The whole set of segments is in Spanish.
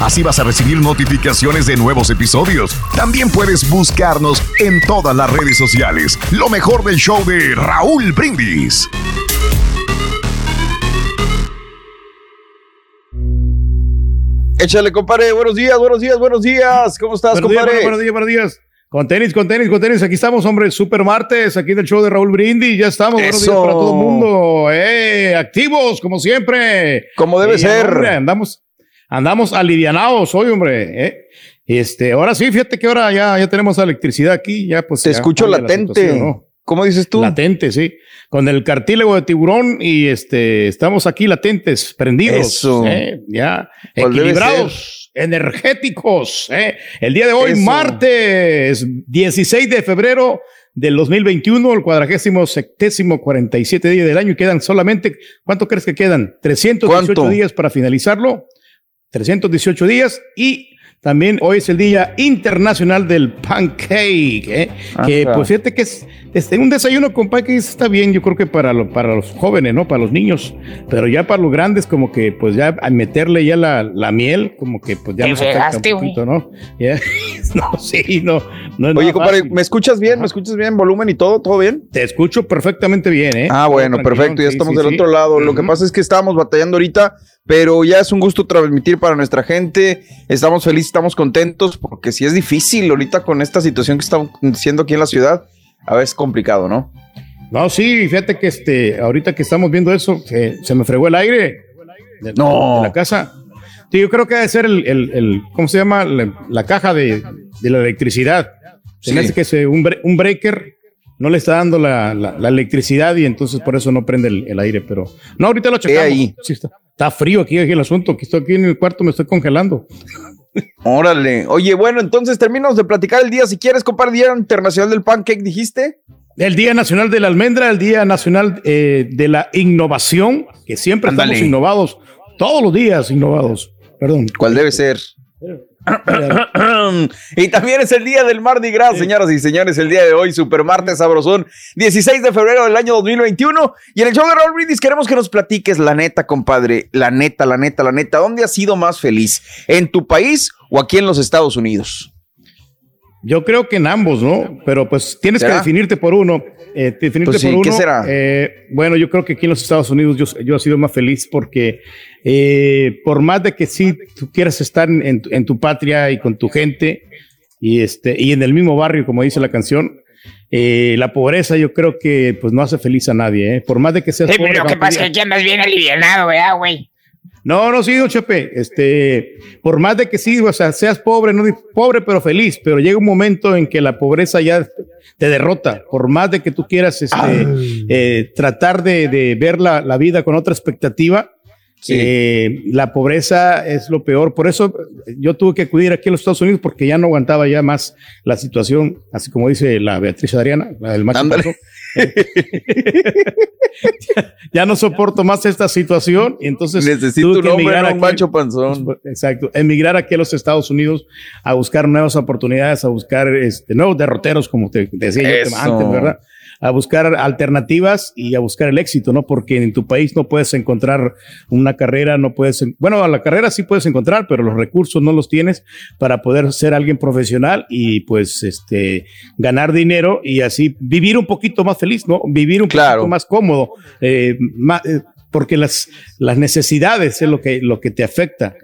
Así vas a recibir notificaciones de nuevos episodios. También puedes buscarnos en todas las redes sociales. Lo mejor del show de Raúl Brindis. Échale, compadre. Buenos días, buenos días, buenos días. ¿Cómo estás, buenos compadre? Días, buenos días, buenos días. Con tenis, con tenis, con tenis. Aquí estamos, hombre. Super martes, aquí del show de Raúl Brindis. Ya estamos. Buenos días para todo el mundo. Eh, activos, como siempre. Como debe Sí, ser. hombre, andamos, andamos alivianados hoy, hombre. eh. Este, ahora sí, fíjate que ahora ya, ya tenemos electricidad aquí. Ya, pues. Te ya escucho la latente. ¿Cómo dices tú? Latente, sí. Con el cartílago de tiburón y este, estamos aquí latentes, prendidos. Eso. ¿eh? Ya, equilibrados, energéticos. ¿eh? El día de hoy, Eso. martes 16 de febrero del 2021, el cuadragésimo septésimo 47 día del año y quedan solamente, ¿cuánto crees que quedan? 318 ¿Cuánto? días para finalizarlo. 318 días y también hoy es el Día Internacional del Pancake, ¿eh? que pues fíjate que es, este, un desayuno con pancakes está bien, yo creo que para, lo- para los jóvenes, ¿no? Para los niños, pero ya para los grandes como que pues ya a meterle ya la, la miel, como que pues ya nos afecta un poquito, ¿no? No, sí, no. no es Oye, compadre. ¿me escuchas bien? ¿Me escuchas bien? ¿Volumen y todo? ¿Todo bien? Te escucho perfectamente bien, ¿eh? Ah, bueno, perfecto. Ya estamos sí, del sí. otro lado. Lo que pasa es que estábamos batallando ahorita, pero ya es un gusto transmitir para nuestra gente. Estamos felices, estamos contentos, porque si es difícil ahorita con esta situación que estamos siendo aquí en la ciudad, a veces es complicado, ¿no? No, sí, fíjate que este, ahorita que estamos viendo eso, se, se me fregó el aire de, No. de la casa. Sí, yo creo que debe ser el, el- el- ¿cómo se llama? La, la caja de, de la electricidad. Se me Sí. hace que un, bre- un breaker no le está dando la, la- la electricidad y entonces por eso no prende el, el aire, pero no, ahorita lo checamos. ahí. Sí, está, está frío aquí, aquí el asunto, que estoy aquí en el cuarto, me estoy congelando. Órale. Oye, bueno, entonces terminamos de platicar el día. Si quieres, compadre, Día Internacional del Pancake, dijiste. El Día Nacional de la Almendra, el Día Nacional eh, de la Innovación, que siempre estamos innovados, todos los días innovados. Perdón. ¿Cuál debe ser? Y también es el día del Mardi Gras, señoras y señores, el día de hoy, Super Martes Sabrosón, 16 de febrero del año 2021. Y en el show de Raúl Brindis queremos que nos platiques la neta, compadre, la neta, la neta, la neta, ¿dónde has sido más feliz? ¿En tu país o aquí en los Estados Unidos? Yo creo que en ambos, ¿no? Pero pues tienes que definirte por uno. eh, definirte Pues sí, por uno. ¿qué será? eh, bueno, yo creo que aquí en los Estados Unidos yo, yo he sido más feliz porque eh, por más de que sí tú quieras estar en, en tu- en tu patria y con tu gente y este y en el mismo barrio, como dice la canción, eh, la pobreza yo creo que pues no hace feliz a nadie, ¿eh? Por más de que seas Sí, pobre. pero lo que pasa es que aquí andas bien alivianado, ¿verdad, güey? No, no, sí, don Chepe. Este, por más de que sí, o sea, seas pobre, no pobre pero feliz, pero llega un momento en que la pobreza ya te derrota. Por más de que tú quieras este, eh, tratar de, de ver la, la vida con otra expectativa, eh, la pobreza es lo peor. Por eso yo tuve que acudir aquí a los Estados Unidos porque ya no aguantaba ya más la situación, así como dice la Beatriz Adriana, la del macho. Ya no soporto más esta situación y entonces Necesito un hombre, no un macho panzón. Exacto, emigrar aquí a los Estados Unidos a buscar nuevas oportunidades, a buscar este, nuevos derroteros, como te decía yo antes, ¿verdad? A buscar alternativas y a buscar el éxito, ¿no? Porque en tu país no puedes encontrar una carrera, no puedes, en- bueno, a la carrera sí puedes encontrar, pero los recursos no los tienes para poder ser alguien profesional y pues este ganar dinero y así vivir un poquito más feliz, ¿no? Vivir un poquito más cómodo, eh, más, eh, porque las, las necesidades es lo que, lo que te afecta.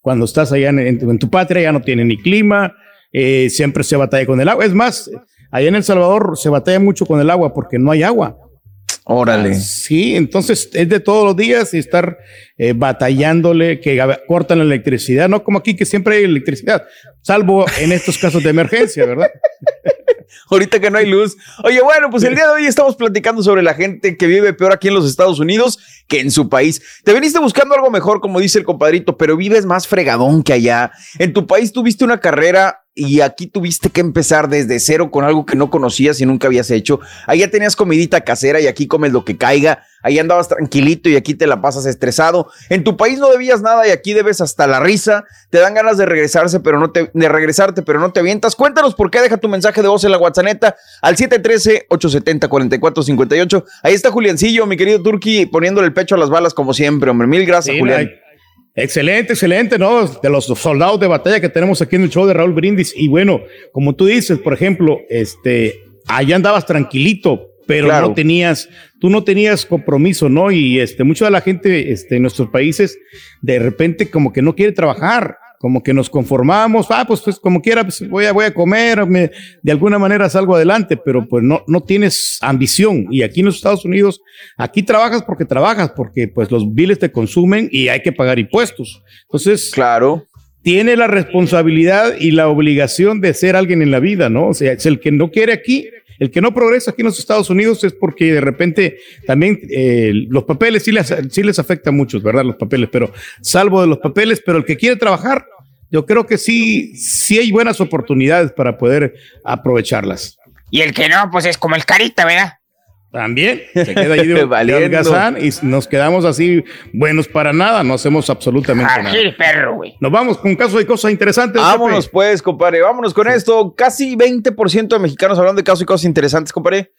Cuando estás allá en, en tu- en tu patria ya no tiene ni clima, eh, siempre se batalla con el agua. Es más, allá en El Salvador se batalla mucho con el agua porque no hay agua. Órale. Sí, entonces es de todos los días y estar eh, batallándole, que cortan la electricidad, no como aquí que siempre hay electricidad, salvo en estos casos de emergencia, ¿verdad? Ahorita que no hay luz. Oye, bueno, pues el día de hoy estamos platicando sobre la gente que vive peor aquí en los Estados Unidos que en su país. Te veniste buscando algo mejor, como dice el compadrito, pero vives más fregadón que allá. En tu país tuviste una carrera y aquí tuviste que empezar desde cero con algo que no conocías y nunca habías hecho. Allá tenías comidita casera y aquí comes lo que caiga. Ahí andabas tranquilito y aquí te la pasas estresado. En tu país no debías nada y aquí debes hasta la risa. Te dan ganas de regresarse, pero no te de regresarte, pero no te avientas. Cuéntanos por qué. Deja tu mensaje de voz en la WhatsApp al 713-870-4458. Ahí está Juliancillo, mi querido Turki, poniéndole el pecho a las balas como siempre, hombre. Mil gracias, Sí, Julián. Excelente, excelente, ¿no? De los soldados de batalla que tenemos aquí en el show de Raúl Brindis. Y bueno, como tú dices, por ejemplo, este, allá andabas tranquilito, pero Claro. no tenías, tú no tenías compromiso, ¿no? Y este, mucha de la gente este, en nuestros países de repente como que no quiere trabajar, como que nos conformamos, ah, pues, pues como quiera, pues voy a, voy a comer, me- de alguna manera salgo adelante, pero pues no, no tienes ambición. Y aquí en los Estados Unidos, aquí trabajas porque trabajas, porque pues los biles te consumen y hay que pagar impuestos. Entonces, claro. Tiene la responsabilidad y la obligación de ser alguien en la vida, ¿no? O sea, es el que no quiere aquí, el que no progresa aquí en los Estados Unidos es porque de repente también eh, los papeles sí les, sí les afecta a muchos, ¿verdad? Los papeles, pero salvo de los papeles, pero el que quiere trabajar, yo creo que sí, sí hay buenas oportunidades para poder aprovecharlas. Y el que no, pues es como el carita, ¿verdad? También se queda ahí de, holgazán y nos quedamos así buenos para nada, no hacemos absolutamente nada. Argil, perro, güey. Nos vamos con un caso de cosas interesantes. Vámonos Pepe. pues, compadre, vámonos con esto. Casi 20% de mexicanos hablando de casos y cosas interesantes, compadre.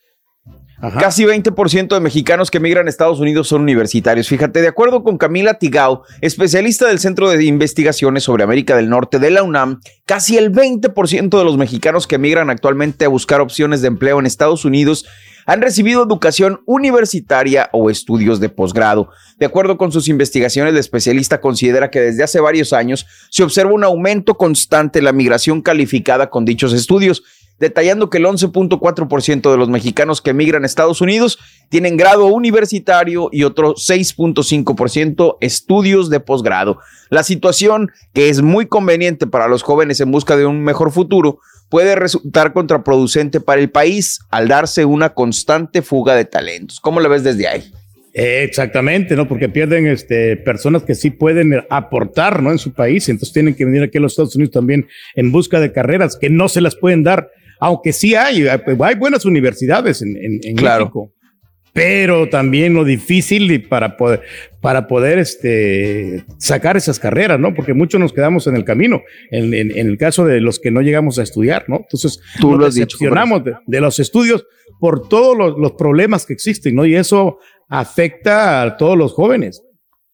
Casi 20% de mexicanos que emigran a Estados Unidos son universitarios. Fíjate, de acuerdo con Camila Tigao, especialista del Centro de Investigaciones sobre América del Norte de la UNAM, casi el 20% de los mexicanos que emigran actualmente a buscar opciones de empleo en Estados Unidos han recibido educación universitaria o estudios de posgrado. De acuerdo con sus investigaciones, la especialista considera que desde hace varios años se observa un aumento constante en la migración calificada con dichos estudios, detallando que el 11.4% de los mexicanos que emigran a Estados Unidos tienen grado universitario y otro 6.5% estudios de posgrado. La situación, que es muy conveniente para los jóvenes en busca de un mejor futuro, puede resultar contraproducente para el país al darse una constante fuga de talentos. ¿Cómo la ves desde ahí? Eh, Exactamente, ¿no? Porque pierden este, personas que sí pueden aportar, ¿no? En su país, entonces tienen que venir aquí a los Estados Unidos también en busca de carreras que no se las pueden dar, aunque sí hay, hay buenas universidades en, en- en Claro. México, pero también lo difícil para poder, para poder este, sacar esas carreras, ¿no? Porque muchos nos quedamos en el camino, en, en- en el caso de los que no llegamos a estudiar, ¿no? Entonces, Tú nos lo has dicho, decepcionamos de, de los estudios por todos los, los problemas que existen, ¿no? Y eso afecta a todos los jóvenes.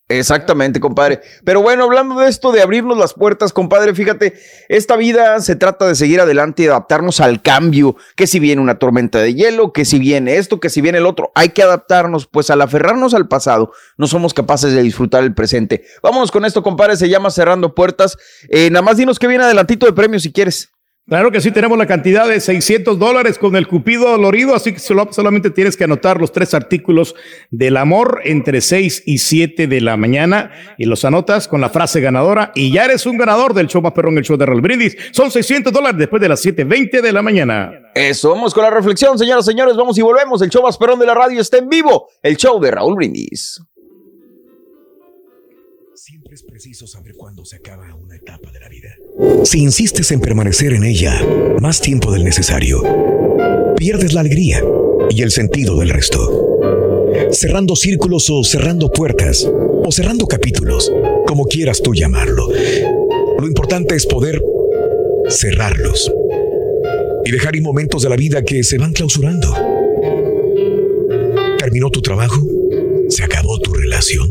Exactamente, compadre. Pero bueno, hablando de esto de abrirnos las puertas, compadre, fíjate, esta vida se trata de seguir adelante y adaptarnos al cambio, que si viene una tormenta de hielo, que si viene esto, que si viene el otro, hay que adaptarnos, pues al aferrarnos al pasado, no somos capaces de disfrutar el presente. Vámonos con esto, compadre, se llama Cerrando Puertas. Eh, nada más dinos que viene adelantito de premio si quieres. Claro que sí, tenemos la cantidad de 600 dólares con el Cupido dolorido, así que solo- solamente tienes que anotar los tres artículos del amor entre 6 y 7 de la mañana y los anotas con la frase ganadora y ya eres un ganador del show más perrón, el show de Raúl Brindis. Son 600 dólares después de las 7.20 de la mañana. Eso, vamos con la reflexión, señoras y señores, vamos y volvemos. El show más perrón de la radio está en vivo, el show de Raúl Brindis. Siempre es preciso saber cuándo se acaba una etapa de la vida. Si insistes en permanecer en ella más tiempo del necesario, pierdes la alegría y el sentido del resto. Cerrando círculos o cerrando puertas o cerrando capítulos, como quieras tú llamarlo. Lo importante es poder cerrarlos y dejar ir momentos de la vida que se van clausurando. ¿Terminó tu trabajo? ¿Se acabó tu relación?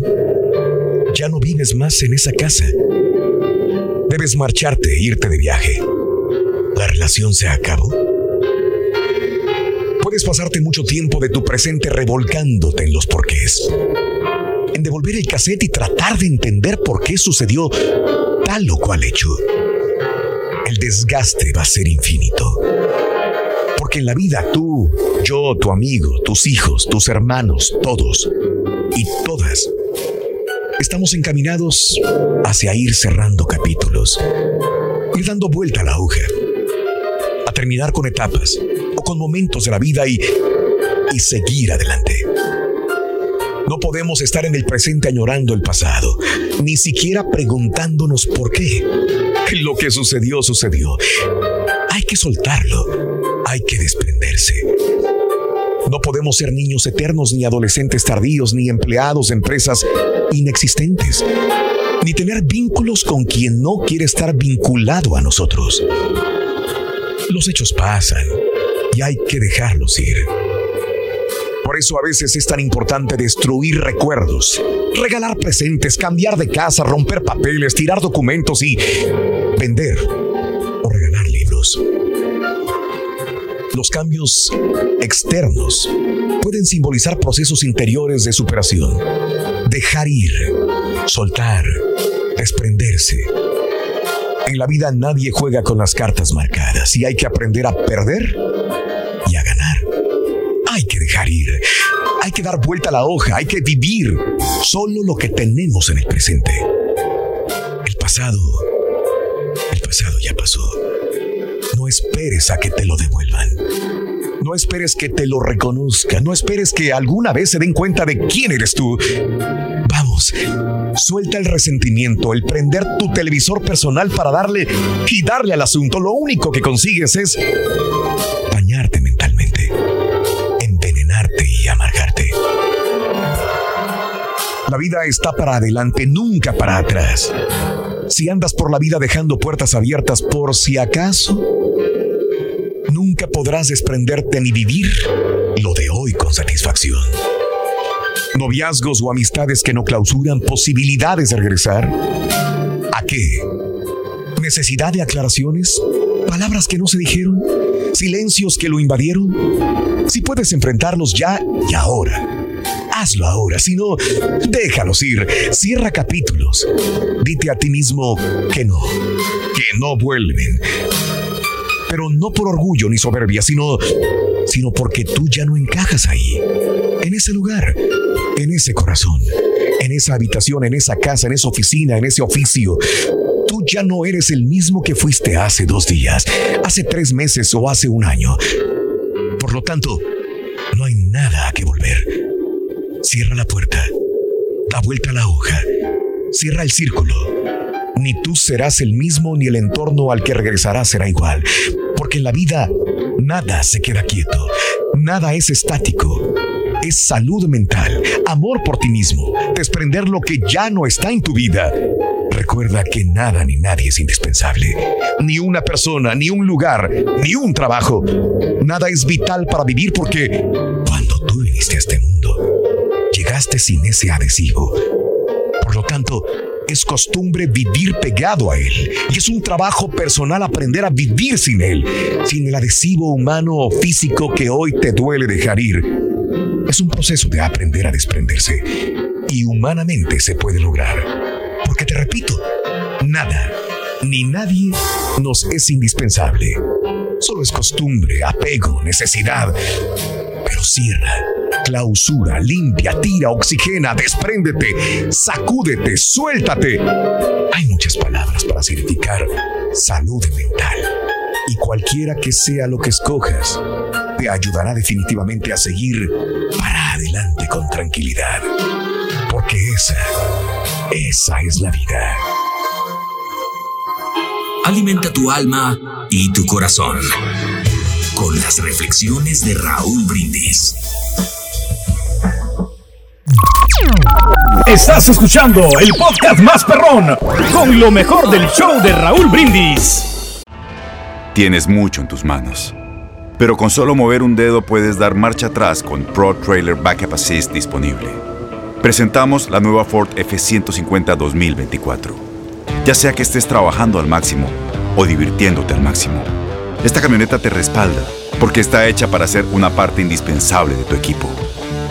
Ya no vives más en esa casa. Debes marcharte e irte de viaje. ¿La relación se acabó? Puedes pasarte mucho tiempo de tu presente revolcándote en los porqués. En devolver el cassette y tratar de entender por qué sucedió tal o cual hecho. El desgaste va a ser infinito. Porque en la vida tú, yo, tu amigo, tus hijos, tus hermanos, todos y todas estamos encaminados hacia ir cerrando capítulos, ir dando vuelta a la hoja, a terminar con etapas o con momentos de la vida y, y seguir adelante. No podemos estar en el presente añorando el pasado, ni siquiera preguntándonos por qué. Lo que sucedió, sucedió. Hay que soltarlo, hay que desprenderse. No podemos ser niños eternos, ni adolescentes tardíos, ni empleados de empresas inexistentes, ni tener vínculos con quien no quiere estar vinculado a nosotros. Los hechos pasan y hay que dejarlos ir. Por eso a veces es tan importante destruir recuerdos, regalar presentes, cambiar de casa, romper papeles, tirar documentos y vender o regalar libros. Los cambios externos pueden simbolizar procesos interiores de superación. Dejar ir, soltar, desprenderse. En la vida nadie juega con las cartas marcadas y hay que aprender a perder y a ganar. Hay que dejar ir, hay que dar vuelta a la hoja, hay que vivir solo lo que tenemos en el presente. El pasado, el pasado ya pasó. No esperes a que te lo devuelvan. No esperes que te lo reconozcan. No esperes que alguna vez se den cuenta de quién eres tú. Vamos, suelta el resentimiento, el prender tu televisor personal para darle y darle al asunto. Lo único que consigues es dañarte mentalmente, envenenarte y amargarte. La vida está para adelante, nunca para atrás. Si andas por la vida dejando puertas abiertas por si acaso, podrás desprenderte ni vivir lo de hoy con satisfacción. Noviazgos o amistades que no clausuran posibilidades de regresar. ¿A qué? ¿Necesidad de aclaraciones? ¿Palabras que no se dijeron? ¿Silencios que lo invadieron? Si puedes enfrentarlos ya y ahora. Hazlo ahora, si no, déjalos ir. Cierra capítulos. Dite a ti mismo que no, que no vuelven. Pero no por orgullo ni soberbia, sino, sino porque tú ya no encajas ahí, en ese lugar, en ese corazón, en esa habitación, en esa casa, en esa oficina, en ese oficio. Tú ya no eres el mismo que fuiste hace dos días, hace tres meses o hace un año. Por lo tanto, no hay nada a que volver. Cierra la puerta, da vuelta la hoja, cierra el círculo. Ni tú serás el mismo ni el entorno al que regresarás será igual. Porque en la vida nada se queda quieto, nada es estático. Es salud mental, amor por ti mismo, desprender lo que ya no está en tu vida. Recuerda que nada ni nadie es indispensable. Ni una persona, ni un lugar, ni un trabajo. Nada es vital para vivir porque cuando tú viniste a este mundo, llegaste sin ese adhesivo. Por lo tanto, es costumbre vivir pegado a él. Y es un trabajo personal aprender a vivir sin él, sin el adhesivo humano o físico que hoy te duele dejar ir. Es un proceso de aprender a desprenderse. Y humanamente se puede lograr. Porque te repito, nada ni nadie nos es indispensable. Solo es costumbre, apego, necesidad. Pero cierra, clausura, limpia, tira, oxigena, despréndete, sacúdete, suéltate. Hay muchas palabras para significar salud mental. Y cualquiera que sea lo que escojas, te ayudará definitivamente a seguir para adelante con tranquilidad. Porque esa, esa es la vida. Alimenta tu alma y tu corazón con las reflexiones de Raúl Brindis. Estás escuchando el podcast más perrón con lo mejor del show de Raúl Brindis. Tienes mucho en tus manos, pero con solo mover un dedo puedes dar marcha atrás con Pro Trailer Backup Assist disponible. Presentamos la nueva Ford F150 2024 ya sea que estés trabajando al máximo o divirtiéndote al máximo. Esta camioneta te respalda porque está hecha para ser una parte indispensable de tu equipo.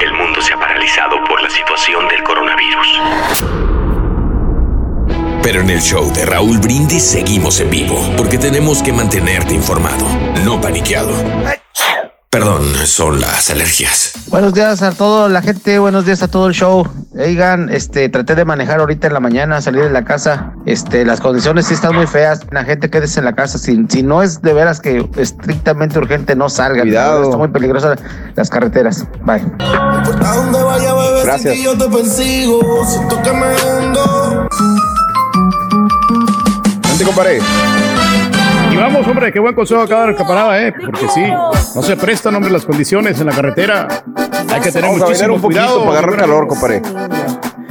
El mundo se ha paralizado por la situación del coronavirus. Pero en el show de Raúl Brindis seguimos en vivo, porque tenemos que mantenerte informado, no paniqueado. Perdón, son las alergias. Buenos días a toda la gente, buenos días a todo el show. Oigan, este, traté de manejar ahorita en la mañana, salir de la casa. Este, las condiciones sí están muy feas. La gente quédese en la casa. Si, si no es de veras que estrictamente urgente, no salga. Cuidado. Está muy peligrosa las carreteras. Bye. Gracias. Gente, compadre. Y vamos, hombre, qué buen consejo acaba de dar camarada, ¿eh? Porque sí, no se prestan, hombre, las condiciones en la carretera. Hay que tener Vamos a muchísimo un poquito cuidado. para agarrar calor, compadre.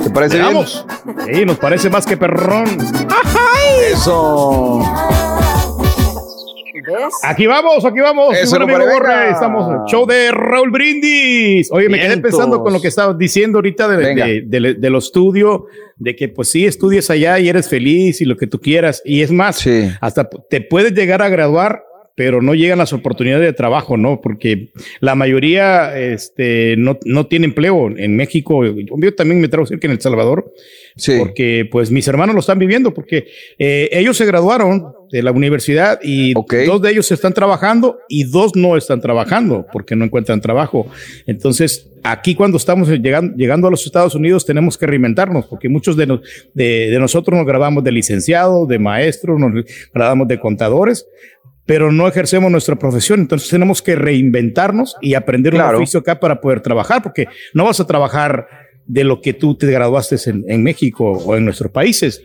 ¿Te parece bien? Vamos. Sí, nos parece más que perrón. Eso. Aquí vamos, aquí vamos. Eso, venga. Borre, Estamos show de Raúl Brindis. Oye, me quedé pensando con lo que estabas diciendo ahorita de, Venga. de, de- de lo estudio, de que pues sí estudias allá y eres feliz y lo que tú quieras. Y es más, hasta te puedes llegar a graduar, pero no llegan las oportunidades de trabajo, ¿no? Porque la mayoría este, no, no tiene empleo en México. Yo también me trago cerca en El Salvador. Porque pues mis hermanos lo están viviendo, porque eh, ellos se graduaron de la universidad y dos de ellos están trabajando y dos no están trabajando porque no encuentran trabajo. Entonces, aquí cuando estamos llegando, llegando a los Estados Unidos tenemos que reinventarnos porque muchos de, nos- de, de nosotros nos grabamos de licenciados, de maestros, nos grabamos de contadores, pero no ejercemos nuestra profesión. Entonces tenemos que reinventarnos y aprender Claro. un oficio acá para poder trabajar, porque no vas a trabajar de lo que tú te graduaste en, en México o en nuestros países.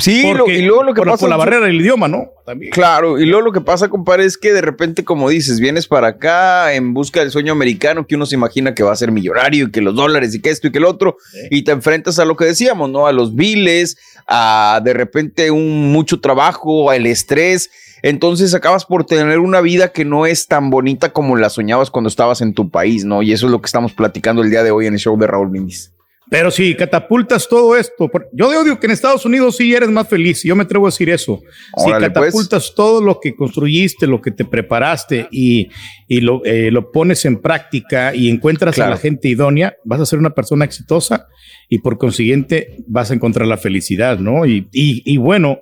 Sí, lo- y luego lo que por, pasa por la barrera del idioma, ¿no? También. Claro, y luego lo que pasa, compadre, es que de repente, como dices, vienes para acá en busca del sueño americano, que uno se imagina que va a ser millonario y que los dólares y que esto y que el otro, y te enfrentas a lo que decíamos, ¿no? A los biles, a de repente un mucho trabajo, al estrés. Entonces acabas por tener una vida que no es tan bonita como la soñabas cuando estabas en tu país, ¿no? Y eso es lo que estamos platicando el día de hoy en el show de Raúl Brindis. Pero si catapultas todo esto, yo digo que en Estados Unidos sí eres más feliz, yo me atrevo a decir eso. Órale, si catapultas todo lo que construiste, lo que te preparaste y, y lo, eh, lo pones en práctica y encuentras Claro. a la gente idónea, vas a ser una persona exitosa y por consiguiente vas a encontrar la felicidad, ¿no? Y, y, y bueno,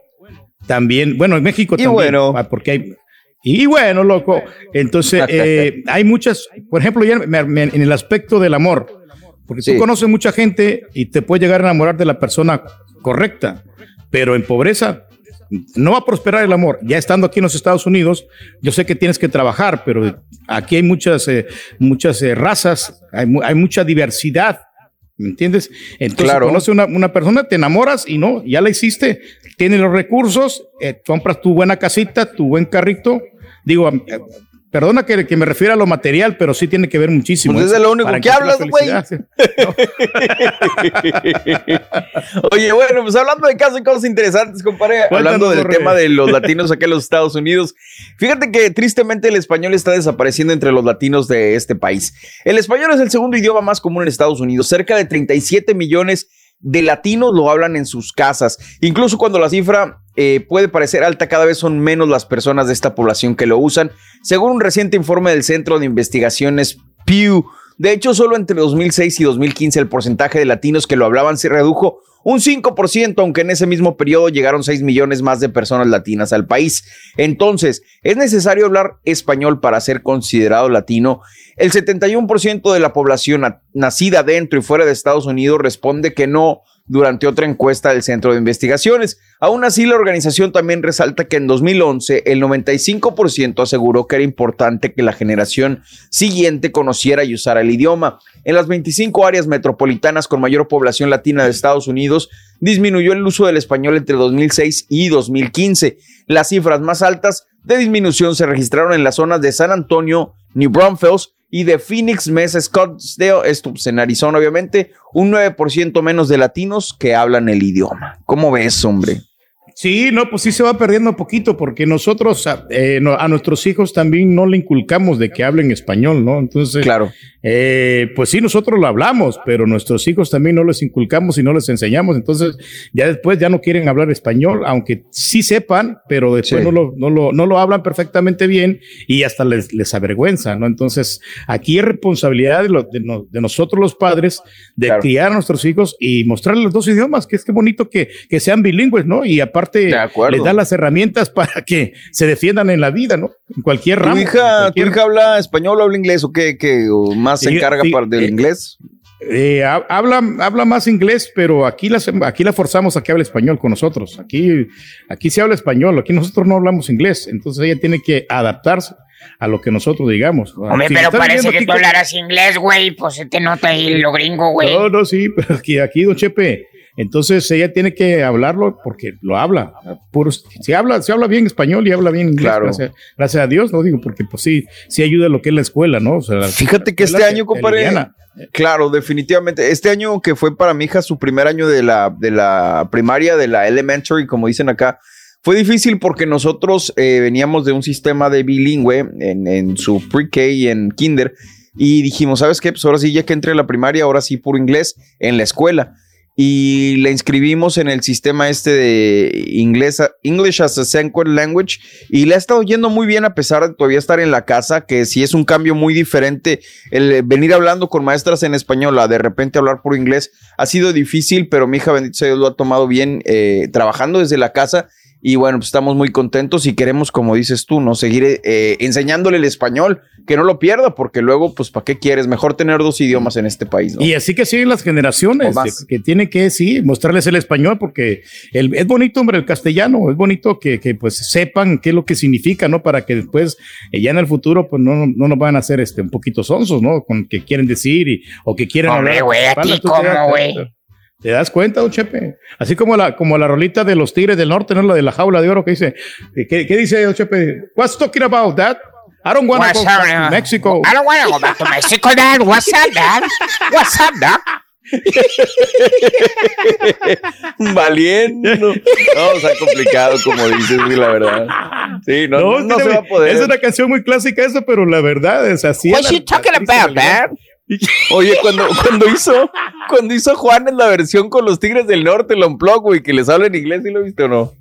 también, bueno, en México Y también, bueno. ah, porque hay... Y bueno, loco, entonces eh, hay muchas, por ejemplo, ya me- me- en el aspecto del amor, porque Sí. tú conoces mucha gente y te puede llegar a enamorar de la persona correcta, pero en pobreza no va a prosperar el amor. Ya estando aquí en los Estados Unidos, yo sé que tienes que trabajar, pero aquí hay muchas, eh, muchas eh, razas, hay, hay mucha diversidad. ¿Me entiendes? Entonces, Claro. conoces una, una persona, te enamoras y no, ya la hiciste, tienes los recursos, eh, compras tu buena casita, tu buen carrito. Digo, eh, perdona que, que me refiera a lo material, pero sí tiene que ver muchísimo. Pues es eso de lo único que hablas, güey. Oye, bueno, pues hablando de casos y cosas interesantes, compadre, hablando del tema de los latinos acá en los Estados Unidos, fíjate que tristemente el español está desapareciendo entre los latinos de este país. El español es el segundo idioma más común en Estados Unidos. Cerca de 37 millones de latinos lo hablan en sus casas. Incluso cuando la cifra eh, puede parecer alta, cada vez son menos las personas de esta población que lo usan, según un reciente informe del Centro de Investigaciones Pew. De hecho, solo entre 2006 y 2015 el porcentaje de latinos que lo hablaban se redujo un 5%, aunque en ese mismo periodo llegaron 6 millones más de personas latinas al país. Entonces, ¿es necesario hablar español para ser considerado latino? El 71% de la población na- nacida dentro y fuera de Estados Unidos responde que no durante otra encuesta del Centro de Investigaciones. Aún así, la organización también resalta que en 2011 el 95% aseguró que era importante que la generación siguiente conociera y usara el idioma. En las 25 áreas metropolitanas con mayor población latina de Estados Unidos, disminuyó el uso del español entre 2006 y 2015. Las cifras más altas de disminución se registraron en las zonas de San Antonio, New Braunfels y de Phoenix, Mesa, Scottsdale, esto en Arizona obviamente, un 9% menos de latinos que hablan el idioma. ¿Cómo ves, hombre? Sí, no, pues sí se va perdiendo un poquito porque nosotros a, eh, no- a nuestros hijos también no le inculcamos de que hablen español, ¿no? Entonces, claro. eh, pues sí, nosotros lo hablamos, pero nuestros hijos también no les inculcamos y no les enseñamos. Entonces, ya después ya no quieren hablar español, aunque sí sepan, pero después Sí. no, lo, no, lo, no lo hablan perfectamente bien y hasta les, les avergüenza, ¿no? Entonces, aquí es responsabilidad de, lo- de no- de nosotros los padres de Claro. criar a nuestros hijos y mostrarles los dos idiomas, que es que bonito que, que sean bilingües, ¿no? Y aparte acuerdo. les da las herramientas para que se defiendan en la vida, ¿no? En cualquier ramo. ¿Tu hija, en ¿Tu cualquier- hija habla español o habla inglés o qué? qué? ¿O más se encarga sí, para del eh, inglés? Eh, ha- habla, habla más inglés, pero aquí la, aquí la forzamos a que hable español con nosotros. Aquí, aquí se habla español, aquí nosotros no hablamos inglés, entonces ella tiene que adaptarse a lo que nosotros digamos. Hombre, Si pero parece que tú hablaras inglés, güey. Pues se te nota ahí lo gringo, güey. No, no, sí, pero aquí, aquí, don Chepe. Entonces ella tiene que hablarlo porque lo habla. Puro, se habla, se habla bien español y habla bien inglés. Claro. Gracias, gracias a Dios, no digo, porque pues sí, sí ayuda lo que es la escuela, ¿no? O sea, la- Fíjate que este año, compadre. Claro, definitivamente. Este año que fue para mi hija su primer año de la, de la primaria, de la elementary, como dicen acá, fue difícil porque nosotros eh, veníamos de un sistema de bilingüe en, en su pre-K y en kinder. Y dijimos, ¿sabes qué? Pues ahora sí, ya que entre a la primaria, ahora sí puro inglés en la escuela. Y la inscribimos en el sistema este de inglés, English as a Second Language. Y le ha estado yendo muy bien a pesar de todavía estar en la casa, que sí es un cambio muy diferente. El venir hablando con maestras en español a de repente hablar por inglés ha sido difícil, pero mi hija, bendito sea Dios, lo ha tomado bien eh, trabajando desde la casa. Y bueno, pues estamos muy contentos y queremos, como dices tú, ¿no? Seguir eh, enseñándole el español, que no lo pierda, porque luego, pues, ¿para qué quieres? Mejor tener dos idiomas en este país, ¿no? Y así que siguen las generaciones que, que tienen que, sí, mostrarles el español, porque el- es bonito, hombre, el castellano, es bonito que, que, pues sepan qué es lo que significa, ¿no? Para que después, eh, ya en el futuro, pues no, no nos van a hacer este, un poquito sonsos, ¿no? Con que quieren decir y, o que quieren Hombre, hablar. güey, ¿a Espalda, ti tú te cómo, güey? ¿Te das cuenta, don Chepe? Así como la, como la rolita de los Tigres del Norte, ¿no? La de la jaula de oro que dice, ¿qué, qué dice don Chepe? What's talking about that? I don't want to What's go to Mexico. I don't want to go back to Mexico, Dad. What's up, Dad? What's up, Dad? Valiendo. No, está complicado, como dices, sí, la verdad. Sí, no, no, no se va a poder. Es una canción muy clásica esa, pero la verdad es así. What you talking about, Dad? Oye, cuando, cuando hizo, cuando hizo Juanes la versión con los Tigres del Norte, el Unplug, güey, que les habla en inglés, ¿sí lo viste o no?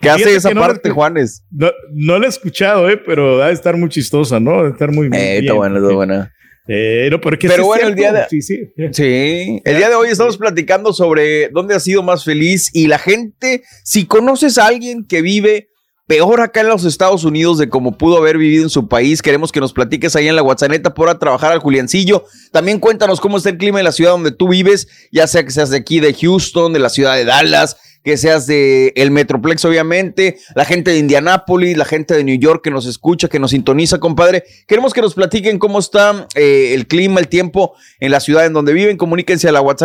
¿Qué hace esa que no parte, la- Juanes? No, no la he escuchado, eh, pero va a estar muy chistosa, ¿no? A estar muy, muy Eh, bien. está buena, está buena. Eh, no, pero, que Pero sí es bueno, el día de- Sí, sí. Sí, el día de hoy estamos platicando sobre dónde has sido más feliz y la gente, si conoces a alguien que vive peor acá en los Estados Unidos de como pudo haber vivido en su país, queremos que nos platiques ahí en la WhatsApp por a trabajar al Juliancillo. También cuéntanos cómo está el clima en la ciudad donde tú vives, ya sea que seas de aquí de Houston, de la ciudad de Dallas, que seas de el Metroplex, obviamente, la gente de Indianápolis, la gente de New York que nos escucha, que nos sintoniza, compadre. Queremos que nos platiquen cómo está eh, el clima, el tiempo en la ciudad en donde viven. Comuníquense a la WhatsApp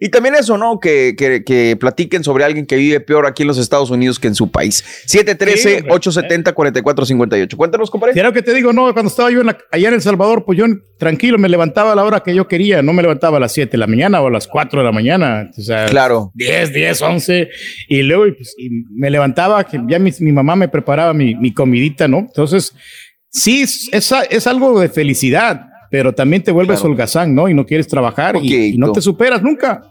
y también eso, ¿no? Que, que, que platiquen sobre alguien que vive peor aquí en los Estados Unidos que en su país. 713-870-4458. Cuéntanos, compadre. Claro que te digo, no, cuando estaba yo en la- allá en El Salvador, pues yo tranquilo me levantaba a la hora que yo quería, no me levantaba a las 7 de la mañana o a las 4 de la mañana, o sea, Claro. 10, 10, 11, y luego pues, y me levantaba, que ya mi, mi mamá me preparaba mi, mi comidita, ¿no? Entonces, sí, es, es, es algo de felicidad, pero también te vuelves Claro. holgazán, ¿no? Y no quieres trabajar y, y no te superas nunca.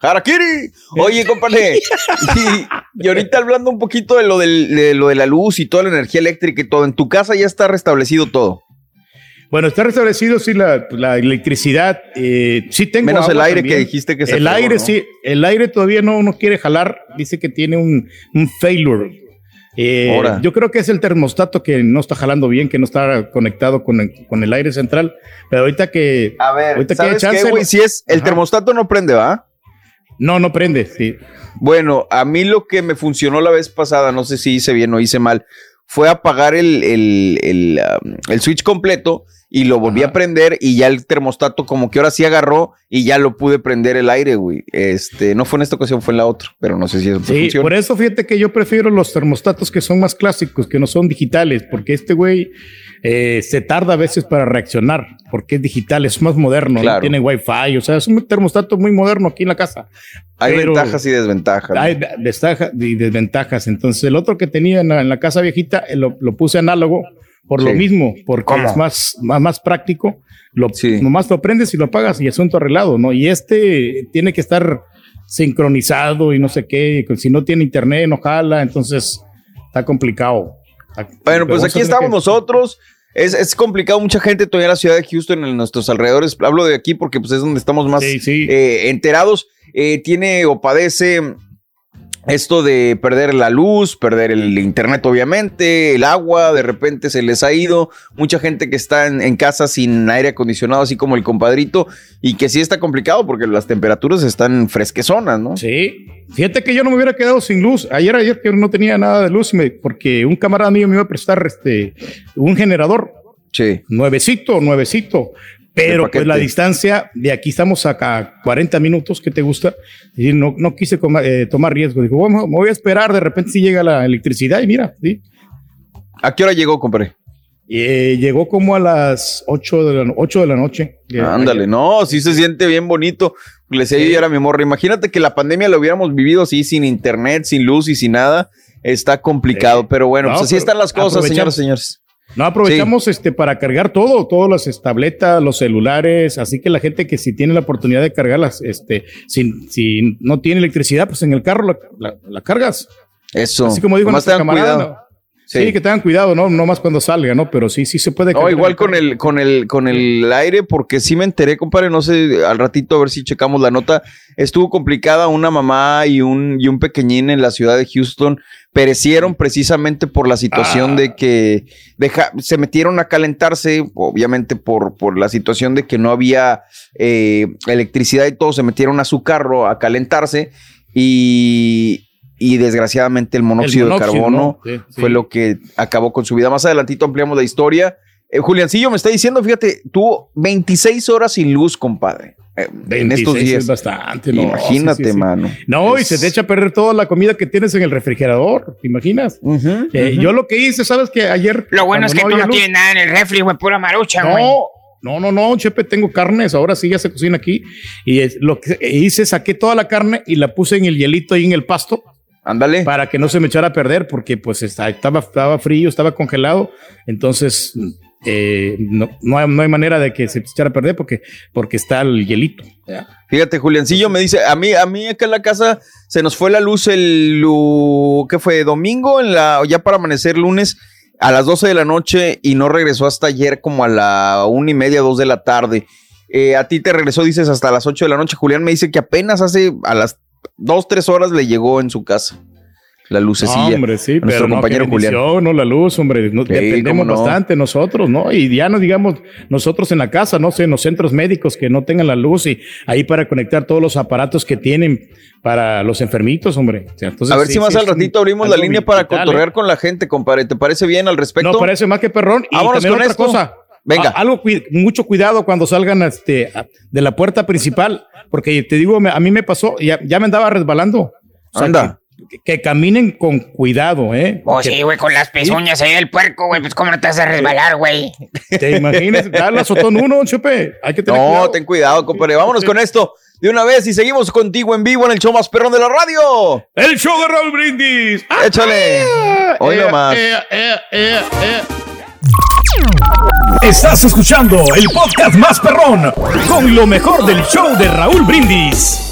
Harakiri. Oye, compadre. y, y ahorita hablando un poquito de lo, del- de lo de la luz y toda la energía eléctrica y todo, en tu casa ya está restablecido todo. Bueno, está restablecido, sí, la, la electricidad. eh, sí tengo Menos el aire también. que dijiste que se El aire, ¿no? sí. El aire todavía no, no quiere jalar. Dice que tiene un, un failure. Eh, Ahora. yo creo que es el termostato que no está jalando bien, que no está conectado con el, con el aire central. Pero ahorita que. A ver, ahorita que ¿sabes qué, chance, güey? lo- Si es, el Ajá. termostato no prende, ¿va? No, no prende, sí. Bueno, a mí lo que me funcionó la vez pasada, no sé si hice bien o hice mal, fue apagar el, el, el, um, el switch completo y lo volví a prender y ya el termostato como que ahora sí agarró y ya lo pude prender el aire, güey. Este, no fue en esta ocasión, fue en la otra, pero no sé si eso Sí, funciona. por eso fíjate que yo prefiero los termostatos que son más clásicos, que no son digitales, porque este güey eh, se tarda a veces para reaccionar, porque es digital, es más moderno, ¿no? Claro. tiene wifi, o sea, es un termostato muy moderno aquí en la casa. Hay Pero ventajas y desventajas. Hay ventajas y desventajas. Entonces, el otro que tenía en la, en la casa viejita eh, lo, lo puse análogo por lo Sí. mismo, porque ¿Cómo? es más, más, más práctico. Lo, Nomás lo prendes y lo apagas y asunto arreglado, ¿no? Y este tiene que estar sincronizado y no sé qué. Si no tiene internet, no jala, entonces está complicado. Bueno, pues aquí estamos nosotros. Es, es complicado, mucha gente todavía en la ciudad de Houston, en nuestros alrededores. Hablo de aquí porque pues, es donde estamos más eh, enterados. Eh, tiene o padece esto de perder la luz, perder el internet, obviamente, el agua, de repente se les ha ido. Mucha gente que está en, en casa sin aire acondicionado, así como el compadrito, y que sí está complicado porque las temperaturas están fresquezonas, ¿no? Sí. Fíjate que yo no me hubiera quedado sin luz. Ayer, ayer que no tenía nada de luz, me- porque un camarada mío me iba a prestar este, un generador. Sí. Nuevecito, nuevecito. Pero pues la distancia de aquí estamos acá a 40 minutos, ¿qué te gusta? Y no, no quise coma- eh, tomar riesgo. Digo, bueno, me voy a esperar, de repente si llega la electricidad y mira, ¿sí? ¿A qué hora llegó, compadre? Eh, llegó como a las 8 de la, 8 de la noche. Ándale, no, sí se siente bien bonito. Le decía yo ayer a mi morra, imagínate que la pandemia lo hubiéramos vivido así, sin internet, sin luz y sin nada. Está complicado, pero bueno, No, pues así están las cosas, aprovechamos. señores, señores. No aprovechamos este para cargar todo, todas las tabletas, los celulares, así que la gente que si tiene la oportunidad de cargarlas, este, si, si no tiene electricidad, pues en el carro la, la- la cargas. Eso. Así como dijo nuestra camarada. cuidado. ¿no? Sí. que tengan cuidado, ¿no? No más cuando salga, ¿no? Pero sí, sí se puede. No, igual con el, con el, con el aire, porque sí me enteré, compadre, no sé, al ratito a ver si checamos la nota. Estuvo complicada una mamá y un, y un pequeñín en la ciudad de Houston. Perecieron precisamente por la situación Ah. de que deja- se metieron a calentarse, obviamente por, por la situación de que no había eh, electricidad y todo, se metieron a su carro a calentarse y, y desgraciadamente el monóxido, monóxido, de carbono ¿no? Sí, sí. fue lo que acabó con su vida. Más adelantito ampliamos la historia. Eh, Juliancillo me está diciendo, fíjate, tuvo 26 horas sin luz, compadre. eh, en 26 estos días. es bastante, ¿no? Imagínate, Sí, sí, sí. mano. No, y se te echa a perder toda la comida que tienes en el refrigerador, ¿te imaginas? Eh. Yo lo que hice, ¿sabes que Ayer... Lo bueno es que cuando tú no luz- tienes nada en el refri, güey, pura marucha, güey. No, no, no, no, Chepe, tengo carnes, ahora sí ya se cocina aquí. Y es- lo que hice, saqué toda la carne y la puse en el hielito ahí en el pasto. Ándale. Para que no se me echara a perder, porque pues está- estaba, estaba frío, estaba congelado. Entonces, eh, no, no, hay, no hay manera de que se echara a perder porque, porque está el hielito. Fíjate, Juliancillo me dice, a mí, a mí acá en la casa se nos fue la luz el, lu- ¿qué fue? Domingo, en la, ya para amanecer lunes a las 12 de la noche y no regresó hasta ayer como a la una y media, dos de la tarde. Eh, a ti te regresó, dices, hasta las 8 de la noche. Julián me dice que apenas hace a las dos, tres horas le llegó en su casa la lucecilla. No, hombre, sí, nuestro pero compañero Julián. no la luz, hombre, Sí, dependemos no. bastante nosotros, ¿no? Y ya no digamos nosotros en la casa, no sé, en los centros médicos que no tengan la luz y ahí para conectar todos los aparatos que tienen para los enfermitos, hombre. O sea, entonces, a ver sí, si más sí, al ratito abrimos la línea para ¿eh? cotorrear con la gente, compadre. ¿Te parece bien al respecto? No, parece más que perrón. Y Vámonos también con otra esto. cosa. Venga. A- algo, mucho cuidado cuando salgan este, de la puerta principal, porque te digo, a mí me pasó, ya, ya me andaba resbalando. O sea, Anda. Que, caminen con cuidado, ¿eh? Oh, Que- sí, güey, con las pezuñas ahí del puerco, güey, pues cómo no te vas a resbalar, güey. ¿Te imaginas? Azotó en uno, Chepe. Hay que tener No, cuidado. ten cuidado, compadre. Vámonos con esto de una vez y seguimos contigo en vivo en el show más perrón de la radio. El show de Raúl Brindis. Échale. Hoy Eh, nomás. eh, eh, eh, eh. Estás escuchando el podcast más perrón con lo mejor del show de Raúl Brindis.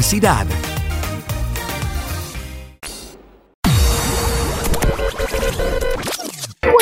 universidad.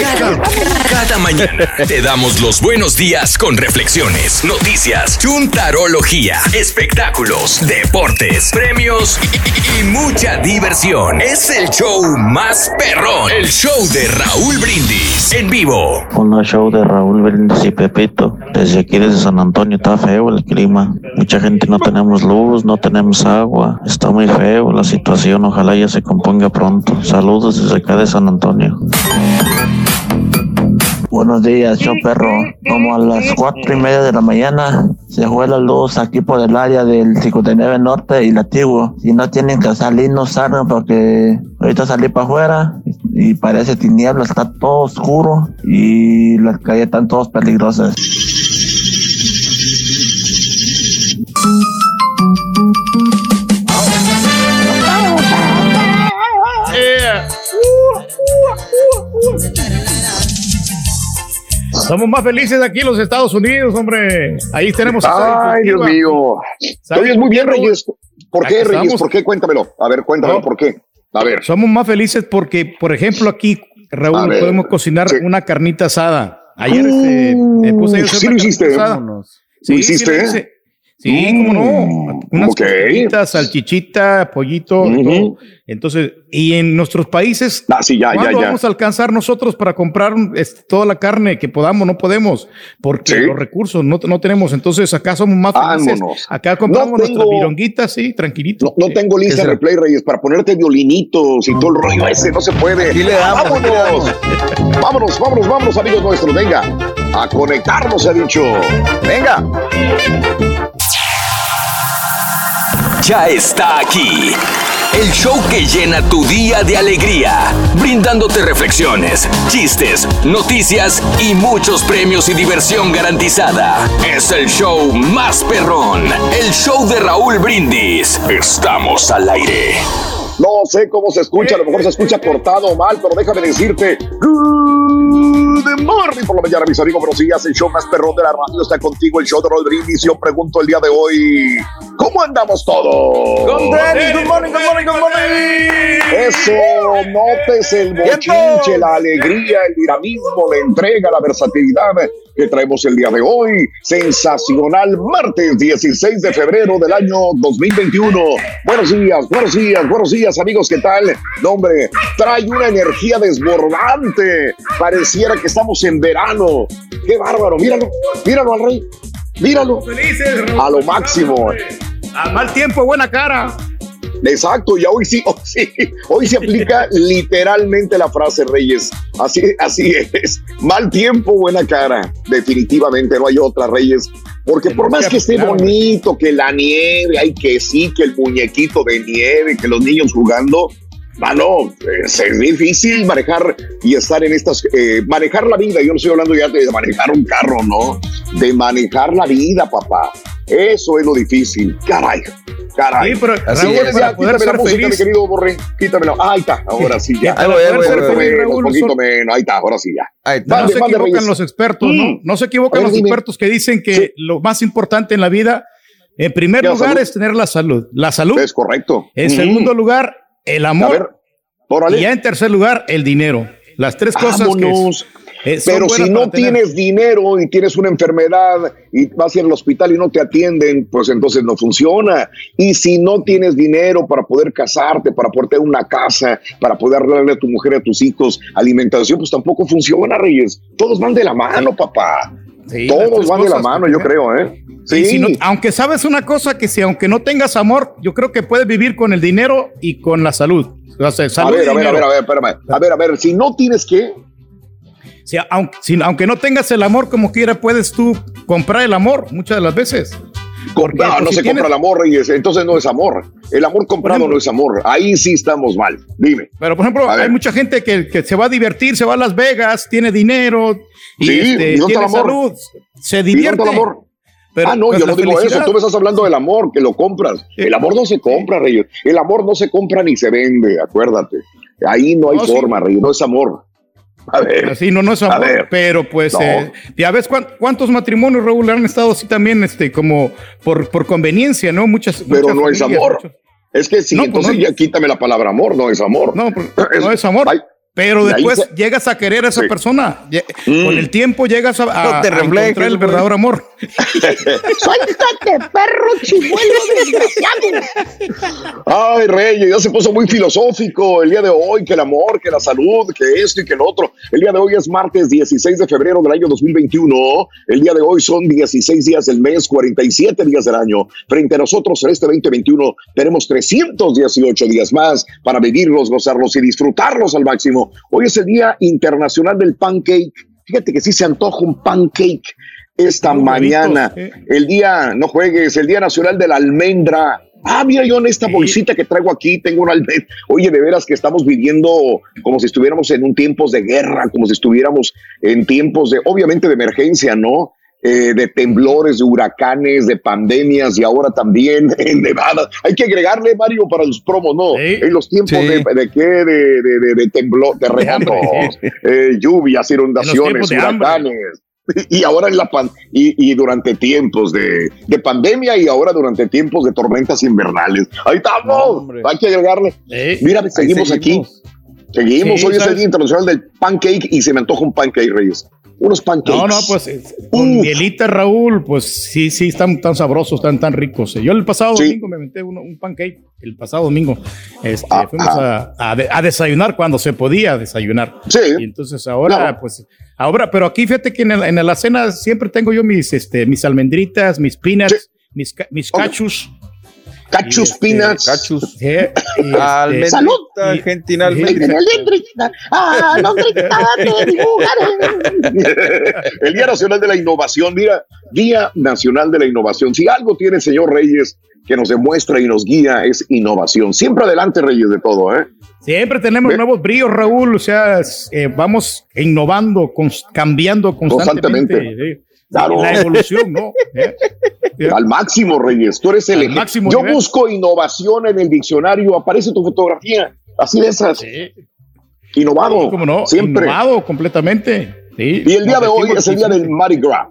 Cada, mañana te damos los buenos días con reflexiones, noticias, chuntarología, espectáculos, deportes, premios y, y mucha diversión. Es el show más perrón, el show de Raúl Brindis en vivo. Hola, show de Raúl Brindis y Pepito. Desde aquí, desde San Antonio, está feo el clima. Mucha gente no tenemos luz, no tenemos agua. Está muy feo la situación. Ojalá ya se componga pronto. Saludos desde acá de San Antonio. Buenos días, show perro. Como a las cuatro y media de la mañana se fue la luz aquí por el área del 59 Norte y Latigo. Si no tienen que salir, no salgan porque ahorita salí para afuera y parece tiniebla, está todo oscuro y las calles están todas peligrosas. Somos más felices aquí en los Estados Unidos, hombre. Ahí tenemos. esa Ay, Dios mío. ¿Sabes Oye, muy bien, Reyes. ¿Por qué, Reyes? estamos. ¿Por qué? Cuéntamelo. A ver, cuéntame, No. ¿por qué? A ver. Somos más felices porque, por ejemplo, aquí, Raúl, ver, podemos cocinar una carnita asada. Ayer este, me puse a hacer sí una lo hiciste. asada. ¿Lo Sí, hiciste? Sí, lo hice. Sí, cómo no. Unas ok. costillitas, salchichita, pollito, todo. Entonces, y en nuestros países, Ah, sí, ya, ya, ¿cuándo ya. vamos a alcanzar nosotros para comprar este, toda la carne que podamos? No podemos, porque Sí. los recursos no, no tenemos. Entonces, acá somos más felices. Vámonos. Acá compramos No nuestras tengo- vironguitas, sí, tranquilito. No tengo lista de replay, Reyes, para ponerte violinitos y todo el rollo ese. No se puede. Aquí le damos, ¡Vámonos! vámonos, vámonos, vámonos, amigos nuestros. Venga, a conectarnos, ha dicho. Venga. Ya está aquí. El show que llena tu día de alegría, brindándote reflexiones, chistes, noticias y muchos premios y diversión garantizada. Es el show más perrón, el show de Raúl Brindis. Estamos al aire. No sé cómo se escucha, a lo mejor se escucha cortado o mal, pero déjame decirte. Good morning por la mañana, mis amigos. Buenos días, el show más perrón de la radio está contigo, el show de Brindis. Yo pregunto el día de hoy: ¿Cómo andamos todos? Con tenis, good morning, good morning, good morning. Eso, notes el bochinche, la alegría, el dinamismo, la entrega, la versatilidad que traemos el día de hoy. Sensacional martes 16 de febrero del año 2021. Buenos días, buenos días, buenos días, amigos, ¿qué tal? No, hombre, trae una energía desbordante. Pareciera que estamos en verano. ¡Qué bárbaro! Míralo, míralo al rey. Míralo. Felices. A lo máximo. A mal tiempo, buena cara. Exacto, y hoy sí, hoy sí, hoy se aplica literalmente la frase Reyes. Así, así es. Mal tiempo, buena cara. Definitivamente no hay otra, Reyes. Porque por más que esté bonito, que la nieve, hay que sí, que el muñequito de nieve, que los niños jugando, mano, es, es difícil manejar y estar en estas, eh, manejar la vida. Yo no estoy hablando ya de manejar un carro, no, de manejar la vida, papá. Eso es lo difícil. Caray, caray. Sí, pero, Así Raúl, es, para ya, poder quítame la ser música, feliz. mi querido Borre. Quítamela. Ahí está, ahora sí ya. Ahí voy, ahí voy, Un ahí poquito voy. menos, Raúl, un poquito nosotros- menos. Ahí está, ahora sí ya. Ahí está. no se equivocan Reyes. los expertos, ¿no? Mm. No se equivocan ver, los dime. expertos que dicen que Sí. lo más importante en la vida, en primer lugar, salud. es tener la salud. La salud. Es correcto. En Mm. segundo lugar, el A amor. ver. Y ya en tercer lugar, el dinero. Las tres cosas Vámonos. que eh, Pero si no tienes dinero y tienes una enfermedad y vas al hospital y no te atienden, pues entonces no funciona. Y si no tienes dinero para poder casarte, para poder tener una casa, para poder darle a tu mujer, a tus hijos alimentación, pues tampoco funciona, Reyes. Todos van de la mano, papá. Sí, Todos van de la mano, yo creo, ¿eh? Sí. si no- aunque sabes una cosa, que si aunque no tengas amor, yo creo que puedes vivir con el dinero y con la salud. O sea, a ver, a ver, a ver, a ver, espérame. A ver, a ver, si no tienes que, Si- aunque, si- aunque no tengas el amor como quiera, puedes tú comprar el amor muchas de las veces. Porque, no, pues, no se compra el amor, Reyes, entonces no es amor. El amor comprado ejemplo- no es amor. Ahí sí estamos mal. Dime. Pero, por ejemplo, hay mucha gente que, que se va a divertir, se va a Las Vegas, tiene dinero y Sí, este, ¿y tiene salud, se ¿Y divierte. el amor? Pero, ah, no, yo no digo eso. Tú me estás hablando del amor, que lo compras. El amor no se compra, Reyes. El amor no se compra ni se vende, acuérdate. Ahí no hay No, sí. forma, Reyes. No es amor. A ver. Así no, no es A amor, ver. pero pues No. eh, ya ves cuán- cuántos matrimonios Raúl han estado así también, este, como por, por conveniencia, ¿no? Muchas, Pero muchas no es amor. muchos- Es que sí, No, pues entonces no. ya quítame la palabra amor, no es amor. No, pues, no es amor. Pero después se- llegas a querer a esa Sí. persona. Mm. Con el tiempo llegas a, a- No te a reflejes, encontrar el verdadero amor. ¡Suéltate, perro chimuelo desgraciado! Ay, Reyes, ya se puso muy filosófico el día de hoy, que el amor, que la salud, que esto y que el otro. El día de hoy es martes 16 de febrero del año 2021. El día de hoy son 16 días del mes, 47 días del año. Frente a nosotros en este 2021 tenemos 318 días más para vivirlos, gozarlos y disfrutarlos al máximo. Hoy es el Día Internacional del Pancake Fíjate que sí se antoja un pancake esta mañana. El día, no juegues, el Día Nacional de la Almendra. Ah, mira, yo en esta bolsita que traigo aquí tengo una almendra. Oye, de veras que estamos viviendo como si estuviéramos en un tiempos de guerra, como si estuviéramos en tiempos de, obviamente, de emergencia, ¿no? Eh, de temblores, de huracanes, de pandemias y ahora también en nevadas. Hay que agregarle, Mario, para los promos, ¿no? En los tiempos de, de qué, de, de, de, temblor, terremotos, eh, lluvias, inundaciones, huracanes. Y ahora en la pan y, y durante tiempos de, de, pandemia y ahora durante tiempos de tormentas invernales. Ahí estamos. Hay que agregarle. Mira, seguimos, aquí. Seguimos. Hoy es el Día Internacional del Pancake y se me antoja un pancake, Reyes unos pancakes. No, no, pues eh, con mielita, Raúl, pues sí, sí, están tan sabrosos, están tan ricos. Yo el pasado domingo me metí un pancake, el pasado domingo. Este, fuimos a, a, desayunar cuando se podía desayunar. Sí. Y entonces ahora, pues, ahora, pero aquí fíjate que en, el, en, la cena siempre tengo yo mis, este, mis almendritas, mis peanuts, mis, mis cachus. Cachus este, Peanuts. Cachus. este, Salud. Argentinalmente. El Día Nacional de la Innovación. Mira, Día Nacional de la Innovación. Si algo tiene el señor Reyes que nos demuestra y nos guía es innovación. Siempre adelante, Reyes, de todo, ¿eh? Siempre tenemos nuevos bríos, Raúl. O sea, eh, vamos innovando, cambiando constantemente. constantemente. Claro. La evolución, ¿no? ¿Eh? Al máximo, Reyes. Tú eres el máximo Yo nivel. busco innovación en el diccionario, aparece tu fotografía. Así de esas. Sí. Innovado. Sí, ¿Cómo no? Siempre. Innovado completamente. Sí. Y el día de hoy es el día del Mardi Gras.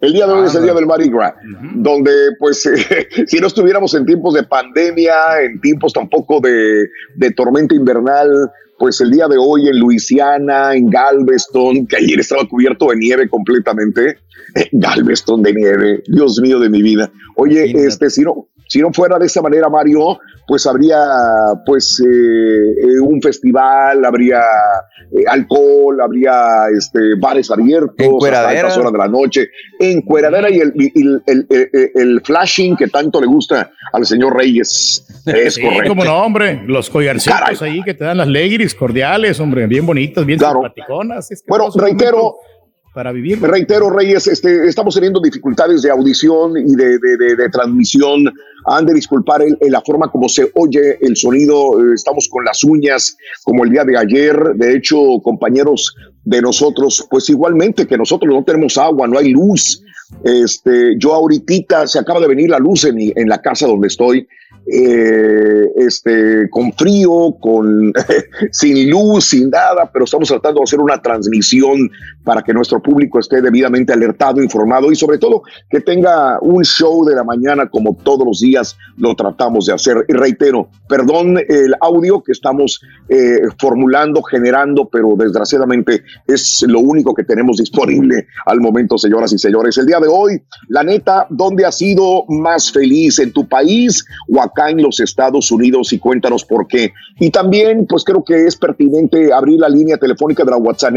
El día de hoy es el día del Mardi Gras, donde pues eh, si no estuviéramos en tiempos de pandemia, en tiempos tampoco de, de tormenta invernal, pues el día de hoy en Luisiana, en Galveston, que ayer estaba cubierto de nieve completamente, eh, Galveston de nieve, Dios mío de mi vida. Oye, este, si no, si no fuera de esa manera, Mario, pues habría pues eh, eh, un festival, habría eh, alcohol, habría este, bares abiertos Encueradera. altas horas de la noche, encueradera y el, y el, el- el- el flashing que tanto le gusta al señor Reyes. Es Sí, correcto. como no, hombre. Los collarcitos Caray. ahí que te dan las legris cordiales, hombre, bien bonitas, bien Claro. simpaticonas. Es que Bueno, reitero, Para vivir. Reitero, Reyes, este, estamos teniendo dificultades de audición y de, de- transmisión. Han de disculpar el- la forma como se oye el sonido. eh, estamos con las uñas como el día de ayer. De hecho, compañeros de nosotros, pues igualmente que nosotros no tenemos agua, no hay luz. Este, yo ahorita se acaba de venir la luz en, en la casa donde estoy. Eh, este, con frío, con sin luz, sin nada, pero estamos tratando de hacer una transmisión para que nuestro público esté debidamente alertado, informado y sobre todo que tenga un show de la mañana como todos los días lo tratamos de hacer. Y reitero, perdón el audio que estamos eh, formulando, generando, pero desgraciadamente es lo único que tenemos disponible al momento, señoras y señores. El día de hoy, la neta, ¿dónde has sido más feliz? ¿En tu país o acá en los Estados Unidos? Y cuéntanos por qué. Y también, pues creo que es pertinente abrir la línea telefónica de la WhatsApp.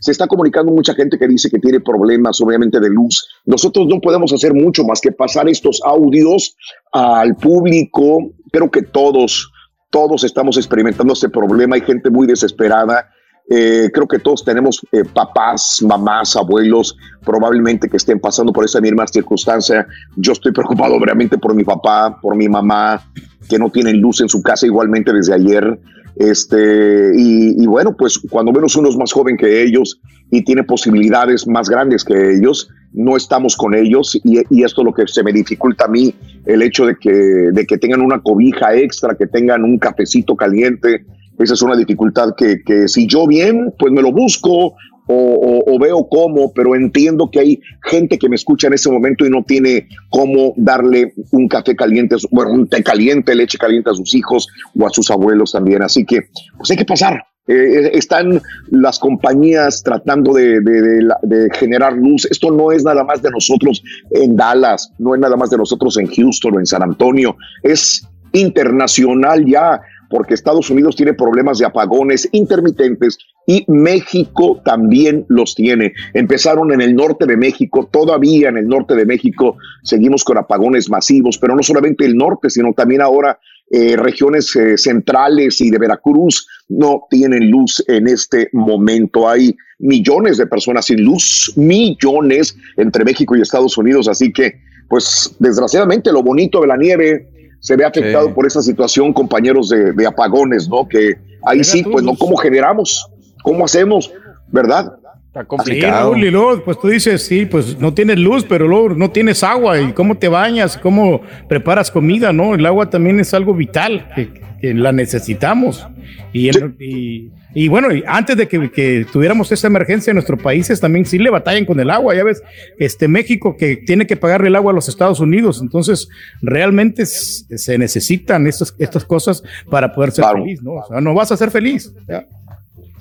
Se está comunicando mucha gente que dice que tiene problemas, obviamente, de luz. Nosotros no podemos hacer mucho más que pasar estos audios al público. Creo que todos, todos estamos experimentando este problema. Hay gente muy desesperada. Eh, creo que todos tenemos eh, papás, mamás, abuelos, probablemente que estén pasando por esa misma circunstancia. Yo estoy preocupado obviamente por mi papá, por mi mamá, que no tienen luz en su casa igualmente desde ayer. Este, y, y bueno, pues cuando menos uno es más joven que ellos y tiene posibilidades más grandes que ellos, no estamos con ellos y, y esto es lo que se me dificulta a mí, el hecho de que, de que tengan una cobija extra, que tengan un cafecito caliente, esa es una dificultad que, que si yo bien, pues me lo busco o, veo cómo, pero entiendo que hay gente que me escucha en ese momento y no tiene cómo darle un café caliente, bueno, un té caliente, leche caliente a sus hijos o a sus abuelos también. Así que, pues hay que pasar. Eh, están las compañías tratando de, de generar luz. Esto no es nada más de nosotros en Dallas, no es nada más de nosotros en Houston o en San Antonio, es internacional ya, porque Estados Unidos tiene problemas de apagones intermitentes y México también los tiene. Empezaron en el norte de México, todavía en el norte de México seguimos con apagones masivos, pero no solamente el norte, sino también ahora eh, regiones eh, centrales y de Veracruz no tienen luz en este momento. Hay millones de personas sin luz, millones entre México y Estados Unidos, así que pues desgraciadamente lo bonito de la nieve se ve afectado Sí. por esa situación, compañeros de, de apagones, ¿no? Que ahí sí, pues no, ¿cómo generamos? ¿Cómo hacemos? ¿Verdad? Está Sí, Raúl, y luego, pues tú dices, sí, pues no tienes luz, pero luego no tienes agua. ¿Y cómo te bañas? ¿Cómo preparas comida? ¿No? El agua también es algo vital, que, que la necesitamos. Y, en- y, y bueno, y antes de que, que tuviéramos esta emergencia en nuestros países, también sí le batallan con el agua. Ya ves, este México que tiene que pagarle el agua a los Estados Unidos. Entonces, realmente se necesitan estas, estas cosas para poder ser feliz, ¿no? O sea, no vas a ser feliz. ¿ya?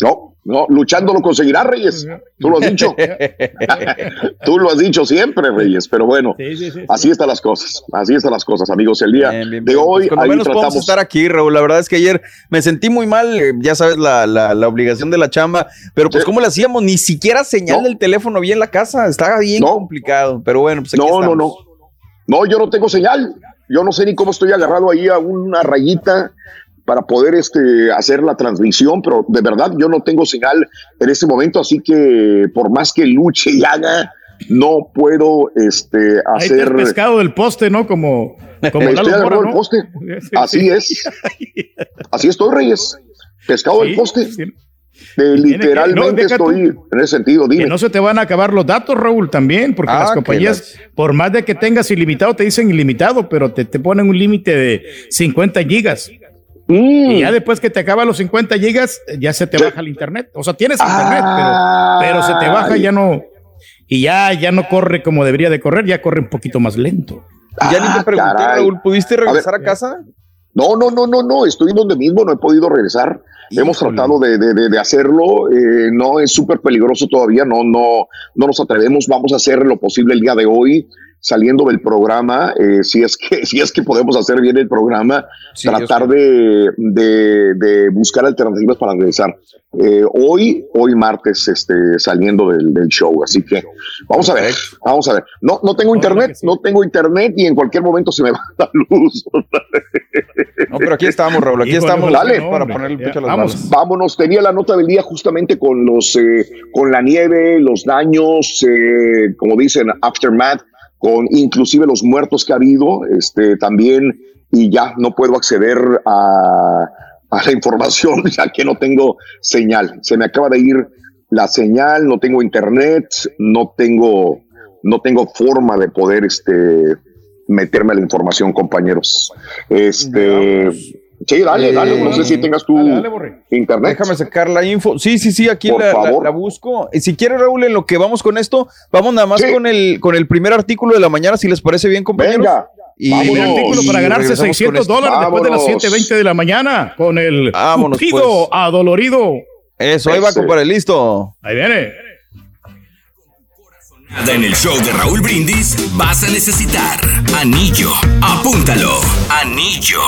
No, no, luchando lo conseguirás, Reyes. Tú lo has dicho. Tú lo has dicho siempre, Reyes. Pero bueno, así están las cosas. Así están las cosas, amigos. El día de hoy, Pues cuando ahí menos podemos tratamos. estar aquí, Raúl. La verdad es que ayer me sentí muy mal, eh, ya sabes, la, la, la obligación de la chamba, pero pues ¿cómo le hacíamos? Ni siquiera señal del teléfono vi en la casa, estaba bien complicado, pero bueno, pues aquí No, no, no. No, yo no tengo señal. Yo no sé ni cómo estoy agarrado ahí a una rayita para poder este, hacer la transmisión, pero de verdad yo no tengo señal en este momento, así que por más que luche y haga, no puedo este, Ahí está hacer... el pescado del poste, ¿no? Como, agarrado ¿no? del poste. Así es. Así estoy, Reyes. Pescado del poste. Literalmente estoy en ese sentido. Dime. Que no se te van a acabar los datos, Raúl, también, porque Ah, las compañías, por más de que tengas ilimitado, te dicen ilimitado, pero te, te ponen un límite de 50 gigas. Mm. Y ya después que te acaban los 50 gigas, ya se te baja el internet. O sea, tienes internet, Ah. pero, pero se te baja y ya no. Y ya, ya no corre como debería de correr, ya corre un poquito más lento. Ya ni te pregunté, caray. Raúl, ¿pudiste regresar A a, casa? No, no, no, no, no, estoy donde mismo, no he podido regresar. Hemos tratado de, de- de- hacerlo, eh, no es súper peligroso todavía, no, no, no nos atrevemos, vamos a hacer lo posible el día de hoy, saliendo del programa, eh, si es que, si es que podemos hacer bien el programa, tratar de, de- de buscar alternativas para regresar. Eh, hoy, hoy martes, este, saliendo del, del show, así que vamos a ver, vamos a ver. No, no tengo internet, no tengo internet y en cualquier momento se me va la luz. No, pero aquí estamos, Raúl, aquí estamos dale. para poner el pecho a las Vamos, balas. vámonos. Tenía la nota del día justamente con los, eh, con la nieve, los daños, eh, como dicen, aftermath, con inclusive los muertos que ha habido, este, también, y ya no puedo acceder a, a la información ya que no tengo señal. Se me acaba de ir la señal, no tengo internet, no tengo, no tengo forma de poder, este, meterme a la información, compañeros. Este, sí, dale, dale, no sé si tengas tu internet. Déjame sacar la info. Sí, sí, sí, aquí la, la- la busco. Y si quieres, Raúl, en lo que vamos con esto, vamos nada más con, el, con el primer artículo de la mañana, si les parece bien, compañeros. Venga. Y, Primer artículo para ganarse regresamos con 600 esto. dólares después de las Vámonos. 7:20 de la mañana con el Vámonos, Cupido pues. adolorido. Eso, ahí va, compadre, listo. Ahí viene. En el show de Raúl Brindis vas a necesitar anillo. Apúntalo. Anillo.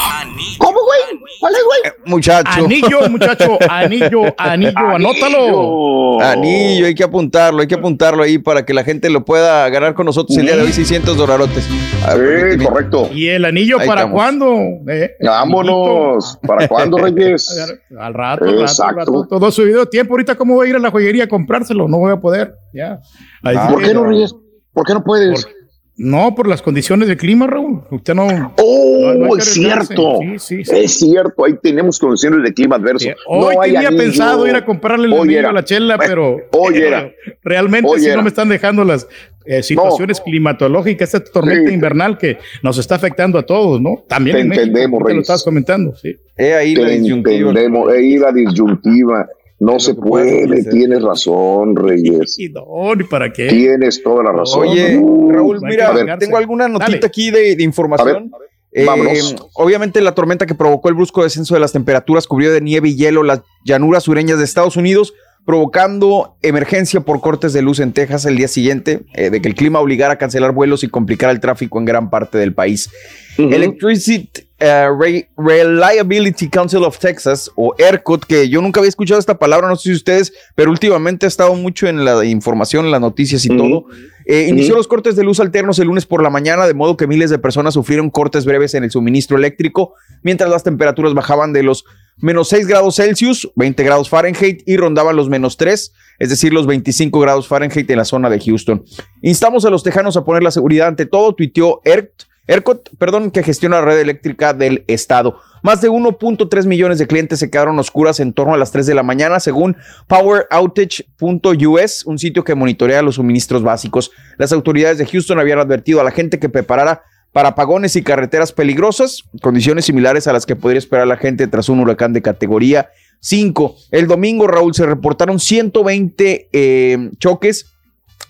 ¿Cómo, güey? ¿Cuál es, güey? Muchacho. Anillo, muchacho, anillo, anillo, anótalo. Anillo, hay que apuntarlo, hay que apuntarlo ahí para que la gente lo pueda ganar con nosotros el día de hoy, 600 dolarotes. A ver, Sí, correcto. ¿Y el anillo Ahí para estamos. cuándo? Eh, Vámonos. ¿Para cuándo, Reyes? Al rato, al rato, al Exacto. rato. Todo subido de tiempo. Ahorita, ¿cómo voy a ir a la joyería a comprárselo? No voy a poder. Ya. Ahí ¿Por qué no, Reyes? ¿Por qué no puedes? No, por las condiciones del clima, Raúl. Usted no. Oh, no- es cierto. Sí, sí, sí. Es cierto, ahí tenemos condiciones de clima adverso. Hoy No tenía anillo. pensado ir a comprarle el anillo a la chela, pero, hoy era. realmente Hoy sí era. no me están dejando las eh, situaciones climatológicas, esta tormenta invernal que nos está afectando a todos, ¿no? También Te en México, entendemos, lo estabas comentando, sí. He ahí la disyuntiva. entendemos, ahí la disyuntiva. No se puede tienes razón, Reyes. Y no, ni para qué. Tienes toda la razón. Oye, Raúl, mira, tengo alguna notita Dale. aquí de, de información. Eh, vámonos. obviamente la tormenta que provocó el brusco descenso de las temperaturas cubrió de nieve y hielo las llanuras sureñas de Estados Unidos, provocando emergencia por cortes de luz en Texas el día siguiente, eh, de que el clima obligara a cancelar vuelos y complicara el tráfico en gran parte del país. Electricity, eh, Re- Reliability Council of Texas, o ERCOT, que yo nunca había escuchado esta palabra, no sé si ustedes, pero últimamente ha estado mucho en la información, en las noticias y todo. Eh, inició los cortes de luz alternos el lunes por la mañana, de modo que miles de personas sufrieron cortes breves en el suministro eléctrico, mientras las temperaturas bajaban de los menos 6 grados Celsius, 20 grados Fahrenheit, y rondaban los menos 3, es decir, los 25 grados Fahrenheit en la zona de Houston. Instamos a los tejanos a poner la seguridad ante todo, tuiteó ERCOT, ERCOT, perdón, que gestiona la red eléctrica del estado. Más de 1.3 millones de clientes se quedaron oscuras en torno a las 3 de la mañana, según poweroutage.us, un sitio que monitorea los suministros básicos. Las autoridades de Houston habían advertido a la gente que preparara para apagones y carreteras peligrosas, condiciones similares a las que podría esperar la gente tras un huracán de categoría 5. El domingo, Raúl, se reportaron 120 eh, choques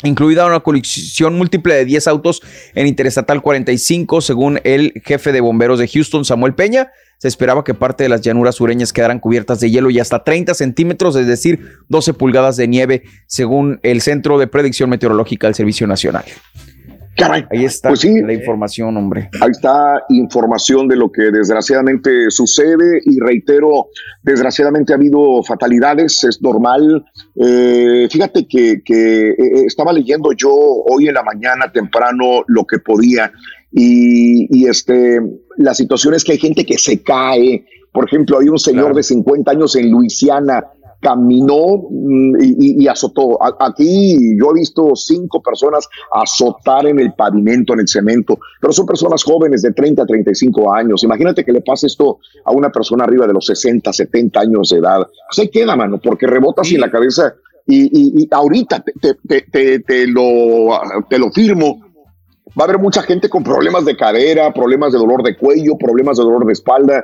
incluida una colisión múltiple de 10 autos en Interestatal 45, según el jefe de bomberos de Houston, Samuel Peña. Se esperaba que parte de las llanuras sureñas quedaran cubiertas de hielo y hasta 30 centímetros, es decir, 12 pulgadas de nieve, según el Centro de Predicción Meteorológica del Servicio Nacional. Caray. Ahí está Pues sí. la información, hombre. Ahí está información de lo que desgraciadamente sucede y reitero, desgraciadamente ha habido fatalidades, es normal. Eh, fíjate que, que, eh, estaba leyendo yo hoy en la mañana temprano lo que podía y, y este, la situación es que hay gente que se cae. Por ejemplo, hay un señor de 50 años en Luisiana caminó mm, y, azotó. Aquí yo he visto cinco personas azotar en el pavimento, en el cemento, pero son personas jóvenes de 30 a 35 años. Imagínate que le pase esto a una persona arriba de los 60, 70 años de edad. Ahí queda, mano, porque rebota en la cabeza. Y, ahorita te, te- te- lo, te lo firmo, va a haber mucha gente con problemas de cadera, problemas de dolor de cuello, problemas de dolor de espalda.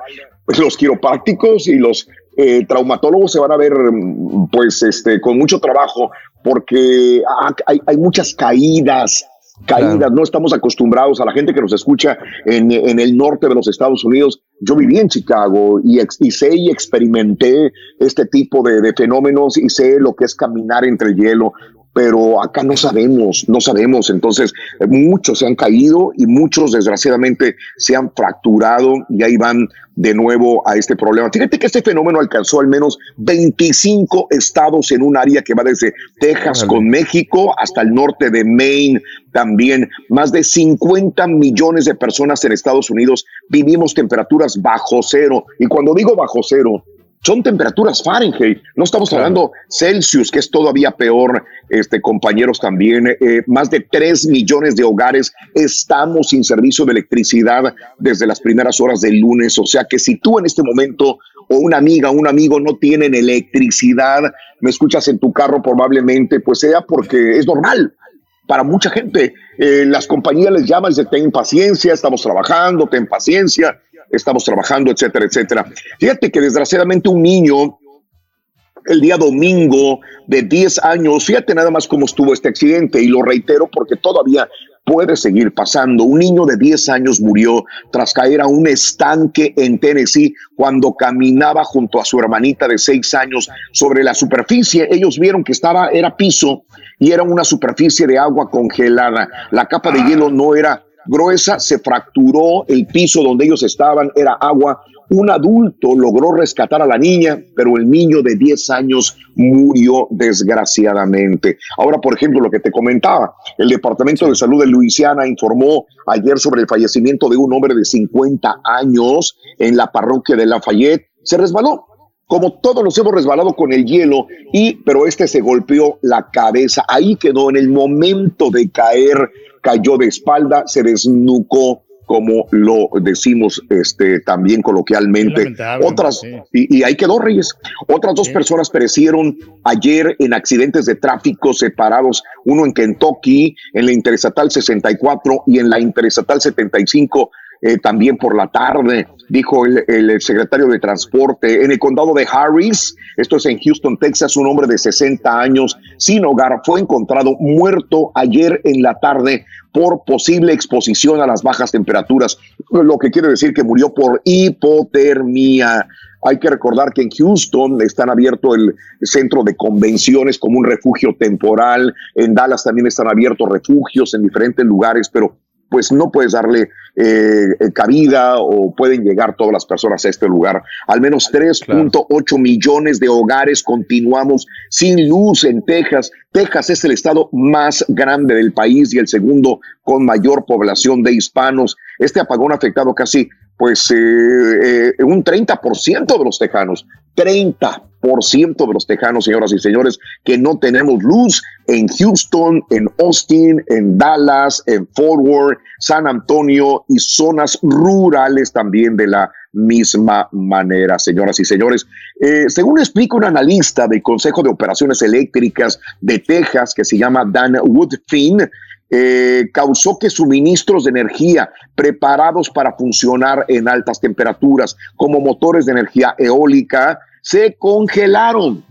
Los quiroprácticos y los eh, traumatólogos se van a ver, mm, pues, este, con mucho trabajo, porque ha- hay, hay muchas caídas. Caídas, no estamos acostumbrados a la gente que nos escucha en, en el norte de los Estados Unidos. Yo viví en Chicago y, ex- y sé y experimenté este tipo de, de fenómenos y sé lo que es caminar entre el hielo pero acá no sabemos, no sabemos. Entonces, eh, muchos se han caído y muchos, desgraciadamente, se han fracturado y ahí van de nuevo a este problema. Fíjate que este fenómeno alcanzó al menos 25 estados en un área que va desde Texas con México hasta el norte de Maine también. Más de 50 millones de personas en Estados Unidos vivimos temperaturas bajo cero. Y cuando digo bajo cero, son temperaturas Fahrenheit, no estamos hablando Celsius, que es todavía peor, este, compañeros también. Eh, más de 3 millones de hogares estamos sin servicio de electricidad desde las primeras horas del lunes. O sea que si tú en este momento o una amiga, un amigo no tienen electricidad, me escuchas en tu carro probablemente, pues sea porque es normal para mucha gente. Eh, las compañías les llaman y dicen, ten paciencia, estamos trabajando, ten paciencia, estamos trabajando, etcétera, etcétera. Fíjate que desgraciadamente un niño el día domingo de 10 años, fíjate nada más cómo estuvo este accidente y lo reitero porque todavía puede seguir pasando. Un niño de 10 años murió tras caer a un estanque en Tennessee cuando caminaba junto a su hermanita de 6 años sobre la superficie. Ellos vieron que estaba, era piso y era una superficie de agua congelada. La capa de hielo no era gruesa, se fracturó el piso donde ellos estaban, era agua. Un adulto logró rescatar a la niña, pero el niño de 10 años murió desgraciadamente. Ahora, por ejemplo, lo que te comentaba, el Departamento de Salud de Luisiana informó ayer sobre el fallecimiento de un hombre de 50 años en la parroquia de Lafayette. Se resbaló, como todos nos hemos resbalado con el hielo, y, pero este se golpeó la cabeza. Ahí quedó en el momento de caer, cayó de espalda, se desnucó, como lo decimos este, también coloquialmente. Otras, sí. y, y ahí quedó Reyes. Otras dos personas perecieron ayer en accidentes de tráfico separados, uno en Kentucky, en la Interestatal 64 y en la Interestatal 75 eh, también por la tarde, dijo el, el secretario de Transporte. En el condado de Harris, esto es en Houston, Texas, un hombre de 60 años sin hogar fue encontrado muerto ayer en la tarde por posible exposición a las bajas temperaturas, lo que quiere decir que murió por hipotermia. Hay que recordar que en Houston están abierto el centro de convenciones como un refugio temporal. En Dallas también están abiertos refugios en diferentes lugares, pero pues no puedes darle eh, eh, cabida o pueden llegar todas las personas a este lugar. Al menos 3.8 millones de hogares continuamos sin luz en Texas. Texas es el estado más grande del país y el segundo con mayor población de hispanos. Este apagón ha afectado casi pues eh, eh, un 30% de los tejanos, 30% de los tejanos, señoras y señores, que no tenemos luz en Houston, en Austin, en Dallas, en Fort Worth, San Antonio y zonas rurales también de la misma manera, señoras y señores. Eh, según explica un analista del Consejo de Operaciones Eléctricas de Texas que se llama Dan Woodfin, eh, causó que suministros de energía preparados para funcionar en altas temperaturas, como motores de energía eólica, se congelaron.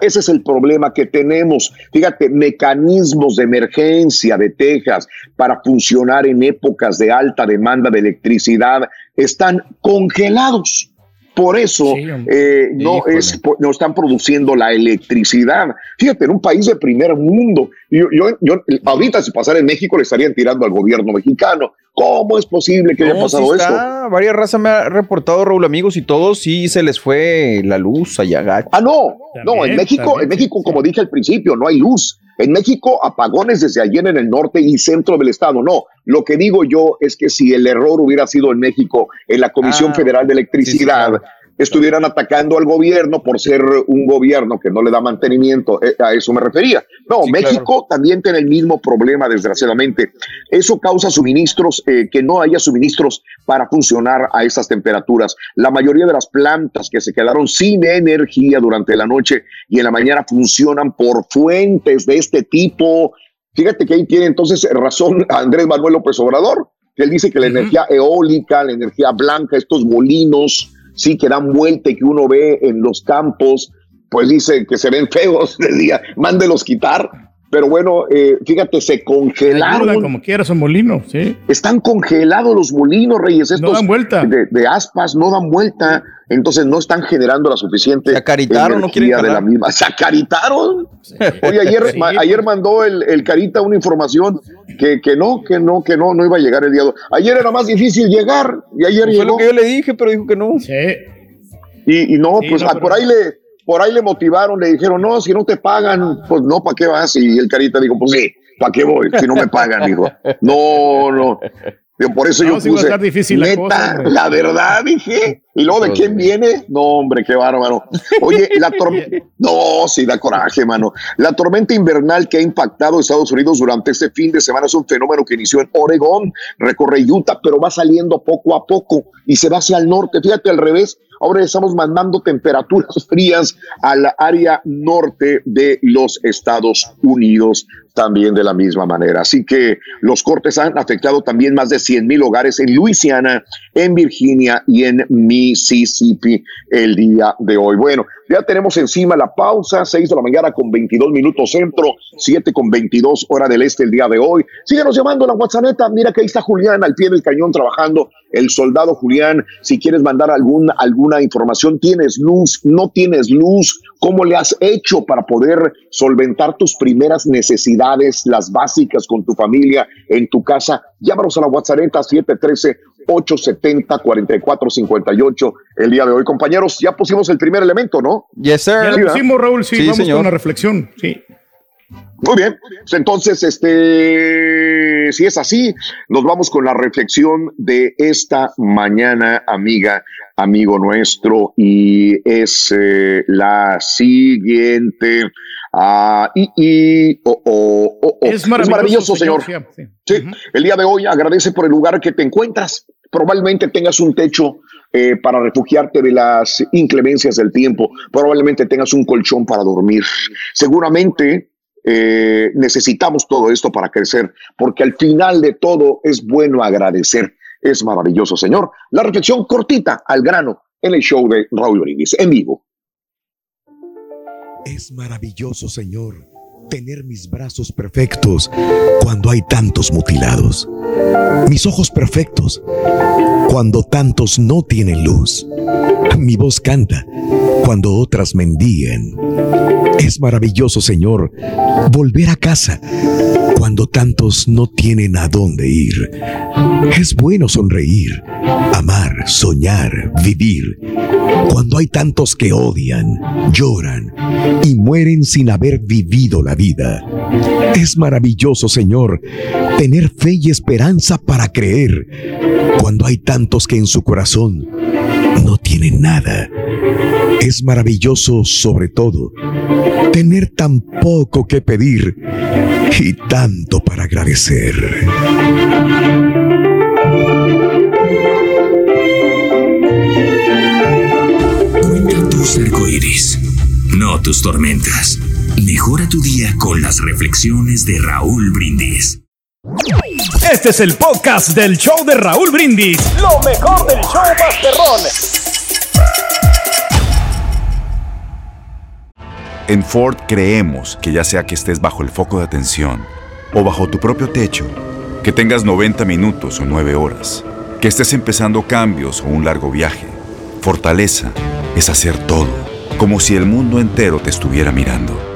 Ese es el problema que tenemos. Fíjate, mecanismos de emergencia de Texas para funcionar en épocas de alta demanda de electricidad están congelados. Por eso eh, no, es, no están produciendo la electricidad. Fíjate, en un país de primer mundo, yo, yo, ahorita si pasara en México le estarían tirando al gobierno mexicano. ¿Cómo es posible que haya pasado está. Varias razas me ha reportado, Raúl, amigos, y todos sí se les fue la luz allá. Ah, no, no, en México, también, en México, como dije al principio, no hay luz. En México, apagones desde ayer en el norte y centro del estado. No, lo que digo yo es que si el error hubiera sido en México, en la Comisión Ah, Federal de Electricidad, estuvieran atacando al gobierno por ser un gobierno que no le da mantenimiento, eh, a eso me refería. No, Sí, México también tiene el mismo problema, desgraciadamente. Eso causa suministros, eh, que no haya suministros para funcionar a esas temperaturas. La mayoría de las plantas que se quedaron sin energía durante la noche y en la mañana funcionan por fuentes de este tipo. Fíjate que ahí tiene entonces razón Andrés Manuel López Obrador, que él dice que la energía eólica, la energía blanca, estos molinos, sí, que dan vuelta y que uno ve en los campos, pues dice que se ven feos de día, mándelos quitar. Pero bueno, eh, fíjate, se congelaron. Ayudan como quiera, son molinos, sí. Están congelados los molinos, Reyes. Estos dan vuelta. De, de aspas no dan vuelta. Entonces no están generando la suficiente Se acaritaron, no quieren energía de la misma. Se acaritaron. Oye, ayer, Sí. ma- ayer mandó el, el Carita una información que, que no, que no, que no, no iba a llegar el día. de hoy. Ayer era más difícil llegar y ayer Fue llegó. lo que yo le dije, pero dijo que no. Y, y no, Sí, pues no, ah, pero- por ahí le por ahí le motivaron, le dijeron, no, si no te pagan, pues no, ¿para qué vas? Y el Carita dijo, pues sí, ¿para qué voy? Si no me pagan, dijo. No, no. Digo, por eso No, yo va a difícil la cosa, la verdad, dije. Y luego, ¿de quién viene? No, hombre, qué bárbaro. Oye, la tormenta, no, sí, da coraje, mano. La tormenta invernal que ha impactado a Estados Unidos durante este fin de semana es un fenómeno que inició en Oregón, recorre Utah, pero va saliendo poco a poco y se va hacia el norte. Fíjate al revés, ahora estamos mandando temperaturas frías al área norte de los Estados Unidos también de la misma manera. Así que los cortes han afectado también más de 100 mil hogares en Luisiana, en Virginia y en Mississippi el día de hoy. Bueno, ya tenemos encima la pausa, 6 de la mañana con 22 minutos centro, 7 con 22 hora del este el día de hoy. Síguenos llamando a la WhatsApp, mira que ahí está Julián al pie del cañón trabajando, el soldado Julián, si quieres mandar algún, alguna información, tienes luz, no tienes luz, ¿cómo le has hecho para poder solventar tus primeras necesidades, las básicas con tu familia, en tu casa? Llámanos a la WhatsApp 713 870-4458 el día de hoy. Compañeros, ya pusimos el primer elemento, ¿no? Yes, sir. Ya lo pusimos, Raúl, sí, Sí, vamos señor. con la reflexión. Sí. Muy bien. Pues Entonces, este, si es así, nos vamos con la reflexión de esta mañana, amiga, amigo nuestro, y es eh, la siguiente. Ah, y, y- oh, oh, oh, oh. Es maravilloso, señor. señor, sí. Sí, el día de hoy agradece por el lugar que te encuentras. Probablemente tengas un techo eh, para refugiarte de las inclemencias del tiempo. Probablemente tengas un colchón para dormir. Seguramente eh, necesitamos todo esto para crecer, porque al final de todo es bueno agradecer. Es maravilloso, Señor. La reflexión cortita, al grano, en el show de Raúl Brindis, en vivo. Es maravilloso, Señor, tener mis brazos perfectos cuando hay tantos mutilados. Mis ojos perfectos cuando tantos no tienen luz. Mi voz canta cuando otras mendigan. Es maravilloso, Señor, volver a casa cuando tantos no tienen a dónde ir. Es bueno sonreír, amar, soñar, vivir. Cuando hay tantos que odian, lloran y mueren sin haber vivido la vida. Es maravilloso, Señor, tener fe y esperanza para creer. Cuando hay tantos que en su corazón no tienen nada. Es maravilloso, sobre todo, tener tan poco que pedir y tanto para agradecer. Cuenta tus arcoíris, no tus tormentas. Mejora tu día con las reflexiones de Raúl Brindis. Este es el podcast del show de Raúl Brindis. Lo mejor del show Masterrón. En Ford creemos que ya sea que estés bajo el foco de atención o bajo tu propio techo, que tengas 90 minutos o 9 horas, que estés empezando cambios o un largo viaje, fortaleza es hacer todo, como si el mundo entero te estuviera mirando.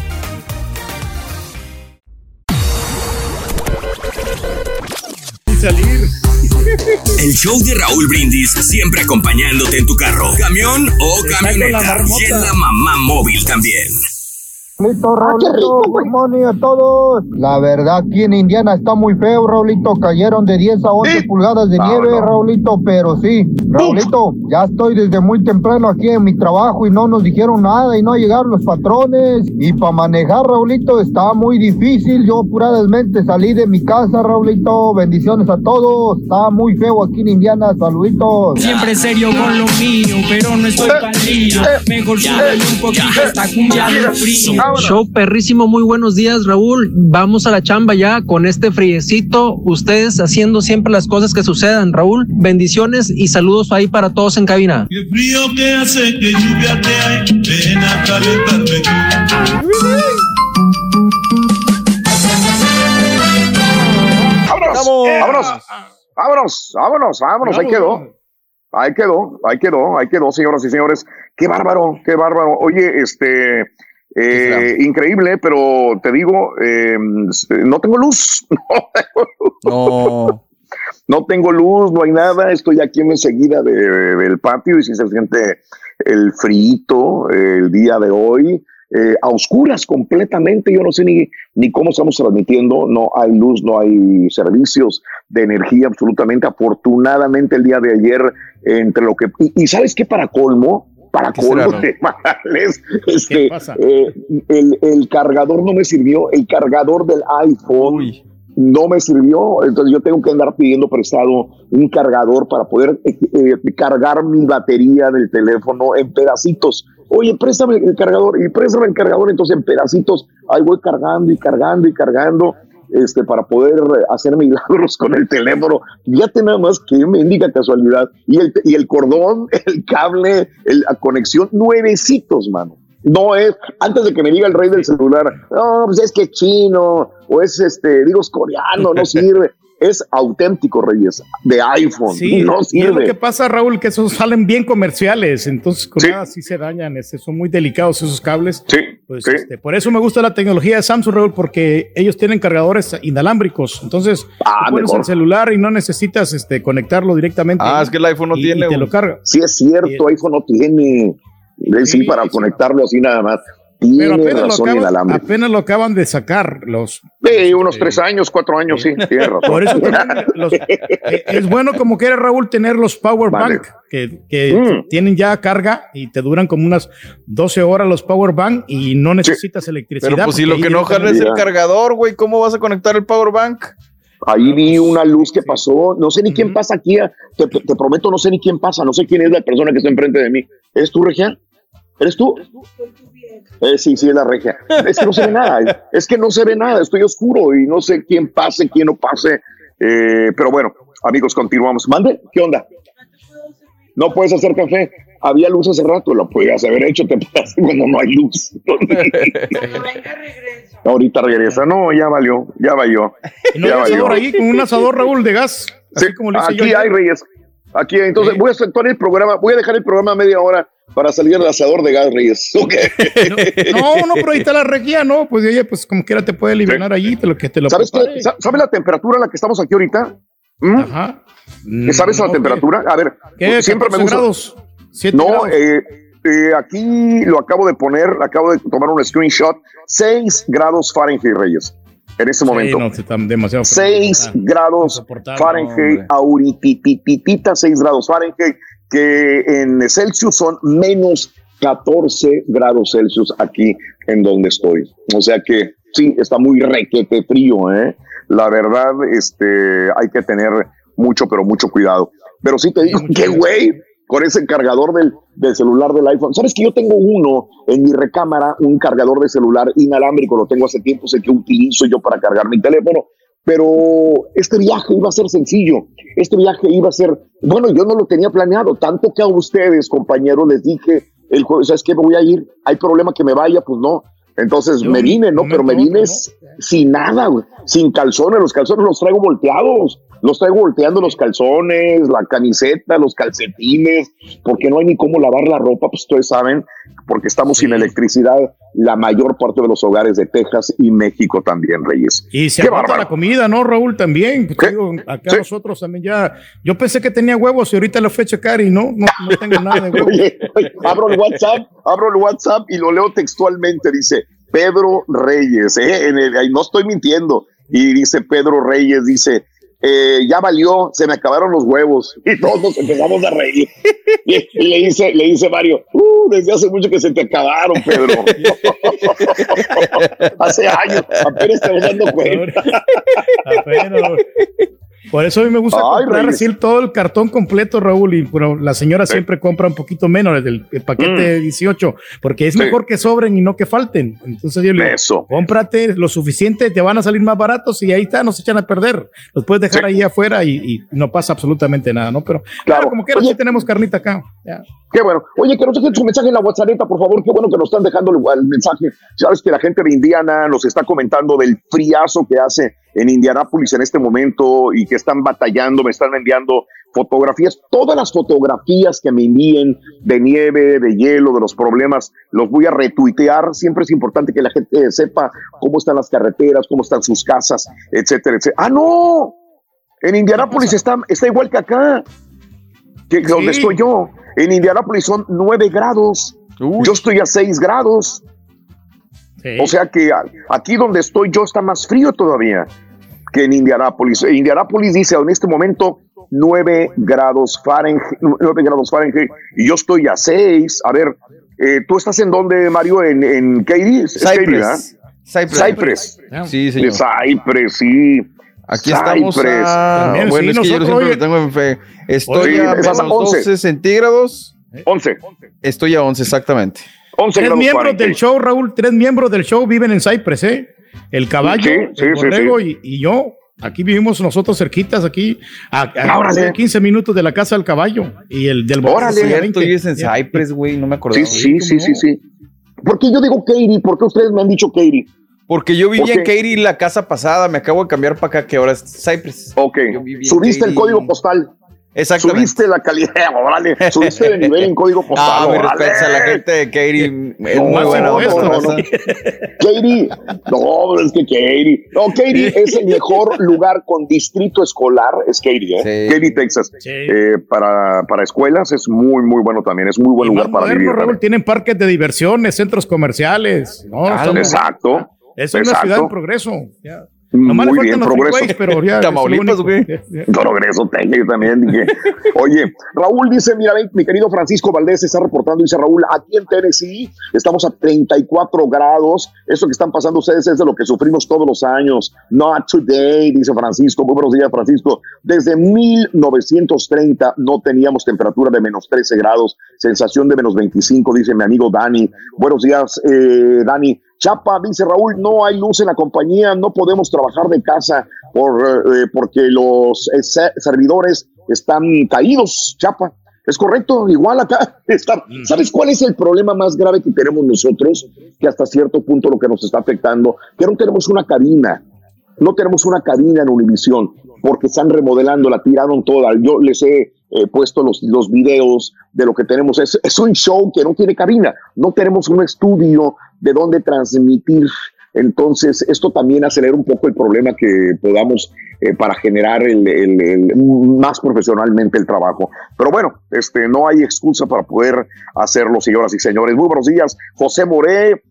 Salir. El show de Raúl Brindis siempre acompañándote en tu carro, camión o camioneta. Y en la mamá móvil también. Raulito, Raulito, good morning a todos. La verdad, aquí en Indiana está muy feo, Raulito. Cayeron de 10 a 11 pulgadas de nieve, Raulito, pero sí, Raulito, ya estoy desde muy temprano aquí en mi trabajo y no nos dijeron nada y no llegaron los patrones. Y para manejar, Raulito, está muy difícil. Yo apuradamente salí de mi casa, Raulito. Bendiciones a todos. Está muy feo aquí en Indiana. Saluditos. Siempre serio con lo mío, pero no estoy palillo. Mejor súbele un poquito esta cumbia de frío. Show perrísimo, muy buenos días, Raúl. Vamos a la chamba ya con este friecito. Ustedes haciendo siempre las cosas que sucedan, Raúl. Bendiciones y saludos ahí para todos en cabina. Qué frío que hace que lluvia te hay, ven a calentarme ¡Vámonos! ¡Vámonos! ¡Vámonos! ¡Vámonos! ¡Vámonos! Ahí quedó. Ahí quedó, ahí quedó, ahí quedó, señoras y señores. Qué bárbaro, qué bárbaro. Oye, este, eh, increíble, pero te digo, eh, no tengo luz. No. No tengo luz, no hay nada. Estoy aquí en enseguida de, del patio y si se siente el frito el día de hoy. eh, a oscuras completamente. Yo no sé ni, ni cómo estamos transmitiendo. No hay luz, no hay servicios de energía absolutamente. Afortunadamente el día de ayer, entre lo que... Y, y sabes qué para colmo, para ¿Qué será, colmo de males, este, pasa? eh, el, el cargador no me sirvió, el cargador del iPhone no me sirvió, entonces yo tengo que andar pidiendo prestado un cargador para poder eh, eh, cargar mi batería del teléfono en pedacitos. Oye, préstame el cargador y préstame el cargador, entonces en pedacitos ahí voy cargando y cargando y cargando este, para poder hacer milagros con el teléfono. Fíjate nada más que mendiga casualidad. Y el, y el cordón, el cable, el- la conexión, nuevecitos, mano. No es, antes de que me diga el rey del celular, no, pues es que es chino, o es este, digo, es coreano, no sirve. Es auténtico, Reyes, de iPhone, Sí, no y es sirve. lo que pasa, Raúl, que esos salen bien comerciales, entonces con nada sí se dañan, este, son muy delicados esos cables. Sí, Pues, este, por eso me gusta la tecnología de Samsung, Raúl, porque ellos tienen cargadores inalámbricos, entonces Ah, tú pones mejor. el celular y no necesitas este, conectarlo directamente. Ah, es que el iPhone no y- tiene y te lo carga. Sí, es cierto, iPhone no tiene. Sí, para conectarlo así nada más. Pero apenas lo, razón acaban, inalámbrico. apenas lo acaban de sacar los Sí, unos tres años, cuatro años, sí, tienes razón. Por eso los- eh, es bueno como quiera Raúl tener los power Vale. bank que, que Mm. tienen ya carga y te duran como unas 12 horas los power bank y no necesitas electricidad. Pero pues si lo que no jala es el cargador, güey, ¿cómo vas a conectar el power bank? Ahí vi una luz que pasó. No sé ni quién pasa aquí. Te, te prometo, no sé ni quién pasa. No sé quién es la persona que está enfrente de mí. ¿Eres tú, Regia? ¿Eres tú? Eh, sí, sí, es la Regia. Es que no se ve nada. Es que no se ve nada. Estoy oscuro y no sé quién pase, quién no pase. Eh, pero bueno, amigos, continuamos. Mande, ¿qué onda? No puedes hacer café. Había luz hace rato, lo podías haber hecho, te pasa cuando no hay luz. Ahorita regresa. No, ya valió, ya valió. No ya hay asador valió. ahí con un asador Raúl de gas. Así Sí, como le hice yo aquí hay Reyes. Aquí, entonces voy a aceptar el programa, voy a dejar el programa media hora para salir del asador de gas, Reyes. No, no, pero ahí está la regia, no, pues oye, pues como quiera te puede liberar allí, te lo que te lo ¿Sabes, la temperatura a la que estamos aquí ahorita? ¿Mm? Ajá. ¿Qué ¿Sabes la temperatura? A ver, ¿Qué? siempre me 14 gusta. grados, 7 no, grados. eh, eh, aquí lo acabo de poner, acabo de tomar un screenshot. 6 grados Fahrenheit, Reyes, en este momento. Sí, no, demasiado frío. 6 Está grados. Fahrenheit, ahorita 6 grados Fahrenheit, que en Celsius son menos 14 grados Celsius aquí en donde estoy. O sea que sí, está muy requete frío, ¿eh? La verdad, este, hay que tener mucho, pero mucho cuidado. Pero sí te digo que, güey, con ese cargador del, del celular del iPhone. Sabes que yo tengo uno en mi recámara, un cargador de celular inalámbrico, lo tengo hace tiempo, el que utilizo yo para cargar mi teléfono. Pero este viaje iba a ser sencillo. Este viaje iba a ser, bueno, yo no lo tenía planeado, tanto que a ustedes, compañeros, les dije el jueves, ¿sabes qué? Me voy a ir. ¿Hay problema que me vaya? Pues no. Entonces me vine, ¿no? Pero me vine sin nada, sin calzones. Los calzones los traigo volteados. Los traigo volteando los calzones, la camiseta, los calcetines, porque no hay ni cómo lavar la ropa, pues ustedes saben, porque estamos sin electricidad la mayor parte de los hogares de Texas y México también, Reyes. Y se bárbaro. la comida, ¿no, Raúl? También. Pues, digo, acá nosotros también ya. Yo pensé que tenía huevos y ahorita lo fui a checar y no, no, no tengo nada de huevos. Oye, oye, abro el WhatsApp, abro el WhatsApp y lo leo textualmente. Dice Pedro Reyes, ¿eh? En el- ahí no estoy mintiendo. Y dice Pedro Reyes, dice, eh, ya valió, se me acabaron los huevos. Y todos nos empezamos a reír. Y, y le dice, le dice Mario, "Uh, desde hace mucho que se te acabaron, Pedro. hace años, apenas vas dando cuenta. Apenas. Por eso a mí me gusta Ay, comprar así todo el cartón completo, Raúl. Y pero la señora siempre compra un poquito menos del el paquete Mm. de 18, porque es Sí. mejor que sobren y no que falten. Entonces yo le digo, Eso. cómprate lo suficiente, te van a salir más baratos y ahí está, no se echan a perder. Los puedes dejar ahí afuera y, y no pasa absolutamente nada, ¿no? Pero claro, como quiera, sí tenemos carnita acá. Ya. Qué bueno. Oye, que nos dejen su mensaje en la WhatsApp, por favor. Qué bueno que nos están dejando el, el mensaje. Sabes que la gente de Indiana nos está comentando del friazo que hace en Indianápolis en este momento y que están batallando, me están enviando fotografías. Todas las fotografías que me envíen de nieve, de hielo, de los problemas, los voy a retuitear. Siempre es importante que la gente sepa cómo están las carreteras, cómo están sus casas, etcétera, etcétera. ¡Ah, no! En Indianápolis está, está igual que acá que donde estoy yo. En Indianápolis son 9 grados. Yo estoy a 6 grados. O sea que aquí donde estoy yo está más frío todavía que en Indianápolis. En Indianápolis dice en este momento 9 grados Fahrenheit, 9 grados Fahrenheit y yo estoy a 6. A ver, eh, ¿tú estás en dónde, Mario? ¿En, en Katy? Cypress. Cypress. Cypress. Sí, señor. De Cypress, sí. Aquí estamos a... También, Bueno, sí, es que yo siempre oye. lo tengo en fe. Estoy Oye, a a menos 11. 12 centígrados. 11. Estoy a 11, exactamente. 11 Tres miembros 40. del show, Raúl, tres miembros del show viven en Cypress, ¿eh? El caballo, Sí, sí, el sí, borrego sí. Y, y yo. Aquí vivimos nosotros cerquitas, aquí, a, a- Órale. a 15 minutos de la casa del caballo. Y el del borrego Órale. a Cierto, 20. vives en. Cypress, güey, no me acordaba. Sí, sí, sí, sí, sí. ¿Por qué yo digo Katie? ¿Por qué ustedes me han dicho Katie? Porque yo vivía en. Katy la casa pasada, me acabo de cambiar para acá, que ahora es Cypress. Ok. Subiste el código postal. Exactamente. Subiste la calidad, órale. Subiste de nivel en código postal. Ah, mi respeto a la gente de Katy. Es No, muy buena no, onda, no, no. Katie, es que Katie, no, Katie es el mejor lugar con distrito escolar, es Katie, ¿eh? Sí. Katy, Texas. Sí. Eh, para, para escuelas es muy, muy bueno también, es muy buen Y lugar para moderno, vivir. Raúl, tienen parques de diversiones, centros comerciales. No, Ah, Exacto. Es una exacto. ciudad en progreso. Ya. Muy Nomás le bien, los progreso. freeways, pero ya. Tamaulipas, güey. Progreso técnico también. Dije. Oye, Raúl dice, mira, mi querido Francisco Valdés está reportando, dice Raúl, aquí en Tennessee estamos a 34 grados. Esto que están pasando ustedes es de lo que sufrimos todos los años. Not today, dice Francisco. Muy buenos días, Francisco. Desde 1930 no teníamos temperatura de menos 13 grados, sensación de menos 25, dice mi amigo Dani. Buenos días, eh, Dani. Chapa, dice Raúl, no hay luz en la compañía, no podemos trabajar de casa por, eh, porque los eh, se- servidores están caídos, Chapa. Es correcto, igual acá está. ¿Sabes cuál es el problema más grave que tenemos nosotros? Que hasta cierto punto lo que nos está afectando, que no tenemos una cabina, no tenemos una cabina en Univisión porque están remodelando, la tiraron toda. Yo les he eh, puesto los, los videos de lo que tenemos. Es, es un show que no tiene cabina, no tenemos un estudio de donde transmitir. Entonces, esto también acelera un poco el problema que podamos eh, para generar el, el- más profesionalmente el trabajo. Pero bueno, este, no hay excusa para poder hacerlo, señoras y señores. Muy buenos días, José Moré.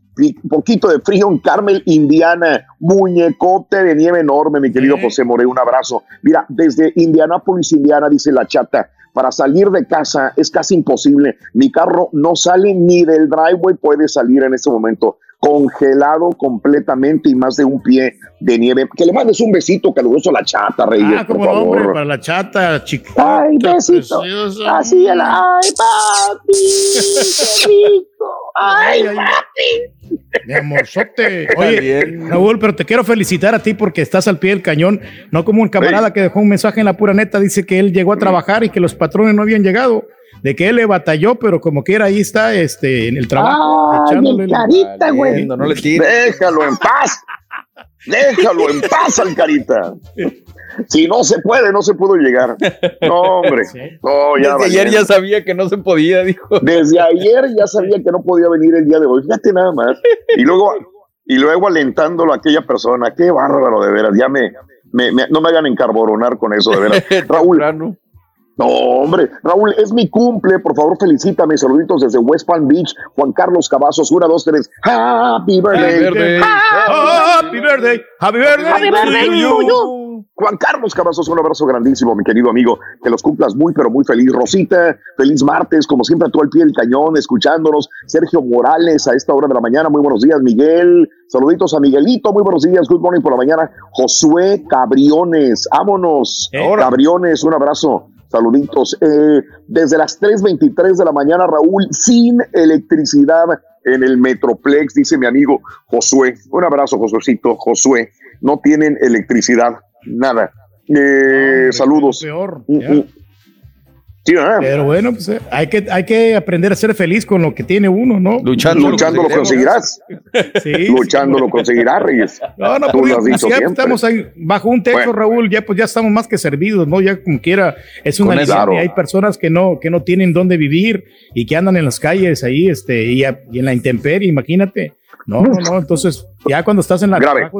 Poquito de frío en Carmel, Indiana, muñecote de nieve enorme, mi querido José Moré, un abrazo. Mira, desde Indianápolis, Indiana, dice la chata, para salir de casa es casi imposible. Mi carro no sale ni del driveway, puede salir en este momento congelado completamente y más de un pie de nieve. Que le mandes un besito caluroso a la chata, Reyes, Ah, por como no, hombre, favor. para la chata, chiquita. Ay, besito. preciosa. Así el ay, papi, qué rico. Ay, Ay, papi. Mi amorzote. Oye, Raúl, pero te quiero felicitar a ti porque estás al pie del cañón. No como un camarada que dejó un mensaje en la pura neta, dice que él llegó a trabajar y que los patrones no habían llegado. De que él le batalló, pero como quiera ahí está este, en el trabajo. Echándole el la- carita, güey. No, no le tires. Déjalo en paz. Déjalo en paz al carita. Si no se puede, no se pudo llegar. No, hombre. No, ya Desde ayer ya sabía que no se podía, dijo. Desde ayer ya sabía que no podía venir el día de hoy. Fíjate nada más. Y luego, y luego alentándolo a aquella persona. Qué bárbaro, de veras. Ya me, me- me- no me hagan encarboronar con eso, de veras. Raúl. No, hombre, Raúl, es mi cumple, por favor felicítame, saluditos desde West Palm Beach, Juan Carlos Cavazos, una, dos, tres, Happy Birthday, Happy birthday. Happy birthday, happy birthday, Happy birthday to to you. you. Juan Carlos Cavazos, un abrazo grandísimo, mi querido amigo, que los cumplas muy, pero muy feliz. Rosita, feliz martes, como siempre, tú al pie del cañón, escuchándonos. Sergio Morales, a esta hora de la mañana, muy buenos días, Miguel. Saluditos a Miguelito, muy buenos días, good morning por la mañana. Josué Cabriones, vámonos. Cabriones, un abrazo. Saluditos. Eh, desde las 3.23 de la mañana, Raúl, sin electricidad en el Metroplex, dice mi amigo Josué. Un abrazo, Josuecito, Josué. No tienen electricidad, nada. Eh, saludos. Peor. Sí, ¿verdad? Pero bueno, pues eh, hay que, hay que aprender a ser feliz con lo que tiene uno, ¿no? Luchando, Luchando lo conseguirás. Sí, Luchando lo conseguirás, Reyes. No, no, Tú pues, lo has pues, dicho ya siempre. estamos ahí bajo un techo, Bueno. Raúl, ya pues ya estamos más que servidos, ¿no? Ya como quiera, es una Claro. hay personas que no, que no tienen dónde vivir y que andan en las calles ahí, este, y, a- y en la intemperie, imagínate. No, no, no, entonces ya cuando estás en la de la,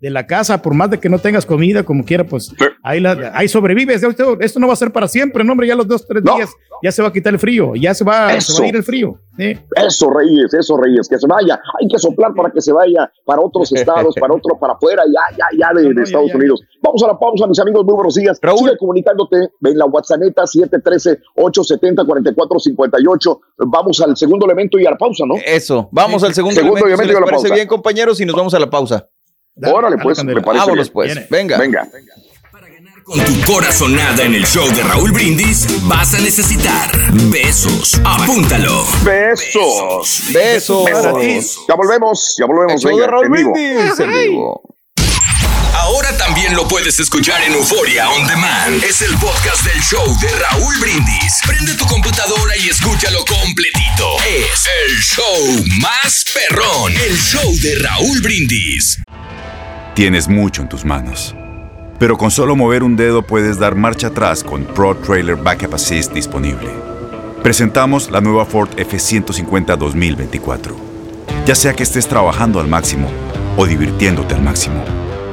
de la casa, por más de que no tengas comida, como quiera, pues ahí, la, ahí sobrevives. Esto, no va a ser para siempre, no, hombre, ya los dos, tres días ya se va a quitar el frío, ya se va, se Eso. va a ir el frío. ¿sí? Eso, Reyes, eso, Reyes, que se vaya. Hay que soplar para que se vaya para otros estados, para otro, para afuera, ya, ya, ya de, de Estados Unidos. Vamos a la pausa, mis amigos, muy buenos días. Sigue comunicándote en la WhatsApp 713-870-4458. Vamos al segundo elemento y a la pausa, ¿no? Eso, vamos al segundo, Segundo elemento, si elemento y les parece pausa. bien, compañeros, y nos vamos a la pausa. Órale, pues, me parece Vámonos, bien. pues. Venga. Venga. Con tu corazonada en el show de Raúl Brindis, vas a necesitar besos. Apúntalo. Besos. Besos. Ya volvemos, ya volvemos. El show venga, de Raúl en vivo. Brindis, en vivo. Ahora también lo puedes escuchar en Euforia On Demand. Es el podcast del show de Raúl Brindis. Prende tu computadora y escúchalo completito. Es el show más perrón. El show de Raúl Brindis. Tienes mucho en tus manos. Pero con solo mover un dedo puedes dar marcha atrás con Pro Trailer Backup Assist disponible. Presentamos la nueva Ford F150 2024. Ya sea que estés trabajando al máximo o divirtiéndote al máximo,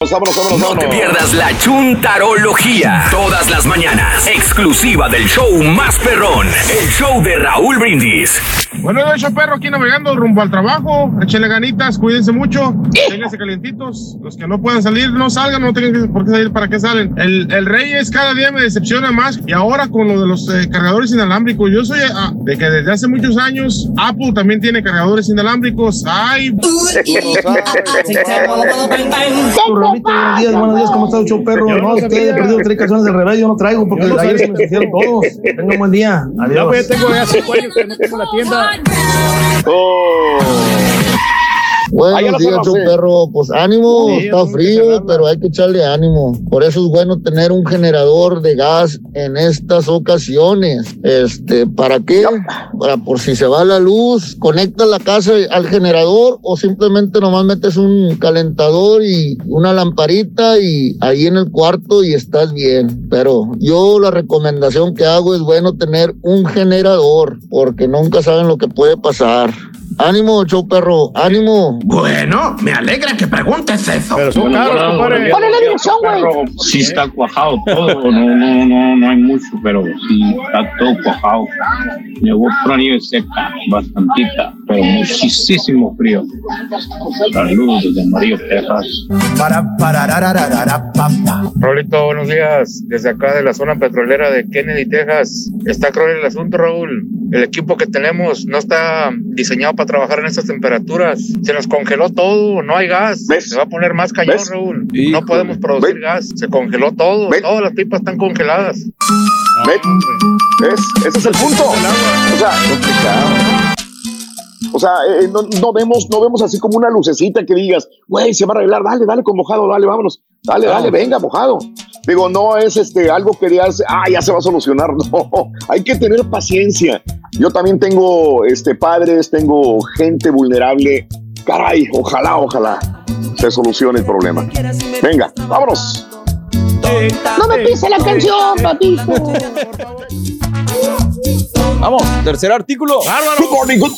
Vámonos, vámonos, No te pierdas la chuntarología. Todas las mañanas. Exclusiva del show más perrón. El show de Raúl Brindis. Buenas noches, perro, aquí navegando rumbo al trabajo. Échenle ganitas, cuídense mucho. Ténganse calientitos. Los que no puedan salir, no salgan, no tengan por qué salir, ¿para qué salen? El, el Reyes cada día me decepciona más. Y ahora con lo de los eh, cargadores inalámbricos, yo soy ah, de que desde hace muchos años Apple también tiene cargadores inalámbricos. ¡Ay! Buenos días, buenos días, ¿cómo está el show perro? No, es que he perdido tres calzones del revés, yo no traigo porque ayer se me hicieron todos. Tenga un buen día, No, adiós. pues ya tengo ya cinco años que no tengo la tienda. Buenos Ah, días, perro. Pues ánimo, Sí, está frío, pero hay que echarle ánimo. Por eso es bueno tener un generador de gas en estas ocasiones. Este, ¿para qué? Para por si se va la luz, conectas la casa al generador o simplemente nomás metes un calentador y una lamparita y ahí en el cuarto y estás bien. Pero yo la recomendación que hago es bueno tener un generador porque nunca saben lo que puede pasar. Ánimo, show perro, ánimo. Bueno, me alegra que preguntes eso. Pero son caros, compadre. Ponle la dirección, güey. Sí está cuajado todo, no, no, no, no hay mucho, pero sí está todo cuajado. Llegó por nieve seca, bastantita, pero muchísimo frío. Saludos desde Amarillo, Texas. Para, para, Rolito, buenos días. Desde acá de la zona petrolera de Kennedy, Texas. Está cruel el asunto, Raúl. El equipo que tenemos no está diseñado para trabajar en estas temperaturas. Se nos congeló todo, no hay gas. Se va a poner más cañón, ¿Ves? Raúl. No podemos producir gas. Se congeló todo. Todas las pipas están congeladas. ¿Ves? Ese es el punto. O sea, o sea, eh, no, no vemos, no vemos así como una lucecita que digas, güey, se va a arreglar, dale, dale con mojado, dale, vámonos, dale, dale, venga, mojado. Digo, no es este algo que digas, ah, ya se va a solucionar, no, hay que tener paciencia. Yo también tengo este padres, tengo gente vulnerable. Caray, ojalá, ojalá se solucione el problema. Venga, vámonos. No me pise la canción, papito. Vamos, tercer artículo. Good morning, good,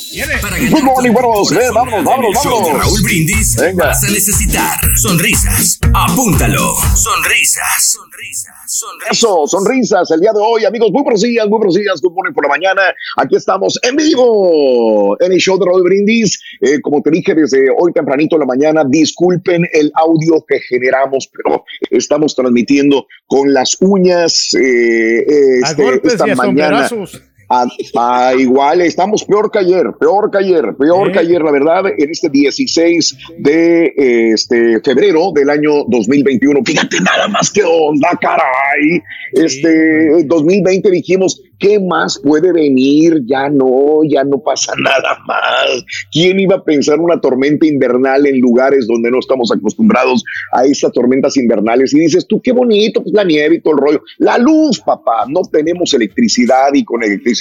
good morning, buenos, eh, vámonos, vámonos, vámonos. Raúl Brindis Venga. vas a necesitar sonrisas. Apúntalo. Sonrisas. Sonrisas. Sonrisas. Eso, sonrisas el día de hoy, amigos. Muy buenos días, muy buenos días. Good morning por la mañana. Aquí estamos en vivo en el show de Raúl Brindis. Eh, como te dije desde hoy tempranito en la mañana, disculpen el audio que generamos, pero estamos transmitiendo con las uñas eh, eh, A este, golpes esta y a mañana. sombrerazos. Ah, ah, igual, estamos peor que ayer, peor que ayer, peor que ayer, la verdad, en este 16 de este febrero del año 2021. Fíjate nada más que onda, caray. Este 2020 dijimos, ¿qué más puede venir? Ya no, ya no pasa nada más. ¿Quién iba a pensar una tormenta invernal en lugares donde no estamos acostumbrados a estas tormentas invernales? Y dices, tú qué bonito, pues la nieve y todo el rollo. La luz, papá, no tenemos electricidad y con electricidad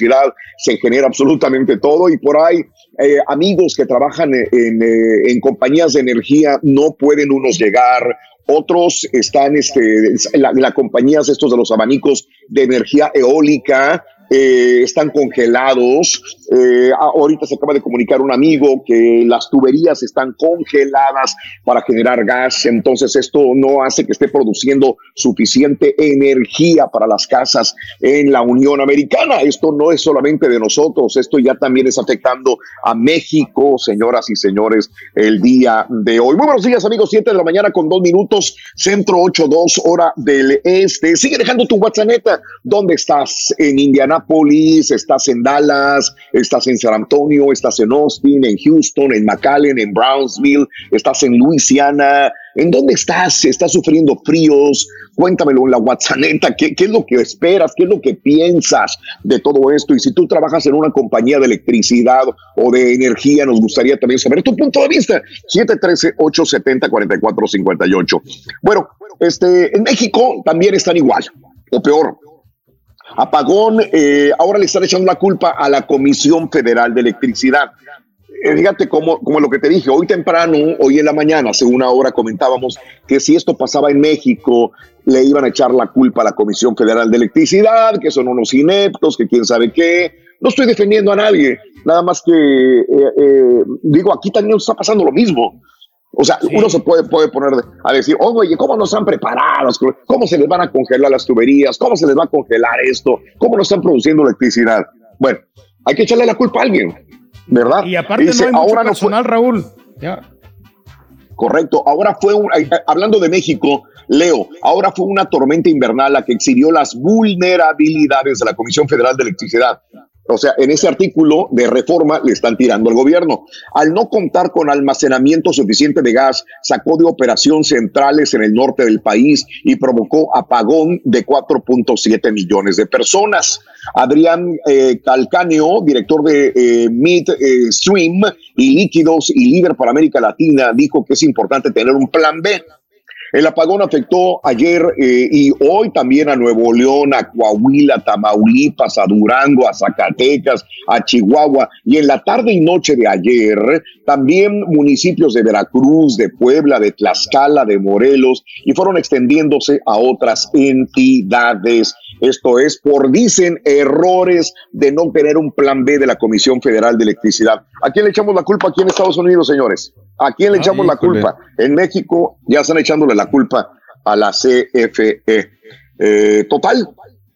se genera absolutamente todo y por ahí eh, amigos que trabajan en, en, eh, en compañías de energía no pueden unos llegar, otros están, este, la, la compañías estos de los abanicos de energía eólica, eh, están congelados. Eh, ahorita se acaba de comunicar un amigo que las tuberías están congeladas para generar gas, entonces esto no hace que esté produciendo suficiente energía para las casas en la Unión Americana. Esto no es solamente de nosotros, esto ya también está afectando a México, señoras y señores, el día de hoy. Muy buenos días, amigos, 7 de la mañana con dos minutos, centro 8-2, hora del este. Sigue dejando tu WhatsApp. ¿Dónde estás? En Indianápolis, estás en Dallas, estás en San Antonio, estás en Austin, en Houston, en McAllen, en Brownsville, estás en Luisiana. ¿En dónde estás? ¿Estás sufriendo fríos? Cuéntamelo en la WhatsApp. ¿Qué, ¿Qué es lo que esperas? ¿Qué es lo que piensas de todo esto? Y si tú trabajas en una compañía de electricidad o de energía, nos gustaría también saber tu punto de vista. 713-870-4458. Bueno, este, en México también están igual, o peor. Apagón, eh, ahora le están echando la culpa a la Comisión Federal de Electricidad. Eh, fíjate como, lo que te dije, hoy temprano, hoy en la mañana, hace una hora comentábamos que si esto pasaba en México, le iban a echar la culpa a la Comisión Federal de Electricidad, que son unos ineptos, que quién sabe qué. No estoy defendiendo a nadie, nada más que eh, eh, digo, aquí también está pasando lo mismo. O sea, uno se puede, puede poner a decir, oh, oye, ¿cómo no están preparados? ¿Cómo se les van a congelar las tuberías? ¿Cómo se les va a congelar esto? ¿Cómo no están produciendo electricidad? Bueno, hay que echarle la culpa a alguien, ¿verdad? Y aparte Dice, no hay mucho ahora no fue- personal, Raúl. Ya. Correcto. Ahora fue un, eh, hablando de México, Leo, ahora fue una tormenta invernal la que exhibió las vulnerabilidades de la Comisión Federal de Electricidad. O sea, en ese artículo de reforma le están tirando al gobierno. Al no contar con almacenamiento suficiente de gas, sacó de operación centrales en el norte del país y provocó apagón de 4.7 millones de personas. Adrián eh, Calcaneo, director de eh, Midstream y Líquidos y líder para América Latina, dijo que es importante tener un plan B. El apagón afectó ayer eh, y hoy también a Nuevo León, a Coahuila, a Tamaulipas, a Durango, a Zacatecas, a Chihuahua y en la tarde y noche de ayer también municipios de Veracruz, de Puebla, de Tlaxcala, de Morelos y fueron extendiéndose a otras entidades. Esto es por, dicen, errores de no tener un plan B de la Comisión Federal de Electricidad. ¿A quién le echamos la culpa aquí en Estados Unidos, señores? ¿A quién le Ay, echamos la culpa? En México ya están echándole la culpa a la CFE. Eh, total,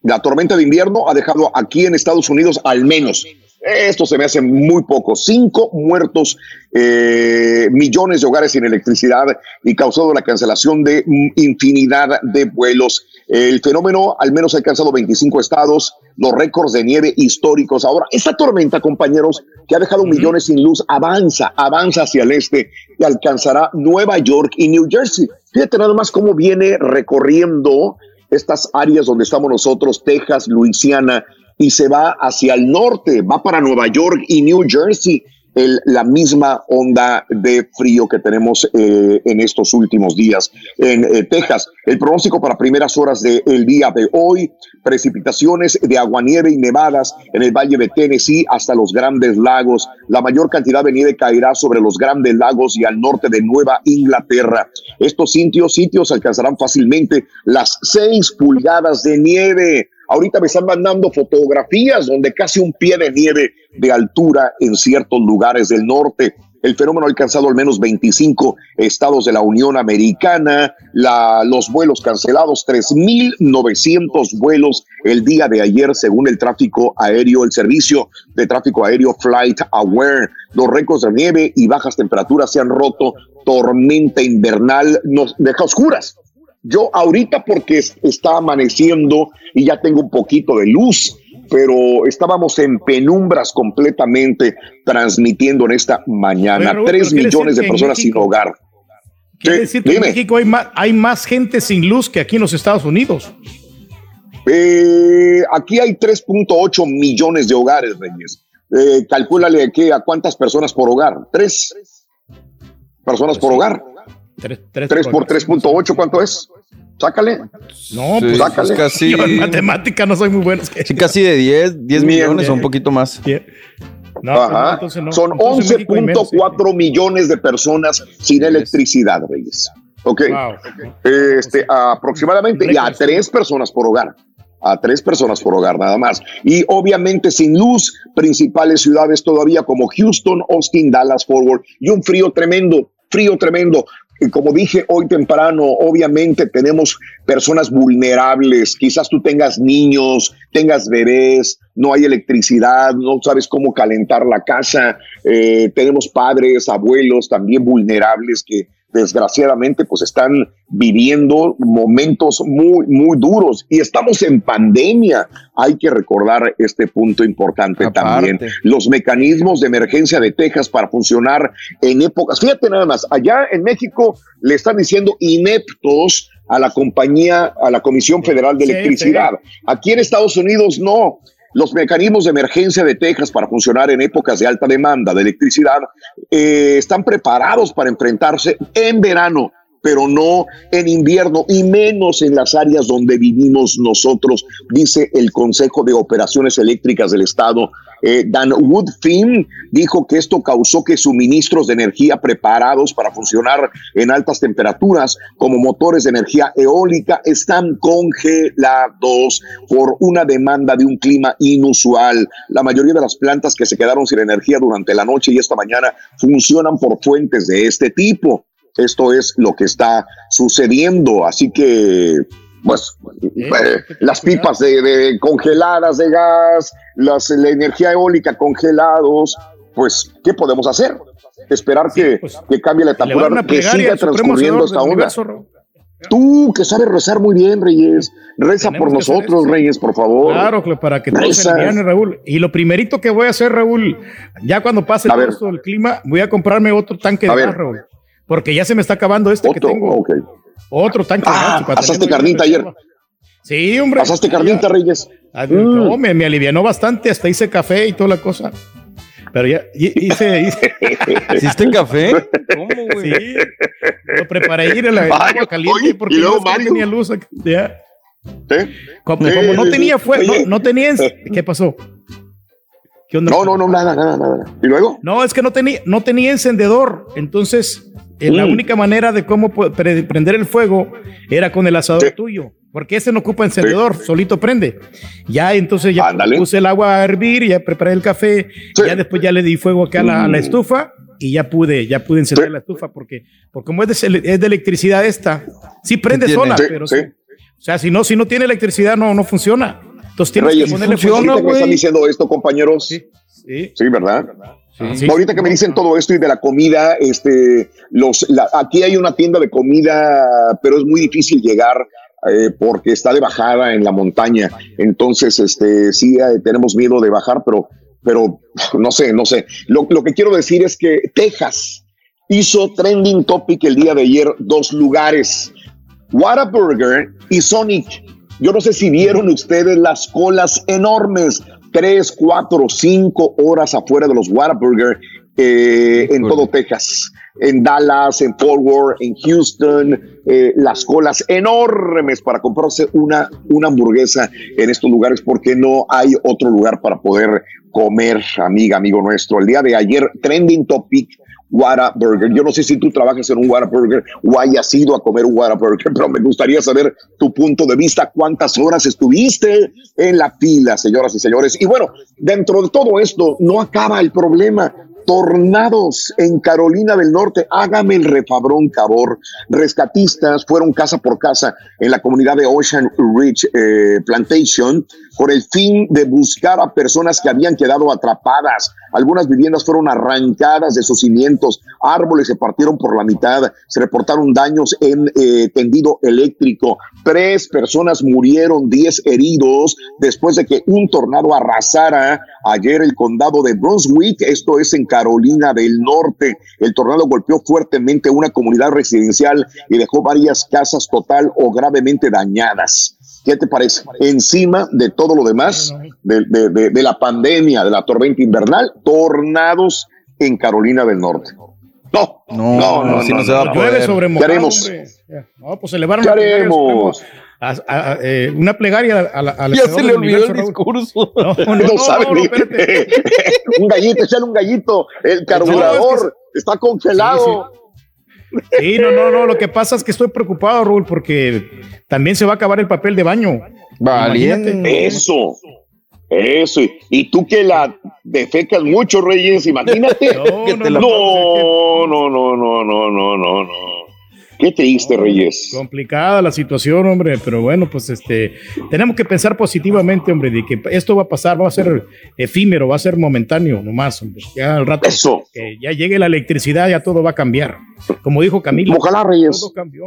la tormenta de invierno ha dejado aquí en Estados Unidos al menos, esto se me hace muy poco, cinco muertos, eh, millones de hogares sin electricidad y causado la cancelación de infinidad de vuelos. El fenómeno al menos ha alcanzado 25 estados, los récords de nieve históricos. Ahora, esta tormenta, compañeros, que ha dejado millones sin luz, avanza, avanza hacia el este y alcanzará Nueva York y New Jersey. Fíjate nada más cómo viene recorriendo estas áreas donde estamos nosotros, Texas, Luisiana, y se va hacia el norte, va para Nueva York y New Jersey. El- la misma onda de frío que tenemos eh, en estos últimos días en eh, Texas. El pronóstico para primeras horas del día de hoy, precipitaciones de aguanieve y nevadas en el valle de Tennessee hasta los grandes lagos. La mayor cantidad de nieve caerá sobre los grandes lagos y al norte de Nueva Inglaterra. Estos sitios, sitios alcanzarán fácilmente las seis pulgadas de nieve. Ahorita me están mandando fotografías donde casi un pie de nieve de altura en ciertos lugares del norte. El fenómeno ha alcanzado al menos 25 estados de la Unión Americana. Los vuelos cancelados, 3.900 vuelos el día de ayer, según el tráfico aéreo, el servicio de tráfico aéreo Flight Aware. Los récords de nieve y bajas temperaturas se han roto. Tormenta invernal nos deja oscuras. Yo ahorita porque es- está amaneciendo y ya tengo un poquito de luz, pero estábamos en penumbras completamente transmitiendo en esta mañana. Oye, Raúl, Tres millones de personas sin hogar. Quiere decir que dime. en México hay más, hay más gente sin luz que aquí en los Estados Unidos. Eh, aquí hay 3.8 millones de hogares, Reyes. Eh, calcúlale que a cuántas personas por hogar. Tres personas por hogar. Tres, Tres por 3.8, ¿cuánto es? Sácale. No, Sí, pues sácale. pues casi- Yo en matemática no soy muy bueno. es que- Sí, casi de 10, 10 Bien, millones o un poquito más. No, pues no, Ajá. entonces no. Son Entonces en México hay menos, sí. 11.4 millones de personas sin electricidad, Reyes. Ok. Este, aproximadamente, y a tres personas por hogar. A tres personas por hogar, nada más. Y obviamente sin luz, principales ciudades todavía como Houston, Austin, Dallas, Fort Worth, y un frío tremendo, frío tremendo. Como dije hoy temprano, obviamente tenemos personas vulnerables. Quizás tú tengas niños, tengas bebés, no hay electricidad, no sabes cómo calentar la casa. Eh, tenemos padres, abuelos también vulnerables que desgraciadamente pues están viviendo momentos muy, muy duros y estamos en pandemia. Hay que recordar este punto importante también. Los mecanismos de emergencia de Texas para funcionar en épocas. Fíjate nada más, allá en México le están diciendo ineptos a la compañía, a la Comisión Federal de Electricidad. Aquí en Estados Unidos no. Los mecanismos de emergencia de Texas para funcionar en épocas de alta demanda de electricidad eh, están preparados para enfrentarse en verano, pero no en invierno y menos en las áreas donde vivimos nosotros, dice el Consejo de Operaciones Eléctricas del Estado. Eh, Dan Woodfin dijo que esto causó que suministros de energía preparados para funcionar en altas temperaturas, como motores de energía eólica, están congelados por una demanda de un clima inusual. La mayoría de las plantas que se quedaron sin energía durante la noche y esta mañana funcionan por fuentes de este tipo. Esto es lo que está sucediendo. Así que, pues, eh, las pipas de, de congeladas de gas, las, la energía eólica congelados, pues, ¿qué podemos hacer? Esperar que, que cambie la pues, Le van a temporada, que siga transcurriendo esta onda. universo. Tú que sabes rezar muy bien, Reyes, reza por que nosotros. Reyes, por favor. Claro, que para que todo se Raúl. Y lo primerito que voy a hacer, Raúl, ya cuando pase esto del clima, voy a comprarme otro tanque de ver. gas, Raúl. Porque ya se me está acabando este que tengo. Otro tanque de Ah, gas. para ¿asaste tenerlo carnita ayer? Sí, hombre. ¿Pasaste carnita. Reyes? Ah, Mm. No, me, me alivianó bastante, hasta hice café y toda la cosa. Pero ya hi- hice, hice. ¿Hiciste café? Sí, lo preparé ir a la el Ay, agua caliente oye, porque y luego no, Mario. tenía luz. aquí, ya. Como, Sí, como no tenía fuego, no, no tenía. ¿Qué pasó? ¿Qué onda? No, no, no, nada, nada, nada. ¿Y luego? No, es que no tenía, no tenía encendedor. Entonces, eh, la Mm. única manera de cómo prender el fuego era con el asador tuyo. Porque ese no ocupa encendedor, solito prende. Ya, entonces ya puse el agua a hervir, ya preparé el café, ya después ya le di fuego acá a la, a la Mm. estufa y ya pude, ya pude encender la estufa porque, porque como es de, es de electricidad esta, sí prende sola, Sí, pero sí. sí. O sea, si no, si no tiene electricidad, no, no funciona. Entonces tienes Reyes, que ponerle ahorita fuego. están diciendo esto, compañeros. Sí, sí. ¿verdad? Sí. Ahorita que me dicen todo esto y de la comida, este, los, la- aquí hay una tienda de comida, pero es muy difícil llegar eh, porque está de bajada en la montaña. Entonces, este, sí eh, tenemos miedo de bajar, pero, pero no sé, no sé. Lo, lo que quiero decir es que Texas hizo trending topic el día de ayer dos lugares, Whataburger y Sonic. Yo no sé si vieron ustedes las colas enormes, tres, cuatro, cinco horas afuera de los Whataburger eh, en todo Texas, en Dallas, en Fort Worth, en Houston, eh, las colas enormes para comprarse una, una hamburguesa en estos lugares porque no hay otro lugar para poder comer, amiga, amigo nuestro. El día de ayer, trending topic, Whataburger. Yo no sé si tú trabajas en un Whataburger o hayas ido a comer un Whataburger, pero me gustaría saber tu punto de vista, cuántas horas estuviste en la fila, señoras y señores. Y bueno, dentro de todo esto no acaba el problema. Tornados en Carolina del Norte, hágame el refabrón, cabor. Rescatistas fueron casa por casa en la comunidad de Ocean Ridge eh, Plantation con el fin de buscar a personas que habían quedado atrapadas. Algunas viviendas fueron arrancadas de sus cimientos, árboles se partieron por la mitad, se reportaron daños en eh, tendido eléctrico. Tres personas murieron, diez heridos después de que un tornado arrasara ayer el condado de Brunswick, esto es en Carolina del Norte. El tornado golpeó fuertemente una comunidad residencial y dejó varias casas total o gravemente dañadas. ¿Qué te parece? Encima de todo lo demás, de, de- de- de la pandemia, de la tormenta invernal, tornados en Carolina del Norte. No, no, no, no, si no no, se va a no. poder. Llueve sobre ¿Qué haremos? No, pues elevaron ¿Qué la plegaria haremos? a- a- a- eh, una plegaria a la- al Ya Señor se le olvidó el discurso. No, no, No, no, sabe no, ni- un gallito, echale un gallito. El carburador está congelado. Sí, no, no, no. Lo que pasa es que estoy preocupado, Raúl, porque también se va a acabar el papel de baño. Imagínate. Eso. Eso. Y- Y tú que la defecas mucho, Reyes, imagínate. No, no, no, no, no, no, no, no. Qué triste, Reyes. Complicada la situación, hombre, pero bueno, pues este, tenemos que pensar positivamente, hombre, de que esto va a pasar, va a ser efímero, va a ser momentáneo nomás, hombre. Ya al rato Eso. que ya llegue la electricidad, ya todo va a cambiar. Como dijo Camilo. Ojalá, Reyes. Todo cambió.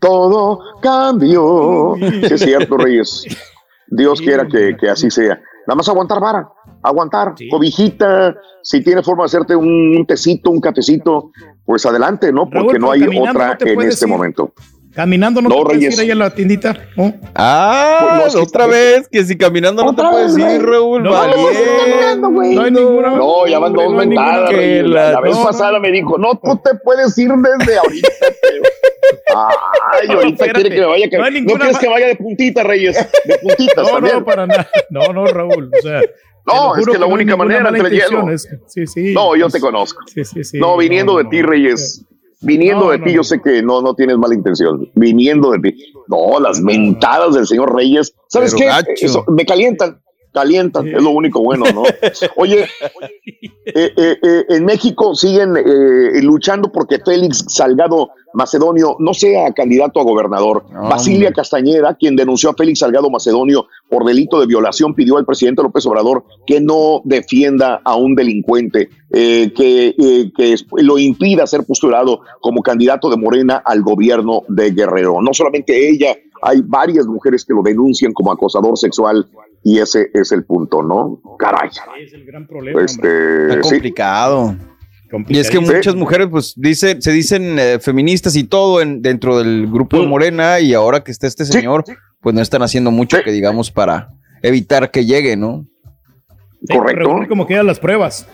Todo cambió. Sí, es cierto, Reyes. Dios quiera que, que así sea. Nada más aguantar vara, aguantar, cobijita, si tiene forma de hacerte un, tecito, un cafecito, pues adelante, ¿no? Porque Raúl, no pero hay otra no en este ir. momento. Caminando no, No, te puedes Reyes. ir ahí a la tiendita, ¿no? Ah, Pues no, es que- otra vez, que si caminando no te puedes vez, ir. Raúl. No. No hay ninguna. No, ya van dos no mentadas. que la- La, vez no, pasada me dijo, no, tú te puedes ir desde ahorita. Ay, No, ahorita espérate. quiere que me vaya. No hay ¿No, ninguna quieres que vaya de puntita, Reyes? De puntitas No, también. no, para nada. No, no, Raúl. O sea, No, es que la única manera entre hielo. es- sí, sí. No, yo pues, te conozco. Sí, sí, sí. No, viniendo no, de ti. Reyes. Viniendo No, de no, ti, no. yo sé que no, no tienes mala intención. Viniendo de ti. No, las mentadas del señor Reyes. ¿Sabes Pero qué? Eso, me calientan. Calientan, es lo único bueno, ¿no? Oye, eh, eh, eh, en México siguen eh, luchando porque Félix Salgado Macedonio no sea candidato a gobernador. Basilia Castañeda, quien denunció a Félix Salgado Macedonio por delito de violación, pidió al presidente López Obrador que no defienda a un delincuente, eh, que, eh, que lo impida ser postulado como candidato de Morena al gobierno de Guerrero. No solamente ella, hay varias mujeres que lo denuncian como acosador sexual y ese es el punto, ¿no? Caray. Es el gran problema. Este, Está sí. Y es que muchas mujeres, pues, dicen, se dicen eh, feministas y todo en, dentro del grupo de Morena, y ahora que está este señor, pues no están haciendo mucho que digamos para evitar que llegue, ¿no? Sí, reunir como quedan las pruebas.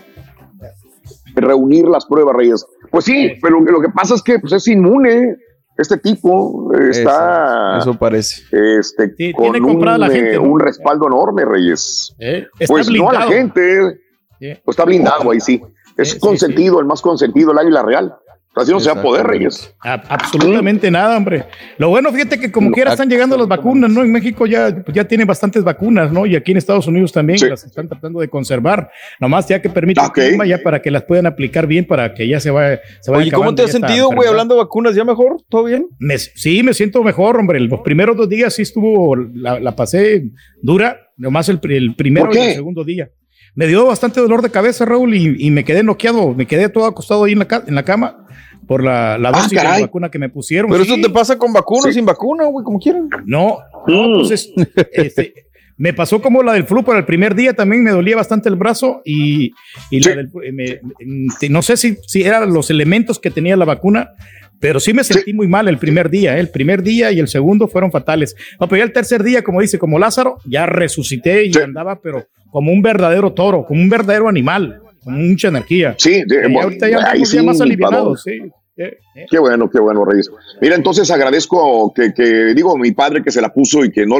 reunir las pruebas, Reyes. Pues sí, pero lo que pasa es que pues, es inmune. Este tipo está Eso, eso parece. este, Sí, con tiene un, comprada la eh, gente, ¿no? un respaldo enorme, Reyes. Eh, Está Pues no a la blindado. gente, Sí. pues está blindado ahí sí. Es Sí, sí, consentido, el más consentido, el águila real. Así no se va a poder. Reyes. A- absolutamente nada, hombre. Lo bueno, fíjate que como quiera están llegando las vacunas, ¿no? En México ya, pues ya tienen bastantes vacunas, ¿no? Y aquí en Estados Unidos también Sí. las están tratando de conservar. Nomás ya que permite Ok. el clima ya para que las puedan aplicar bien, para que ya se vaya. Se vaya Oye, ¿cómo te has sentido, güey? Hablando de vacunas, ¿ya mejor? ¿Todo bien? Me- sí, me siento mejor, hombre. Los primeros dos días sí estuvo, la, la pasé dura, nomás el, el primero ¿Por y el segundo día. Me dio bastante dolor de cabeza, Raúl, y, y me quedé noqueado, me quedé todo acostado ahí en la, ca- en la cama por la, la Ah, dosis de la vacuna que me pusieron. Pero Sí. eso te pasa con vacuna o sin vacuna, güey, como quieran. No, no, pues es- este, me pasó como la del flu para el primer día, también me dolía bastante el brazo y, y la Sí. del, eh, me- me- no sé si, si eran los elementos que tenía la vacuna, pero sí me sentí muy mal el primer día, ¿eh? el primer día y el segundo fueron fatales. No, pero ya el tercer día, como dice, como Lázaro, ya resucité y Sí. andaba, pero como un verdadero toro, como un verdadero animal, con mucha energía. Sí, de- Y bueno, ahorita ya ahí sí, más dónde. sí. Eh, eh. Qué bueno, qué bueno, Reyes. Mira, entonces agradezco que, que digo, mi padre que se la puso y que no.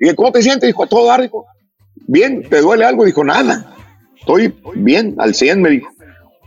¿Y cómo te sientes? Dijo, a todo dar, dijo. Bien, ¿te duele algo? Dijo, nada. Estoy bien, al 100, me dijo.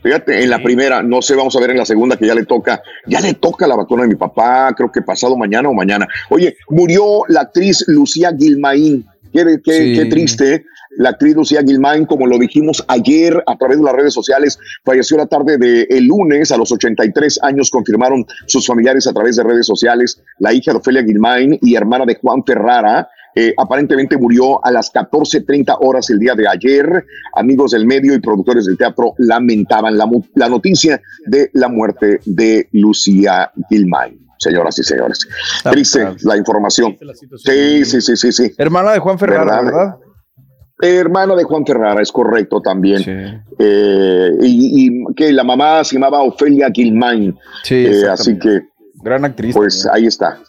Fíjate, en la primera, no sé, vamos a ver en la segunda que ya le toca, ya le toca la vacuna de mi papá, creo que pasado mañana o mañana. Oye, murió la actriz Lucía Gilmaín. Qué, qué, Sí. qué triste. ¿eh? La actriz Lucía Gilmain, como lo dijimos ayer a través de las redes sociales, falleció la tarde del el lunes a los 83 años, confirmaron sus familiares a través de redes sociales. La hija de Ofelia Gilmain y hermana de Juan Ferrara, eh, aparentemente murió a las 14:30 horas el día de ayer. Amigos del medio y productores del teatro lamentaban la, la noticia de la muerte de Lucía Gilmain. Señoras y señores, triste la información. Sí, sí, sí, sí, sí. Hermana de Juan Ferrara, ¿verdad? Hermano de Juan Ferrara, es correcto también. Eh, y, y que la mamá se llamaba Ofelia Gilmain. Sí, Eh, así que. Gran actriz. Pues ahí está.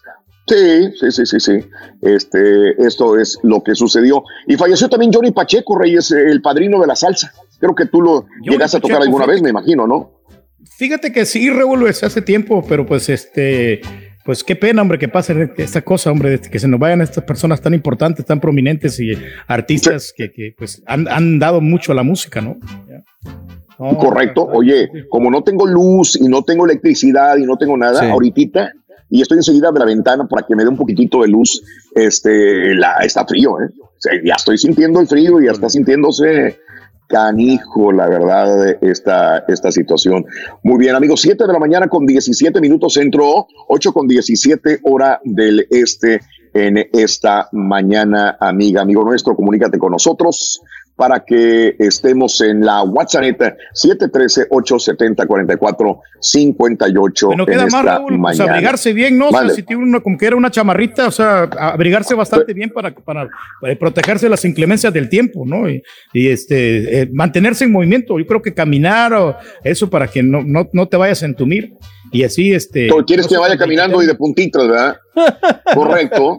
Sí, sí, sí, sí, sí. Este, esto es lo que sucedió. Y falleció también Johnny Pacheco, Reyes, el padrino de la salsa. Creo que tú lo llegaste a tocar alguna fíjate. vez, me imagino, ¿no? Fíjate que sí, Raúl, es hace tiempo, pero pues este, pues qué pena, hombre, que pase esta cosa, hombre, que se nos vayan estas personas tan importantes, tan prominentes y artistas que, que, pues han, han dado mucho a la música, ¿no? Correcto. Oye, como no tengo luz y no tengo electricidad y no tengo nada, Sí. ahorita, y estoy enseguida de la ventana para que me dé un poquitito de luz, este, la, está frío, ¿eh? O sea, ya estoy sintiendo el frío y ya está sintiéndose canijo, la verdad, esta, esta situación. Muy bien, amigos, 7 de la mañana con 17 minutos centro, 8 con 17 hora del este en esta mañana, amiga, amigo nuestro, comunícate con nosotros para que estemos en la WhatsApp 713-870-4458 Bueno, en queda más, Raúl, pues, mañana. abrigarse bien, ¿no? O sea, Vale. si tiene uno como que era una chamarrita, o sea, abrigarse bastante bien para, para, para protegerse de las inclemencias del tiempo, ¿no? Y, y, este, eh, mantenerse en movimiento. Yo creo que caminar o eso para que no, no, no te vayas a entumir. Y así, este. Tú quieres que vaya caminando y de puntitas, ¿verdad? Correcto.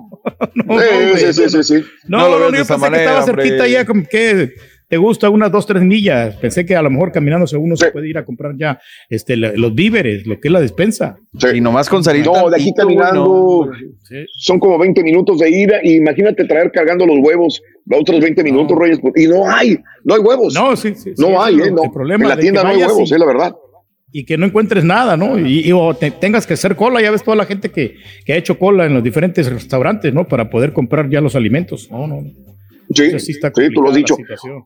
No, Sí, no, sí, sí, no, sí, sí. No, No lo yo de pensé que estaba cerquita ya, como que te gusta unas dos, tres millas. Pensé que a lo mejor caminándose uno se puede ir a comprar ya este, la- los víveres, lo que es la despensa. Y nomás con salir No, de aquí caminando son como 20 minutos de ida y imagínate traer cargando los huevos otros 20 minutos, Reyes, y no hay, no hay huevos. No, sí, sí. No sí, hay, ¿eh? No. el problema en la tienda que no hay huevos, es la verdad. Y que no encuentres nada, ¿no? Y, o te- tengas que hacer cola, ya ves toda la gente que, que ha hecho cola en los diferentes restaurantes, ¿no? Para poder comprar ya los alimentos. No, no. Sí, sí está sí, tú lo has dicho.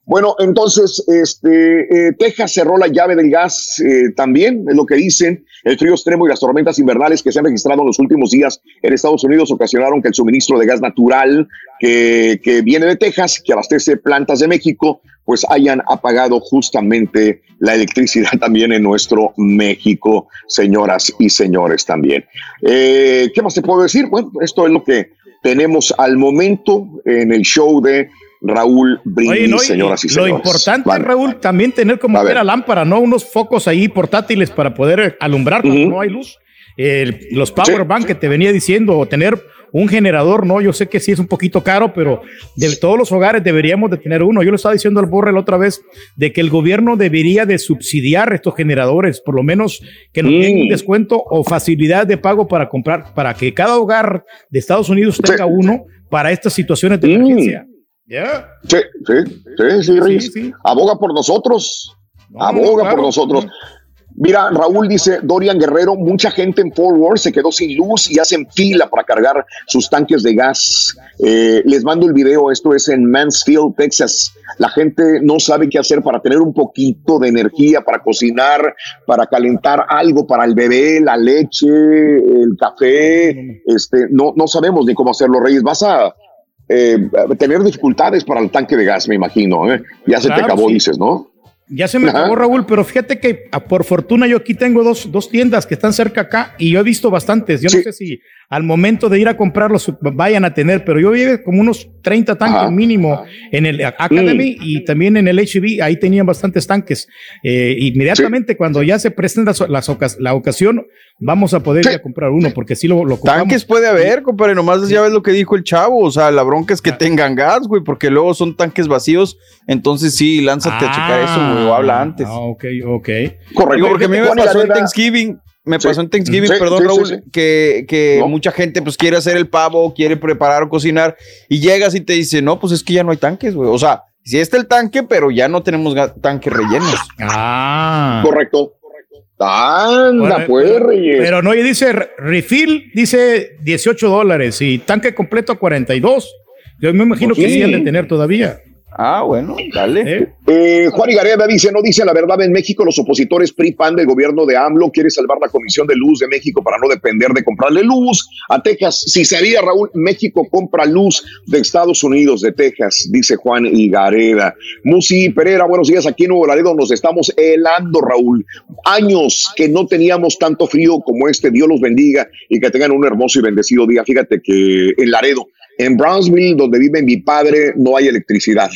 Bueno, entonces, este, eh, Texas cerró la llave del gas eh, también, es lo que dicen. El frío extremo y las tormentas invernales que se han registrado en los últimos días en Estados Unidos ocasionaron que el suministro de gas natural que, que viene de Texas, que abastece plantas de México, pues hayan apagado justamente la electricidad también en nuestro México, señoras y señores también. Eh, ¿Qué más te puedo decir? Bueno, esto es lo que tenemos al momento en el show de Raúl Brindis, Oye, no, y- señoras y lo señores. importante, Vale. Raúl, también tener como A que ver. la lámpara, ¿no? Unos focos ahí portátiles para poder alumbrar cuando no hay luz. El- los power bank que te venía diciendo, o tener un generador, ¿no? Yo sé que sí es un poquito caro, pero de todos los hogares deberíamos de tener uno. Yo le estaba diciendo al Borre la otra vez de que el gobierno debería de subsidiar estos generadores, por lo menos que nos den un descuento o facilidad de pago para comprar, para que cada hogar de Estados Unidos tenga uno para estas situaciones de emergencia. Sí, sí, sí, sí. Aboga por nosotros. Aboga claro, por nosotros. Mira, Raúl dice, Dorian Guerrero, mucha gente en Fort Worth se quedó sin luz y hacen fila para cargar sus tanques de gas. Eh, les mando el video, esto es en Mansfield, Texas. La gente no sabe qué hacer para tener un poquito de energía, para cocinar, para calentar algo para el bebé, la leche, el café. Este, no, no sabemos ni cómo hacerlo, Reyes. Vas a eh, tener dificultades para el tanque de gas, me imagino. ¿eh? Ya se te acabó, sí. dices, ¿no? Ya se me Ajá. acabó, Raúl, pero fíjate que ah, por fortuna yo aquí tengo dos, dos tiendas que están cerca acá y yo he visto bastantes. Yo no sé si al momento de ir a comprarlos vayan a tener, pero yo vi como unos 30 tanques Ajá. mínimo en el Academy y también en el HB. Ahí tenían bastantes tanques. Eh, inmediatamente cuando ya se presenta la ocasión, vamos a poder ir a comprar uno porque sí lo, lo ocupamos. Tanques puede haber, compadre, nomás ya ves lo que dijo el chavo, o sea, la bronca es que tengan gas, güey, porque luego son tanques vacíos, entonces sí, lánzate a checar eso, güey, o habla antes. Ah, ok, ok. Digo, porque a mí me pasó en Thanksgiving, me Sí. pasó en Thanksgiving, Sí, perdón, sí, Raúl, sí. que, que mucha gente pues quiere hacer el pavo, quiere preparar o cocinar, y llegas y te dice, no, pues es que ya no hay tanques, güey, o sea, Sí está el tanque, pero ya no tenemos tanques rellenos. Ah. Correcto. Anda, Bueno, pues, pero- Reyes. Pero no, y dice re- refill, dice 18 dólares y tanque completo a 42. Yo me imagino Pues que sí. sí han de tener todavía. Ah, bueno, dale. Eh, Juan Igareda dice, no dice la verdad en México, los opositores PRI-PAN del gobierno de AMLO quiere salvar la Comisión de Luz de México para no depender de comprarle luz a Texas. Si sabía, Raúl, México compra luz de Estados Unidos, de Texas, dice Juan Igareda. Musi Pereira, buenos días, aquí en Nuevo Laredo nos estamos helando, Raúl. Años que no teníamos tanto frío como este, Dios los bendiga y que tengan un hermoso y bendecido día. Fíjate que en Laredo, en Brownsville, donde vive mi padre, no hay electricidad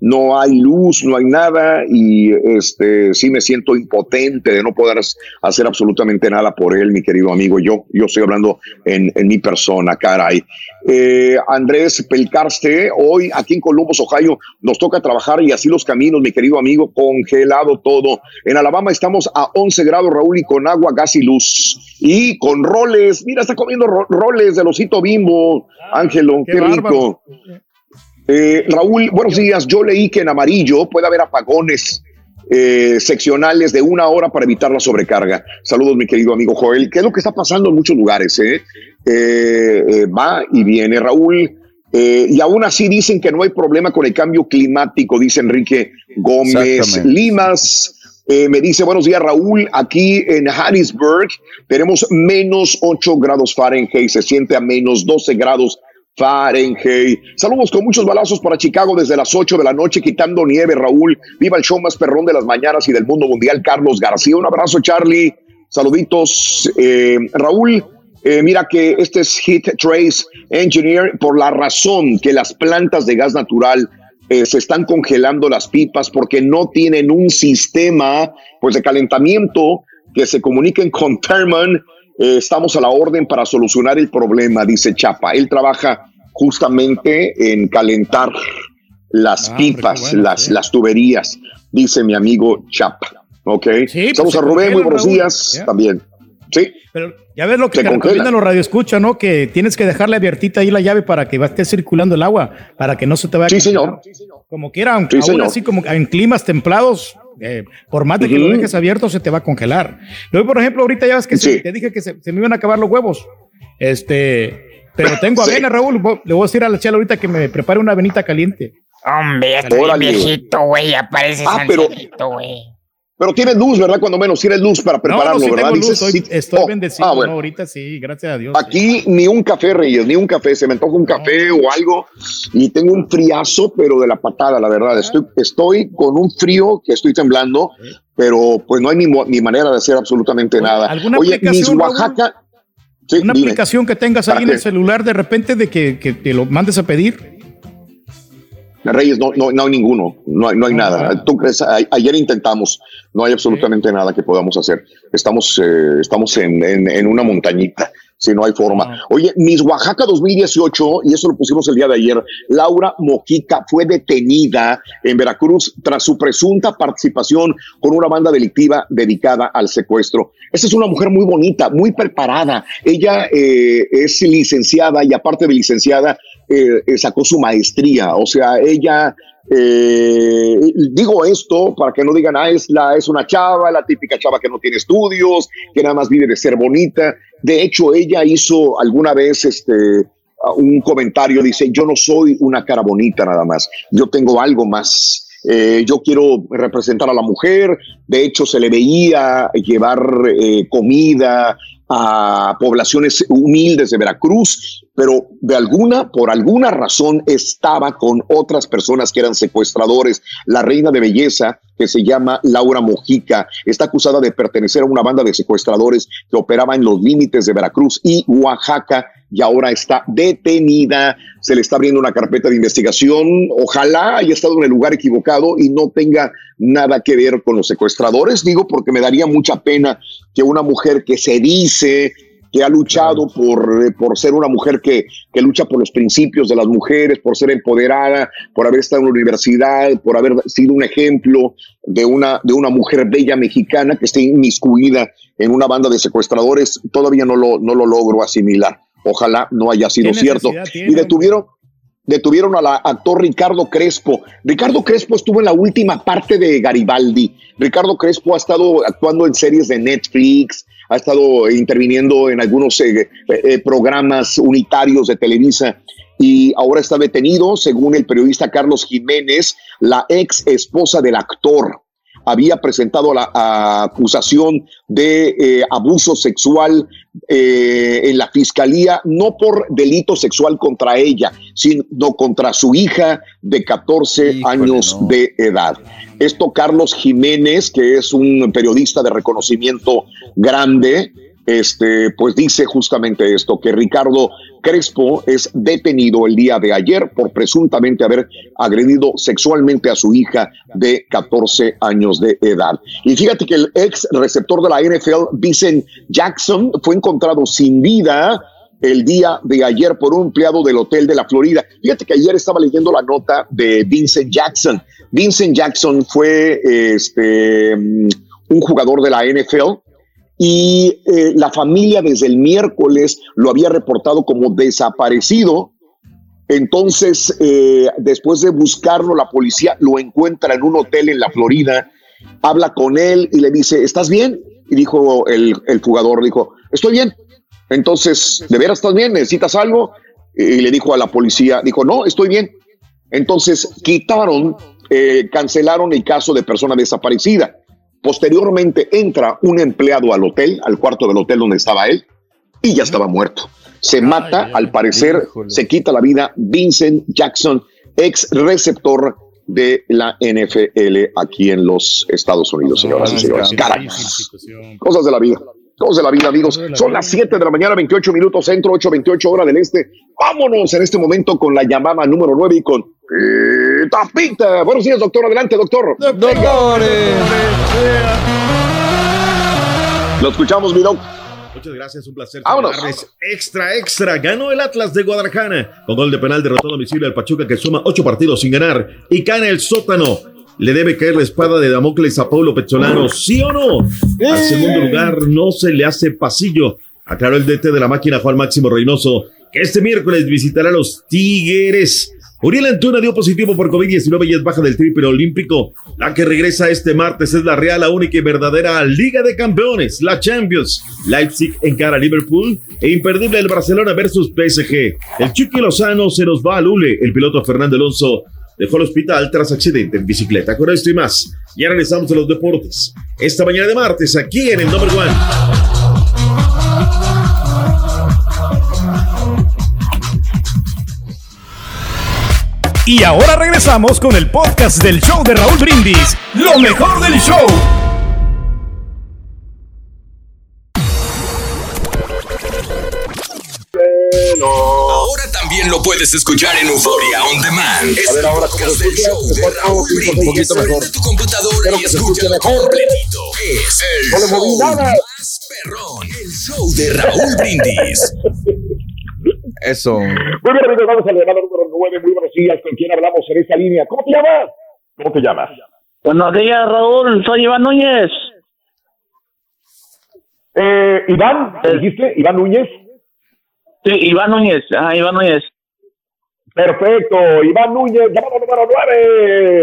no hay luz, no hay nada y este sí me siento impotente de no poder hacer absolutamente nada por él, mi querido amigo. Yo, yo estoy hablando en, en mi persona, caray. Eh, Andrés Pelcarste, hoy aquí en Columbus, Ohio, nos toca trabajar y así los caminos, mi querido amigo, congelado todo. En Alabama estamos a 11 grados, Raúl, y con agua, gas y luz. Y con roles, mira, está comiendo ro- roles del osito bimbo, Ángelo, qué, rico. Eh, Raúl, buenos días. Yo leí que en amarillo puede haber apagones eh, seccionales de una hora para evitar la sobrecarga. Saludos, mi querido amigo Joel. ¿Qué es lo que está pasando en muchos lugares? eh? Va y viene, Raúl. Y aún así dicen que no hay problema con el cambio climático, dice Enrique Gómez. Limas. Me dice, buenos días, Raúl. Aquí en Harrisburg tenemos menos 8 grados Fahrenheit, se siente a menos 12 grados Fahrenheit. Saludos con muchos balazos para Chicago desde las 8 de la noche, quitando nieve, Raúl. Viva el show más perrón de las mañanas y del mundo mundial, Carlos García. Un abrazo, Charlie. Saluditos, eh, Raúl. eh, mira que este es Heat Trace Engineer por la razón que las plantas de gas natural eh, se están congelando las pipas porque no tienen un sistema pues de calentamiento que se comuniquen con Therman. Eh, estamos a la orden para solucionar el problema, dice Chapa. Él trabaja justamente en calentar las Ah, pipas, las, las tuberías, dice mi amigo Chapa. Ok. Estamos pues se a Rubén, muy buenos Raúl. días también. Sí. Pero ya ves lo que Se te recomiendan los radioescuchas, ¿no? Que tienes que dejarle abiertita ahí la llave para que esté circulando el agua, para que no se te vaya. Sí, señor. Como quiera, aunque Sí, aún señor. así como en climas templados, eh, por más de que Ujú. lo dejes abierto, se te va a congelar. Luego, por ejemplo, ahorita ya ves que se- te dije que se, se me iban a acabar los huevos. Este, pero tengo Sí. avena, Raúl. Le voy a decir a la chela ahorita que me prepare una avenita caliente. Hombre, ya estoy viejito, güey. Ya pareces Ah, pero- güey. Pero tienes luz, ¿verdad? Cuando menos tienes luz para prepararlo, no, no, sí ¿verdad? luz, Dices, estoy, sí. estoy Oh, bendecido. ah, bueno. no, ahorita sí, gracias a Dios. Aquí ni un café, Reyes, ni un café. Se me antoja un café o algo. Y tengo un friazo, pero de la patada, la verdad. Estoy, estoy con un frío que estoy temblando, pero pues no hay ni, ni manera de hacer absolutamente nada. ¿alguna Oye, mis? Oaxaca. Sí, Una dime. aplicación que tengas ¿Para ahí en qué? el celular de repente de que, que te lo mandes a pedir. Reyes, no, no, no hay ninguno, no hay, no hay nada. ¿Tú crees? A- ayer intentamos, no hay absolutamente nada que podamos hacer. Estamos, eh, estamos en, en- en una montañita, si no hay forma. Oye, Miss Oaxaca 2018, y eso lo pusimos el día de ayer, Laura Mojica fue detenida en Veracruz tras su presunta participación con una banda delictiva dedicada al secuestro. Esta es una mujer muy bonita, muy preparada. Ella eh, es licenciada y aparte de licenciada, eh, sacó su maestría. O sea, ella, eh, digo esto para que no digan, ah, es, la, es una chava, la típica chava que no tiene estudios, que nada más vive de ser bonita. De hecho, ella hizo alguna vez este, un comentario, dice, yo no soy una cara bonita nada más, yo tengo algo más. Eh, yo quiero representar a la mujer, de hecho se le veía llevar eh, comida a poblaciones humildes de Veracruz, pero de alguna, por alguna razón, estaba con otras personas que eran secuestradores. La reina de belleza, que se llama Laura Mojica, está acusada de pertenecer a una banda de secuestradores que operaba en los límites de Veracruz y Oaxaca y ahora está detenida. Se le está abriendo una carpeta de investigación. Ojalá haya estado en el lugar equivocado y no tenga nada que ver con los secuestradores. Digo, porque me daría mucha pena que una mujer que se dice que ha luchado por, eh, por ser una mujer que, que lucha por los principios de las mujeres, por ser empoderada, por haber estado en la universidad, por haber sido un ejemplo de una, de una mujer bella mexicana que esté inmiscuida en una banda de secuestradores, todavía no lo, no lo logro asimilar. Ojalá no haya sido ¿Qué cierto. tiene, Y detuvieron, detuvieron al actor Ricardo Crespo. Ricardo Crespo estuvo en la última parte de Garibaldi. Ricardo Crespo ha estado actuando en series de Netflix, ha estado interviniendo en algunos eh, eh, programas unitarios de Televisa y ahora está detenido, según el periodista Carlos Jiménez, la ex esposa del actor había presentado la acusación de eh, abuso sexual eh, en la fiscalía, no por delito sexual contra ella, sino contra su hija de 14 años de edad. Esto Carlos Jiménez, que es un periodista de reconocimiento grande, este, pues dice justamente esto, que Ricardo Crespo es detenido el día de ayer por presuntamente haber agredido sexualmente a su hija de 14 años de edad. Y fíjate que el ex receptor de la NFL, Vincent Jackson, fue encontrado sin vida el día de ayer por un empleado del hotel de la Florida. Fíjate que ayer estaba leyendo la nota de Vincent Jackson. Vincent Jackson fue este, un jugador de la NFL y eh, la familia desde el miércoles lo había reportado como desaparecido. Entonces, eh, después de buscarlo, la policía lo encuentra en un hotel en la Florida, habla con él y le dice, ¿estás bien? Y dijo el, el jugador, dijo, estoy bien. Entonces, ¿de veras estás bien? ¿Necesitas algo? Y le dijo a la policía, dijo, no, estoy bien. Entonces, quitaron, eh, cancelaron el caso de persona desaparecida. Posteriormente entra un empleado al hotel, al cuarto del hotel donde estaba él, y ya estaba muerto. Se mata, al parecer, se quita la vida Vincent Jackson, ex receptor de la NFL aquí en los Estados Unidos, señoras y señores. Cosas de la vida. Cosas de la vida, amigos. Son las 7 de la mañana, 28 minutos centro, 8, 28 hora del este. Vámonos en este momento con la llamada número 9 y con eh, Tapita. Buenos días, doctor. Adelante, doctor. Doctor. Lo escuchamos, mi doc. Muchas gracias, un placer. Vámonos. Extra, extra. Ganó el Atlas de Guadalajara. Con gol de penal derrotó a domicilio al Pachuca que suma ocho partidos sin ganar y cae en el sótano. ¿Le debe caer la espada de Damocles a Paulo Pecholano? ¿Sí o no? Al segundo lugar no se le hace pasillo. Aclaró el DT de la máquina Juan Máximo Reynoso que este miércoles visitará a los Tigres. Uriel Antuna dio positivo por COVID-19 y es baja del triple olímpico. La que regresa este martes es la real, la única y verdadera Liga de Campeones, la Champions. Leipzig encara a Liverpool e imperdible el Barcelona versus PSG. El Chucky Lozano se nos va a Lule. El piloto Fernando Alonso dejó el hospital tras accidente en bicicleta. Con esto y más, ya regresamos a los deportes. Esta mañana de martes, aquí en el Number One. Y ahora regresamos con el podcast del show de Raúl Brindis. Lo mejor del show. También lo puedes escuchar en Euforia On Demand. Es A ver, ahora, ¿cómo se del escucha? show de Mejor, Raúl ok, un poquito mejor. Tu computadora y que se escúchalo escuche mejor. completito. Es el show más perrón. El show de Raúl Brindis. Eso. Muy bien, amigos, vamos a la llamada número 9. Muy buenos días. ¿Con quién hablamos en esta línea? ¿Cómo te llamas? ¿Cómo te llamas? Buenos días, Raúl. Soy Iván Núñez. Eh, Iván, ¿me dijiste? Iván Núñez. Sí, Iván Núñez. Ah, Iván Núñez. Perfecto, Iván Núñez, llamada número 9.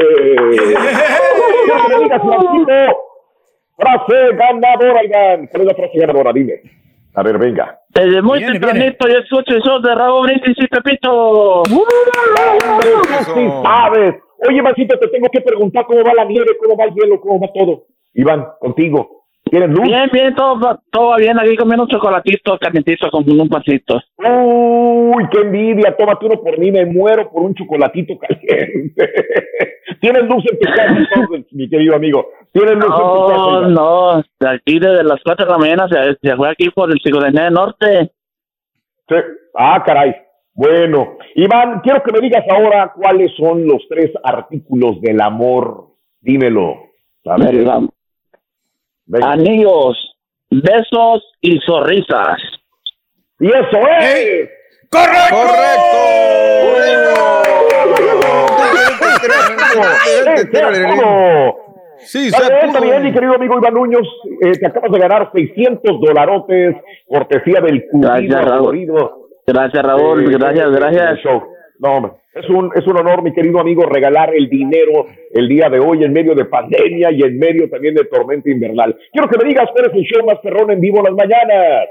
Quiero que me digas la última frase ganadora, Iván. ¿Cuál es la frase ganadora? Dime. A ver, venga. Desde muy tempranito yo escucho el show de Raúl Brindis y Pepito. Sí sabes. Oye, Mancito, te tengo que preguntar cómo va la nieve, cómo va el hielo, cómo va todo. Iván, contigo. ¿Tienes luz? Bien, bien, todo, va- todo bien. Aquí comiendo un chocolatito calientito con un pasito. Uy, qué envidia. Tómate uno por mí, me muero por un chocolatito caliente. ¿Tienes luz en tu casa entonces, mi querido amigo? ¿Tienes luz en tu casa? No, no. De aquí desde las 4 de la mañana se, se fue aquí por el Cigodené Norte. Sí. Ah, caray. Bueno, Iván, quiero que me digas ahora cuáles son los tres artículos del amor. Dímelo. A ver. Venga. Anillos, besos y sonrisas. Y eso es. Sí, se bien, puso. está bien, mi querido amigo Iván Núñez. Eh, te acabas de ganar 600 dolarotes, cortesía del Gracias, cupido Raúl. florido. Gracias, Raúl. eh, gracias, gracias. No, hombre, es un, es un honor, mi querido amigo, regalar el dinero el día de hoy en medio de pandemia y en medio también de tormenta invernal. Quiero que me digas cuál es el show más perrón en vivo las mañanas.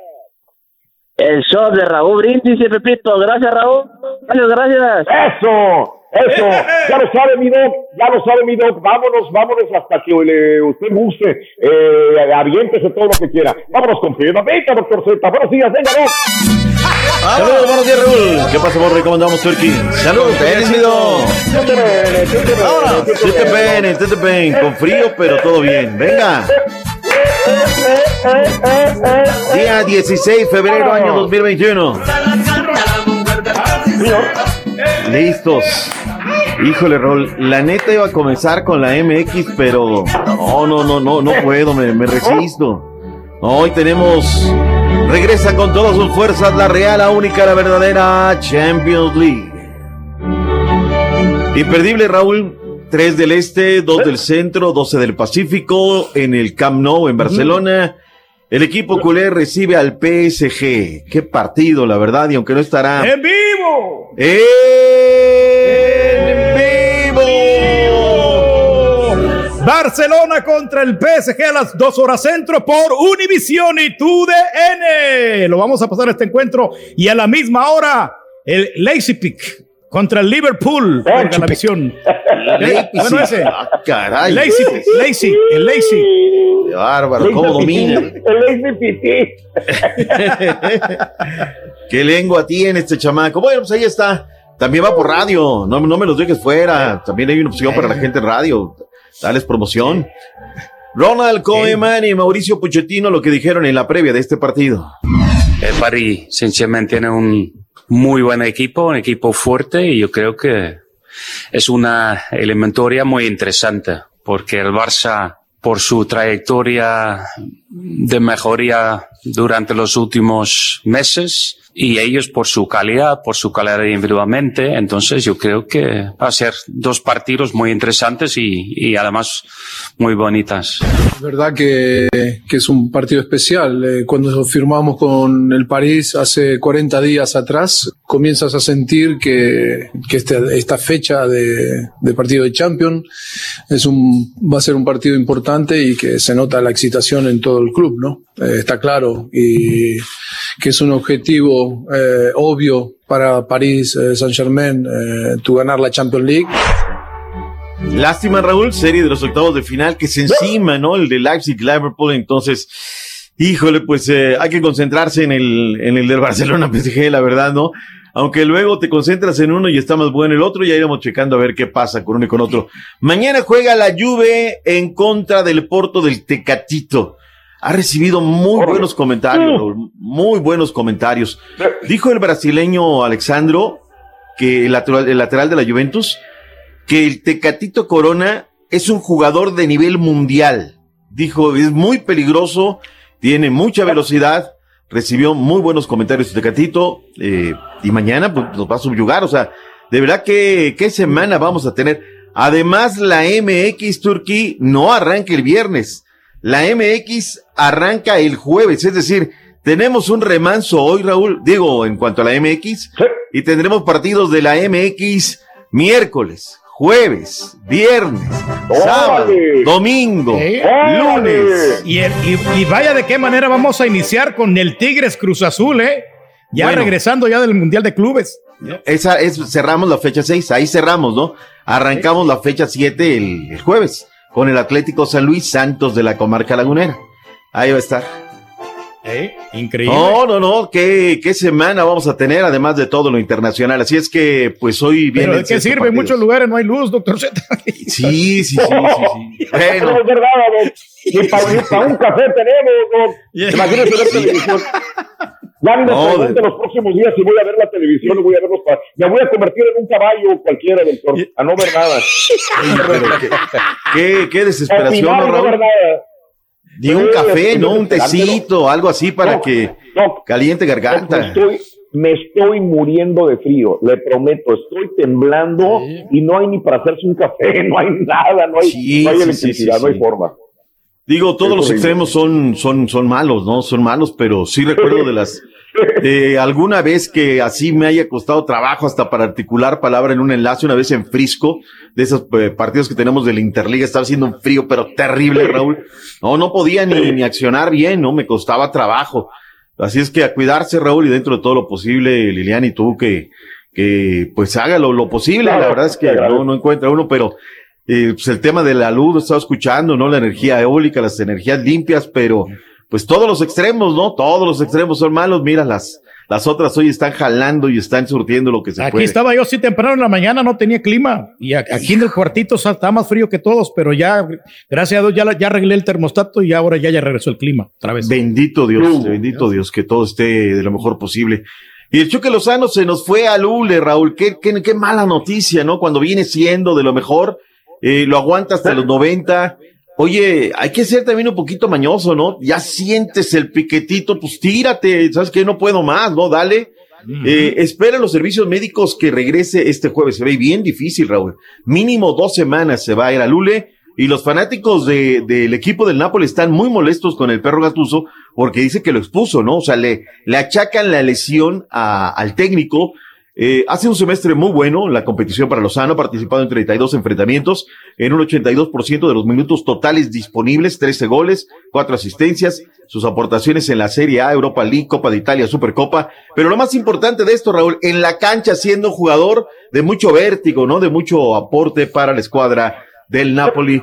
El show de Raúl Brindis y Pepito. Gracias, Raúl. Gracias, gracias. ¡Eso! Eso, ya lo sabe mi doc, ya lo sabe mi doc, vámonos, vámonos hasta que le, usted guste, eh, aviéntese todo lo que quiera. Vámonos con Pedro Venga, doctor Z, buenos días, venga, doc. Saludos, buenos días, Raúl. ¿Qué pasa, Borre? ¿Cómo andamos, Turkey? Saludos, bienvenido. Ahora, Tete Ben, Tete Ben, con frío, pero todo bien. Venga. Día 16 de febrero, año 2021. Listos. Híjole, Rol, la neta iba a comenzar con la MX, pero no, no, no, no, no puedo, me, me resisto. Hoy tenemos, regresa con todas sus fuerzas la real, la única, la verdadera Champions League. Imperdible, Raúl. Tres del este, dos del centro, 12 del Pacífico, en el Camp Nou, en Barcelona. El equipo culé recibe al PSG. Qué partido, la verdad, y aunque no estará. ¡En vivo! ¡En vivo! Barcelona contra el PSG a las 2 horas centro por Univision y TUDN. Lo vamos a pasar este encuentro y a la misma hora el Leipzig contra el Liverpool. Venga la visión. bueno, ese. Ah, caray. Leipzig, Leipzig, el Leipzig. Qué bárbaro, cómo domina. El Lazy Piti. Qué lengua tiene este chamaco. Bueno, pues ahí está. También va por radio. No, no me los dejes fuera. También hay una opción para la gente en radio. Dales promoción. Ronald Koeman y Mauricio Puchetino lo que dijeron en la previa de este partido. El París sencillamente tiene un muy buen equipo, un equipo fuerte y yo creo que es una eliminatoria muy interesante porque el Barça por su trayectoria de mejoría durante los últimos meses y ellos por su calidad, por su calidad individualmente. Entonces yo creo que va a ser dos partidos muy interesantes y, y además muy bonitas. Es verdad que, que es un partido especial. Eh, cuando firmamos con el París hace 40 días atrás, comienzas a sentir que, que este- esta fecha de, de partido de Champions es un, va a ser un partido importante y que se nota la excitación en todo el club, ¿no? Eh, está claro y que es un objetivo eh, obvio para París eh, Saint-Germain, tu ganar la Champions League. Lástima, Raúl, serie de los octavos de final que se encima, ¿no? El de Leipzig, Liverpool. Entonces, híjole, pues hay que concentrarse en el, en el del Barcelona PSG, la verdad, ¿no? Aunque luego te concentras en uno y está más bueno el otro, ya iremos checando a ver qué pasa con uno y con otro. Mañana juega la Juve en contra del Porto del Tecatito. Ha recibido muy buenos comentarios, Raúl, muy buenos comentarios. Dijo el brasileño Alexandro que el lateral, el lateral de la Juventus que el Tecatito Corona es un jugador de nivel mundial. Dijo, es muy peligroso, tiene mucha velocidad, recibió muy buenos comentarios de Tecatito, eh, y mañana pues, nos va a subyugar, o sea, de verdad que, qué semana vamos a tener. Además, la MX Turkey no arranca el viernes, la MX arranca el jueves, es decir, tenemos un remanso hoy, Raúl, digo, en cuanto a la MX, y tendremos partidos de la MX miércoles, jueves, viernes, sábado, domingo, lunes. Y, el- y- y vaya de qué manera vamos a iniciar con el Tigres Cruz Azul, ¿eh? Ya Bueno. regresando ya del Mundial de Clubes. Esa es, cerramos la fecha 6, ahí cerramos, ¿no? Arrancamos la fecha 7 el, el jueves con el Atlético San Luis Santos de la comarca lagunera. Ahí va a estar. Increíble. No, no, no, qué, qué semana vamos a tener, además de todo lo internacional. Así es que, pues hoy viene. Pero ¿de qué sirve? En muchos lugares no hay luz, doctor Z. Sí, sí, sí, sí, sí. Bueno. No es verdad. Ni para, un café tenemos, Doc. Imagínate ver televisión. Ya me No, pregunte los próximos días si voy a ver la televisión o voy a ver los pa- Me voy a convertir en un caballo cualquiera, doctor, a no ver nada. Qué, qué desesperación, Opinar ¿no, y no ver Raúl? nada. Di un Sí, café, ¿no? Un tecito, algo así para que caliente Me garganta. estoy, me estoy muriendo de frío, le prometo, estoy temblando y no hay ni para hacerse un café, no hay nada, no hay, Sí, no hay sí, electricidad, sí, sí, no hay forma. Digo, todos Es los horrible. extremos son, son, son malos, ¿no? Son malos, pero sí recuerdo de las, eh, alguna vez que así me haya costado trabajo hasta para articular palabra en un enlace, una vez en Frisco, de esos eh, partidos que tenemos de la Interliga, estaba haciendo un frío, pero terrible, Raúl. No, no podía ni, ni accionar bien, ¿no? Me costaba trabajo. Así es que a cuidarse, Raúl, y dentro de todo lo posible, Lilian y tú, que, que pues haga lo, lo posible. La verdad es que no, no encuentra uno, pero eh, pues el tema de la luz, estaba escuchando, ¿no? La energía eólica, las energías limpias, pero pues todos los extremos, ¿no? Todos los extremos son malos. Mira, las, las otras hoy están jalando y están surtiendo lo que se Aquí puede. estaba yo así temprano en la mañana, no tenía clima. Y a- aquí en el cuartito está más frío que todos, pero ya, gracias a Dios, ya, la- ya arreglé el termostato y ahora ya, ya regresó el clima otra vez. Bendito Dios, bendito Dios, que todo esté de lo mejor posible. Y el Chuque Lozano se nos fue al Lule, Raúl. Qué, qué, qué mala noticia, ¿no? Cuando viene siendo de lo mejor, eh, lo aguanta hasta los 90. Oye, hay que ser también un poquito mañoso, ¿no? Ya sientes el piquetito, pues tírate, ¿sabes qué? No puedo más, ¿no? Dale. Eh, espera los servicios médicos que regrese este jueves. Se ve bien difícil, Raúl. Mínimo dos semanas se va a ir a Lule. Y los fanáticos de, del equipo del Napoli están muy molestos con el perro Gatuso porque dice que lo expuso, ¿no? O sea, le, le achacan la lesión a- al técnico. Eh, hace un semestre muy bueno en la competición para Lozano, ha participado en 32 enfrentamientos, en un 82% de los minutos totales disponibles, 13 goles, 4 asistencias, sus aportaciones en la Serie A, Europa League, Copa de Italia, Supercopa. Pero lo más importante de esto, Raúl, en la cancha siendo un jugador de mucho vértigo, ¿no? De mucho aporte para la escuadra del Napoli.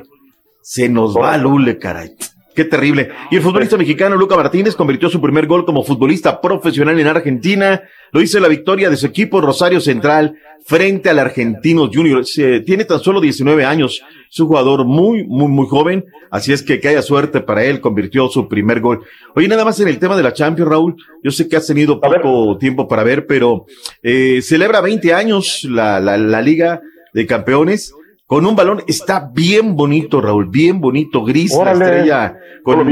Se nos va Lule, caray. Qué terrible. Y el futbolista mexicano Luca Martínez convirtió su primer gol como futbolista profesional en Argentina. Lo hizo en la victoria de su equipo Rosario Central frente al Argentino Junior. Se- tiene tan solo 19 años. Es un jugador muy, muy, muy joven. Así es que que haya suerte para él. Convirtió su primer gol. Oye, nada más en el tema de la Champions, Raúl. Yo sé que has tenido poco tiempo para ver, pero eh, celebra 20 años la, la, la Liga de Campeones con un balón. Está bien bonito, Raúl, bien bonito, gris, Órale. la estrella con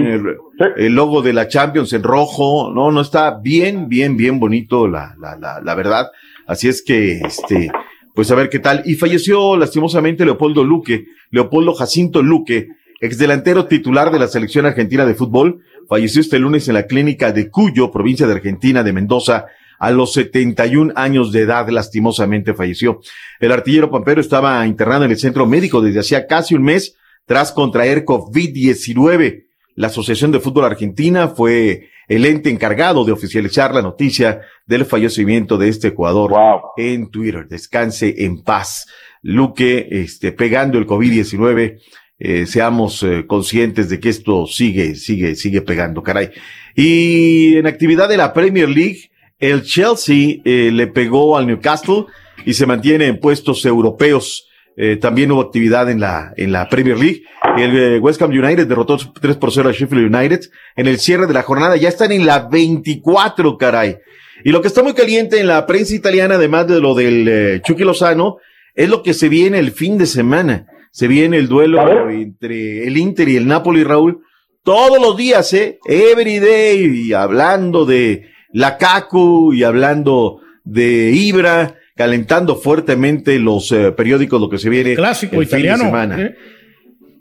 el logo de la Champions en rojo. No, no está bien, bien, bien bonito, la, la, la, la verdad. Así es que, este, pues a ver qué tal. Y falleció lastimosamente Leopoldo Luque, Leopoldo Jacinto Luque, exdelantero titular de la selección argentina de fútbol. Falleció este lunes en la clínica de Cuyo, provincia de Argentina de Mendoza, a los 71 años de edad, lastimosamente falleció. El artillero Pampero estaba internado en el centro médico desde hacía casi un mes tras contraer COVID-19. La Asociación de Fútbol Argentina fue el ente encargado de oficializar la noticia del fallecimiento de este jugador en Twitter. Descanse en paz. Luque, este, pegando el COVID-19, eh, seamos eh, conscientes de que esto sigue, sigue, sigue pegando, caray. Y en actividad de la Premier League, el Chelsea eh, le pegó al Newcastle y se mantiene en puestos europeos. Eh, también hubo actividad en la, en la Premier League. El eh, West Ham United derrotó 3 por 0 a Sheffield United. En el cierre de la jornada ya están en la 24, caray. Y lo que está muy caliente en la prensa italiana, además de lo del eh, Chucky Lozano, es lo que se viene el fin de semana. Se viene el duelo entre el Inter y el Napoli, Raúl. Todos los días, ¿eh? Every day, y hablando de la Cacu y hablando de Ibra, calentando fuertemente los eh, periódicos, lo que se viene Clásico el fin de italiano. semana. ¿eh?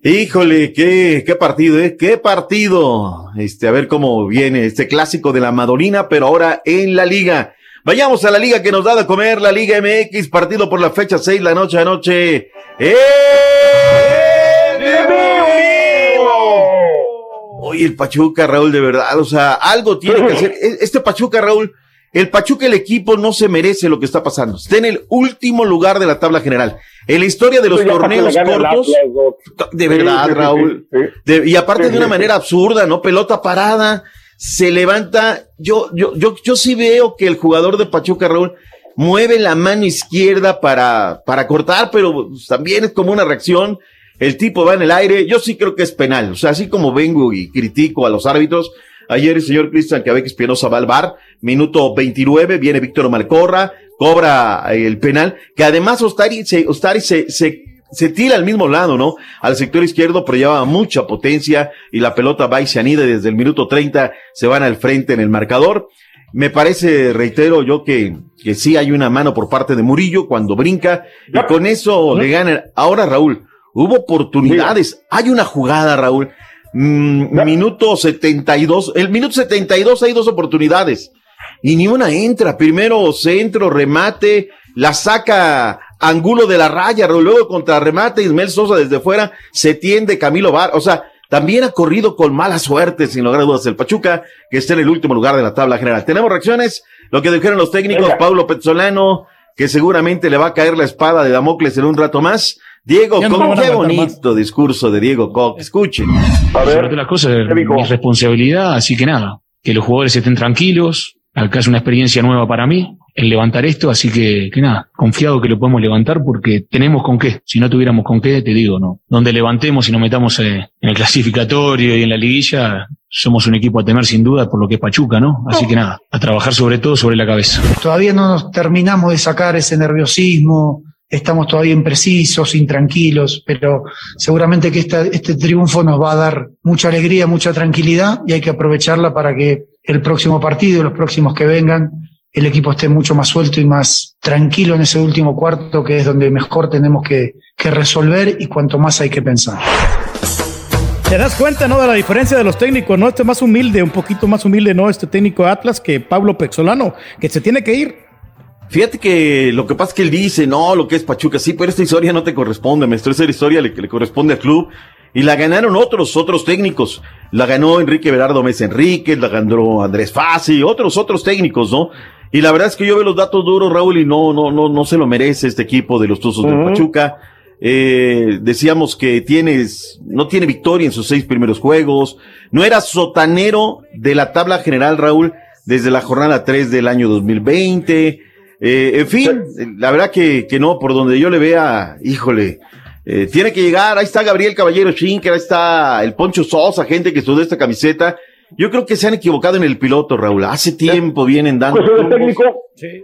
Híjole, qué, qué partido, eh, qué partido. Este, a ver cómo viene este clásico de la Madolina, pero ahora en la liga. Vayamos a la liga que nos da de comer, la Liga MX, partido por la fecha 6, la noche a noche. ¡Eh! Oye, el Pachuca, Raúl, de verdad, o sea, algo tiene que hacer. E- Este Pachuca, Raúl, el Pachuca, el equipo, no se merece lo que está pasando. Está en el último lugar de la tabla general. En la historia de los torneos cortos, de verdad, Raúl. De- y aparte de una manera absurda, ¿no? Pelota parada, se levanta. Yo, yo, yo, yo sí veo que el jugador de Pachuca, Raúl, mueve la mano izquierda para, para cortar, pero pues, también es como una reacción. El tipo va en el aire. Yo sí creo que es penal. O sea, así como vengo y critico a los árbitros. Ayer el señor Cristian Cabeque Espinosa va al bar. Minuto 29, viene Víctor Malcorra, cobra eh, el penal, que además Ostari se, Ostari se, se, se tira al mismo lado, ¿no? Al sector izquierdo, pero lleva mucha potencia y la pelota va y se anida y desde el minuto 30 se van al frente en el marcador. Me parece, reitero yo, que, que sí hay una mano por parte de Murillo cuando brinca y con eso le ganan. Ahora, Raúl, hubo oportunidades. Hay una jugada, Raúl. Mm, minuto 72. El minuto 72 hay dos oportunidades. y ni una entra. Primero centro, remate, la saca Angulo de la raya, luego contra remate, Ismael Sosa desde fuera, se tiende Camilo Bar, o sea, también ha corrido con mala suerte, sin lugar a dudas, el Pachuca, que está en el último lugar de la tabla general. Tenemos reacciones, lo que dijeron los técnicos. Pablo Pezzolano, que seguramente le va a caer la espada de Damocles en un rato más. Diego no Koch, a qué bonito discurso de Diego Koch. Escuchen. Sobre las cosas, mi responsabilidad, así que nada, que los jugadores estén tranquilos, acá es una experiencia nueva para mí, el levantar esto, así que, que nada, confiado que lo podemos levantar porque tenemos con qué, si no tuviéramos con qué, te digo, no, donde levantemos y nos metamos eh, en el clasificatorio y en la liguilla, somos un equipo a temer sin duda por lo que es Pachuca, ¿no? Así que nada, a trabajar sobre todo sobre la cabeza. Todavía no nos terminamos de sacar ese nerviosismo, estamos todavía imprecisos, intranquilos, pero seguramente que este triunfo nos va a dar mucha alegría, mucha tranquilidad y hay que aprovecharla para que el próximo partido los próximos que vengan, el equipo esté mucho más suelto y más tranquilo en ese último cuarto, que es donde mejor tenemos que, que resolver y cuanto más hay que pensar. ¿Te das cuenta, no, de la diferencia de los técnicos? No, este más humilde, un poquito más humilde, no, este técnico Atlas que Pablo Pexolano, que se tiene que ir. Fíjate que lo que pasa es que él dice, no, lo que es Pachuca, sí, pero esta historia no te corresponde, maestro, esa historia le, le corresponde al club. Y la ganaron otros, otros técnicos. La ganó Enrique Berardo Mesa Enríquez, la ganó Andrés Fassi, otros, otros técnicos, ¿no? Y la verdad es que yo veo los datos duros, Raúl, y no, no, no, no se lo merece este equipo de los Tuzos del Ujú. Pachuca. Eh, decíamos que tienes, no tiene victoria en sus seis primeros juegos. No era sotanero de la tabla general, Raúl, desde la jornada 3 del año 2020. Eh, en fin, la verdad que, que no, por donde yo le vea, híjole, eh, tiene que llegar, ahí está Gabriel Caballero Schinker, ahí está el Poncho Sosa, gente que estudió esta camiseta. Yo creo que se han equivocado en el piloto, Raúl. Hace tiempo vienen dando. De tumbos. técnico.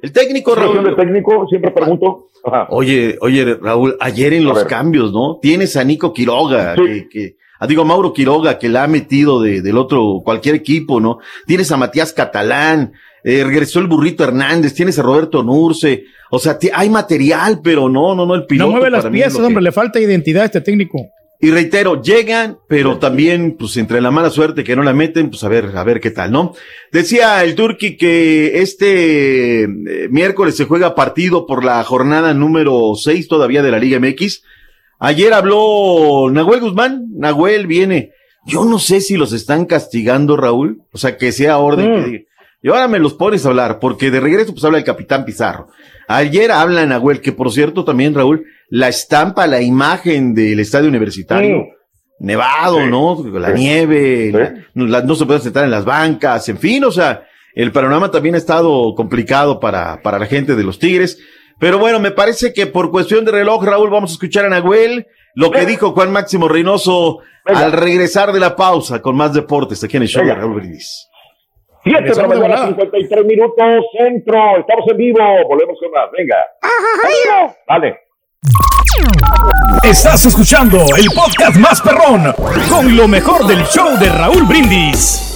El técnico, Raúl. técnico, siempre pregunto. Ajá. Oye, oye, Raúl, ayer en los cambios, ¿no? Tienes a Nico Quiroga, que, que, ah, digo, a Mauro Quiroga, que la ha metido de, del otro, cualquier equipo, ¿no? Tienes a Matías Catalán, eh, regresó el burrito Hernández, tienes a Roberto Nurce, o sea, hay material, pero no, no, no, el piloto. No mueve las piezas, que- hombre, le falta identidad a este técnico. y reitero, llegan, pero también, pues, entre la mala suerte que no la meten, pues, a ver, a ver qué tal, ¿no? Decía el Turki que este eh, miércoles se juega partido por la jornada número 6 todavía de la Liga MX. Ayer habló Nahuel Guzmán, Nahuel viene. Yo no sé si los están castigando, Raúl, o sea, que sea orden que diga. Y ahora me los pones a hablar, porque de regreso pues habla el capitán Pizarro. Ayer habla Nahuel, que por cierto también, Raúl, la estampa, la imagen del estadio universitario, nevado, ¿no? La Sí. nieve, la- no, la- no se puede sentar en las bancas, en fin, o sea, el panorama también ha estado complicado para, para la gente de los Tigres. Pero bueno, me parece que por cuestión de reloj, Raúl, vamos a escuchar a Nahuel, lo que dijo Juan Máximo Reynoso al regresar de la pausa con más deportes aquí en el show de. Raúl Brindis. Siete de la mañana, volada. 53 minutos, centro. Estamos en vivo. Volvemos con más. Venga. Dale. Estás escuchando el podcast más perrón con lo mejor del show de Raúl Brindis.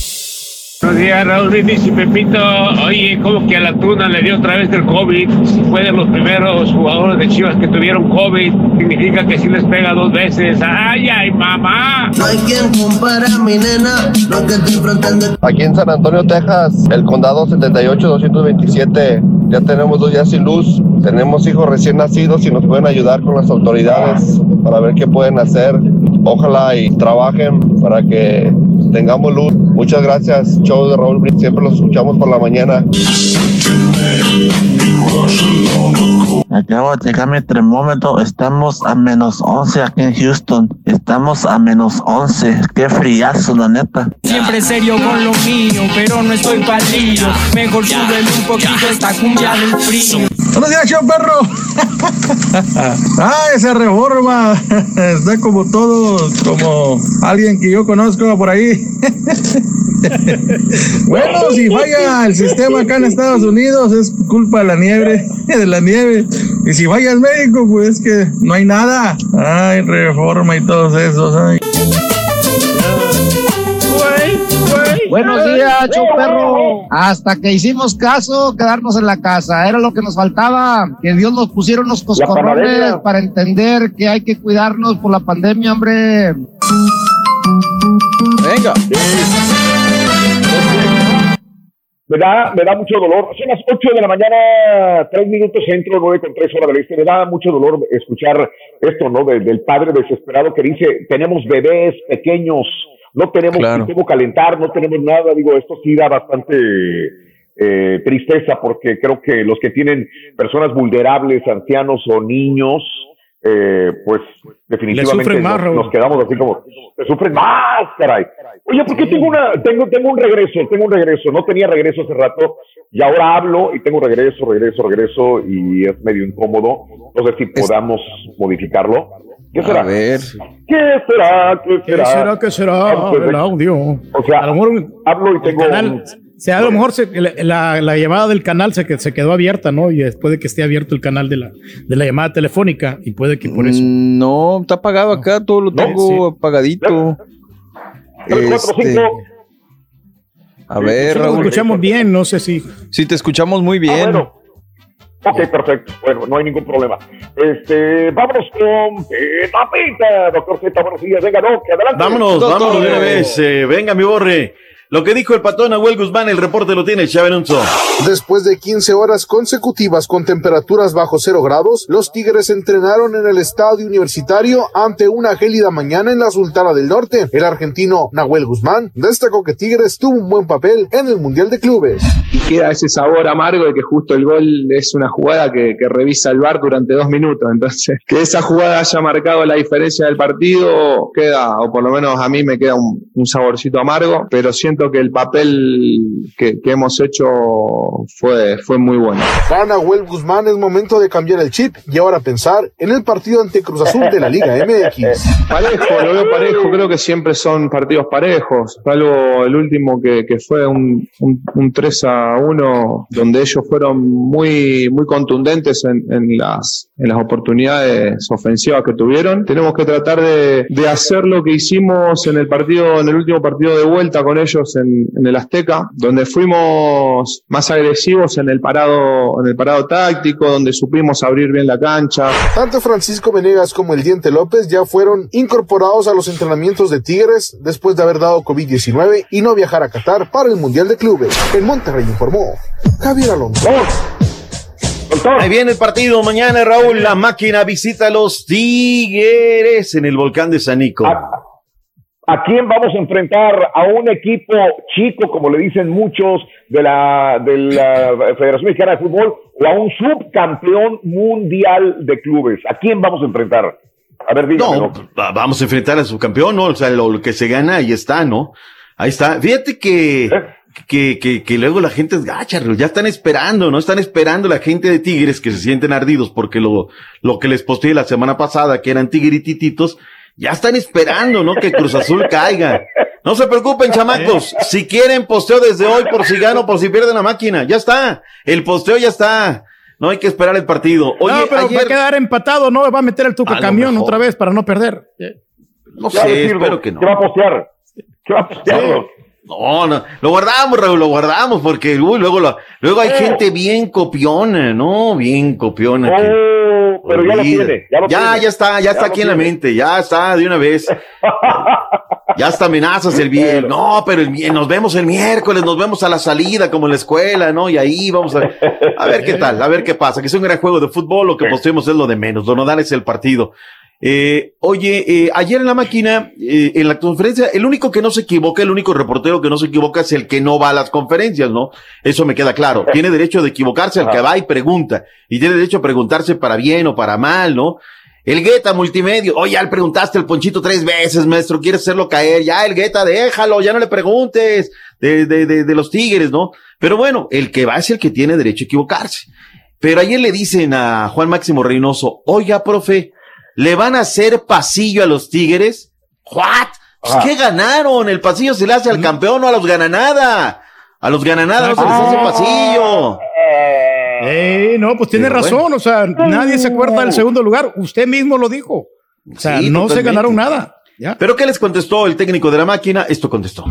Buenos días, Raúl Brindis y Pepito. Oye, ¿cómo que a la tuna le dio otra vez el COVID? Si fue de los primeros jugadores de Chivas que tuvieron COVID, significa que sí les pega dos veces. ¡Ay, ay, mamá! No hay quien compara a mi nena, lo que estoy enfrentando. Aquí en San Antonio, Texas, el condado 78-227, ya tenemos dos días sin luz. Tenemos hijos recién nacidos y nos pueden ayudar con las autoridades para ver qué pueden hacer. Ojalá y trabajen para que tengamos luz. Muchas gracias, show de Raúl. Siempre los escuchamos por la mañana. Acabo de checar mi termómetro, estamos a menos 11 aquí en Houston. Estamos a menos 11. Qué friazo, la neta. Siempre serio con lo mío, pero no estoy palillo. Mejor súbeme un poquito esta cumbia del frío. Buenos días, show perro. ah, esa reforma está como todo, como alguien que yo conozco por ahí. bueno, si falla el sistema acá en Estados Unidos es culpa de la nieve, de la nieve. Y si falla el médico, pues es que no hay nada. Ay, reforma y todos esos. Ay. Buenos días, perro. Hasta que hicimos caso, quedarnos en la casa. Era lo que nos faltaba. Que Dios nos pusiera unos coscorrones para entender que hay que cuidarnos por la pandemia, hombre. Venga. Me da, me da mucho dolor. Son las 8 de la mañana, 3 minutos centro, 9 con 3 horas del este. Me da mucho dolor escuchar esto, ¿no? De- del padre desesperado que dice, tenemos bebés pequeños, no tenemos Claro. cómo calentar, no tenemos nada. Digo, esto sí da bastante eh, tristeza porque creo que los que tienen personas vulnerables, ancianos o niños, eh, pues definitivamente más, nos, quedamos así como, se sufren más, caray. Oye, ¿por qué tengo una, tengo, tengo un regreso, tengo un regreso, no tenía regreso hace rato, y ahora hablo y tengo regreso, regreso, regreso, y es medio incómodo. No sé si podamos modificarlo. ¿Qué será? A ver. ¿Qué será? ¿Qué ¿Qué será? será? ¿Qué será? Ah, pues, El audio. O sea, a lo mejor hablo y tengo. el canal, o sea, a lo mejor se- la, la- la llamada del canal se, se quedó abierta, ¿no? Y puede que esté abierto el canal de la, de la llamada telefónica y puede que por eso. Mm, No, está apagado acá, todo lo tengo apagadito. Este, a ver, Raúl. escuchamos bien, no sé si. Sí, te escuchamos muy bien. Ah, bueno. Ok, perfecto. Bueno, no hay ningún problema. Este, vámonos con Pita Pita, doctor Z, buenos días. Venga, no, que adelante. Vámonos, vámonos de una vez. eh, venga, mi borre. Lo que dijo el patón Nahuel Guzmán, el reporte lo tiene Chávez Alonso. Después de 15 horas consecutivas con temperaturas bajo cero grados, los Tigres entrenaron en el estadio universitario ante una gélida mañana en la Sultana del Norte. El argentino Nahuel Guzmán destacó que Tigres tuvo un buen papel en el Mundial de Clubes. y queda ese sabor amargo de que justo el gol es una jugada que, que revisa el VAR durante dos minutos. Entonces, que esa jugada haya marcado la diferencia del partido, queda, o por lo menos a mí me queda un, un saborcito amargo, pero siento que el papel que, que hemos hecho fue, fue muy bueno. Para Nahuel Guzmán es momento de cambiar el chip y ahora pensar en el partido ante Cruz Azul de la Liga MX. Parejo, lo veo parejo, creo que siempre son partidos parejos, salvo el último que, que fue un, un, un 3 a 1, donde ellos fueron muy, muy contundentes en, en las, en las oportunidades ofensivas que tuvieron. Tenemos que tratar de, de hacer lo que hicimos en el partido, en el último partido de vuelta con ellos en, en el Azteca, donde fuimos más agresivos en el parado, en el parado táctico, donde supimos abrir bien la cancha. Tanto Francisco Venegas como el Diente López ya fueron incorporados a los entrenamientos de Tigres después de haber dado COVID-19 y no viajar a Qatar para el Mundial de Clubes. En Monterrey informó Javier Alonso. Ahí viene el partido mañana, Raúl. La máquina visita a los Tigres en el volcán de Sanico. ¿A quién vamos a enfrentar? ¿A un equipo chico, como le dicen muchos, de la, de la Federación Mexicana de Fútbol, o a un subcampeón mundial de clubes? ¿A quién vamos a enfrentar? A ver, dígame. No, va- vamos a enfrentar al subcampeón, ¿no? O sea, lo, lo que se gana, ahí está, ¿no? Ahí está. Fíjate que, que, que, que luego la gente es gacha, ya están esperando, ¿no? Están esperando la gente de Tigres que se sienten ardidos porque lo, lo que les posteé la semana pasada, que eran tigritititos, ya están esperando, ¿no? Que Cruz Azul caiga. No se preocupen, chamacos. Si quieren posteo desde hoy por si gano, por si pierden la máquina. Ya está. El posteo ya está. No hay que esperar el partido. Oye, no, pero va a quedar empatado, ¿no? Va a meter el tuco camión mejor. otra vez para no perder. no Ya sé, decirlo, espero que no. ¿Qué va a postear? ¿Qué va a postear? Sí. No, no, lo guardamos, Raúl, lo guardamos, porque uy, luego, lo- luego hay Eh. gente bien copiona, ¿no? Bien copiona. que Oh, pero ya lo tiene, ya lo ya, tiene. ya está, ya, Ya está aquí en la mente, ya está de una vez. ya hasta amenazas el bien. No, pero el, nos vemos el miércoles, nos vemos a la salida, como en la escuela, ¿no? Y ahí vamos a ver, a ver qué tal, a ver qué pasa. Que es un gran juego de fútbol, lo que posteemos es lo de menos. Lo nodal es el partido. Eh, oye, eh, ayer en la máquina, eh, en la conferencia, el único que no se equivoca, el único reportero que no se equivoca es el que no va a las conferencias, ¿no? Eso me queda claro. Tiene derecho de equivocarse el que va y pregunta. Y tiene derecho a preguntarse para bien o para mal, ¿no? El Gueta multimedio. Oye, ya le preguntaste al Ponchito tres veces, maestro. ¿Quieres hacerlo caer? Ya, el Gueta, déjalo, ya no le preguntes de, de, de, de los Tigres, ¿no? Pero bueno, el que va es el que tiene derecho a equivocarse. Pero ayer le dicen a Juan Máximo Reynoso, oiga, profe, ¿le van a hacer pasillo a los Tigres? ¿What? Pues, Ah. ¿Qué ganaron? El pasillo se le hace al campeón, no a los gana nada. A los gana nada no se les hace pasillo. Eh, no, pues tiene Pero razón, o sea, nadie se acuerda del segundo lugar, usted mismo lo dijo. O sea, Sí, no se ganaron nada. ¿Pero qué les contestó el técnico de la máquina? Esto contestó.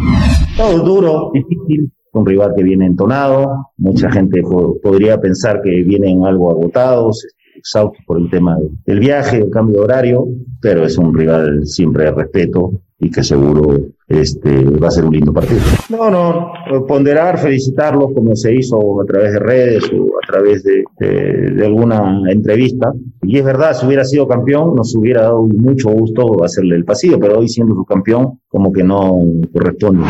Todo duro, difícil, un rival que viene entonado, mucha gente po- podría pensar que vienen algo agotados, exhaustos por el tema de- del viaje, el cambio de horario, pero es un rival siempre de respeto y que seguro este, va a ser un lindo partido. No, no, ponderar, felicitarlos como se hizo a través de redes o a través de, de- de alguna entrevista. Y es verdad, si hubiera sido campeón, nos hubiera dado mucho gusto hacerle el pasillo, pero hoy siendo su campeón, como que no corresponde.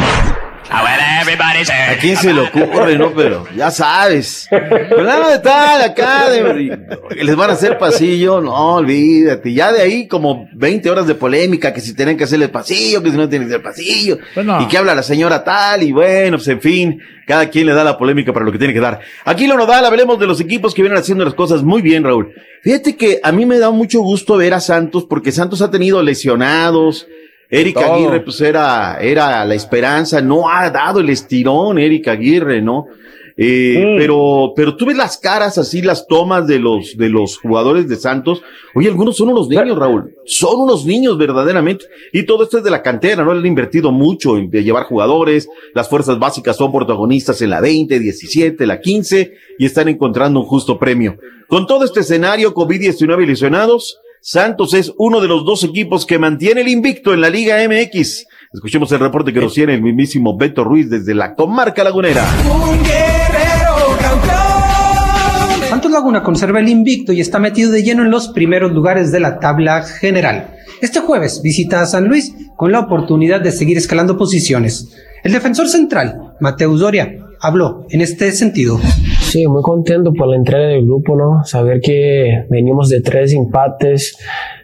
¿A quién se le ocurre, no? Pero ya sabes. Fulano de tal, acá, de- les van a hacer pasillo, no, olvídate. Ya de ahí como 20 horas de polémica, que si tienen que hacerle pasillo, que si no tienen que hacer pasillo. Y que habla la señora tal, y bueno, pues en fin, cada quien le da la polémica para lo que tiene que dar. Aquí lo nodal, hablemos de los equipos que vienen haciendo las cosas muy bien, Raúl. Fíjate que a mí me da mucho gusto ver a Santos, porque Santos ha tenido lesionados, Eric Todo. Aguirre, pues era, era la esperanza, no ha dado el estirón Eric Aguirre, ¿no? Eh, pero, pero tú ves las caras así, las tomas de los, de los jugadores de Santos. Oye, algunos son unos niños, Raúl. Son unos niños verdaderamente. Y todo esto es de la cantera, ¿no? Le han invertido mucho en llevar jugadores. Las fuerzas básicas son protagonistas en la 20, 17, la 15 y están encontrando un justo premio. Con todo este escenario, COVID-19 y lesionados, Santos es uno de los dos equipos que mantiene el invicto en la Liga MX. Escuchemos el reporte que nos tiene el mismísimo Beto Ruiz desde la comarca lagunera. Santos Laguna conserva el invicto y está metido de lleno en los primeros lugares de la tabla general. Este jueves visita a San Luis con la oportunidad de seguir escalando posiciones. El defensor central, Mateus Doria, habló en este sentido. Sí, muy contento por la entrega del grupo, ¿no? Saber que venimos de tres empates,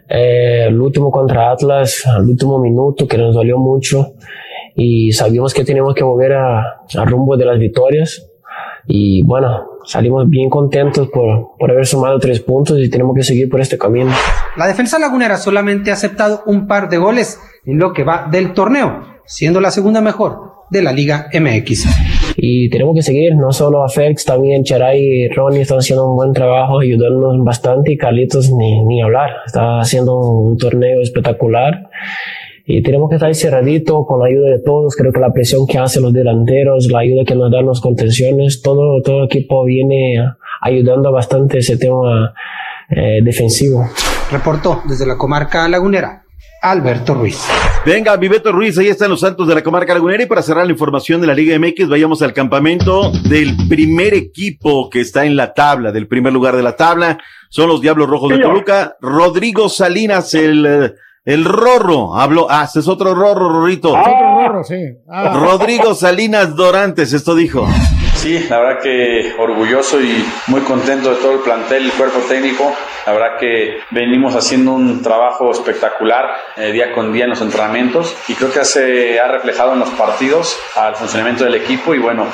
eh, el último contra Atlas, al último minuto, que nos dolió mucho, y sabíamos que teníamos que volver a, a rumbo de las victorias, y bueno, salimos bien contentos por, por haber sumado tres puntos y tenemos que seguir por este camino. La defensa lagunera solamente ha aceptado un par de goles en lo que va del torneo, siendo la segunda mejor de la Liga MX. Y tenemos que seguir, no solo a Félix, también Charay y Ronnie están haciendo un buen trabajo, ayudándonos bastante y Carlitos ni, ni hablar, está haciendo un torneo espectacular y tenemos que estar cerradito con la ayuda de todos, creo que la presión que hacen los delanteros, la ayuda que nos dan las contenciones, todo, todo equipo viene ayudando bastante ese tema eh, defensivo. Reportó desde la comarca lagunera Alberto Ruiz. Venga, Viveto Ruiz, ahí están los Santos de la comarca lagunera. Y para cerrar la información de la Liga MX, vayamos al campamento del primer equipo que está en la tabla, del primer lugar de la tabla. Son los Diablos Rojos de. Toluca. Rodrigo Salinas, el, eh, el Rorro. Habló, ah, ese es otro Rorro, Rorrito. Rorro, sí. Ah. Rodrigo Salinas Dorantes, esto dijo. Sí, la verdad que orgulloso y muy contento de todo el plantel, el cuerpo técnico. La verdad que venimos haciendo un trabajo espectacular eh, día con día en los entrenamientos y creo que se ha reflejado en los partidos al funcionamiento del equipo y bueno,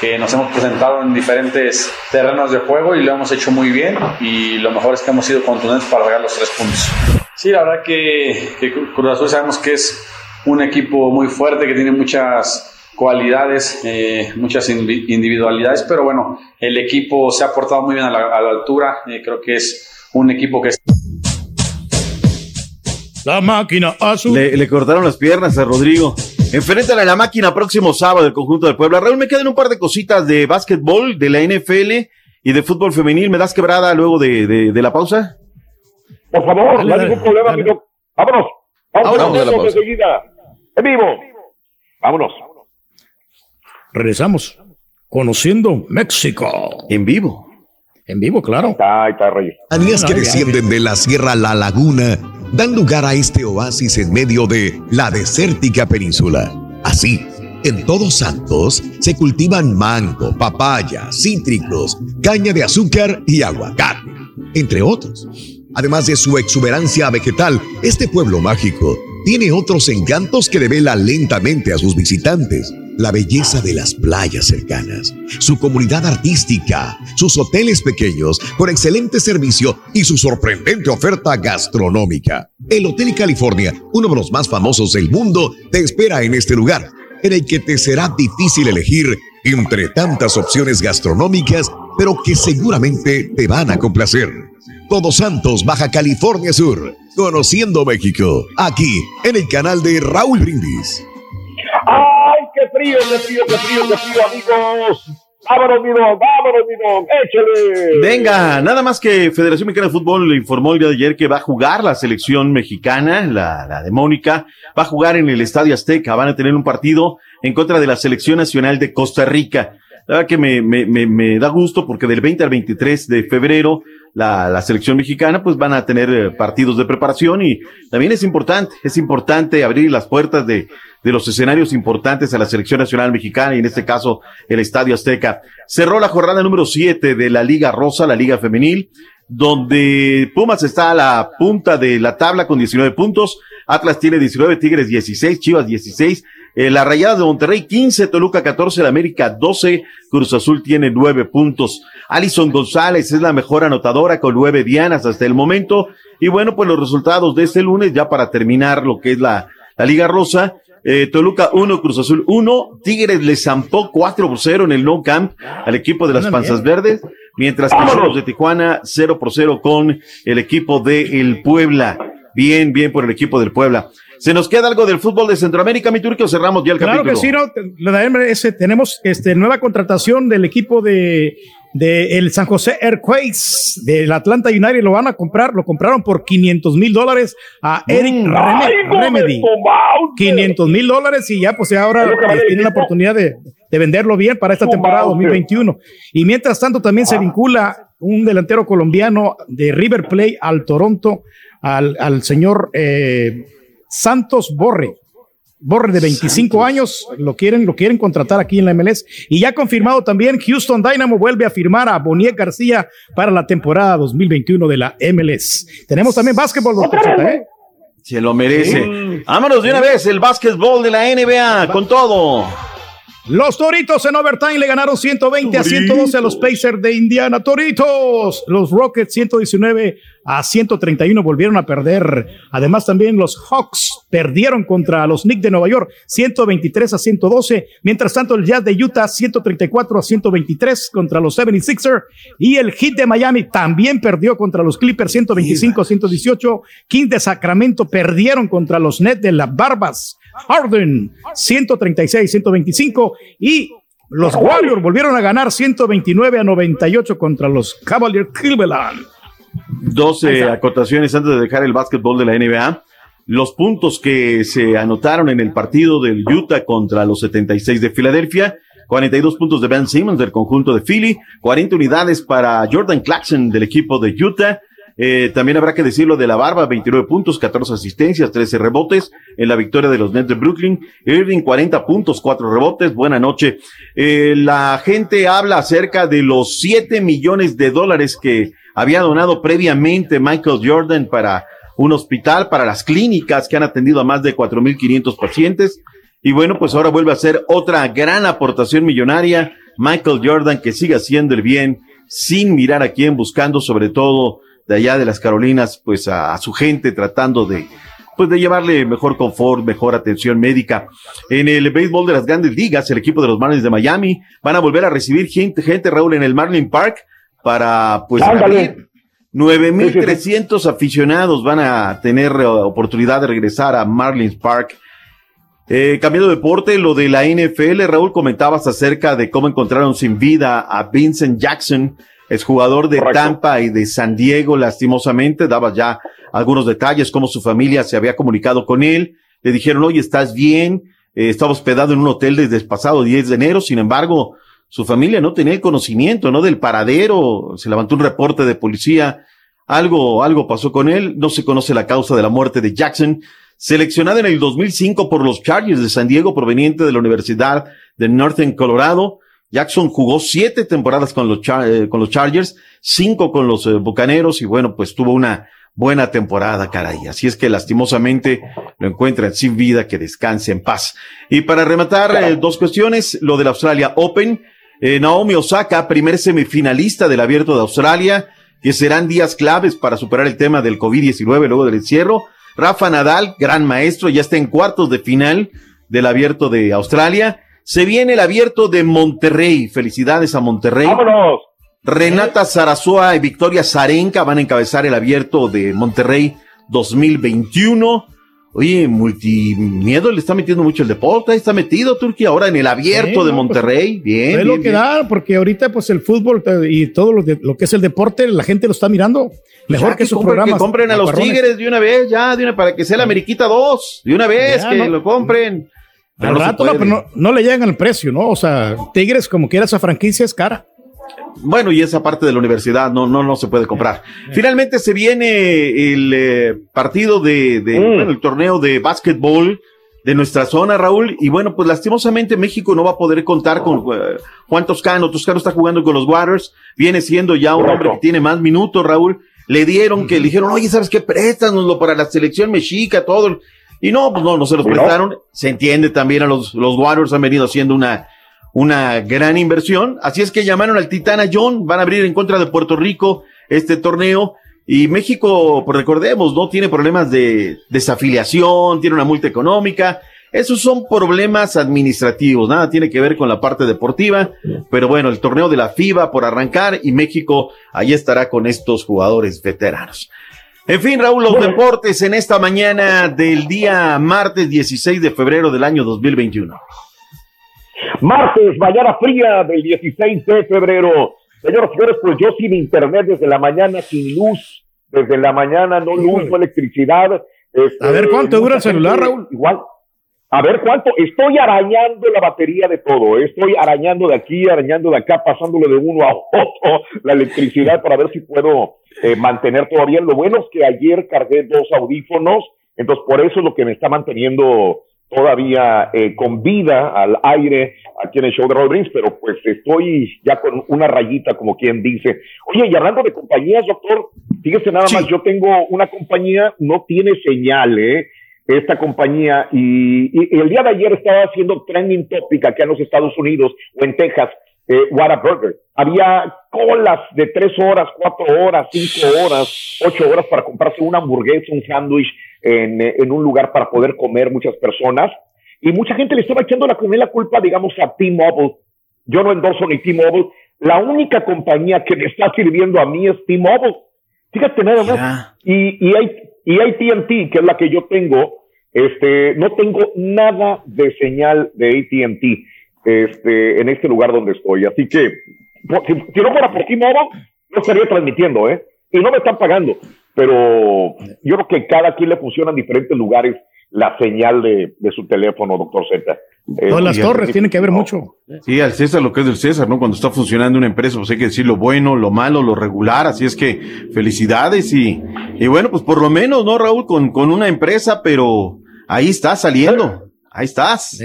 que nos hemos presentado en diferentes terrenos de juego y lo hemos hecho muy bien y lo mejor es que hemos sido contundentes para llegar los tres puntos. Sí, la verdad que, que Cruz Azul sabemos que es un equipo muy fuerte, que tiene muchas cualidades, eh, muchas individualidades, pero bueno, el equipo se ha portado muy bien a la, a la altura, eh, creo que es un equipo que... La máquina azul. Le, le cortaron las piernas a Rodrigo. Enfrentan a la máquina próximo sábado el conjunto del Puebla. Raúl, me quedan un par de cositas de básquetbol, de la NFL y de fútbol femenil. ¿Me das quebrada luego de, de- de la pausa? Por favor, Dale, no hay dale, ningún problema, dale. mi doc. Vámonos. Vamos, Vámonos enseguida. En vivo. Vámonos. Regresamos. Conociendo México. En vivo. En vivo, claro. Ahí está, Reyes. Anías que descienden de la Sierra La Laguna dan lugar a este oasis en medio de la desértica península. Así, en Todos Santos se cultivan mango, papaya, cítricos, caña de azúcar y aguacate, entre otros. Además de su exuberancia vegetal, este pueblo mágico tiene otros encantos que devela lentamente a sus visitantes. La belleza de las playas cercanas, su comunidad artística, sus hoteles pequeños con excelente servicio y su sorprendente oferta gastronómica. El Hotel California, uno de los más famosos del mundo, te espera en este lugar, en el que te será difícil elegir entre tantas opciones gastronómicas, pero que seguramente te van a complacer. Todos Santos, Baja California Sur. Conociendo México, aquí en el canal de Raúl Brindis. ¡Ay, qué frío, qué frío, qué frío, qué frío, amigos! ¡Vámonos, mi don! ¡Vámonos, mi don! ¡Échale! Venga, nada más que Federación Mexicana de Fútbol le informó el día de ayer que va a jugar la selección mexicana, la, la de Mónica, va a jugar en el Estadio Azteca, van a tener un partido en contra de la Selección Nacional de Costa Rica. La verdad que me, me, me, me da gusto porque del 20 al 23 de febrero la, la selección mexicana pues van a tener eh, partidos de preparación y también es importante, es importante abrir las puertas de, de los escenarios importantes a la selección nacional mexicana y en este caso el Estadio Azteca. Cerró la jornada número 7 de la Liga Rosa, la Liga Femenil, donde Pumas está a la punta de la tabla con 19 puntos, Atlas tiene 19, Tigres 16, Chivas 16, eh, la Rayada de Monterrey 15, Toluca 14, la América 12, Cruz Azul tiene 9 puntos. Alison González es la mejor anotadora con 9 dianas hasta el momento. Y bueno, pues los resultados de este lunes ya para terminar lo que es la, la Liga Rosa. Eh, Toluca 1, Cruz Azul 1, Tigres le zampó 4 por 0 en el No Camp al equipo de las Panzas Verdes, mientras que los de Tijuana 0 por 0 con el equipo de el Puebla. Bien, bien por el equipo del Puebla. ¿Se nos queda algo del fútbol de Centroamérica, mi turco? Cerramos ya el Claro capítulo. que sí, ¿no? De ese, tenemos este, nueva contratación del equipo de, de el San José Earthquakes del Atlanta United. Lo van a comprar, lo compraron por 500 mil dólares a Eric Mm. No me Remedy. 500 mil dólares y ya pues ahora eh, tienen la oportunidad de, de venderlo bien para esta temporada sí. 2021. Y mientras tanto también se vincula un delantero colombiano de River Plate al Toronto, al, al señor eh, Santos Borre. Borre de 25 años, lo quieren, lo quieren contratar aquí en la MLS. Y ya confirmado también, Houston Dynamo vuelve a firmar a Boniek García para la temporada 2021 de la MLS. Tenemos también básquetbol, doctor Z, ¿eh? Se lo merece. Sí. Vámonos de una vez, el básquetbol de la NBA, con todo. Los Toritos en overtime le ganaron 120 a 112 a los Pacers de Indiana. Toritos. Los Rockets 119 a 131 volvieron a perder. Además también los Hawks perdieron contra los Knicks de Nueva York 123 a 112. Mientras tanto el Jazz de Utah 134 a 123 contra los 76ers. Y el Heat de Miami también perdió contra los Clippers 125 a 118. Kings de Sacramento perdieron contra los Nets de las Barbas. Harden 136-125 y los Warriors volvieron a ganar 129 a 98 contra los Cavaliers Cleveland. 12 acotaciones antes de dejar el básquetbol de la NBA. Los puntos que se anotaron en el partido del Utah contra los 76 de Filadelfia. 42 puntos de Ben Simmons del conjunto de Philly, 40 unidades para Jordan Clarkson del equipo de Utah. Eh, también habrá que decirlo de la barba, 29 puntos, 14 asistencias, 13 rebotes en la victoria de los Nets de Brooklyn. Irving, 40 puntos, 4 rebotes. Buena noche. Eh, la gente habla acerca de los 7 millones de dólares que había donado previamente Michael Jordan para un hospital, para las clínicas que han atendido a más de 4.500 pacientes. Y bueno, pues ahora vuelve a ser otra gran aportación millonaria. Michael Jordan que sigue haciendo el bien sin mirar a quién, buscando sobre todo de allá de las Carolinas, pues a, a su gente, tratando de, pues de llevarle mejor confort, mejor atención médica. En el béisbol de las grandes ligas, el equipo de los Marlins de Miami van a volver a recibir gente, gente Raúl, en el Marlin Park para, pues, Ándale. abrir 9.300 aficionados van a tener eh, oportunidad de regresar a Marlins Park. Eh, cambiando de deporte, lo de la NFL, Raúl, comentabas acerca de cómo encontraron sin vida a Vincent Jackson, es jugador de Tampa y de San Diego, lastimosamente, daba ya algunos detalles, cómo su familia se había comunicado con él, le dijeron, oye, ¿estás bien? Eh, estaba hospedado en un hotel desde el pasado 10 de enero, sin embargo, su familia no tenía el conocimiento, ¿no? Del paradero, se levantó un reporte de policía, algo, algo pasó con él, no se conoce la causa de la muerte de Jackson, seleccionado en el 2005 por los Chargers de San Diego, proveniente de la Universidad de Northern Colorado. Jackson jugó siete temporadas con los, Char- eh, con los Chargers, cinco con los eh, Bucaneros y bueno, pues tuvo una buena temporada, caray. Así es que lastimosamente lo encuentran sin vida, que descanse en paz. Y para rematar, eh, dos cuestiones, lo del Australia Open. Naomi Osaka, primer semifinalista del Abierto de Australia, que serán días claves para superar el tema del COVID-19 luego del encierro. Rafa Nadal, gran maestro, ya está en cuartos de final del Abierto de Australia. Se viene el Abierto de Monterrey. Felicidades a Monterrey. Renata Sarasoa y Victoria Zarenka van a encabezar el Abierto de Monterrey 2021. Oye, multimiedo le está metiendo mucho el deporte, ahí está metido Turquía ahora en el abierto Sí, de no, pues, Monterrey. bien. es bien, lo que bien. da, porque ahorita pues el fútbol y todo lo, de- lo que es el deporte, la gente lo está mirando mejor Ya que sus compren- programas. Que compren a los. Tigres de una vez, ya, de una, para que sea la Ameriquita 2, de una vez, Ya, que no. lo compren. Pero Al no rato no, pero no, no le llegan al precio, ¿no? O sea, Tigres, como quiera, esa franquicia es cara. Bueno, y esa parte de la universidad no, no, no se puede comprar. Finalmente se viene el eh, partido de, de Mm. bueno, el torneo de básquetbol de nuestra zona, Raúl. Y bueno, pues lastimosamente México no va a poder contar con eh, Juan Toscano. Toscano está jugando con los Waters. Viene siendo ya un hombre que tiene más minutos, Raúl. Le dieron que le dijeron, oye, ¿sabes qué? Préstanoslo para la selección mexica, todo. Y no, pues no, no se los prestaron. Se entiende también a los, los Warriors han venido haciendo una, una gran inversión. Así es que llamaron al Titana John, van a abrir en contra de Puerto Rico este torneo. Y México, pues recordemos, no tiene problemas de desafiliación, tiene una multa económica. Esos son problemas administrativos, nada tiene que ver con la parte deportiva. Pero bueno, el torneo de la FIBA por arrancar y México ahí estará con estos jugadores veteranos. En fin, Raúl, los deportes en esta mañana del día martes 16 de febrero del año 2021. Martes, mañana fría del 16 de febrero. Señoras y señores, pues yo sin internet desde la mañana, sin luz, desde la mañana, no luz, no electricidad. Este, A ver, ¿cuánto dura el celular, Raúl? Igual. A ver cuánto. Estoy arañando la batería de todo. ¿eh? Estoy arañando de aquí, arañando de acá, pasándolo de uno a otro la electricidad para ver si puedo eh, mantener todavía. Lo bueno es que ayer cargué dos audífonos, entonces por eso es lo que me está manteniendo todavía eh, con vida al aire aquí en el show de Rodríguez, pero pues estoy ya con una rayita, como quien dice. Oye, y hablando de compañías, doctor, fíjese nada más, yo tengo una compañía, no tiene señal, ¿eh? Esta compañía, y, y- y el día de ayer estaba haciendo trending topic acá en los Estados Unidos o en Texas, eh, Whataburger. Había colas de tres horas, cuatro horas, cinco horas, ocho horas para comprarse una hamburguesa, un sándwich en, en un lugar para poder comer muchas personas. Y mucha gente le estaba echando la, la culpa, digamos, a T-Mobile. Yo no endorso ni T-Mobile. La única compañía que me está sirviendo a mí es T-Mobile. Fíjate nada más. Y, y, hay, y AT&T, que es la que yo tengo, este, no tengo nada de señal de AT&T este, en este lugar donde estoy. Así que, si, si no fuera por T-Mobile, no estaría transmitiendo, ¿eh? Y no me están pagando. Pero yo creo que cada quien le funciona en diferentes lugares la señal de, de su teléfono, doctor Z. Eh, Todas las torres, tiene que haber mucho. Sí, al César lo que es del César, ¿no? Cuando está funcionando una empresa, pues hay que decir lo bueno, lo malo, lo regular, así es que felicidades y, y bueno, pues por lo menos, ¿no, Raúl? Con, con una empresa, pero ahí estás saliendo, ahí estás.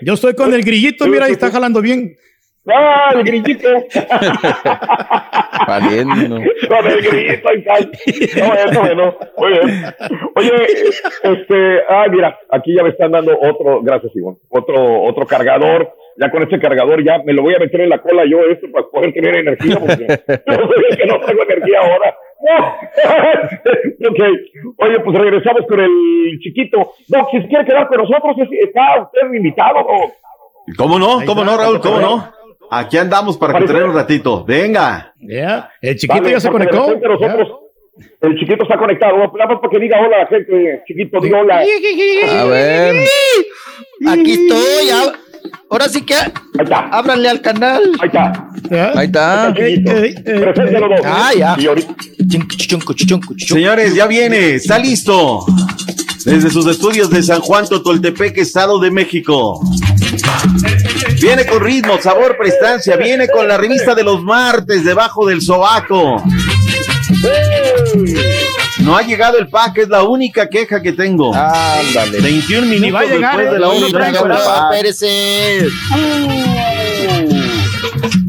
Yo estoy con el grillito, mira, ahí está jalando bien. ¡Ah, el grillito! Valiendo. Con el grillito y tal. No, eso bueno. Muy bien. Oye, este, ah, mira, aquí ya me están dando otro, gracias, Ivonne, otro, otro cargador. Ya con este cargador ya me lo voy a meter en la cola yo esto para poder tener energía, porque el que no tengo energía ahora. ok, oye, pues regresamos con el chiquito. No, si quiere quedar con nosotros, es- está usted invitado, ¿no? ¿Cómo no? ¿Cómo no, Raúl? ¿Cómo no? Aquí andamos para tener un ratito. Venga. Ya, el chiquito Vale, ya se conectó. el chiquito está conectado. Más para que diga hola a la gente. Chiquito, diga hola. A ver. Aquí estoy. ah, Ahora sí que ábranle al canal. Ahí está. Ahí está. Preséntelo, dos. Ah, ya. Señores, ya viene, está listo. Desde sus estudios de San Juan Totoltepec, Estado de México. Viene con ritmo, sabor, prestancia. Viene con la revista de los martes debajo del sobaco. No ha llegado el pack, es la única queja que tengo. Ándale. 21 Ni minutos va a llegar, después de la y no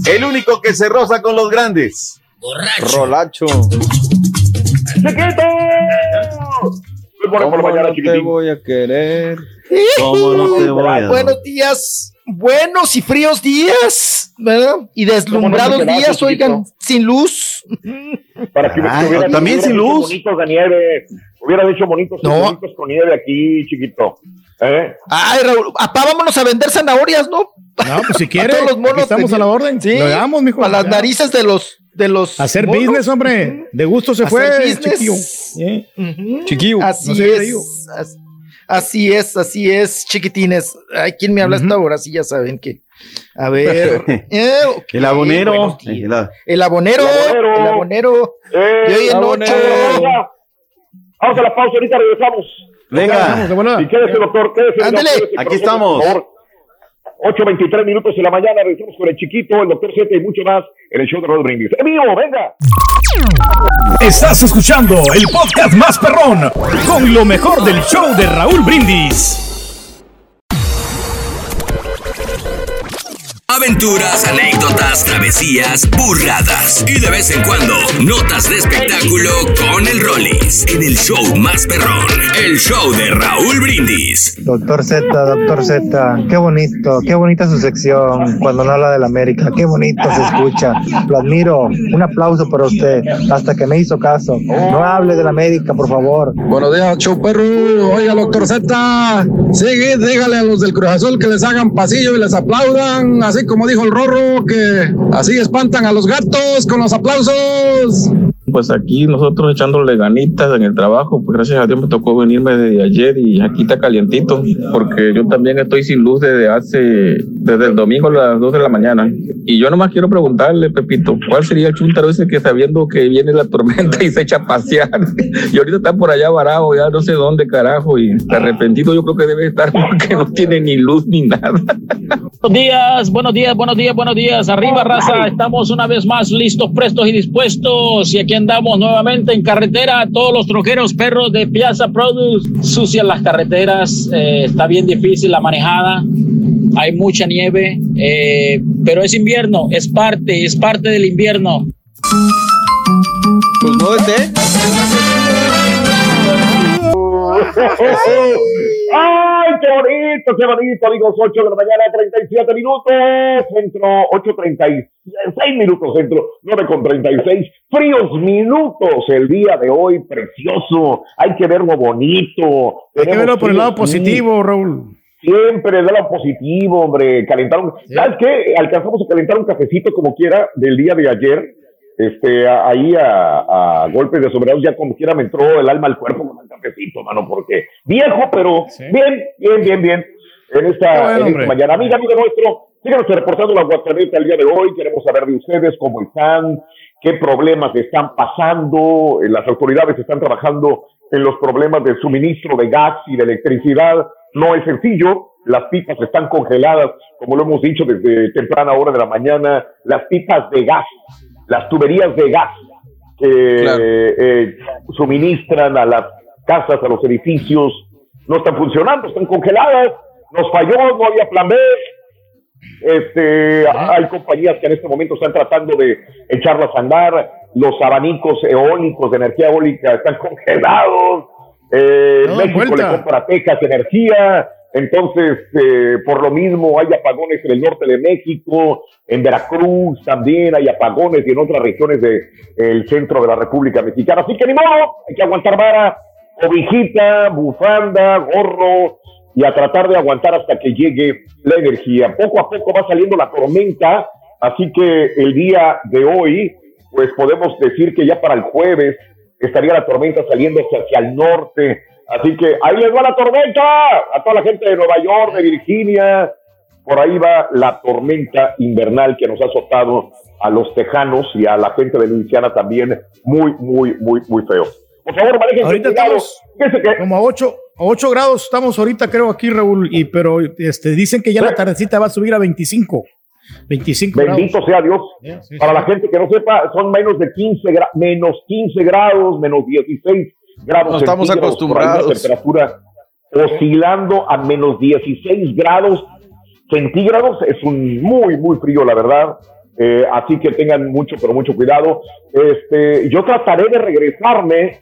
el único que se roza con los grandes. Rolacho. ¡Chiquito! Por la ¿Cómo mañana, no te voy a querer? ¿Cómo no te voy a- Buenos días, buenos y fríos días, ¿verdad? Y deslumbrados ¿Cómo no te días, quedaste, oigan, sin luz. Para que, Ah, también sin luz. Bonitos de nieve. Hecho bonitos, No. bonitos con nieve aquí, chiquito. ¿Eh? Ay, Raúl, apá, vámonos a vender zanahorias, ¿no? No, pues si A quiere, todos los monos estamos a la orden. Sí, Lo hagamos, mijo. a las Ya. narices de los de los Hacer monos. business, hombre. De gusto se Hacer fue, business. chiquillo. Ujú. Chiquillo, Así no es. Así es, así es, chiquitines. Ay, ¿quién me habla hasta ahora? Sí, ya saben que. A ver. eh, ok, El abonero. días. El a- El abonero. El abonero. Eh, de hoy en abonero. ocho. Vamos a la pausa, ahorita regresamos. Venga. Y quédese, doctor, quédese. Ándele. doctor, Aquí estamos. por favor. 8.23 minutos de la mañana, regresamos con el chiquito, el doctor Z y mucho más en el show de Rod Brindis. ¡En venga! Estás escuchando el podcast más perrón con lo mejor del show de Raúl Brindis. Aventuras, anécdotas, travesías, burradas y de vez en cuando notas de espectáculo con el Rollis en el show más perrón, el show de Raúl Brindis. Doctor Z, doctor Z, qué bonito, qué bonita su sección cuando no habla de la América, qué bonito se escucha, lo admiro, un aplauso para usted, hasta que me hizo caso, no hable de la América, por favor. Buenos días, show perro. Oiga, doctor Z, sigue, dígale a los del Cruz Azul que les hagan pasillo y les aplaudan, así como dijo el Rorro, que así espantan a los gatos con los aplausos. Pues aquí nosotros echándole ganitas en el trabajo, pues gracias a Dios me tocó venirme desde ayer y aquí está calientito, porque yo también estoy sin luz desde hace, desde el domingo a las 2 de la mañana. Y yo nomás quiero preguntarle, Pepito, ¿cuál sería el chuntaro ese que sabiendo que viene la tormenta y se echa a pasear? y ahorita está por allá varado, ya no sé dónde carajo, y arrepentido yo creo que debe estar porque no tiene ni luz ni nada. Buenos días, buenos días, buenos días, buenos días. Arriba, raza. Estamos una vez más listos, prestos y dispuestos. Y aquí andamos nuevamente en carretera. Todos los troqueros perros de Piazza Produce sucian las carreteras. eh, está bien difícil la manejada. Hay mucha nieve, eh, pero es invierno, es parte, es parte del invierno. Pues no de ¡Ay, qué bonito, qué bonito! Amigos, 8 de la mañana, 37 minutos. Centro, 8.36 minutos. Centro, 9 con 36. Fríos minutos el día de hoy. Precioso. Hay que verlo bonito. Hay que verlo por el lado sí. positivo, Raúl. Siempre del lado positivo, hombre. Calentaron. ¿Sabes qué? Alcanzamos a calentar un cafecito como quiera del día de ayer. Este, ahí a, a golpes de sombreros, ya como quiera me entró el alma al cuerpo con el cafecito, mano, porque viejo, pero bien, bien, bien, bien. En esta, Qué bueno, en esta hombre. mañana. Amiga, amigo nuestro, síganos reportando la WhatsApp el día de hoy. Queremos saber de ustedes cómo están, qué problemas están pasando. Eh, Las autoridades están trabajando en los problemas de suministro de gas y de electricidad. No es sencillo. Las pipas están congeladas, como lo hemos dicho desde temprana hora de la mañana. Las pipas de gas, las tuberías de gas que eh, suministran a las casas, a los edificios, no están funcionando, están congeladas. Nos falló, no había plan B. Este, hay compañías que en este momento están tratando de echarlas a andar. Los abanicos eólicos de energía eólica están congelados. Eh, No, México vuelta. le compra a Texas energía. Entonces, eh, por lo mismo, hay apagones en el norte de México, en Veracruz también hay apagones y en otras regiones del centro de la República Mexicana. Así que ni modo, hay que aguantar vara, cobijita, bufanda, gorro y a tratar de aguantar hasta que llegue la energía. Poco a poco va saliendo la tormenta, así que el día de hoy, pues podemos decir que ya para el jueves estaría la tormenta saliendo hacia, hacia el norte. Así que ahí les va la tormenta a toda la gente de Nueva York, de Virginia. Por ahí va la tormenta invernal que nos ha azotado a los tejanos y a la gente de Luisiana también muy, muy, muy, muy feo. Por favor, manejen Ahorita estamos como a 8, 8 grados estamos ahorita, creo, aquí, Raúl, y, pero este, dicen que ya la tardecita va a subir a 25. 25 Bendito grados. sea Dios. Para la gente que no sepa, son menos de 15 gra- menos 15 grados, menos 16 grados. No estamos acostumbrados. temperatura oscilando a menos 16 grados centígrados. Es un muy, muy frío, la verdad. Eh, así que tengan mucho, pero mucho cuidado. Este, yo trataré de regresarme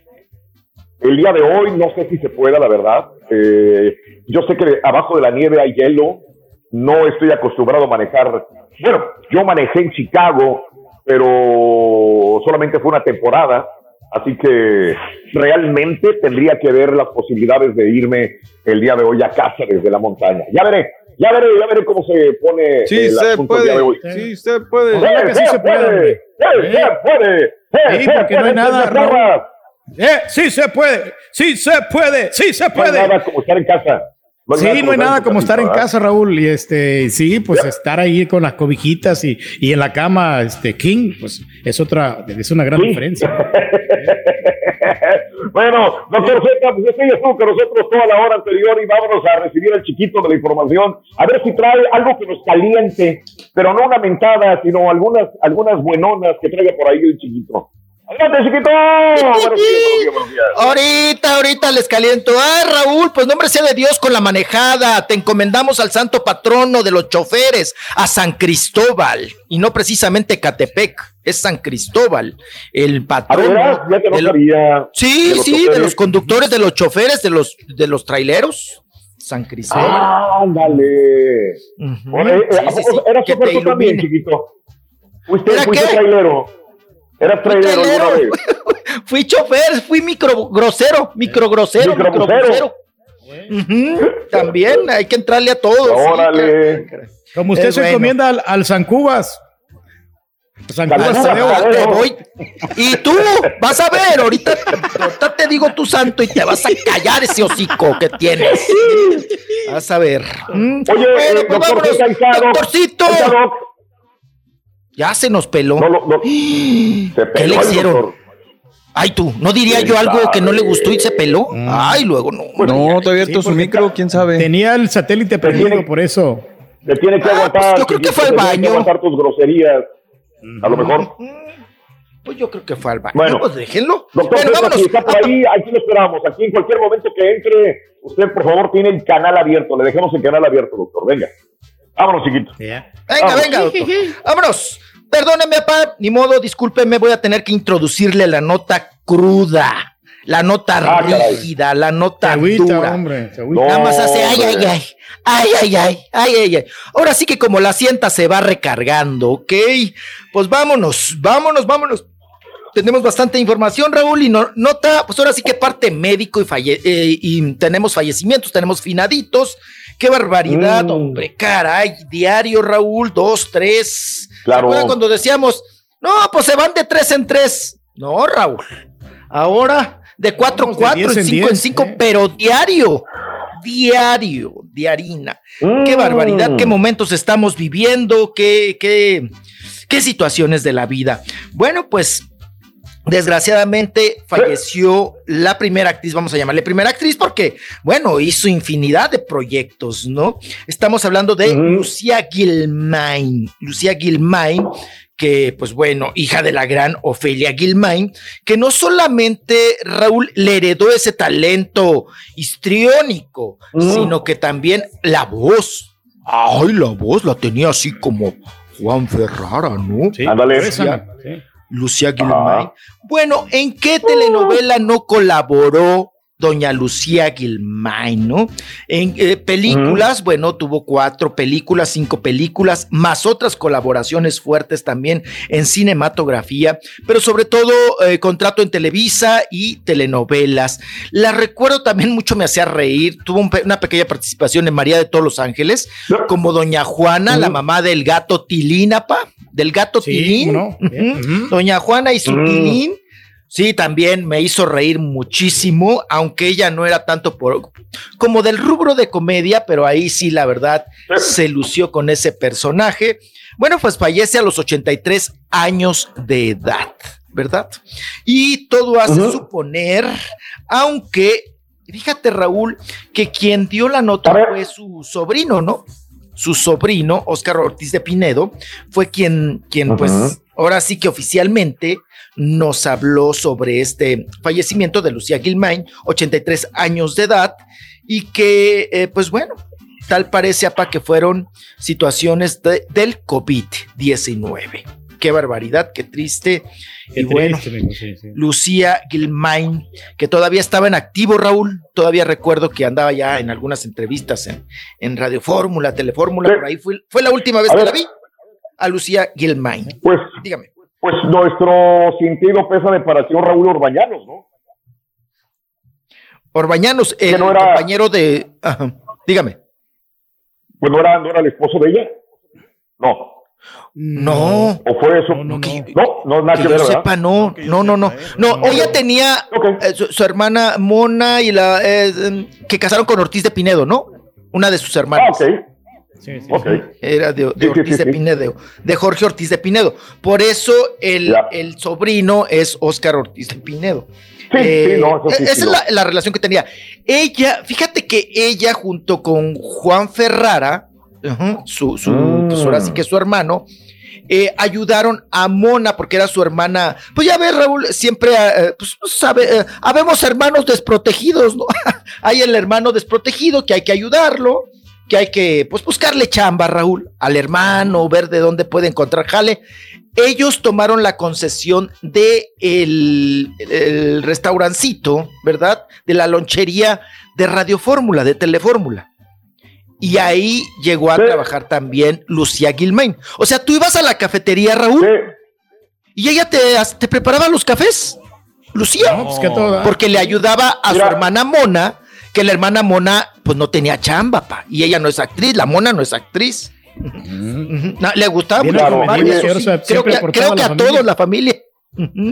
el día de hoy. No sé si se pueda, la verdad. Eh, yo sé que abajo de la nieve hay hielo. No estoy acostumbrado a manejar. Bueno, yo manejé en Chicago, pero solamente fue una temporada. Así que realmente tendría que ver las posibilidades de irme el día de hoy a casa desde la montaña. Ya veré, Ya veré, ya veré cómo se pone Sí el se el día de hoy. puede. Sí se puede. ¡Eh, que sí se puede, puede! ¡Eh, se puede! ¡Eh, Sí, porque no hay puede, nada, puede! Eh, sí se puede, sí se puede, sí se No hay puede. nada como estar en casa. Sí, no hay nada como estar en casa, Raúl. Y este, sí, pues estar ahí con las cobijitas y, y en la cama, este, King, pues es otra, es una gran diferencia. Bueno, doctor Z, pues usted ya estuvo con nosotros toda la hora anterior y vámonos a recibir al chiquito de la información. A ver si trae algo que nos caliente, pero no una mentada, sino algunas, algunas buenonas que traiga por ahí el chiquito. Adelante, chiquito. Buenos días, buenos días, buenos días. Ahorita, ahorita les caliento. Ay, Raúl, pues nombre sea de Dios con la manejada. Te encomendamos al santo patrono de los choferes, a San Cristóbal. Y no precisamente Catepec, es San Cristóbal, el patrono. ¿verdad? Ya te lo sabía. Sí, De los sí, de los conductores, de los choferes, de los, de los traileros. San Cristóbal. Ándale. Bueno, Sí, ¿a sí, poco sí, ¿Eras que chofer tú también, chiquito? ¿Fuiste, ¿Era qué? trailero? ¿Eras trailero trailero. alguna vez? Fui chofer, fui micro grosero, micro grosero, micro Microbusero. grosero. Ujú, También hay que entrarle a todos. sí, Órale. Como usted Es se bueno. encomienda al, al San Cubas. San Cubas te voy. Y tú vas a ver, ahorita, ahorita te digo tu santo y te vas a callar ese hocico que tienes. Vas a ver. Oye, bueno, eh, pues doctor vámonos, doctorcito. Ya se nos peló. No, no, no. Se ¿Qué peló le el hicieron? doctor. Ay, tú, ¿no diría ¿Quién yo algo que no le gustó y se peló? Ay, luego no. No, todavía Sí, abierto su micro, quién sabe. Tenía el satélite perdido, por eso. Te tiene que Ah, aguantar. pues yo creo que fue al tiene que baño. aguantar tus groserías. A lo mejor. Pues yo creo que fue al baño. Bueno. pues déjenlo. Doctor, Bueno, vámonos. si está por ahí, aquí lo esperamos. Aquí en cualquier momento que entre, usted por favor tiene el canal abierto. Le dejamos el canal abierto, doctor. Venga. Vámonos, chiquito. Venga, venga, doctor. Vámonos. Perdóneme, papá. Ni modo, discúlpeme. Voy a tener que introducirle la nota cruda. La nota Ah, caray. rígida, la nota Agüita, dura. hombre. agüita. Nada más hace ay, ay, ay, ay, ay, ay, ay, ay, ay. Ahora sí que como la sienta se va recargando, ¿ok? Pues vámonos, vámonos, vámonos. Tenemos bastante información, Raúl, y no- nota, pues ahora sí que parte médico y, falle- eh, y tenemos fallecimientos, tenemos finaditos. Qué barbaridad, Mm. hombre, caray, diario, Raúl, dos, tres. Claro. ¿Se acuerdan cuando decíamos, no, pues se van de tres en tres? No, Raúl. Ahora de cuatro en cuatro, en cinco en cinco, eh. pero diario, diario, diarina. Qué Mm. barbaridad, qué momentos estamos viviendo, qué, qué, qué situaciones de la vida. Bueno, pues desgraciadamente falleció la primera actriz, vamos a llamarle primera actriz porque, bueno, hizo infinidad de proyectos, ¿no? Estamos hablando de Lucía Gilmain. Lucía Gilmain, que, pues bueno, hija de la gran Ofelia Gilmain, que no solamente Raúl le heredó ese talento histriónico, sino que también la voz. Ay, la voz la tenía así como Juan Ferrara, ¿no? Sí, Ándale. sí. Lucía Gilmain. Bueno, ¿en qué telenovela no colaboró doña Lucía Gilmain, no? En eh, películas, bueno, tuvo cuatro películas, cinco películas, más otras colaboraciones fuertes también en cinematografía, pero sobre todo eh, contrato en Televisa y telenovelas. La recuerdo también mucho, me hacía reír, tuvo un una pequeña participación en María de todos los Ángeles, como doña Juana, la mamá del gato Tilín, pa, del gato Sí, Tilín. ¿cómo no? Bien. Ujú. Doña Juana y su Mm. Tilín. Sí, también me hizo reír muchísimo, aunque ella no era tanto por como del rubro de comedia, pero ahí sí, la verdad, se lució con ese personaje. Bueno, pues fallece a los 83 años de edad, ¿verdad? Y todo hace suponer, aunque, fíjate Raúl, que quien dio la nota fue su sobrino, ¿no? Su sobrino, Oscar Ortiz de Pinedo, fue quien, quien pues, ahora sí que oficialmente nos habló sobre este fallecimiento de Lucía Gilmain, 83 años de edad, y que, eh, pues bueno, tal parece, apa, que fueron situaciones de- del COVID-19. Qué barbaridad, qué triste. Qué y bueno, triste, amigo, sí, sí. Lucía Gilmain, que todavía estaba en activo, Raúl. Todavía recuerdo que andaba ya en algunas entrevistas en, en Radio Fórmula, Telefórmula, por ahí fue, fue la última vez A que ver. la vi. A Lucía Gilmain. Pues, Dígame. pues nuestro sentido pésame para el señor Raúl Orbañanos, ¿no? Orbañanos, el no era- compañero de. Ajá, dígame. Pues no era, no era el esposo de ella. No. No. ¿O fue eso? No, no, nada Que que yo ver, ¿verdad? sepa, no, no, no, no. No, ella tenía eh, su, su hermana Mona y la eh, em, que casaron con Ortiz de Pinedo, ¿no? Una de sus hermanas. ok. Era de, de Sí, sí, Ortiz sí, de sí. Pinedo, de Jorge Ortiz de Pinedo. Por eso el, el sobrino es Óscar Ortiz de Pinedo. Eh, Sí, sí, no, eso sí, esa sí, es no. la, la relación que tenía. Ella, fíjate que ella junto con Juan Ferrara, su, su, Mm. pues ahora sí que su hermano, eh, ayudaron a Mona porque era su hermana. Pues ya ves, Raúl, siempre, eh, pues sabe, eh, habemos hermanos desprotegidos, ¿no? hay el hermano desprotegido que hay que ayudarlo, que hay que, pues, buscarle chamba, Raúl, al hermano, ver de dónde puede encontrar jale. Ellos tomaron la concesión de el, el restaurancito, ¿verdad? De la lonchería de Radio Fórmula, de Telefórmula. Y ahí llegó a trabajar también Lucía Gilmain. O sea, tú ibas a la cafetería, Raúl, y ella te, te preparaba los cafés. Lucía. pues que todo, ¿eh? Porque le ayudaba a su hermana Mona, que la hermana Mona, pues no tenía chamba, pa. Y ella no es actriz, la Mona no es actriz. No, le gustaba mucho señor, sí. Creo que, creo a que la a familia. todos la familia.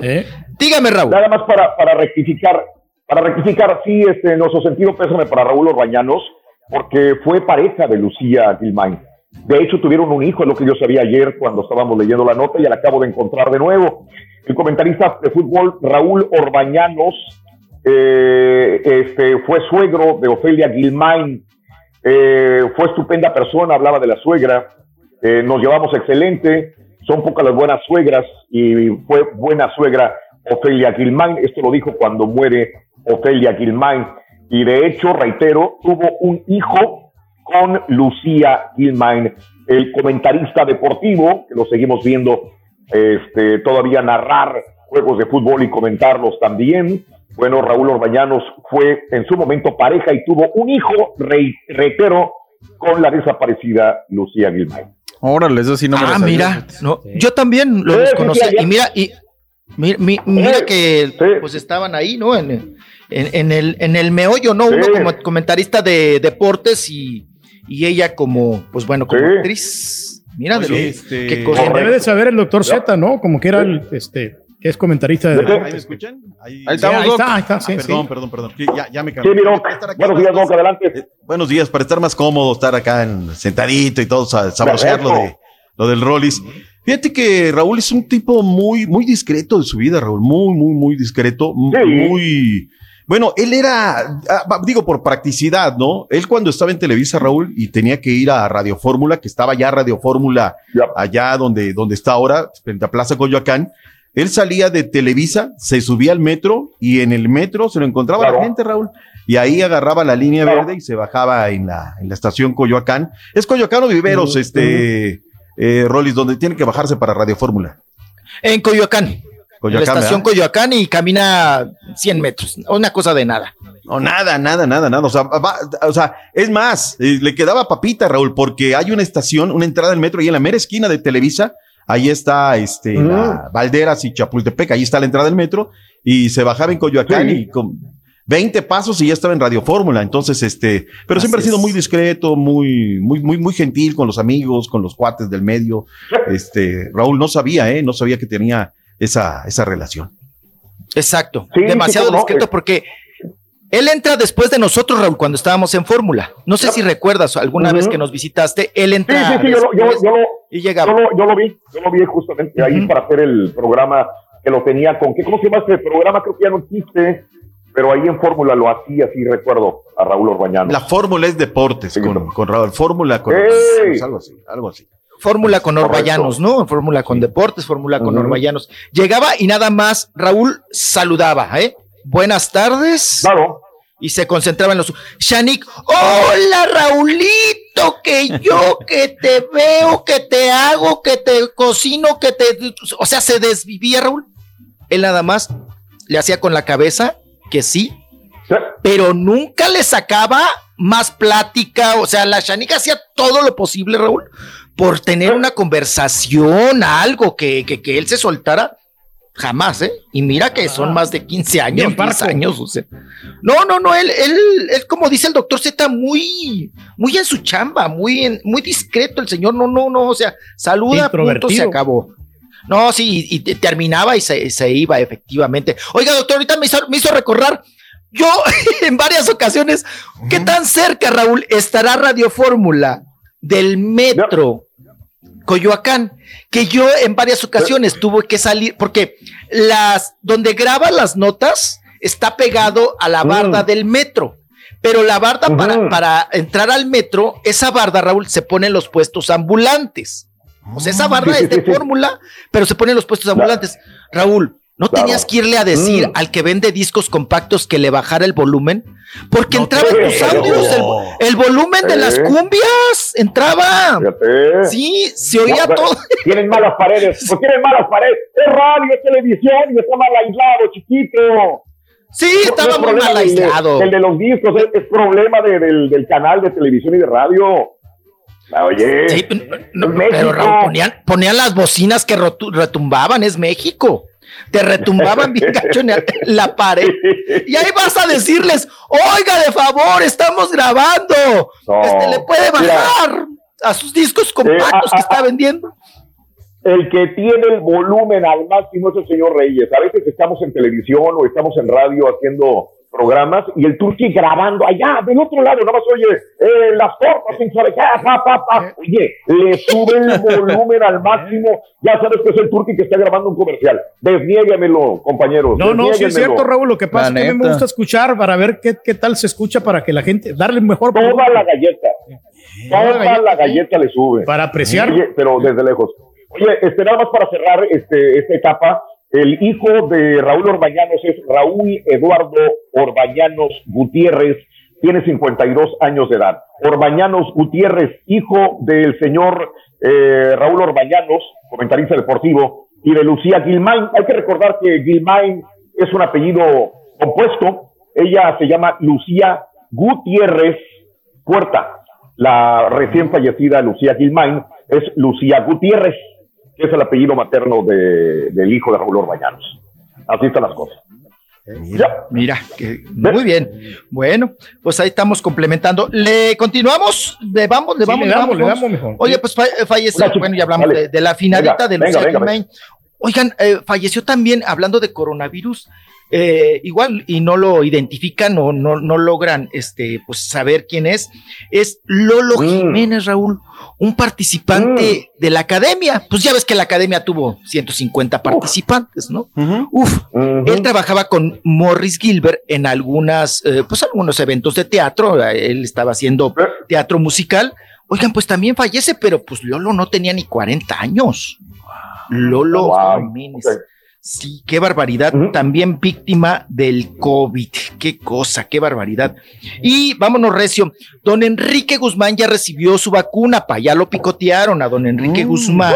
¿Eh? Dígame, Raúl. Nada más para, para rectificar, para rectificar, sí, este, nuestro sentido pésame para Raúl Orbañanos, porque fue pareja de Lucía Gilmain. De hecho, tuvieron un hijo, es lo que yo sabía ayer cuando estábamos leyendo la nota y la acabo de encontrar de nuevo. El comentarista de fútbol Raúl Orbañanos eh, este, fue suegro de Ofelia Gilmain. Eh, fue estupenda persona, hablaba de la suegra. Eh, nos llevamos excelente. Son pocas las buenas suegras y fue buena suegra Ofelia Gilmain. Esto lo dijo cuando muere Ofelia Gilmain. Y de hecho, reitero, tuvo un hijo con Lucía Gilmain, el comentarista deportivo, que lo seguimos viendo este, todavía narrar juegos de fútbol y comentarlos también. Bueno, Raúl Orbañanos fue en su momento pareja y tuvo un hijo, re- reitero, con la desaparecida Lucía Gilmain. Órale, eso sí no me lo Ah, sabía. mira, no, yo también lo Sí, desconocí. sí, sí, y mira, y mi- mi- mira que pues estaban ahí, ¿no? En, en- en el, en el meollo, ¿no? Uno Sí. como comentarista de deportes y, y ella como, pues bueno, como actriz. Mira, de lo- qué este, cosa. debe de saber el doctor Z, ¿no? Como que era el, este, que es comentarista de ¿Ahí me escuchan? Ahí, Ahí estamos, ahí está, ahí está, sí, Ah, perdón, sí. perdón, perdón. Ya, ya me Sí, cambié. Doc. Buenos días, Doc, adelante. Eh, buenos días, para estar más cómodo, estar acá en- sentadito y todo, sa- saborear lo, de, lo del Rollis. Fíjate que Raúl es un tipo muy, muy discreto de su vida, Raúl, muy, muy, muy discreto, muy... Bueno, él era, ah, digo, por practicidad, ¿no? Él cuando estaba en Televisa, Raúl, y tenía que ir a Radio Fórmula, que estaba ya Radio Fórmula, allá donde, donde está ahora, frente a Plaza Coyoacán, él salía de Televisa, se subía al metro y en el metro se lo encontraba Claro. la gente, Raúl. Y ahí agarraba la línea verde y se bajaba en la, en la estación Coyoacán. Es Coyoacán o Viveros, este, eh, Rollis, donde tiene que bajarse para Radio Fórmula. En Coyoacán. Coyoacán, la estación ¿verdad? Coyoacán y camina 100 metros. Una cosa de nada. No, nada, nada, nada, nada. O sea, va- o sea, es más, eh, le quedaba papita, Raúl, porque hay una estación, una entrada del metro y en la mera esquina de Televisa, ahí está este, la Valderas y Chapultepec, ahí está la entrada del metro, y se bajaba en Coyoacán y con 20 pasos y ya estaba en Radio Fórmula. Entonces, este, pero siempre ha sido muy discreto, muy, muy, muy, muy gentil con los amigos, con los cuates del medio. Este, Raúl no sabía, eh, no sabía que tenía esa, esa relación. Exacto. Sí, Demasiado sí, no. discreto porque él entra después de nosotros, Raúl, cuando estábamos en Fórmula. No sé si recuerdas alguna vez que nos visitaste, él Sí, entra sí, sí, yo, lo- yo, después yo lo, y llegaba. yo lo- yo lo vi, yo lo vi justamente ahí para hacer el programa que lo tenía con, ¿qué, ¿cómo se llama este programa? Creo que ya no existe, pero ahí en Fórmula lo hacía, sí recuerdo, a Raúl Orbañano. La fórmula es deportes con, con Raúl. Fórmula con ¡Ey! algo así, algo así. Fórmula con. Orbayanos, ¿no? Fórmula con deportes, fórmula con. Orbayanos. Llegaba y nada más Raúl saludaba, ¿eh? Buenas tardes. Claro. Y se concentraba en los. Shanik, hola Raulito, que yo que te veo, que te hago, que te cocino, que te. O sea, se desvivía Raúl. Él nada más le hacía con la cabeza que sí, pero nunca le sacaba más plática. O sea, la Shanik hacía todo lo posible, Raúl, por tener una conversación, algo que, que, que él se soltara. Jamás, ¿eh? Y mira que son más de 15 años, Bien 10 parco. años, o sea. No, no, no, él, él, él, como dice el doctor Z, muy, muy en su chamba, muy, en- muy discreto el señor, no, no, no, o sea, saluda, punto, se acabó. No, sí, y, y te- terminaba y se, se iba, efectivamente. Oiga, doctor, ahorita me hizo, me hizo recordar, yo en varias ocasiones, ¿qué tan cerca, Raúl, estará Radio Fórmula del metro Coyoacán? Que yo en varias ocasiones tuve que salir, porque las, donde graba las notas está pegado a la barda del metro. Pero la barda para, para entrar al metro, esa barda, Raúl, se pone en los puestos ambulantes. O sea, esa Sí, sí, es de sí, sí. fórmula, pero se pone en los puestos ambulantes. Raúl, ¿no Claro. tenías que irle a decir Mm. al que vende discos compactos que le bajara el volumen? Porque entraba en tus audios el, el volumen de las cumbias, entraba. Fíjate. Sí, se oía No, todo. Tienen malas paredes, pues tienen malas paredes. Es radio, es televisión y está mal aislado, chiquito. Sí, No- no estaba es muy problema mal de- aislado. El de los discos es, es problema de- del, del canal de televisión y de radio. Ah, Oye, Sí, no, México. pero Raúl, ponían, ponían las bocinas que retumbaban, es México. Te retumbaban bien gacho en la- pared. Y ahí vas a decirles, oiga, de favor, estamos grabando. No, Este, le puede mira. bajar a sus discos compactos Eh, a- que está vendiendo. el que tiene el volumen al máximo es el señor Reyes. A veces estamos en televisión o estamos en radio haciendo programas y el turqui grabando allá, del otro lado, nada más oye, eh, las tortas sin saber qué, pa, pa, pa. Oye, le sube el volumen al máximo. Ya sabes que es el turqui que está grabando un comercial. Desniéguemelo, compañeros. No, no, sí es cierto, Raúl. Lo que pasa La es que a mí me gusta escuchar para ver qué, qué tal se escucha para que la gente, darle mejor. Toda la galleta. Toda la galleta le sube. Para apreciar. Oye, pero desde lejos. Oye, este, nada más para cerrar este, esta etapa, el hijo de Raúl Orbañanos es Raúl Eduardo Orbañanos Gutiérrez, tiene 52 años de edad. Orbañanos Gutiérrez, hijo del señor eh, Raúl Orbañanos, comentarista deportivo, y de Lucía Gilmain. Hay que recordar que Gilmain es un apellido compuesto. Ella se llama Lucía Gutiérrez Puerta. La recién fallecida Lucía Gilmain es Lucía Gutiérrez, que es el apellido materno de- del hijo de Raúl Orbañanos. Así están las cosas. Mira, mira, que, muy bien. Bueno, pues ahí estamos complementando. ¿Le continuamos? ¿Le vamos? ¿Le Sí, vamos? le damos, le vamos? damos mejor. Oye, pues fa- falleció, bueno, ya hablamos de, de la finalita Venga, de venga, Lucía venga, Gilmain. Oigan, eh, falleció también, hablando de coronavirus, eh, igual, y no lo identifican o no, no logran este, pues, saber quién es, es Lolo Mm. Jiménez, Raúl, un participante de la academia. Pues ya ves que la academia tuvo 150 participantes, ¿no? Uf, él trabajaba con Morris Gilbert en algunas, eh, pues algunos eventos de teatro. Él estaba haciendo teatro musical. Oigan, pues también fallece, pero pues Lolo no tenía ni 40 años. Lolo Jiménez. Sí, qué barbaridad. También víctima del COVID. Qué cosa, qué barbaridad. Y vámonos, Recio. Don Enrique Guzmán ya recibió su vacuna, pa. Ya lo picotearon a don Enrique Guzmán.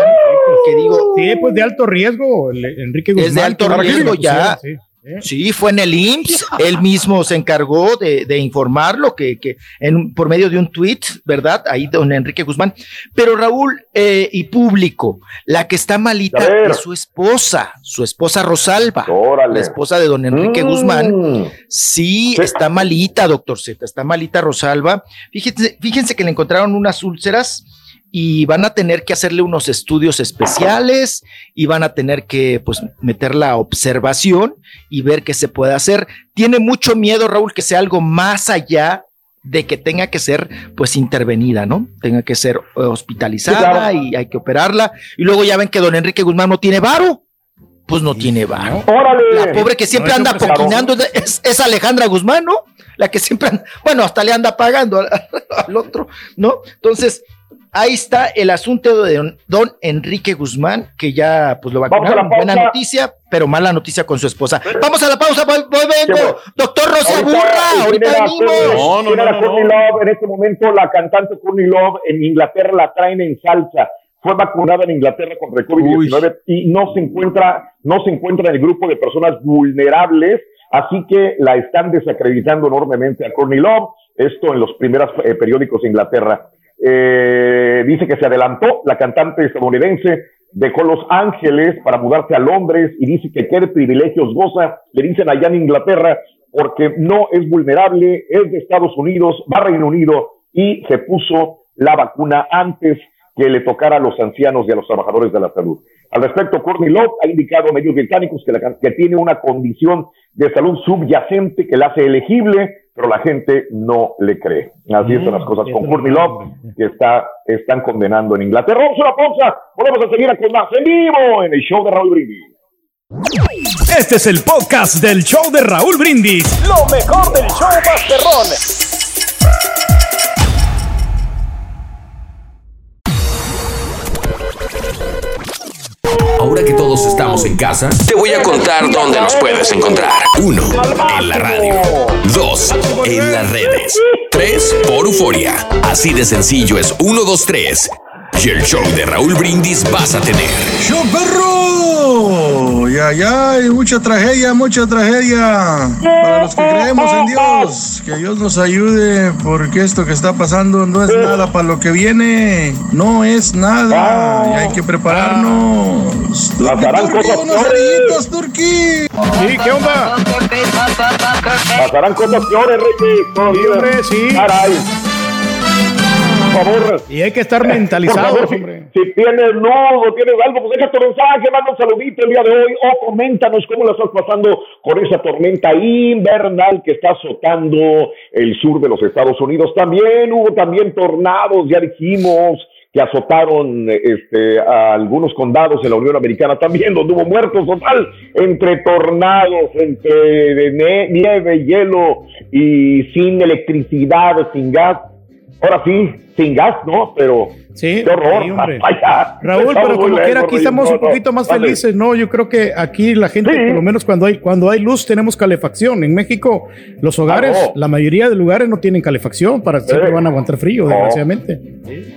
Que digo, Sí, pues de alto riesgo, Enrique Guzmán. es de alto riesgo ya. sí. Sí, fue en el IMSS, él mismo se encargó de, de informarlo, que, que en, por medio de un tweet, ¿verdad? Ahí don Enrique Guzmán. Pero Raúl eh, y público, la que está malita es su esposa, su esposa Rosalba, Órale. la esposa de don Enrique Mm. Guzmán. Sí, está malita, doctor Z, está malita Rosalba. Fíjense, fíjense que le encontraron unas úlceras y van a tener que hacerle unos estudios especiales y van a tener que pues meter la observación y ver qué se puede hacer. Tiene mucho miedo, Raúl, que sea algo más allá de que tenga que ser pues intervenida, ¿no? Tenga que ser hospitalizada Sí, claro. y hay que operarla. Y luego ya ven que don Enrique Guzmán no tiene varo. Pues no tiene varo. ¡Órale! La pobre que siempre No, anda pues, poquinando es, es Alejandra Guzmán, ¿no? La que siempre, anda- bueno, hasta le anda pagando al, al otro, ¿no? Entonces, ahí está el asunto de don, don Enrique Guzmán, que ya pues lo Vamos a la vacunaron. Buena noticia, pero mala noticia con su esposa. Vamos a la pausa, voy, voy vengo. Doctor Rosy Ahorita, Aburra, ahorita venimos. Tiene la Courtney Love en este momento, la cantante Courtney Love en Inglaterra la traen en salsa. Fue vacunada en Inglaterra contra el COVID-19 y no se encuentra, no se encuentra en el grupo de personas vulnerables, así que la están desacreditando enormemente a Courtney Love. Esto en los primeros eh, periódicos de Inglaterra. Eh, dice que se adelantó la cantante estadounidense dejó Los Ángeles para mudarse a Londres y dice que qué privilegios goza, le dicen allá en Inglaterra, porque no es vulnerable, es de Estados Unidos, va a Reino Unido y se puso la vacuna antes que le tocara a los ancianos y a los trabajadores de la salud. Al respecto, Courtney Love ha indicado a medios británicos que, la- que tiene una condición de salud subyacente que la hace elegible, pero la gente no le cree. Así están las cosas con Courtney Love, que está, están condenando en Inglaterra. Vamos a una pausa, volvemos a seguir con más en vivo en el show de Raúl Brindis. Este es el podcast del show de Raúl Brindis. Lo mejor del show Masterrón. Ahora que todos estamos en casa, te voy a contar dónde nos puedes encontrar. Uno, en la radio. Dos, en las redes. Tres, por Euforia. Así de sencillo es 1, 2, 3. Y el show de Raúl Brindis vas a tener. ¡Show perro! Ya, ya, hay mucha tragedia, mucha tragedia. Para los que creemos en Dios, que Dios nos ayude, porque esto que está pasando no es nada para lo que viene. No es nada. Y hay que prepararnos. Turqui, Pasarán Turqui, cosas peores. Turqui. Sí, ¿qué onda? Pasarán cosas peores, Reyes. todavía. hombre, sí. Caray. Favor. Y hay que estar favor, si, hombre. si tienes nudo, tienes algo, pues deja tu mensaje, manda un saludito el día de hoy o coméntanos cómo la estás pasando con esa tormenta invernal que está azotando el sur de los Estados Unidos. También hubo también tornados, ya dijimos, que azotaron este, a algunos condados en la Unión Americana también, donde hubo muertos total, entre tornados, entre nieve, hielo y sin electricidad, sin gas. Ahora sí, sin gas, ¿no? Pero Sí, qué horror. sí. Vaya, Raúl, pero como quiera, lejos, aquí estamos No, un poquito más felices, ¿no? Yo creo que aquí la gente, por lo menos cuando hay, cuando hay luz, tenemos calefacción. En México, los hogares, Ah, no. la mayoría de lugares no tienen calefacción, para siempre van a aguantar frío, No. desgraciadamente. Sí,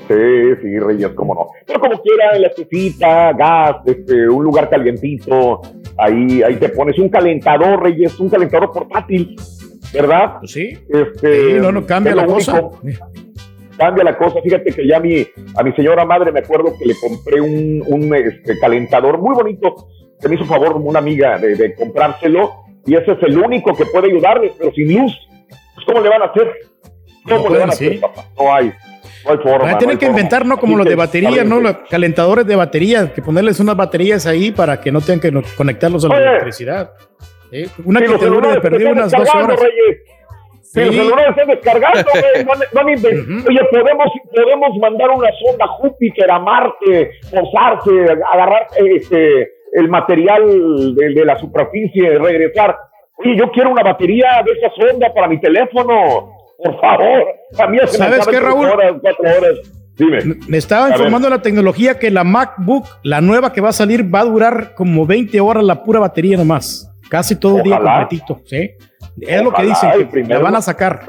sí, Reyes, cómo no. Pero como quiera, la estufita, gas, este, un lugar calientito, ahí, ahí te pones un calentador, Reyes, un calentador portátil, ¿verdad? sí. Este, Sí, no, no cambia la cosa. único. Cambia la cosa. Fíjate que ya a mi, a mi señora madre me acuerdo que le compré un, un este, calentador muy bonito. Se me hizo favor una amiga de, de comprárselo y ese es el único que puede ayudarles, pero sin luz. Pues, ¿Cómo le van a hacer? ¿Cómo No le van a hacer, sí. papá? No hay. No hay forma. Van a no tener hay que forma. inventar, ¿no? Como los de que, batería, ¿no? Los calentadores de batería, que ponerles unas baterías ahí para que no tengan que conectarlos a la Oye. electricidad. Sí, Una Sí, que te dure de están unas dos horas. Reyes. Sí, Sí. los celulares están descargando, güey. No, no me inven- Oye, podemos, podemos mandar una sonda a Júpiter, a Marte, posarse, agarrar este, el material de, de la superficie, regresar. Oye, yo quiero una batería de esa sonda para mi teléfono. Por favor. A mí se me ¿Sabes acaban qué, Raúl? horas, cuatro horas. Dime. Me estaba A informando la tecnología que la MacBook, la nueva que va a salir, va a durar como 20 horas la pura batería nomás. Casi todo el día completito, ¿sí? Es lo que dicen, que primero- la van a sacar.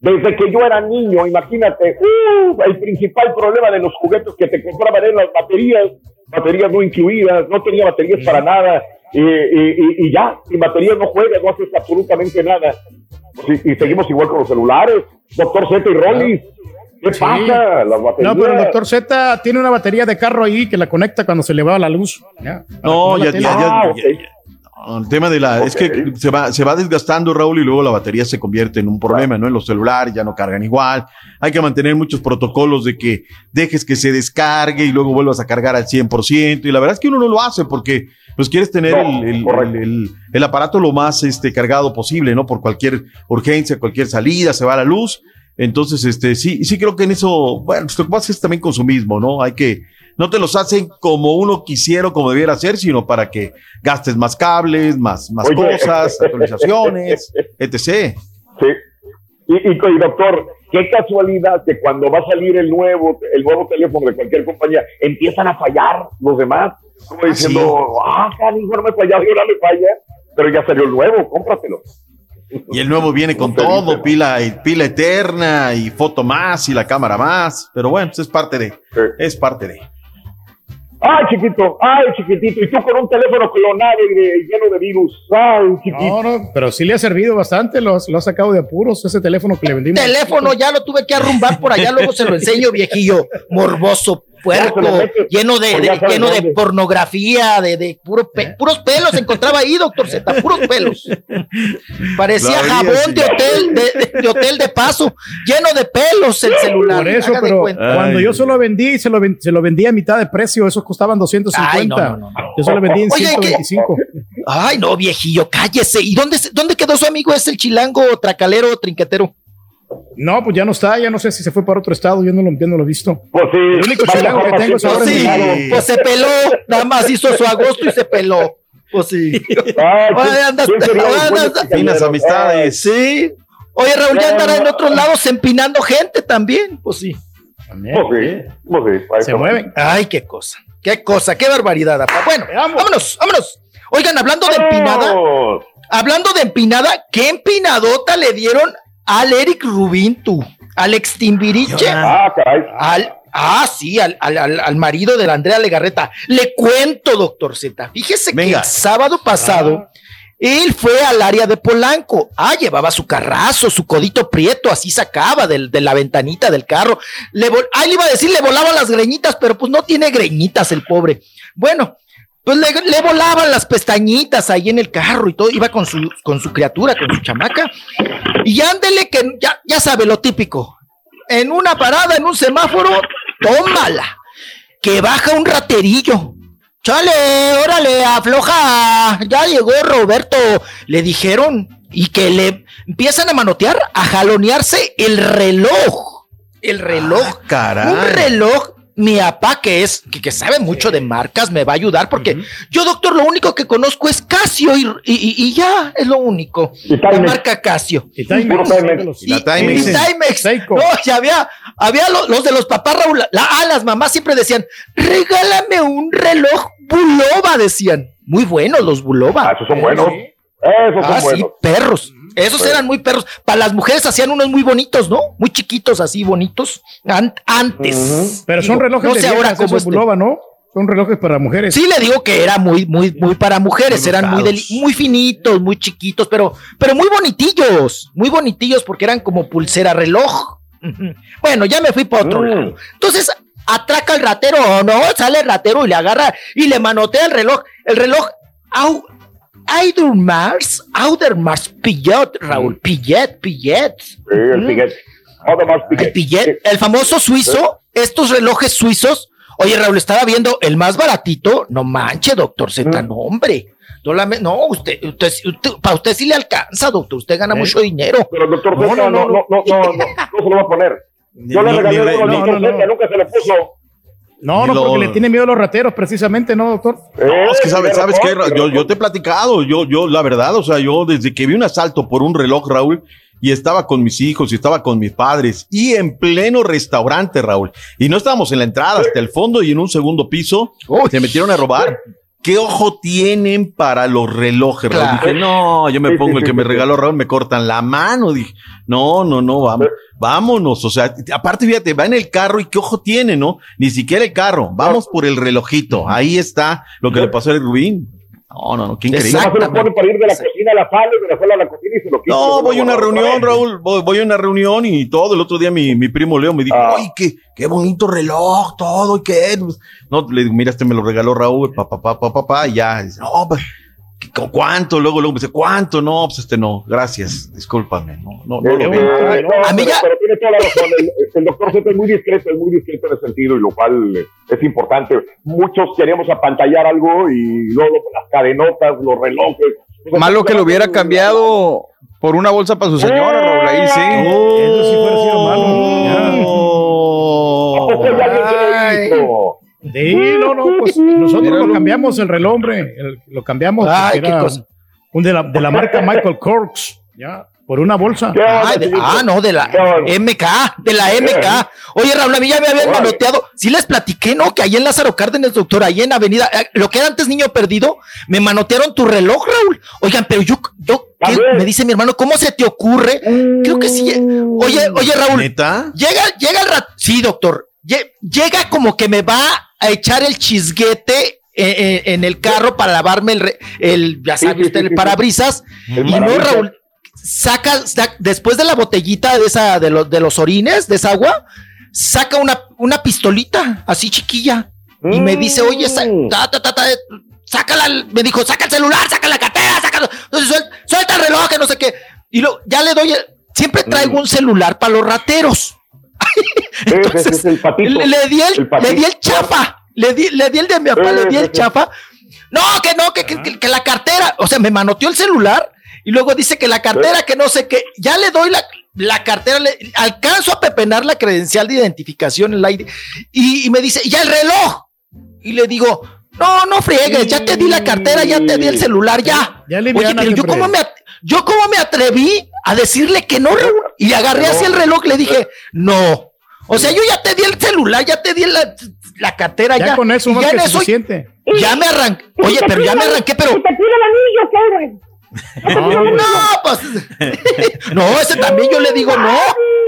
desde que yo era niño, imagínate, uh, el principal problema de los juguetes que te compraban eran las baterías, baterías no incluidas, no tenía baterías para nada, y, y- y- y ya, sin baterías no juegas, no haces absolutamente nada. Y, y seguimos igual con los celulares, doctor Z y Rollis. ¿Qué Sí. pasa? Las baterías. No, pero el doctor Z tiene una batería de carro ahí que la conecta cuando se le va la luz. Ya, No, ya, ya- ya. El tema de la. Es que se va, se va desgastando, Raúl, y luego la batería se convierte en un problema, ¿no? En los celulares ya no cargan igual. Hay que mantener muchos protocolos de que dejes que se descargue y luego vuelvas a cargar al 100%. Y la verdad es que uno no lo hace porque pues quieres tener No, el- el- el- el aparato lo más este, cargado posible, ¿no? Por cualquier urgencia, cualquier salida, se va la luz. Entonces, este, sí, sí creo que en eso, bueno, pues lo que pasa es también consumismo, ¿no? Hay que, no te los hacen como uno quisiera o como debiera ser, sino para que gastes más cables, más, más Oye. cosas, actualizaciones, etc. Sí. Y, y, y, doctor, qué casualidad que cuando va a salir el nuevo, el nuevo teléfono de cualquier compañía, empiezan a fallar los demás. Como diciendo, ah, canijo, no me fallaba, y ahora me falla, pero ya salió el nuevo, cómpratelo. Y el nuevo viene con todo, pila, y pila eterna y foto más y la cámara más. Pero bueno, pues es parte de, es parte de. Ay, chiquito, ay, chiquitito, y tú con un teléfono clonado y de- lleno de virus. Ay, chiquito. No, no, pero sí le ha servido bastante, lo, lo ha sacado de apuros ese teléfono que le vendimos. Teléfono, ya lo tuve que arrumbar por allá, luego se lo enseño, viejillo, morboso. Puerco, se lo mete, lleno de, lleno de pornografía, de, de puro pe- puros pelos encontraba ahí, doctor Z, puros pelos. Parecía Lo jabón de hotel, de, de hotel de paso, lleno de pelos el celular. Por eso, pero cuando yo solo vendí, se lo, ven- se lo vendí a mitad de precio, esos costaban 250. Ay, no, no, no, no. Yo se lo vendí en Oye, ¿qué? 125. Ay, no, viejillo, cállese. ¿Y dónde, se- dónde quedó su amigo ese, el chilango, tracalero, trinquetero? No, pues ya no está, ya no sé si se fue para otro estado, yo no lo, yo no lo he visto. Pues sí. El único chilango que tengo es ahora Sí, en claro. el- pues se peló, nada más hizo su agosto y se peló. Pues sí. Ay, ¿quién- Oye, andas- Finas amistades. Sí. Oye, Raúl, ya andará en otros lados empinando gente también. Pues sí. Pues sí, pues sí. ahí Se mueven. Ay, qué cosa. Qué cosa, qué barbaridad. papá. Bueno, vámonos, vámonos. Oigan, hablando de empinada, hablando de empinada, ¿qué empinadota le dieron al Eric Rubín, tú? Al ex Timbiriche. Ah, caray. Al, ah, sí, al, al- al- al marido de la Andrea Legarreta. Le cuento, doctor Z. Fíjese que el sábado pasado él fue al área de Polanco. Ah, llevaba su carrazo, su codito prieto, así sacaba del- de la ventanita del carro. Le vol- ah, le iba a decir, le volaban las greñitas, pero pues no tiene greñitas el pobre. Bueno. Pues le, le volaban las pestañitas ahí en el carro y todo, iba con su, con su criatura, con su chamaca. Y ándele que ya, ya sabe lo típico. En una parada, en un semáforo, tómala. Que baja un raterillo. Chale, órale, afloja. Ya llegó Roberto. Le dijeron. Y que le empiezan a manotear, a jalonearse el reloj. El reloj. caray. Un reloj. Mi papá, que es, que, que sabe mucho de marcas, me va a ayudar porque yo, doctor, lo único que conozco es Casio y, y- y ya es lo único. Y La marca Casio. Y Timex. Y, La Timex. y Timex. No, ya había, había lo- los, de los papás Raúl. La, ah, las mamás siempre decían, regálame un reloj Bulova, decían. Muy buenos los Bulova. Ah, esos son buenos. Esos son Ah, sí, buenos. perros. Esos eran muy perros. Para las mujeres hacían unos muy bonitos, ¿no? Muy chiquitos, así bonitos. An- antes. Pero son relojes no de sé ahora cómo este. Bulova, ¿no? Son relojes para mujeres. Sí, le digo que era muy, muy, muy para mujeres, Muy eran muy, muy finitos, muy chiquitos, pero, pero muy bonitillos, muy bonitillos porque eran como pulsera reloj. Bueno, ya me fui para otro Mm. lado. Entonces, atraca el ratero o no, sale el ratero y le agarra y le manotea el reloj. El reloj, au, Outer Mars, Outer Mars, Pillet, Raúl, Pillet, Pillet. Sí, el más El Piguet. Pillet, el famoso suizo, estos relojes suizos. Oye, Raúl, estaba viendo el más baratito. No manche, doctor Z, no, hombre. No, la me- no, usted, usted, usted- para usted sí le alcanza, doctor. Usted gana mucho dinero. Pero el doctor No, Z no, no, no, no, no, no, no, no se lo va a poner. Yo le regalé uno al no, doctor no, Z, no. nunca se lo puso. No, no, Lo- porque le tiene miedo a los rateros, precisamente, ¿no, doctor? No, es que sabes, sabes Ra- yo, yo te he platicado, yo, yo, la verdad, o sea, yo desde que vi un asalto por un reloj, Raúl, y estaba con mis hijos y estaba con mis padres, y en pleno restaurante, Raúl, y no estábamos en la entrada, hasta el fondo y en un segundo piso, se metieron a robar. ¿Qué ojo tienen para los relojes, Raúl? Claro. Dije, no, yo me Sí, pongo sí, el sí, que me regaló Raúl, me cortan la mano. Dije, no, no, no, vamos, vámonos. O sea, aparte, fíjate, va en el carro y qué ojo tiene, ¿no? Ni siquiera el carro, vamos por el relojito. Ahí está lo que le pasó a Rubín. No, no, no, qué increíble. Se lo pone para ir de la cocina a la sala y de la sala a la cocina y se lo quita. No, voy a una reunión. Raúl. Voy, voy a una reunión y todo. El otro día mi, mi primo Leo me dijo, Ah. ay, qué, qué bonito reloj, todo, y qué. No, le digo, mira, este me lo regaló Raúl, papá, papá, papá, y ya. Dice, no, pues, ¿cu- ¿cuánto? Luego, luego me dice, ¿cuánto? No, pues este no, gracias, discúlpame, no, no, no Eh, lo eh, veo. eh, no, A mí pero, ya- pero tiene toda la razón. El, el doctor Z es muy discreto, es muy discreto en ese sentido, y lo cual eh, es importante. Muchos queremos apantallar algo y luego las cadenotas, los relojes. Malo que lo hubiera cambiado por una bolsa para su señora, Raúl. Ahí sí. Eso sí fuera sido malo. ¿A Sí, no, no, pues nosotros lo cambiamos el reloj, hombre. el- lo cambiamos. Ay, qué era cosa. Un de la, de la marca Michael Kors. Ya, por una bolsa. ¿Qué onda, Ah, de- ah, no, de la. MK, de la MK. Oye, Raúl, a mí ya me habían manoteado. Sí les platiqué, ¿no? Que ahí en Lázaro Cárdenas, doctor, ahí en Avenida, eh, lo que era antes niño perdido, me manotearon tu reloj, Raúl. Oigan, pero yo, yo, me dice mi hermano, ¿cómo se te ocurre? Creo que sí. eh. Oye, oye, Raúl, ¿Neta? llega, llega el rat, sí, doctor, Lle- llega como que me va a echar el chisguete eh, eh, en el carro para lavarme el, el ya Sí, sabe sí, usted, sí, el parabrisas. El Y no. Raúl, saca, saca- después de la botellita de esa, de los, de los orines, de esa agua, saca una, una pistolita así chiquilla y me dice, oye, sa- ta, ta, ta, ta, sácala, me dijo, saca el celular, saca la cartera, saca, suelta el reloj, que no sé qué. Y lo, ya le doy, el- siempre traigo un celular para los rateros. Entonces, le, le di el, le di el chafa, le di, le di el de mi papá, le di el chafa. No, que no, que, que, que- que la cartera, o sea, me manoteó el celular y luego dice que la cartera, que no sé qué, ya le doy la, la cartera, le, alcanzo a pepenar la credencial de identificación, el ID, y, y me dice, ya el reloj. Y le digo, no, no friegues, ya te di la cartera, ya te di el celular, ya. Ya Oye, pero yo cómo me, yo cómo me atreví a decirle que no, Raúl? y agarré así el reloj, le dije, no. O sea, yo ya te di el celular, ya te di la, la cartera, ya. Ya con eso más ya que eso suficiente. ya me arranqué. Oye, pero ya me arranqué, pero. te tira el anillo. No, pues. No, ese también yo le digo no.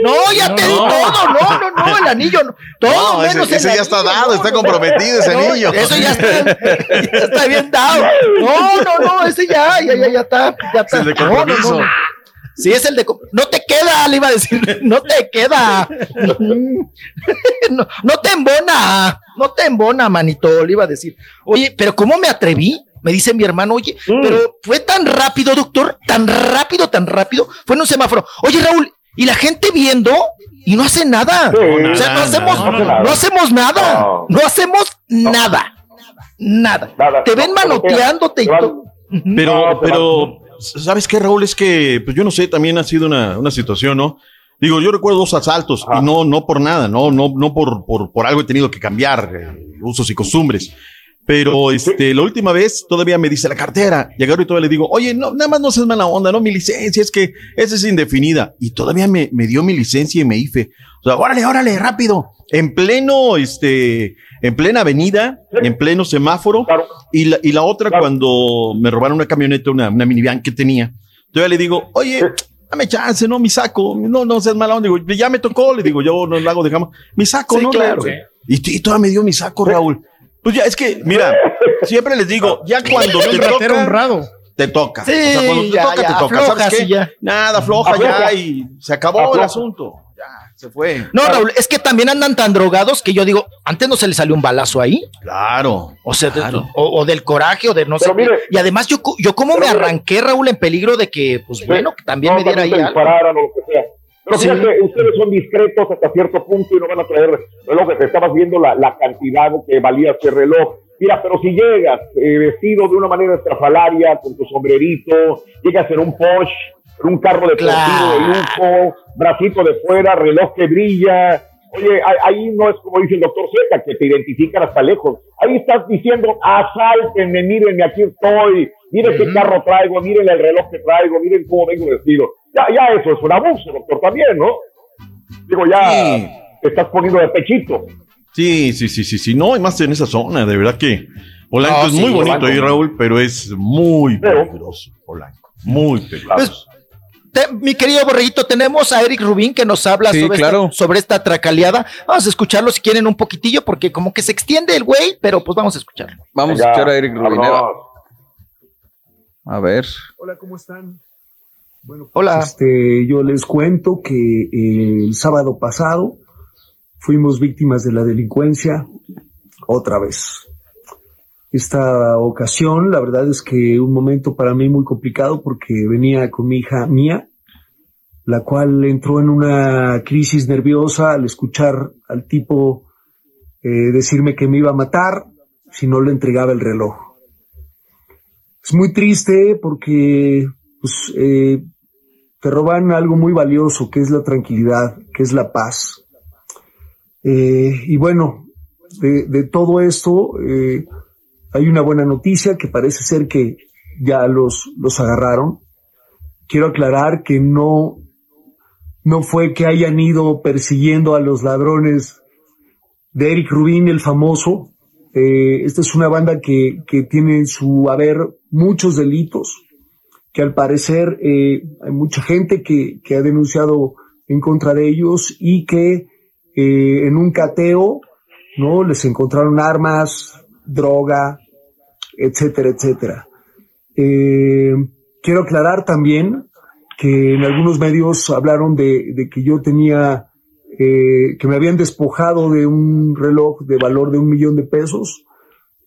No, ya te di no. todo. No, no, no, el anillo. no. Todo No, ese- menos el ese ya está dado, no, está no, comprometido ese no, anillo. Eso ya está, ya está bien dado. No, no, no, ese ya, ya, ya, ya está. Ya está. No, no, no, no. Sí, es el de. No te queda, le iba a decir. No te queda. No, no te embona. No te embona, manito, le iba a decir. Oye, pero ¿cómo me atreví? Me dice mi hermano, oye, pero fue tan rápido, doctor, tan rápido, tan rápido. Fue en un semáforo. Oye, Raúl, y la gente viendo y no hace nada. o sea, no nada, hacemos, no, no, no, nada. hacemos nada. No, hacemos nada. Nada. Te ven manoteándote y todo. Pero, pero, ¿sabes qué, Raúl? Es que, pues yo no sé, también ha sido una, una situación, ¿no? Digo, yo recuerdo dos asaltos y no, no por nada, no, no, no por, por, por algo he tenido que cambiar eh, usos y costumbres. Pero este, la última vez todavía me dice la cartera. Y agarro y todavía le digo, oye, no, nada más no seas mala onda, no, mi licencia es que esa es indefinida. Y todavía me, me dio mi licencia y me IFE. O sea, órale, órale, rápido. En pleno, este, en plena avenida, en pleno semáforo. Y la, y la otra cuando me robaron una camioneta, una, una minivan que tenía. Todavía le digo, oye, dame chance, no, mi saco. No, no seas mala onda. Digo, ya me tocó, le digo, yo no lo hago, dejamos. Mi saco, Sí, ¿no? claro. Y, y todavía me dio mi saco, Raúl. Pues ya, es que, mira, siempre les digo, ya cuando te toca, honrado. te toca. Sí, o sea, cuando te ya, toca, ya, te toca. aflojas ¿Sabes qué? ya. Nada, afloja Afloja. ya y se acabó el Afloja. asunto. Se fue. No, Raúl, es que también andan tan drogados que yo digo, antes no se le salió un balazo ahí. Claro. O sea, de- o, o del coraje o de no sé. Pero qué. mire- y además yo, yo cómo me mire- arranqué, Raúl, en peligro de que, pues bueno, que también No, me diera ahí dispararan o lo que sea. Pero Sí. fíjate, ustedes son discretos hasta cierto punto y no van a traer reloj. que estabas viendo la, la cantidad que valía ese reloj. Mira, pero si llegas eh, vestido de una manera estrafalaria, con tu sombrerito, llegas en un Porsche, un carro deportivo de lujo, bracito de fuera, reloj que brilla. Oye, ahí, no es como dice el doctor Zeta, que te identifican hasta lejos. Ahí estás diciendo, asáltenme, mírenme, aquí estoy, miren qué carro traigo, miren el reloj que traigo, miren cómo vengo vestido. Ya, ya eso es un abuso, doctor, también, ¿no? Digo, ya Sí. te estás poniendo de pechito. Sí, sí, sí, sí, sí. No, y más en esa zona, de verdad que Polanco No, es sí, muy bonito Polanco. ahí, Raúl, pero es muy peligroso, Polanco. Muy peligroso. Pues, te- mi querido Borreguito, tenemos a Eric Rubín que nos habla Sí, sobre, claro. esta, sobre esta tracaleada. Vamos a escucharlo si quieren un poquitillo, porque como que se extiende el güey, pero pues vamos a escucharlo. Vamos a escuchar a Eric Rubin. ahí va. A ver. Hola, ¿cómo están? Bueno, Hola. Este, yo les cuento que eh, el sábado pasado fuimos víctimas de la delincuencia otra vez. Esta ocasión, la verdad es que un momento para mí muy complicado porque venía con mi hija Mía, la cual entró en una crisis nerviosa al escuchar al tipo eh, decirme que me iba a matar si no le entregaba el reloj. Es muy triste porque pues, eh, te roban algo muy valioso, que es la tranquilidad, que es la paz. Eh, y bueno, de, de todo esto hay una buena noticia que parece ser que ya los, los agarraron. Quiero aclarar que no, no fue que hayan ido persiguiendo a los ladrones de Eric Rubin, el famoso. Eh, esta es una banda que, que tiene en su haber muchos delitos, que al parecer eh, hay mucha gente que, que ha denunciado en contra de ellos y que eh, en un cateo, ¿no? Les encontraron armas, droga, etcétera, etcétera. Eh, quiero aclarar también que en algunos medios hablaron de, de que yo tenía eh, que me habían despojado de un reloj de valor de un millón de pesos,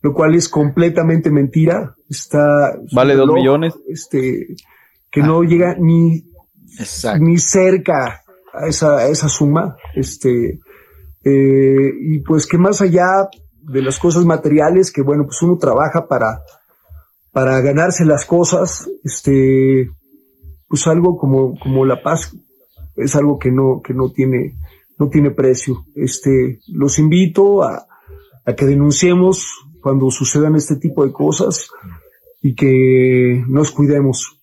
lo cual es completamente mentira. Está Vale dos millones. Este, que no llega ni, ni cerca a esa, a esa suma. Este, eh, y pues que más allá de las cosas materiales, que bueno, pues uno trabaja para, para ganarse las cosas, este, pues algo como, como la paz es algo que no, que no tiene, no tiene precio. Este, los invito a, a que denunciemos cuando sucedan este tipo de cosas y que nos cuidemos.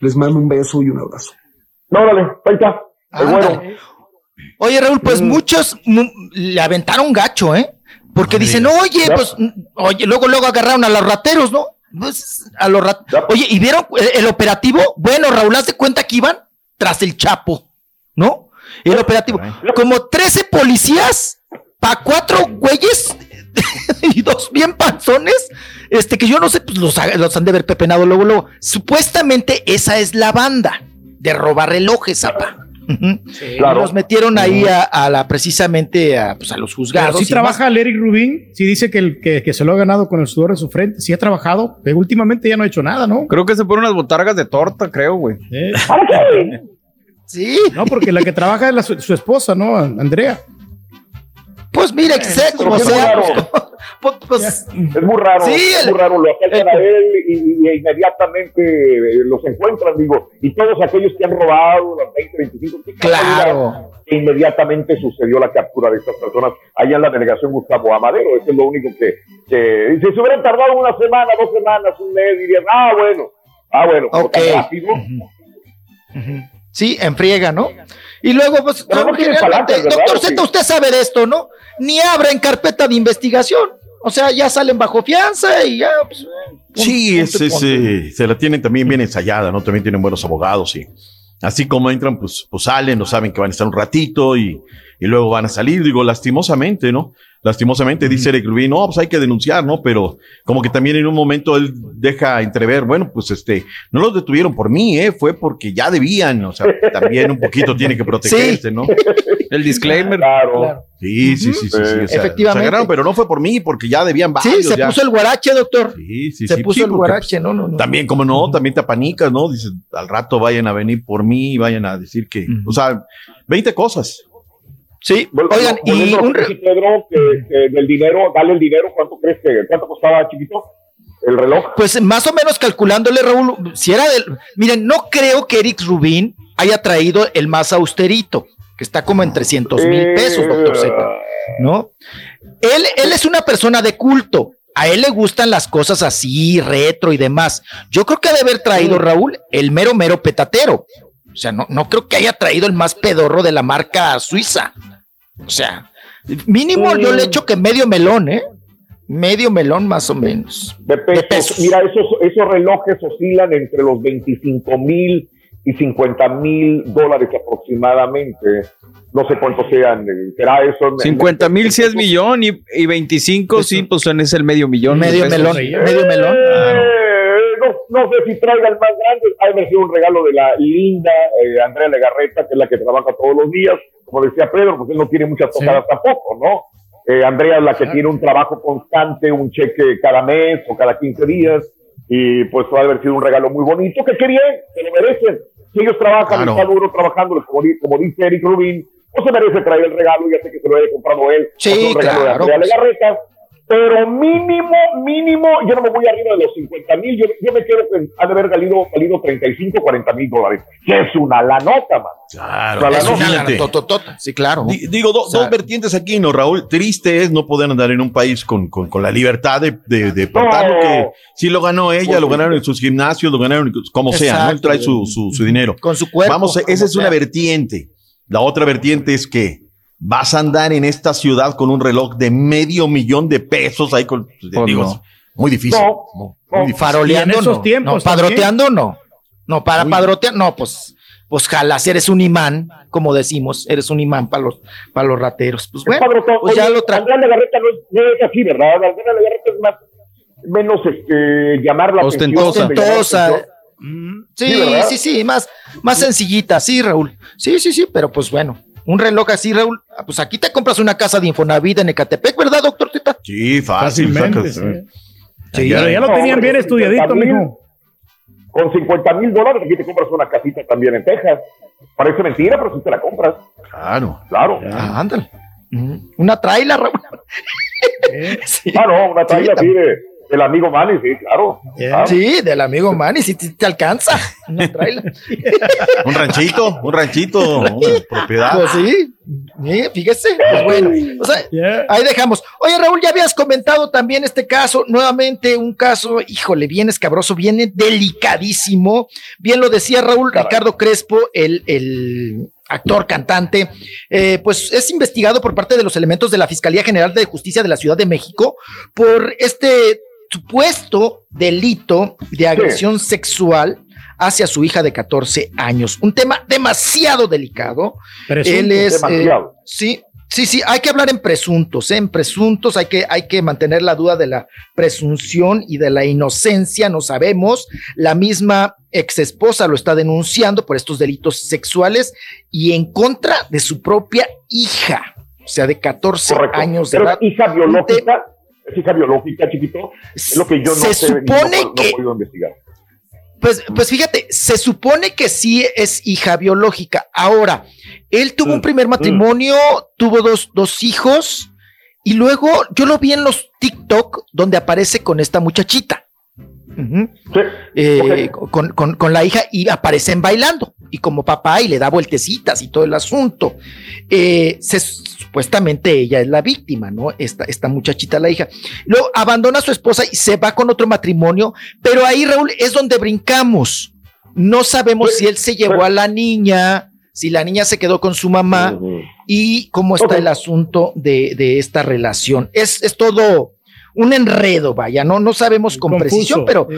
Les mando un beso y un abrazo. No, dale, ahí está. Güero. Oye, Raúl, pues muchos mu- le aventaron gacho, ¿eh? Porque dicen, oye, pues, oye, luego, luego agarraron a los rateros, ¿no? Pues, a los rat- Oye, ¿y vieron el, operativo? Bueno, Raúl, haz de cuenta que iban tras el Chapo, ¿no? El operativo. Como 13 policías para cuatro güeyes y dos bien panzones, este, que yo no sé, pues los, ha- los han de haber pepenado luego, luego. Supuestamente esa es la banda de robar relojes, zapa. Claro. Los metieron ahí a, a la, precisamente a, pues, a los Pero juzgados. sí y trabaja el Eric Rubin, sí dice que, el, que, que se lo ha ganado con el sudor de su frente, sí ha trabajado, pero últimamente ya no ha hecho nada, ¿no? Creo que se pone unas botargas de torta, creo, güey. Sí. No, porque la que trabaja es la- su, su esposa, ¿no? Andrea. Pues mira, que sea como sea. raro. pues, pues, Es muy raro, Sí, es el- muy raro, lo acercan a él y, y inmediatamente eh, los encuentran, digo, y todos aquellos que han robado las 20, 25, qué Claro. que inmediatamente sucedió la captura de estas personas allá en la delegación Gustavo Amadero, eso es lo único que, que si se hubieran tardado una semana, dos semanas, un mes, dirían, ah, bueno, ah, bueno, como tan Ok. rápido, Sí, en friega, ¿no? Y luego, pues, doctor. Z, usted sabe de esto, ¿no? Ni abren carpeta de investigación. O sea, ya salen bajo fianza y ya, pues, eh, Sí, punto, es, es, punto. eh, se la tienen también bien ensayada, ¿no? También tienen buenos abogados y así como entran, pues, pues salen, no saben que van a estar un ratito y, y luego van a salir. Digo, lastimosamente, ¿no? Lastimosamente dice Eric Rubin, no, pues hay que denunciar, ¿no? Pero como que también en un momento él deja entrever, bueno, pues este, no los detuvieron por mí, ¿eh? Fue porque ya debían, o sea, también un poquito tiene que protegerse, ¿no? El disclaimer. Claro. Sí, sí, sí, sí, sí. o sea, Efectivamente. se agarraron, pero no fue por mí, porque ya debían varios. Sí, se ya. puso el guarache, doctor. Sí, sí, se sí, puso sí, el guarache, no, no, no. También, como no, también te apanicas, ¿no? Dices, al rato vayan a venir por mí, vayan a decir que, o sea, 20 cosas. Sí, oigan, y un... Pedro, que, que del dinero, dale el dinero, ¿cuánto crees que, cuánto costaba, chiquito? El reloj. Pues más o menos calculándole, Raúl, si era del. Miren, no creo que Eric Rubin haya traído el más austerito, que está como en 300 mil Eh, pesos, doctor Z. ¿No? Él, él es una persona de culto. A él le gustan las cosas así, retro y demás. Yo creo que ha de haber traído, Raúl, el mero, mero petatero. O sea, no, no creo que haya traído el más pedorro de la marca suiza. O sea, mínimo yo le echo que medio melón, ¿eh? Medio melón más o menos. De pesos. Mira, esos, esos relojes oscilan entre los 25 mil y 50 mil dólares aproximadamente. No sé cuántos sean. eh, ¿Será eso? en- 50 mil si es millón y, y 25 sí, pues son- es el medio millón. Medio melón, medio melón. Eh, no, no sé si traiga el más grande. Ha sido un regalo de la linda eh, Andrea Legarreta, que es la que trabaja todos los días. Como decía Pedro, pues él no tiene muchas tocadas tampoco, ¿no? Eh, Andrea es la que tiene un trabajo constante, un cheque cada mes o cada 15 días. Y pues va a haber sido un regalo muy bonito. que querían? Se lo merecen. Si ellos trabajan, Claro. está duro trabajando, como, como dice Eric Rubin, no se merece traer el regalo. Ya sé que se lo haya comprado él. Sí, o sea, un regalo de Andrea pues. Legarreta pero mínimo, mínimo, yo no me voy arriba de los 50 mil, yo, yo me quedo que ha de haber valido, valido 35, 40 mil dólares, que es una la nota, man. Claro, Una la fíjate. Tototota, Sí, claro. Di- Digo, do- dos vertientes aquí, ¿no, Raúl? Triste es no poder andar en un país con, con, con la libertad de, de, de portar lo que sí lo ganó ella, lo ganaron en sus gimnasios, lo ganaron como sea, ¿no? Él trae su, su, su dinero. Con su cuerpo. Vamos, esa es una sea. vertiente. La otra vertiente es que vas a andar en esta ciudad con un reloj de medio millón de pesos ahí con, Pues digo, no. muy difícil. No, muy no. difícil. Faroleando, en esos no. tiempos no, padroteando, no. No, para padrotear, no, pues, pues jalas, eres un imán, como decimos, eres un imán para los, para los rateros. Pues bueno, Padre, pues ya oye, lo tra Legarreta no es, no es así, ¿verdad? Andrea Legarreta es más, menos este, llamar la Ostentosa. atención. Ostentosa. Sí, Sí, ¿verdad? sí, sí, más, más sencillita, sí, Raúl. Sí, sí, sí, pero pues bueno. Un reloj así, Raúl, ah, pues aquí te compras una casa de Infonavit en Ecatepec, ¿verdad, doctor Tita? Sí, fácil. Fácilmente, sí. eh. Sí, pero ya lo tenían bien estudiadito, 50,000. mijo. Con 50 mil dólares aquí te compras una casita también en Texas. Parece mentira, pero sí te la compras. Claro. Claro. Ah, ándale. Mm, Una traila, Raúl. Sí. Ah, no, una traila Sí, del amigo Manny, sí, claro. Ah, Sí, del amigo Manny, si te, te alcanza. Un ranchito, un ranchito, una propiedad. Pues sí, sí, fíjese. Pues bueno, o sea, ahí dejamos. Oye, Raúl, ya habías comentado también este caso, nuevamente un caso, híjole, bien escabroso, viene delicadísimo. Bien lo decía Raúl Ricardo Crespo, el, el actor, cantante, eh, pues es investigado por parte de los elementos de la Fiscalía General de Justicia de la Ciudad de México por este supuesto delito de agresión sexual hacia su hija de 14 años. Un tema demasiado delicado. Presunto. Él es, eh, Demasiado. sí, sí, sí, hay que hablar en presuntos, ¿eh? en presuntos hay que, hay que mantener la duda de la presunción y de la inocencia, no sabemos. La misma ex esposa lo está denunciando por estos delitos sexuales y en contra de su propia hija, o sea, de 14 correcto. años de Pero edad. hija biológica, es hija biológica, chiquito. Es lo que yo no Se sé, supone no, no que- he podido investigar. Pues, pues fíjate, se supone que sí es hija biológica. Ahora, él tuvo Mm, un primer matrimonio, tuvo dos, dos hijos, y luego yo lo vi en los TikTok donde aparece con esta muchachita. Eh, con, con- con la hija y aparecen bailando y como papá y le da vueltecitas y todo el asunto. Eh, se- supuestamente ella es la víctima, ¿no? Esta, esta muchachita, la hija. Luego abandona a su esposa y se va con otro matrimonio, pero ahí, Raúl, es donde brincamos. No sabemos si él se llevó a la niña, si la niña se quedó con su mamá y cómo está el asunto de, de esta relación. Es, es todo un enredo, vaya, no, no sabemos con Confuso. precisión, pero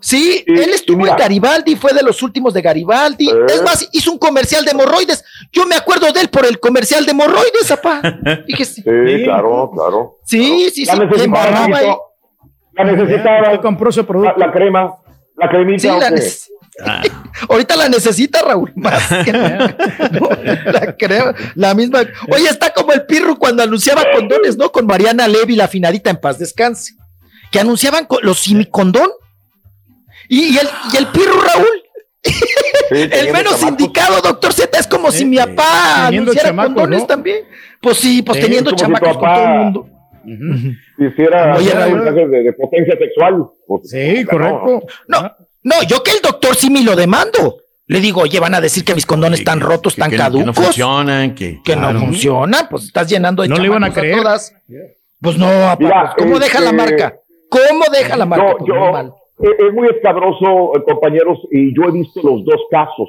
sí, él estuvo en Garibaldi, fue de los últimos de Garibaldi. Es más, hizo un comercial de hemorroides. Yo me acuerdo de él por el comercial de hemorroides, papá. Fíjese. Sí, claro, claro. Sí, sí, La sí. necesitaba, le embarraba. La necesitaba. compró ese producto. La, la crema, la cremita. Sí, ¿o la Ahorita la necesita, Raúl, más que. No, la creo, la misma. Oye, está como el pirro cuando anunciaba condones, ¿no? Con Mariana Levy, la finadita en paz descanse. Que anunciaban los simicondón. Y, y el, y el pirro, Raúl. el menos indicado, doctor Z, es como si mi papá anunciara chamacos, condones ¿no? también. Pues sí, pues Sí, teniendo chamacos con todo el mundo. Hiciera Oye, mensajes de, de potencia sexual. Pues, Sí, claro, correcto. No, no, yo que el doctor sí me lo demando. Le digo, oye, van a decir que mis condones están rotos, están no- que caducos. no funcionan, que, que claro. no funciona, pues estás llenando de No le iban a creer. todas. Pues no, papá, Mira, pues, ¿cómo deja la este, marca? ¿Cómo deja la marca? No, Pues, yo, eh, es muy escabroso, eh, compañeros, y yo he visto los dos casos.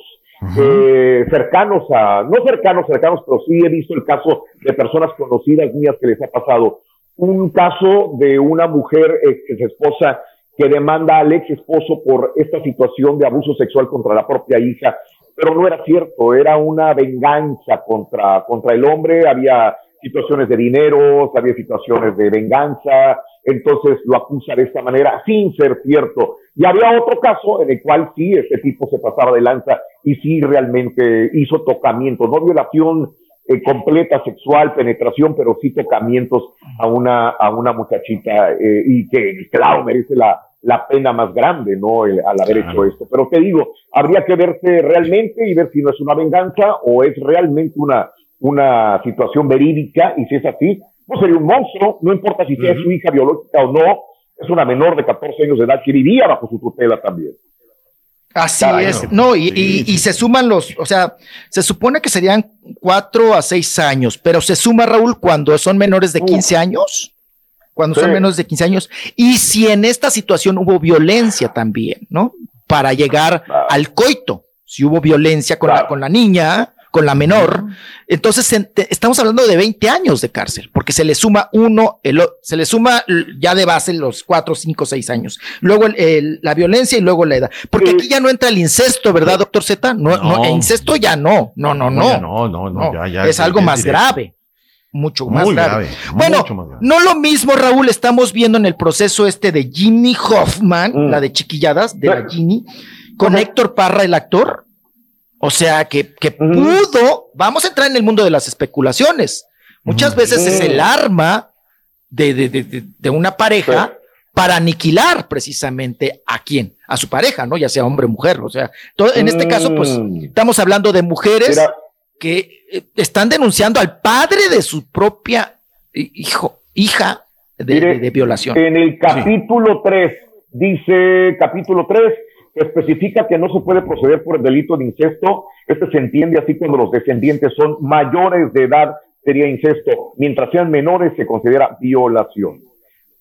eh, cercanos a, no cercanos, cercanos, pero sí he visto el caso de personas conocidas mías que les ha pasado. Un caso de una mujer ex esposa que demanda al ex esposo por esta situación de abuso sexual contra la propia hija, pero no era cierto, era una venganza contra, contra el hombre, había situaciones de dinero, había situaciones de venganza, entonces lo acusa de esta manera sin ser cierto. Y había otro caso en el cual sí, este tipo se pasaba de lanza y sí realmente hizo tocamientos, no violación eh, completa sexual, penetración, pero sí tocamientos a una, a una muchachita eh, y que, claro, merece la, la pena más grande, ¿no? El- al haber hecho esto. Pero te digo, habría que verse realmente y ver si no es una venganza o es realmente una, una situación verídica y si es así, pues sería un monstruo, no importa si sea su hija biológica o no, es una menor de 14 años de edad que vivía bajo su tutela también. Así Caray, es. no. No, y, y- y se suman los, o sea, se supone que serían cuatro a seis años, pero se suma, Raúl, cuando son menores de 15 años. Cuando son Sí. menores de 15 años. Y si en esta situación hubo violencia también, ¿no? Para llegar al coito. Si hubo violencia con, la, con la niña, con la menor, entonces en- te- estamos hablando de 20 años de cárcel, porque se le suma uno, el se le suma ya de base los 4, 5, 6 años. Luego el- el- la violencia y luego la edad. Porque aquí ya no entra el incesto, ¿verdad, doctor Z? No, no, No. el incesto ya no. No, no, no. ya no, no, no, ya, ya, es algo más directo. grave. Mucho más Muy grave. grave, Bueno, mucho más grave. no lo mismo, Raúl, estamos viendo en el proceso este de Jimmy Hoffman, Mm. la de chiquilladas, de la Ginny, con Héctor Parra, el actor. O sea, que, que pudo, vamos a entrar en el mundo de las especulaciones. Muchas veces es el arma de, de, de, de- de una pareja para aniquilar precisamente a quién, a su pareja, ¿no? Ya sea hombre o mujer. O sea, todo- en este caso, pues Mm. estamos hablando de mujeres Mira. Que eh, están denunciando al padre de su propia hi- hijo, hija de, Mire, de- de violación. En el capítulo 3, dice capítulo 3, que especifica que no se puede proceder por el delito de incesto. Este se entiende así cuando los descendientes son mayores de edad, sería incesto. Mientras sean menores, se considera violación.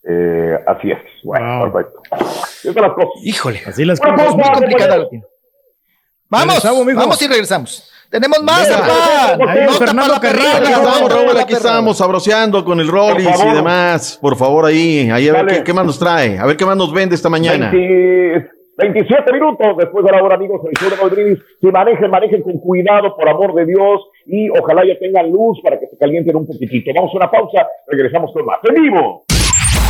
Eh, así es. Bueno, perfecto. Esas las cosas. Híjole. Así las Una cosas. cosa, Muy complicada. Vamos, vamos y regresamos. Tenemos más, papá. No Fernando Carrillo, Aquí estamos, Raúl, aquí estamos sabroseando con el Rollis y demás. Por favor, ahí, ahí a ver qué, qué más nos trae, a ver qué más nos vende esta mañana. 20 27 minutos después de la hora, amigos, el Rodríguez. Si manejen, manejen con cuidado, por amor de Dios, y ojalá ya tengan luz para que se calienten un poquitito. Vamos a una pausa, regresamos con más. ¡En vivo!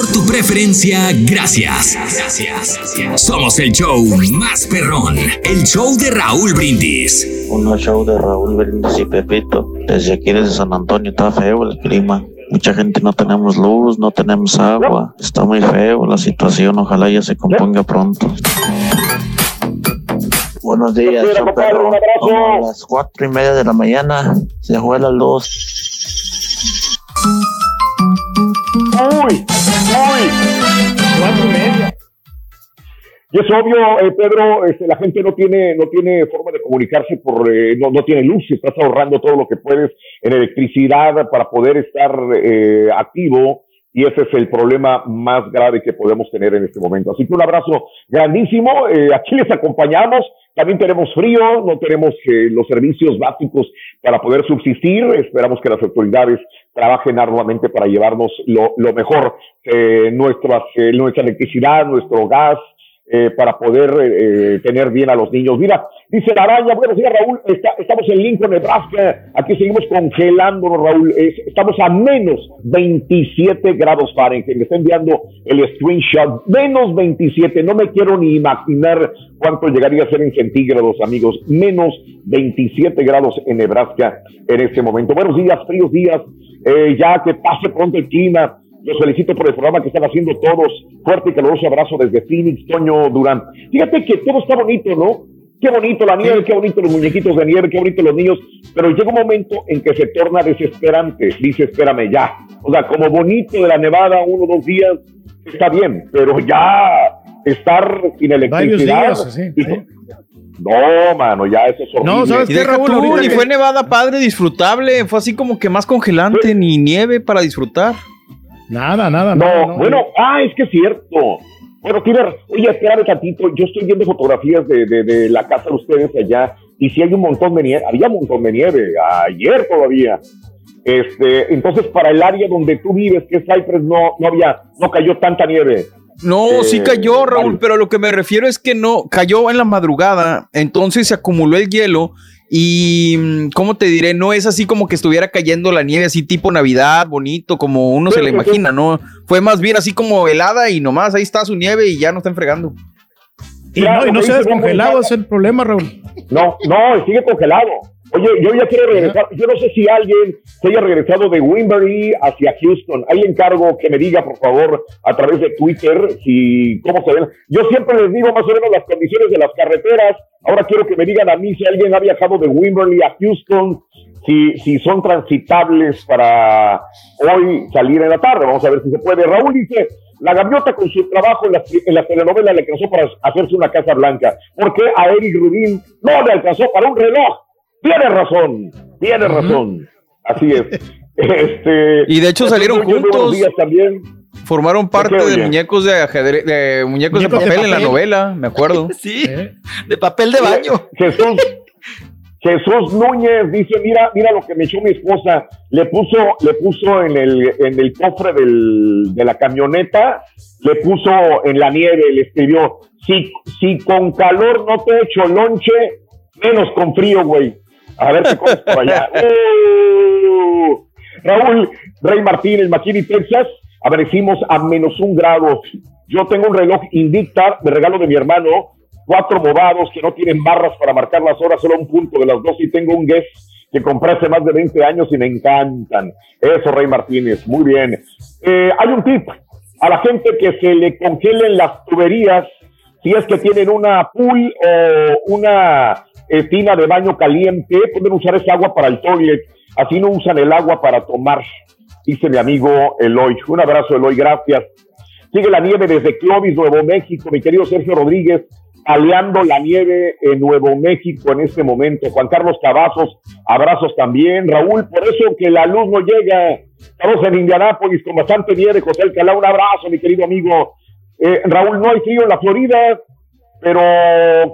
Por tu preferencia, gracias. Somos el show más perrón. El show de Raúl Brindis. Un show de Raúl Brindis y Pepito. Desde aquí, desde San Antonio, está feo el clima. Mucha gente no tenemos luz, no tenemos agua. Está muy feo la situación. Ojalá ya se componga pronto. Buenos días, perro. Como a las cuatro y media de la mañana se fue la luz. ¡Uy! ¡Uy! Cuatro y media. Y es obvio, eh, Pedro, este, la gente no tiene, no tiene forma de comunicarse por, eh, no, no tiene luz, estás ahorrando todo lo que puedes en electricidad para poder estar eh, activo y ese es el problema más grave que podemos tener en este momento. Así que un abrazo grandísimo, eh, aquí les acompañamos, también tenemos frío, no tenemos eh, los servicios básicos para poder subsistir, esperamos que las autoridades trabajen arduamente para llevarnos lo, lo mejor, eh, nuestras, eh, nuestra electricidad, nuestro gas, eh, para poder eh, tener bien a los niños. Mira, dice la araña, buenos días Raúl, está- estamos en Lincoln, Nebraska, aquí seguimos congelándonos Raúl, Es- estamos a menos 27 grados Fahrenheit, me está enviando el screenshot, menos 27, no me quiero ni imaginar cuánto llegaría a ser en centígrados amigos, menos 27 grados en Nebraska en este momento. Buenos días, fríos días, eh, ya que pase pronto el clima, los felicito por el programa que están haciendo todos. Fuerte y caluroso abrazo desde Phoenix, Toño Durán. Fíjate que todo está bonito, ¿no? Qué bonito la nieve, qué bonito los muñequitos de nieve, qué bonito los niños, pero llega un momento en que se torna desesperante. Dice, espérame ya. O sea, como bonito de la nevada, uno o dos días, está bien, pero ya estar sin electricidad. días, así, y- No, mano, ya eso es horrible. No, ¿sabes qué, Raúl? Ahorita ni fue nevada padre, disfrutable. Fue así como que más congelante, ni nieve para disfrutar. Nada, nada, No, bueno, ah, es que es cierto. Bueno, tiene, oye, espérame tantito, yo estoy viendo fotografías de, de, de la casa de ustedes allá, y si hay un montón de nieve, había un montón de nieve, ayer todavía. Este, entonces para el área donde tú vives, que es Cypress, no, no había, no cayó tanta nieve. No, Eh, sí cayó, Raúl, pero lo que me refiero es que no, cayó en la madrugada, entonces se acumuló el hielo y, mm, ¿cómo te diré? No es así como que estuviera cayendo la nieve así tipo Navidad, bonito, como uno se Sí, sí. imagina, ¿no? Fue más bien así como helada y nomás ahí está su nieve y ya no está enfregando. Y no, y no se ha descongelado, es el problema, Raúl. No, no, sigue congelado. Oye, yo ya quiero regresar. Yo no sé si alguien se haya regresado de Winbury hacia Houston. Ahí encargo que me diga, por favor, a través de Twitter, si cómo se ven. Yo siempre les digo más o menos las condiciones de las carreteras. Ahora quiero que me digan a mí si alguien ha viajado de Winbury a Houston, si, si son transitables para hoy salir en la tarde. Vamos a ver si se puede. Raúl dice, la gaviota con su trabajo en la, en la telenovela le alcanzó para hacerse una casa blanca. ¿Por qué a Eric Rubin no le alcanzó para un reloj? Tiene razón, tiene razón. Así es. Este, Y de hecho salieron juntos. días también. Formaron parte de muñecos de ajedrez, de muñecos de papel en la novela, me acuerdo. Sí, de papel de baño. Jesús, Jesús Núñez dice, mira, mira lo que me echó mi esposa. Le puso, le puso en el, en el cofre del- de la camioneta, le puso en la nieve, le escribió, si, si con calor no te echo lonche, menos con frío, güey. A ver qué comes por allá. Uh. Raúl Rey Martínez, McKinney, Texas, amanecimos a menos un grado. Yo tengo un reloj Invicta de regalo de mi hermano, cuatro movados que no tienen barras para marcar las horas, solo un punto de las dos y tengo un Guess que compré hace más de 20 años y me encantan. Eso, Rey Martínez, muy bien. Eh, hay un tip a la gente que se le congelen las tuberías si es que tienen una pool o una eh, tina de baño caliente, pueden usar esa agua para el toilet, así no usan el agua para tomar, dice mi amigo Eloy. Un abrazo, Eloy, gracias. Sigue la nieve desde Clovis, Nuevo México, mi querido Sergio Rodríguez, aleando la nieve en Nuevo México en este momento. Juan Carlos Cavazos, abrazos también. Raúl, por eso que la luz no llega. Estamos en Indianápolis con bastante nieve. José Alcalá, un abrazo, mi querido amigo. Eh, Raúl, no hay frío en la Florida, pero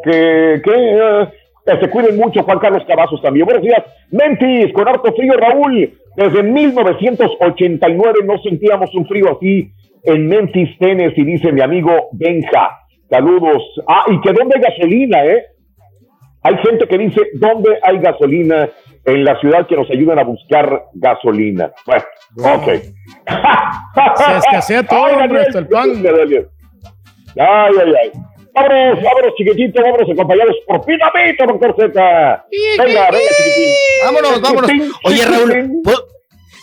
que, que, eh, que se cuiden mucho. Juan Carlos Cavazos también. Buenos días. Memphis, con harto frío, Raúl. Desde 1989 no sentíamos un frío así en Memphis, Tennessee, dice mi amigo Benja. Saludos. Ah, y que dónde hay gasolina, ¿eh? Hay gente que dice, ¿dónde hay gasolina en la ciudad que nos ayudan a buscar gasolina? Bueno, ok. Se escasea todo, Ay, hombre, Daniel, hasta el pan. Ay, ay, ay. Vámonos, vámonos, chiquitito, vámonos acompañados por Pinamito, doctor Z. Venga, venga, chiquitín. Vámonos, vámonos. Oye, Raúl, ¿pues,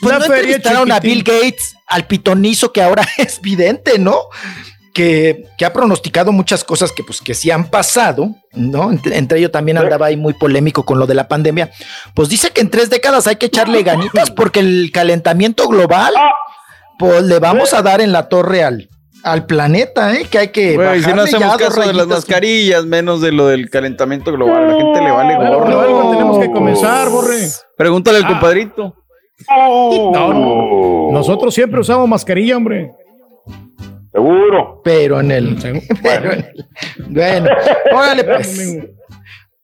pues no entrevistaron a Bill Gates, al pitonizo que ahora es vidente, ¿no? Que, que ha pronosticado muchas cosas que pues que sí han pasado, ¿no? Entre, entre ellos también andaba ahí muy polémico con lo de la pandemia. Pues dice que en tres décadas hay que echarle ganitas porque el calentamiento global, pues le vamos a dar en la torre al, al planeta, ¿eh? Que hay que Güey, si no hacemos caso de las mascarillas, menos de lo del calentamiento global. A la gente le vale gorro. algo tenemos que comenzar, Borre. Pregúntale Ah. al compadrito. No, no. Nosotros siempre usamos mascarilla, hombre. Seguro. Pero en el. pero en el- bueno, órale, pues.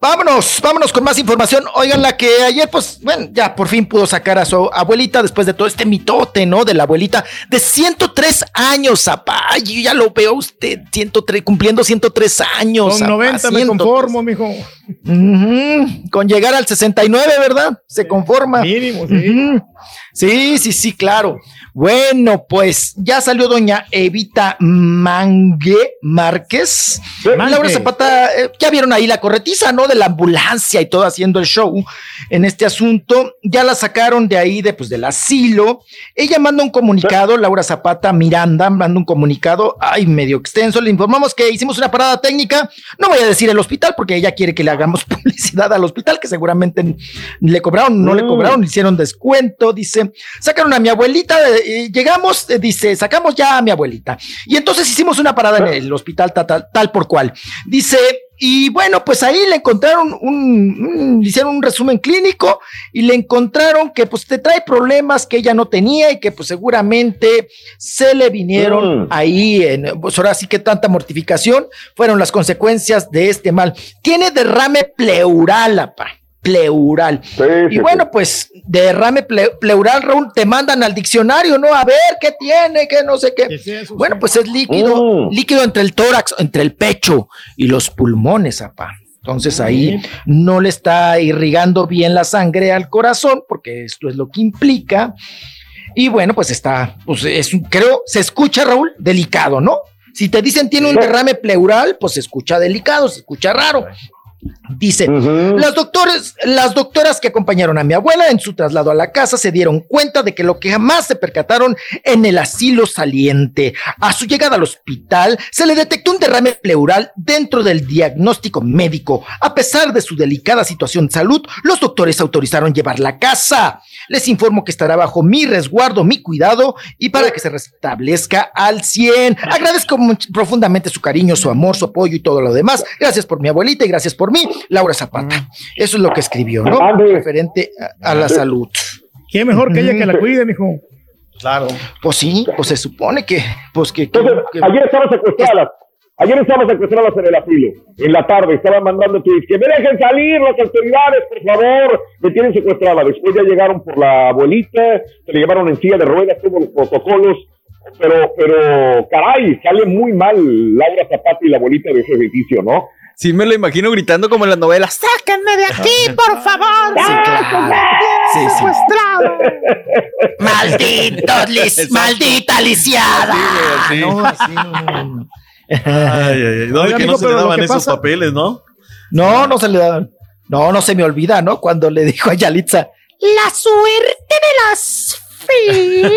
Vámonos, vámonos con más información. Oigan, la que ayer, pues, bueno, ya por fin pudo sacar a su abuelita después de todo este mitote, ¿no? De la abuelita de 103 años, zapá. Ay, yo ya lo veo usted, 103, cumpliendo 103 años. Con zapá, 90 me 103. conformo, mijo. Con llegar al 69, ¿verdad? Se conforma. Mínimo, sí. Sí, sí, sí, claro. Bueno, pues ya salió doña Evita Mangue Márquez. Laura Zapata, eh, ya vieron ahí la corretiza, ¿no? De la ambulancia y todo haciendo el show en este asunto. Ya la sacaron de ahí, de, pues, del asilo. Ella manda un comunicado, Laura Zapata Miranda manda un comunicado, ay, medio extenso. Le informamos que hicimos una parada técnica. No voy a decir el hospital porque ella quiere que le hagamos publicidad al hospital, que seguramente le cobraron, no le Mm. cobraron, le hicieron descuento. Dice, sacaron a mi abuelita, eh, llegamos, eh, dice, sacamos ya a mi abuelita. Y entonces hicimos una parada en el hospital tal, tal, tal por cual. Dice, y bueno, pues ahí le encontraron un, un- hicieron un resumen clínico y le encontraron que pues te trae problemas que ella no tenía y que pues seguramente se le vinieron Mm. ahí, en, pues ahora sí que tanta mortificación fueron las consecuencias de este mal. Tiene derrame pleural, apa, pleural. y sí, bueno, pues derrame ple- pleural, Raúl, te mandan al diccionario, ¿no? A ver qué tiene, qué no sé qué. bueno, pues es líquido, Mm. líquido entre el tórax, entre el pecho y los pulmones, apa. Entonces ahí no le está irrigando bien la sangre al corazón, porque esto es lo que implica. Y bueno, pues está, pues es un- creo, se escucha, Raúl, delicado, ¿no? Si te dicen tiene un derrame pleural, pues se escucha delicado, se escucha raro. Dice, las, doctores, las doctoras que acompañaron a mi abuela en su traslado a la casa se dieron cuenta de que lo que jamás se percataron en el asilo saliente. A su llegada al hospital se le detectó un derrame pleural dentro del diagnóstico médico. A pesar de su delicada situación de salud, los doctores autorizaron llevarla a casa. Les informo que estará bajo mi resguardo, mi cuidado y para que se restablezca al 100. Agradezco profundamente su cariño, su amor, su apoyo y todo lo demás. Gracias por mi abuelita y gracias por mí, Laura Zapata. Eso es lo que escribió, ¿no? Referente a, a la salud. ¿Quién mejor que ella que la cuide, mijo? Claro. Pues sí, pues se supone que, pues que. Entonces, que- ayer estaban secuestradas. Ayer estaban secuestradas en el asilo, en la tarde, estaban mandando tweets, que me dejen salir las autoridades, por favor, me tienen secuestrada. Después ya llegaron por la abuelita, se le llevaron en silla de ruedas, todos los protocolos, pero, pero, caray, sale muy mal Laura Zapata y la abuelita de ese edificio, ¿no? Sí, me lo imagino gritando como en las novelas. ¡Sáquenme de aquí, por favor! Sí, claro. Sí, sí. Secuestrado. Malditos, lis- maldita lisiada. No, así no, no, no. Ay, ay, ay. No, Oiga, que amigo, no se le daban esos pasa- papeles, ¿no? No, no se le daban. No, no se me olvida, ¿no? Cuando le dijo a Yalitza, La suerte de las feas.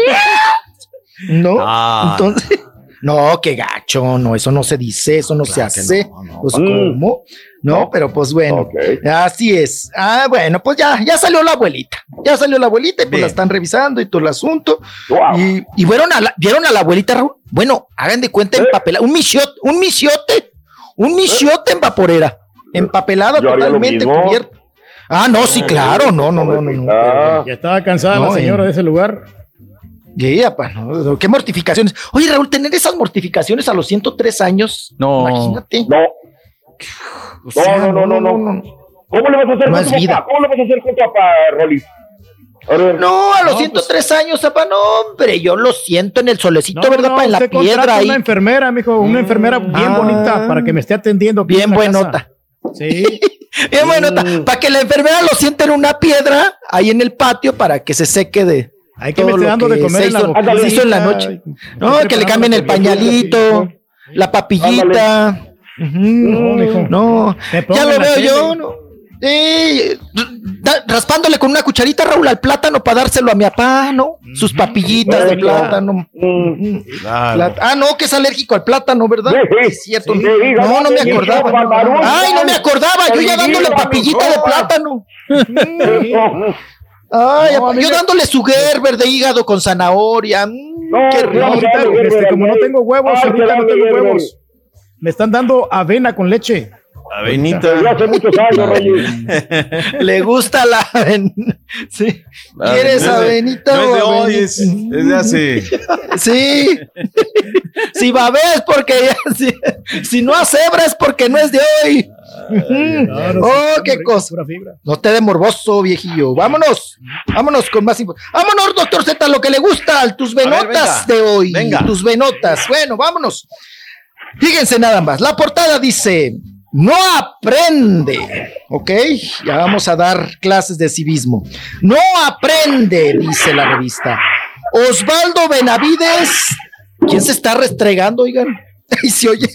¿no? Ah. Entonces, no, qué gacho, no, eso no se dice, eso no se hace. Pues, ¿cómo? No, pero pues bueno, así es. Ah, bueno, pues ya, ya salió la abuelita. Ya salió la abuelita y pues la están revisando y todo el asunto. Y, y vieron, a la, vieron a la abuelita, Raúl. Bueno, hagan de cuenta empapelada, un misiote, un misiote, un misiote en vaporera, empapelada Yo haría lo totalmente cubierta. Ah, no, sí, claro, no, no, no, no. no. Ya estaba cansada No, la señora eh. de ese lugar. Yeah, pa, no, qué mortificaciones. Oye, Raúl, tener esas mortificaciones a los 103 años. No. Imagínate. No. O sea, no, no, no, no, no. ¿Cómo le vas a hacer No con es tu vida. papá? ¿Cómo le vas a hacer con tu papá, ver. No, a los No, 103 años, zapa, no, hombre, yo lo siento en el solecito, ¿verdad? no, pa, en la piedra ahí. Una enfermera, mijo, una enfermera bien Ah. bonita para que me esté atendiendo. Bien buenota. casa. Sí. Bien buenota, para que la enfermera lo sienta en una piedra ahí en el patio para que se seque de. Hay que me esté lo dando de comer se en la hizo, boquita. se hizo en la noche. No, que le cambien el pañalito, la papillita. Ujú. mijo. No, Me pongo ya lo veo tele. yo. No. Eh, raspándole con una cucharita, Raúl, al plátano para dárselo a mi papá, ¿no? Sus papillitas de plátano. Plat- Ah, no, que es alérgico al plátano, ¿verdad? Sí, sí. Es cierto. Sí, no, no, no me acordaba. Ay, no me acordaba. Yo ya dándole papillita de no. plátano. Ay, No, yo dándole su Gerber de hígado con zanahoria. Mm, No, qué no, rico. ahorita, este, como no tengo huevos, Ay, ahorita no tengo huevos. Me están dando avena con leche. Avenita. Ya hace muchos años, Rolly. Le gusta la aven- sí. ¿Quieres avenita No es o hoy, es, es de hace. Sí. si va a ver es porque ya- si, si no hace hebra es porque no es de hoy. No, no, oh, qué rico, cosa. pura fibra. No te de morboso, viejillo. Vámonos. Vámonos con más info. Vámonos, doctor Z, lo que le gusta, tus venotas de hoy. Venga. Tus venotas. Bueno, vámonos. Fíjense nada más. La portada dice: No aprende. Ok, ya vamos a dar clases de civismo. No aprende, dice la revista. Osvaldo Benavides. ¿Quién se está restregando, oigan? Ahí se oye.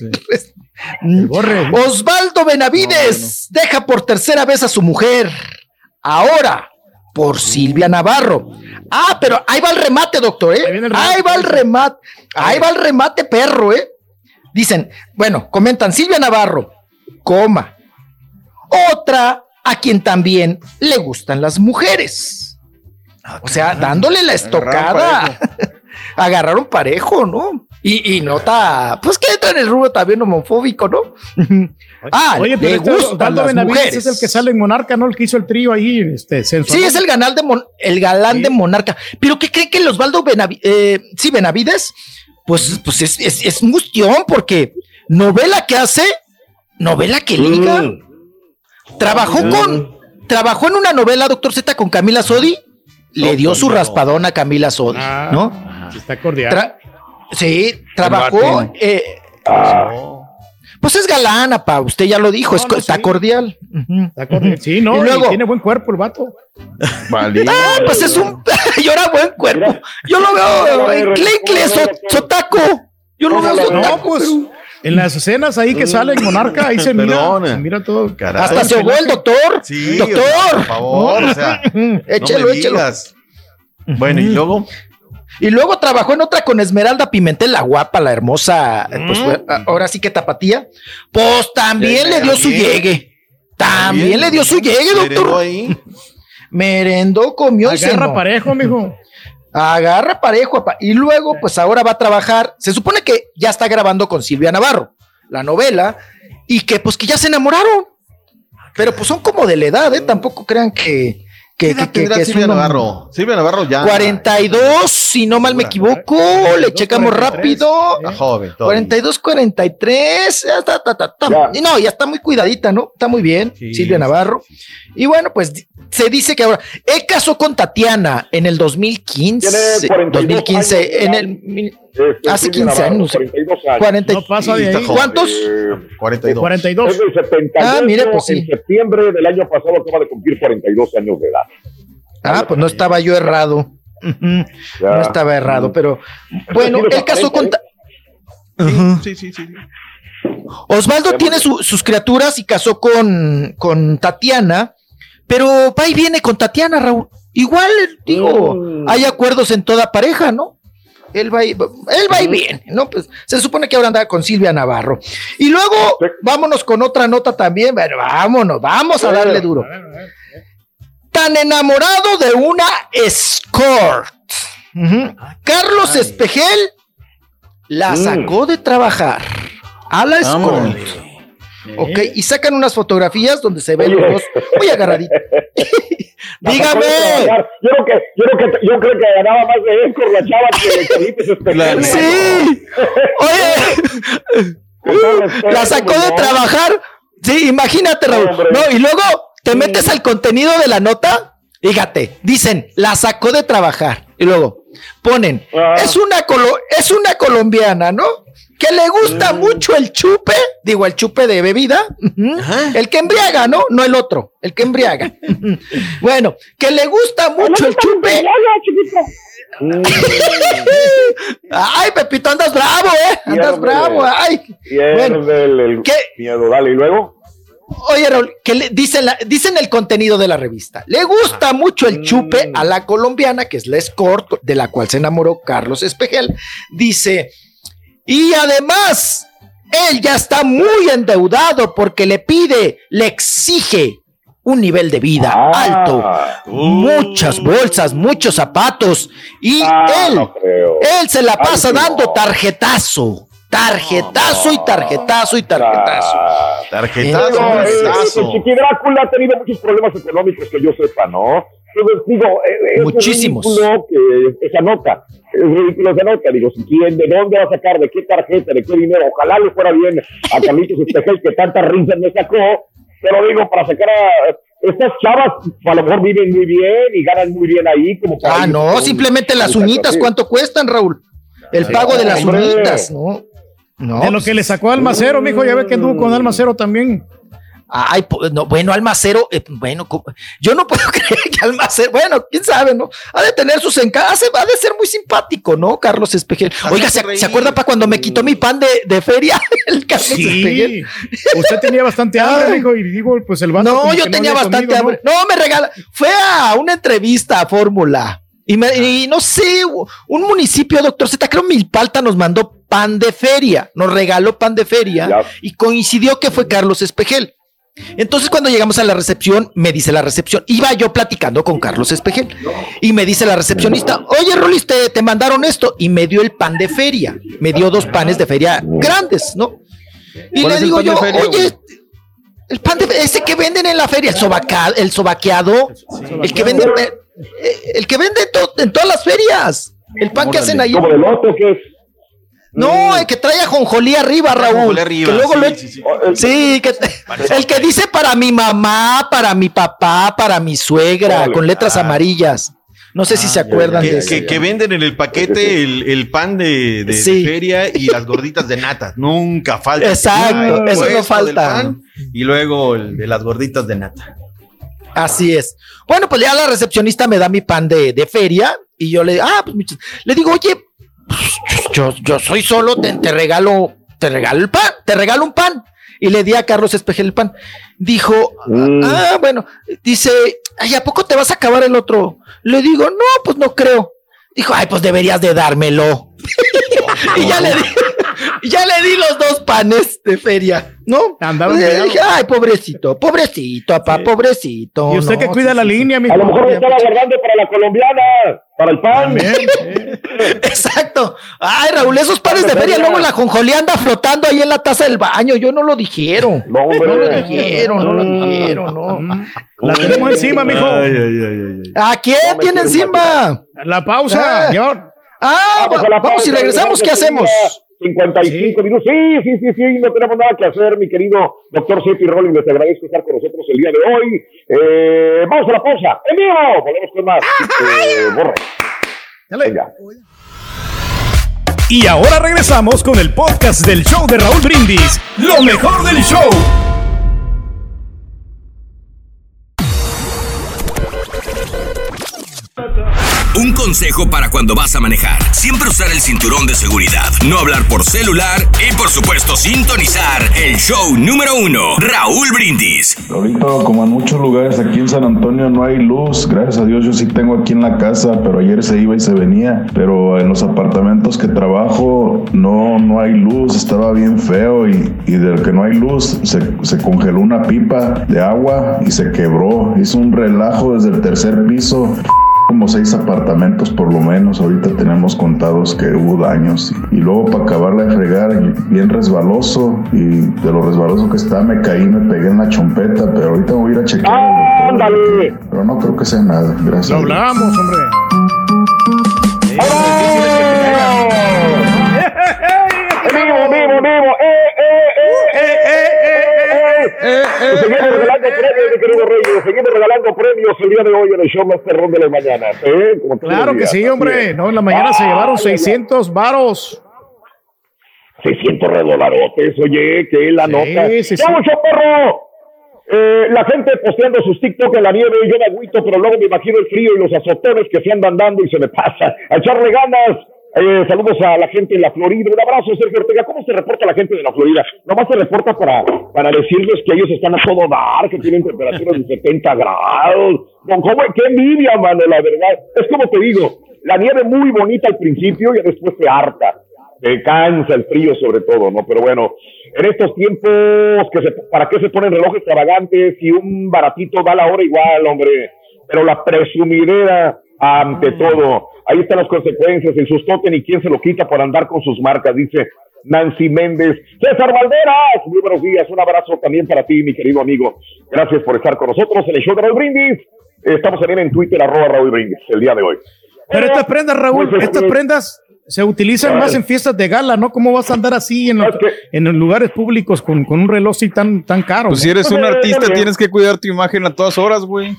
Osvaldo Benavides deja por tercera vez a su mujer. Ahora por Silvia Navarro. Ah, pero ahí va el remate, doctor, ¿eh? Ahí va el remate. Ahí va el remate, perro, ¿eh? Dicen, bueno, comentan Silvia Navarro, coma. Otra a quien también le gustan las mujeres. O sea, dándole la estocada. Agarraron parejo, ¿no? Y, y nota, pues que entra en el rubro también homofóbico, ¿no? ah, Oye, pero le este gustan Osvaldo las Benavides mujeres. es el que sale en Monarca, ¿no? El que hizo el trío ahí, este, sensual. Sí, es el galán de Mon- el galán de Monarca. Pero ¿qué cree que el Osvaldo Benavides? Eh, sí, Benavides, pues, pues es, es, es mustión, porque novela que hace, novela que liga. Trabajó con, trabajó en una novela, doctor Z, con Camila Sodi, le dio su raspadón a Camila Sodi, Ah, ¿no? Está cordial. Tra- sí, trabajó. Eh, pues es galana, pa, usted ya lo dijo, es está cordial. Está cordial. Sí, no, Y y luego- tiene buen cuerpo el vato. Ah, pues es un. yo era buen cuerpo. Yo lo veo en Clincle, Sotaco. Yo lo veo No, Sotaco. pues en las escenas ahí que sale en Monarca, ahí se mira, se todo. Caray. Hasta se ahogó el doctor. Sí, doctor. por favor, o sea, échelo, no me échelo. digas. Bueno, y luego. Y luego trabajó en otra con Esmeralda Pimentel, la guapa, la hermosa. Pues fue- ahora sí que tapatía. Pues también le dio su llegue. También le dio su llegue, Merendó doctor. ahí. Merendó, comió y Agarra cenó. parejo, mijo. Agarra parejo. Y luego, pues ahora va a trabajar. Se supone que ya está grabando con Silvia Navarro la novela y que pues que ya se enamoraron. Pero pues son como de la edad, ¿eh? Tampoco crean que, Que, ¿Qué edad que- que- tendrá que Silvia un- Navarro? Silvia Navarro ya. 42, si no mal me equivoco, le checamos rápido. Está joven. todavía. 42, 43, ya está, ta, ta, ta. Y no, ya está muy cuidadita, ¿no? Está muy bien, Silvia Navarro. Y bueno, pues se dice que ahora, él casó con Tatiana en el 2015, Tiene 42 2015, años de en el, Este, hace Silvia 15 Navarro, años. 42 años. 40 No pasa de ahí. ¿Cuántos? Eh, 42. 42. Es del 78, Ah, mire, pues sí. en septiembre del año pasado acaba de cumplir 42 años de edad. Ah, pues no estaba yo errado. Ya. No estaba errado, pero bueno, Sí, los él casó con... Ujú. Sí, sí, sí. Osvaldo tiene su- sus criaturas y casó con, con Tatiana, pero va y viene con Tatiana, Raúl. Igual, digo, Mm. hay acuerdos en toda pareja, ¿no? Él va y, él va y viene, ¿no? Pues se supone que ahora anda con Silvia Navarro. Y luego, vámonos con otra nota también. Bueno, vámonos, vamos a darle duro. Tan enamorado de una escort. Ujú. Carlos Espejel la Mm. sacó de trabajar a la escort. Ok, y sacan unas fotografías donde se ven los dos muy agarraditos. Dígame. Yo creo que, yo creo que, yo creo que ganaba más de él con la chava que Carlitos Espejel. Sí. Oye, la sacó de trabajar. Sí, imagínate, Raúl. No, y luego te metes al contenido de la nota. Fíjate, dicen, la sacó de trabajar. Y luego ponen, es, una colo- es una colombiana, ¿no? Que le gusta mucho el chupe, digo, el chupe de bebida, el que embriaga, ¿no? No el otro, el que embriaga. Bueno, que le gusta mucho el chupe. Ay, Pepito, andas bravo, ¿eh? Andas bravo, ay. Bueno, Pierde el, el miedo, dale, y luego. Oye, Raúl, que le, dicen, la- dicen el contenido de la revista. Le gusta mucho el chupe a la colombiana, que es la escort, de la cual se enamoró Carlos Espejel. Dice, y además, él ya está muy endeudado porque le pide, le exige un nivel de vida alto, muchas bolsas, muchos zapatos, y él, él se la pasa dando tarjetazo, tarjetazo y tarjetazo y tarjetazo. Tarjetazo, No, eh, tarjetazo. el Chiqui Drácula ha tenido muchos problemas económicos que yo sepa, ¿no? Entonces, digo, eh, es Muchísimos. que esa nota, es ridículo esa nota, digo, si quién, ¿de dónde va a sacar? ¿De qué tarjeta? ¿De qué dinero? Ojalá le fuera bien a Carlitos Espejel, que tantas risas me sacó, pero digo, para sacar a... Estas chavas a lo mejor viven muy bien y ganan muy bien ahí, como para Ah, no, simplemente las uñitas. ¿cuánto cuestan, Raúl? El pago de las uñitas, ¿no? No. De lo que le sacó Almacero, mijo, ya ve que anduvo con Almacero también. Ay, po- no, bueno, Almacero, eh, bueno, yo no puedo creer que Almacero, bueno, quién sabe, ¿no? Ha de tener sus encajes, ha de ser muy simpático, ¿no? Carlos Espejel. Oiga, ¿se, ¿se acuerda para cuando me quitó mi pan de, de feria? El Carlos Sí. Espejel. Usted tenía bastante hambre, mijo, y digo, pues el No, yo tenía bastante comido, ¿no? hambre. No, me regala. Fue a una entrevista a Fórmula. Y, me- y no sé, un municipio, doctor Z, creo Milpalta nos mandó pan de feria. Nos regaló pan de feria. Y coincidió que fue Carlos Espejel. Entonces, cuando llegamos a la recepción, me dice la recepción, iba yo platicando con Carlos Espejel, y me dice la recepcionista, oye, Rolis, te, te mandaron esto, y me dio el pan de feria, me dio dos panes de feria grandes, ¿no? Y ¿Cuál le digo yo, feria, oye, el pan de ese que venden en la feria, el, sobaca- el sobaqueado, el que venden, el que vende to- en todas las ferias, el pan que hacen ahí. Como de loto, que es. No, el que trae ajonjolí arriba, Raúl. Arriba, que luego sí, lo- sí, sí. Sí, que el que dice para mi mamá, para mi papá, para mi suegra, Órale. con letras Ah. amarillas. No sé si se acuerdan de Que, eso. que- que venden en el paquete el, el pan de, de Sí. feria y las gorditas de nata. Nunca falta. Exacto, El eso no falta. pan Y luego el de las gorditas de nata. Así es. Bueno, pues ya la recepcionista me da mi pan de, de feria y yo le, ah, pues le digo, oye, pues, yo, yo soy solo, te, te regalo, te regalo el pan, te regalo un pan. Y le di a Carlos Espejel el pan. Dijo, ah, bueno, dice, ay, ¿a poco te vas a acabar el otro? Le digo, no, pues no creo. Dijo, ay, pues deberías de dármelo. y ya le di, ya le di los dos panes de feria, ¿no? Andaba enredado. dije, ay, pobrecito, pobrecito, papá, pobrecito. Y usted no, que cuida sí, la sí, línea, mi A lo mejor me estaba guardando para la colombiana, para el pan. Exacto. Ay, Raúl, esos panes de feria, luego la jonjolí anda flotando ahí en la taza del baño. Yo no lo dijeron. No, No lo dijeron, no lo dijeron, no. La tenemos encima, mijo. Ay, ay, ay, ay, ay. ¿A quién tiene encima? La pausa, Ah. señor. Ah, Vamos a va- la vamos y regresamos, ¿qué hacemos? 55 minutos. Sí, sí, sí, sí, no tenemos nada que hacer, mi querido doctor Sepi Rolling. Les agradezco estar con nosotros el día de hoy. Eh, vamos a la pausa. ¡En vivo! Volvemos con más. Eh, borre. Venga. Y ahora regresamos con el podcast del show de Raúl Brindis. Lo mejor del show. Un consejo para cuando vas a manejar. Siempre usar el cinturón de seguridad. No hablar por celular y por supuesto sintonizar el show número uno. Raúl Brindis. Ahorita, como en muchos lugares aquí en San Antonio, no hay luz. Gracias a Dios, yo sí tengo aquí en la casa, pero ayer se iba y se venía. Pero en los apartamentos que trabajo, no, no hay luz. Estaba bien feo y, y del que no hay luz, se, se congeló una pipa de agua y se quebró. Hizo un relajo desde el tercer piso como seis apartamentos por lo menos. Ahorita tenemos contados que hubo daños. Y luego para acabarla de fregar, bien resbaloso. Y de lo resbaloso que está, me caí, me pegué en la chompeta. Pero ahorita voy a ir a chequear. al doctor. Pero no creo que sea nada. Gracias. Lo hablamos, hombre. ¡En vivo, vivo, vivo! ¡Eh, eh, eh, eh, eh, eh! Seguimos regalando premios, mi querido Reyes. Seguimos regalando premios el día de hoy en el show más perrón de. Como todos Claro que sí, hombre. No, en la mañana se Ah, llevaron ya, ya. 600 varos. 600 redolarotes, oye, que la Sí, nota. sí, sí. ¡Ya, mucho perro! Eh, la gente posteando sus TikTok en la nieve, yo me agüito, pero luego me imagino el frío y los azotones que se andan dando y se me pasa. A echarle ganas. Eh, saludos a la gente de la Florida. Un abrazo, Sergio Ortega. ¿Cómo se reporta la gente de la Florida? Nomás se reporta para, para decirles que ellos están a todo dar, que tienen temperaturas de 70 grados. No, ¿cómo? ¡Qué envidia, mano! La verdad. Es como te digo, la nieve muy bonita al principio y después te harta. Te cansa el frío sobre todo, ¿no? Pero bueno, en estos tiempos, que se, ¿para qué se ponen relojes extravagantes si un baratito da la hora igual, hombre? Pero la presumidera ante todo. Ahí están las consecuencias, el sustote ni quién se lo quita por andar con sus marcas, dice Nancy Méndez. César Valderas, muy buenos días, un abrazo también para ti, mi querido amigo. Gracias por estar con nosotros en el show de Raúl Brindis. Estamos también en Twitter, arroba Raúl Brindis, el día de hoy. Pero estas prendas, Raúl, Pues, estas eh, prendas se utilizan más en fiestas de gala, ¿no? ¿Cómo vas a andar así en, los- en los lugares públicos con, con un reloj así tan, tan caro? Pues ¿no? si eres un artista, tienes que cuidar tu imagen a todas horas, güey.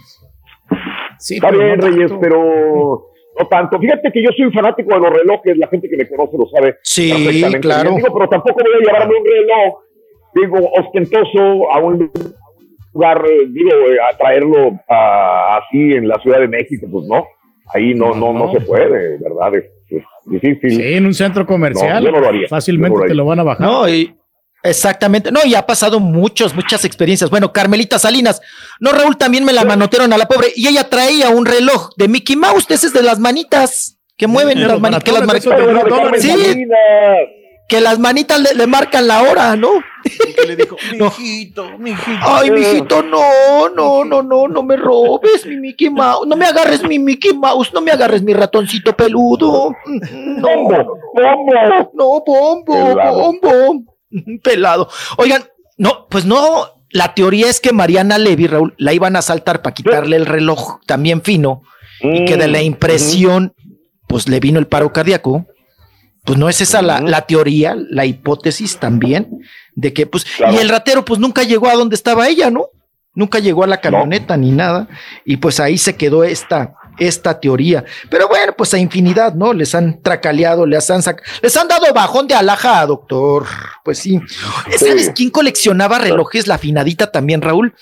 Sí, Está bien, no Reyes, tanto. pero no tanto. Fíjate que yo soy fanático de los relojes, la gente que me conoce lo sabe. Sí, perfectamente claro. Digo, pero tampoco voy a llevarme un reloj, digo, ostentoso a un lugar, eh, digo, eh, a traerlo ah, así en la Ciudad de México, pues no. Ahí no, no, no, se puede, ¿verdad? Es, es difícil. Sí, en un centro comercial. No, yo no lo haría. Fácilmente no lo te lo van a bajar. No, y exactamente. No, y ha pasado muchos, muchas experiencias. Bueno, Carmelita Salinas. No, Raúl, también me la manotearon a la pobre. Y ella traía un reloj de Mickey Mouse, de ese es de las manitas. Que mueven las manitas. Que las manitas. Sí, que las manitas le, le marcan la hora, ¿no? Mijito, mijito. Ay, mijito, no, no, no, no, no me robes mi Mickey Mouse. No me agarres mi Mickey Mouse, no me agarres mi ratoncito peludo. No, bombo, no, bombo, bombo. Pelado. Oigan, no, pues no, la teoría es que Mariana Levy, Raúl, la iban a saltar para quitarle el reloj también fino y que de la impresión, pues le vino el paro cardíaco. Pues no es esa la, la teoría, la hipótesis también, de que pues, y el ratero pues nunca llegó a donde estaba ella, ¿no? Nunca llegó a la camioneta ni nada, y pues ahí se quedó esta, esta teoría. Pero bueno, pues a infinidad, ¿no? Les han tracaleado, les han sac- les han dado bajón de alhaja, doctor. Pues sí. ¿Sabes quién coleccionaba relojes? La afinadita también, Raúl.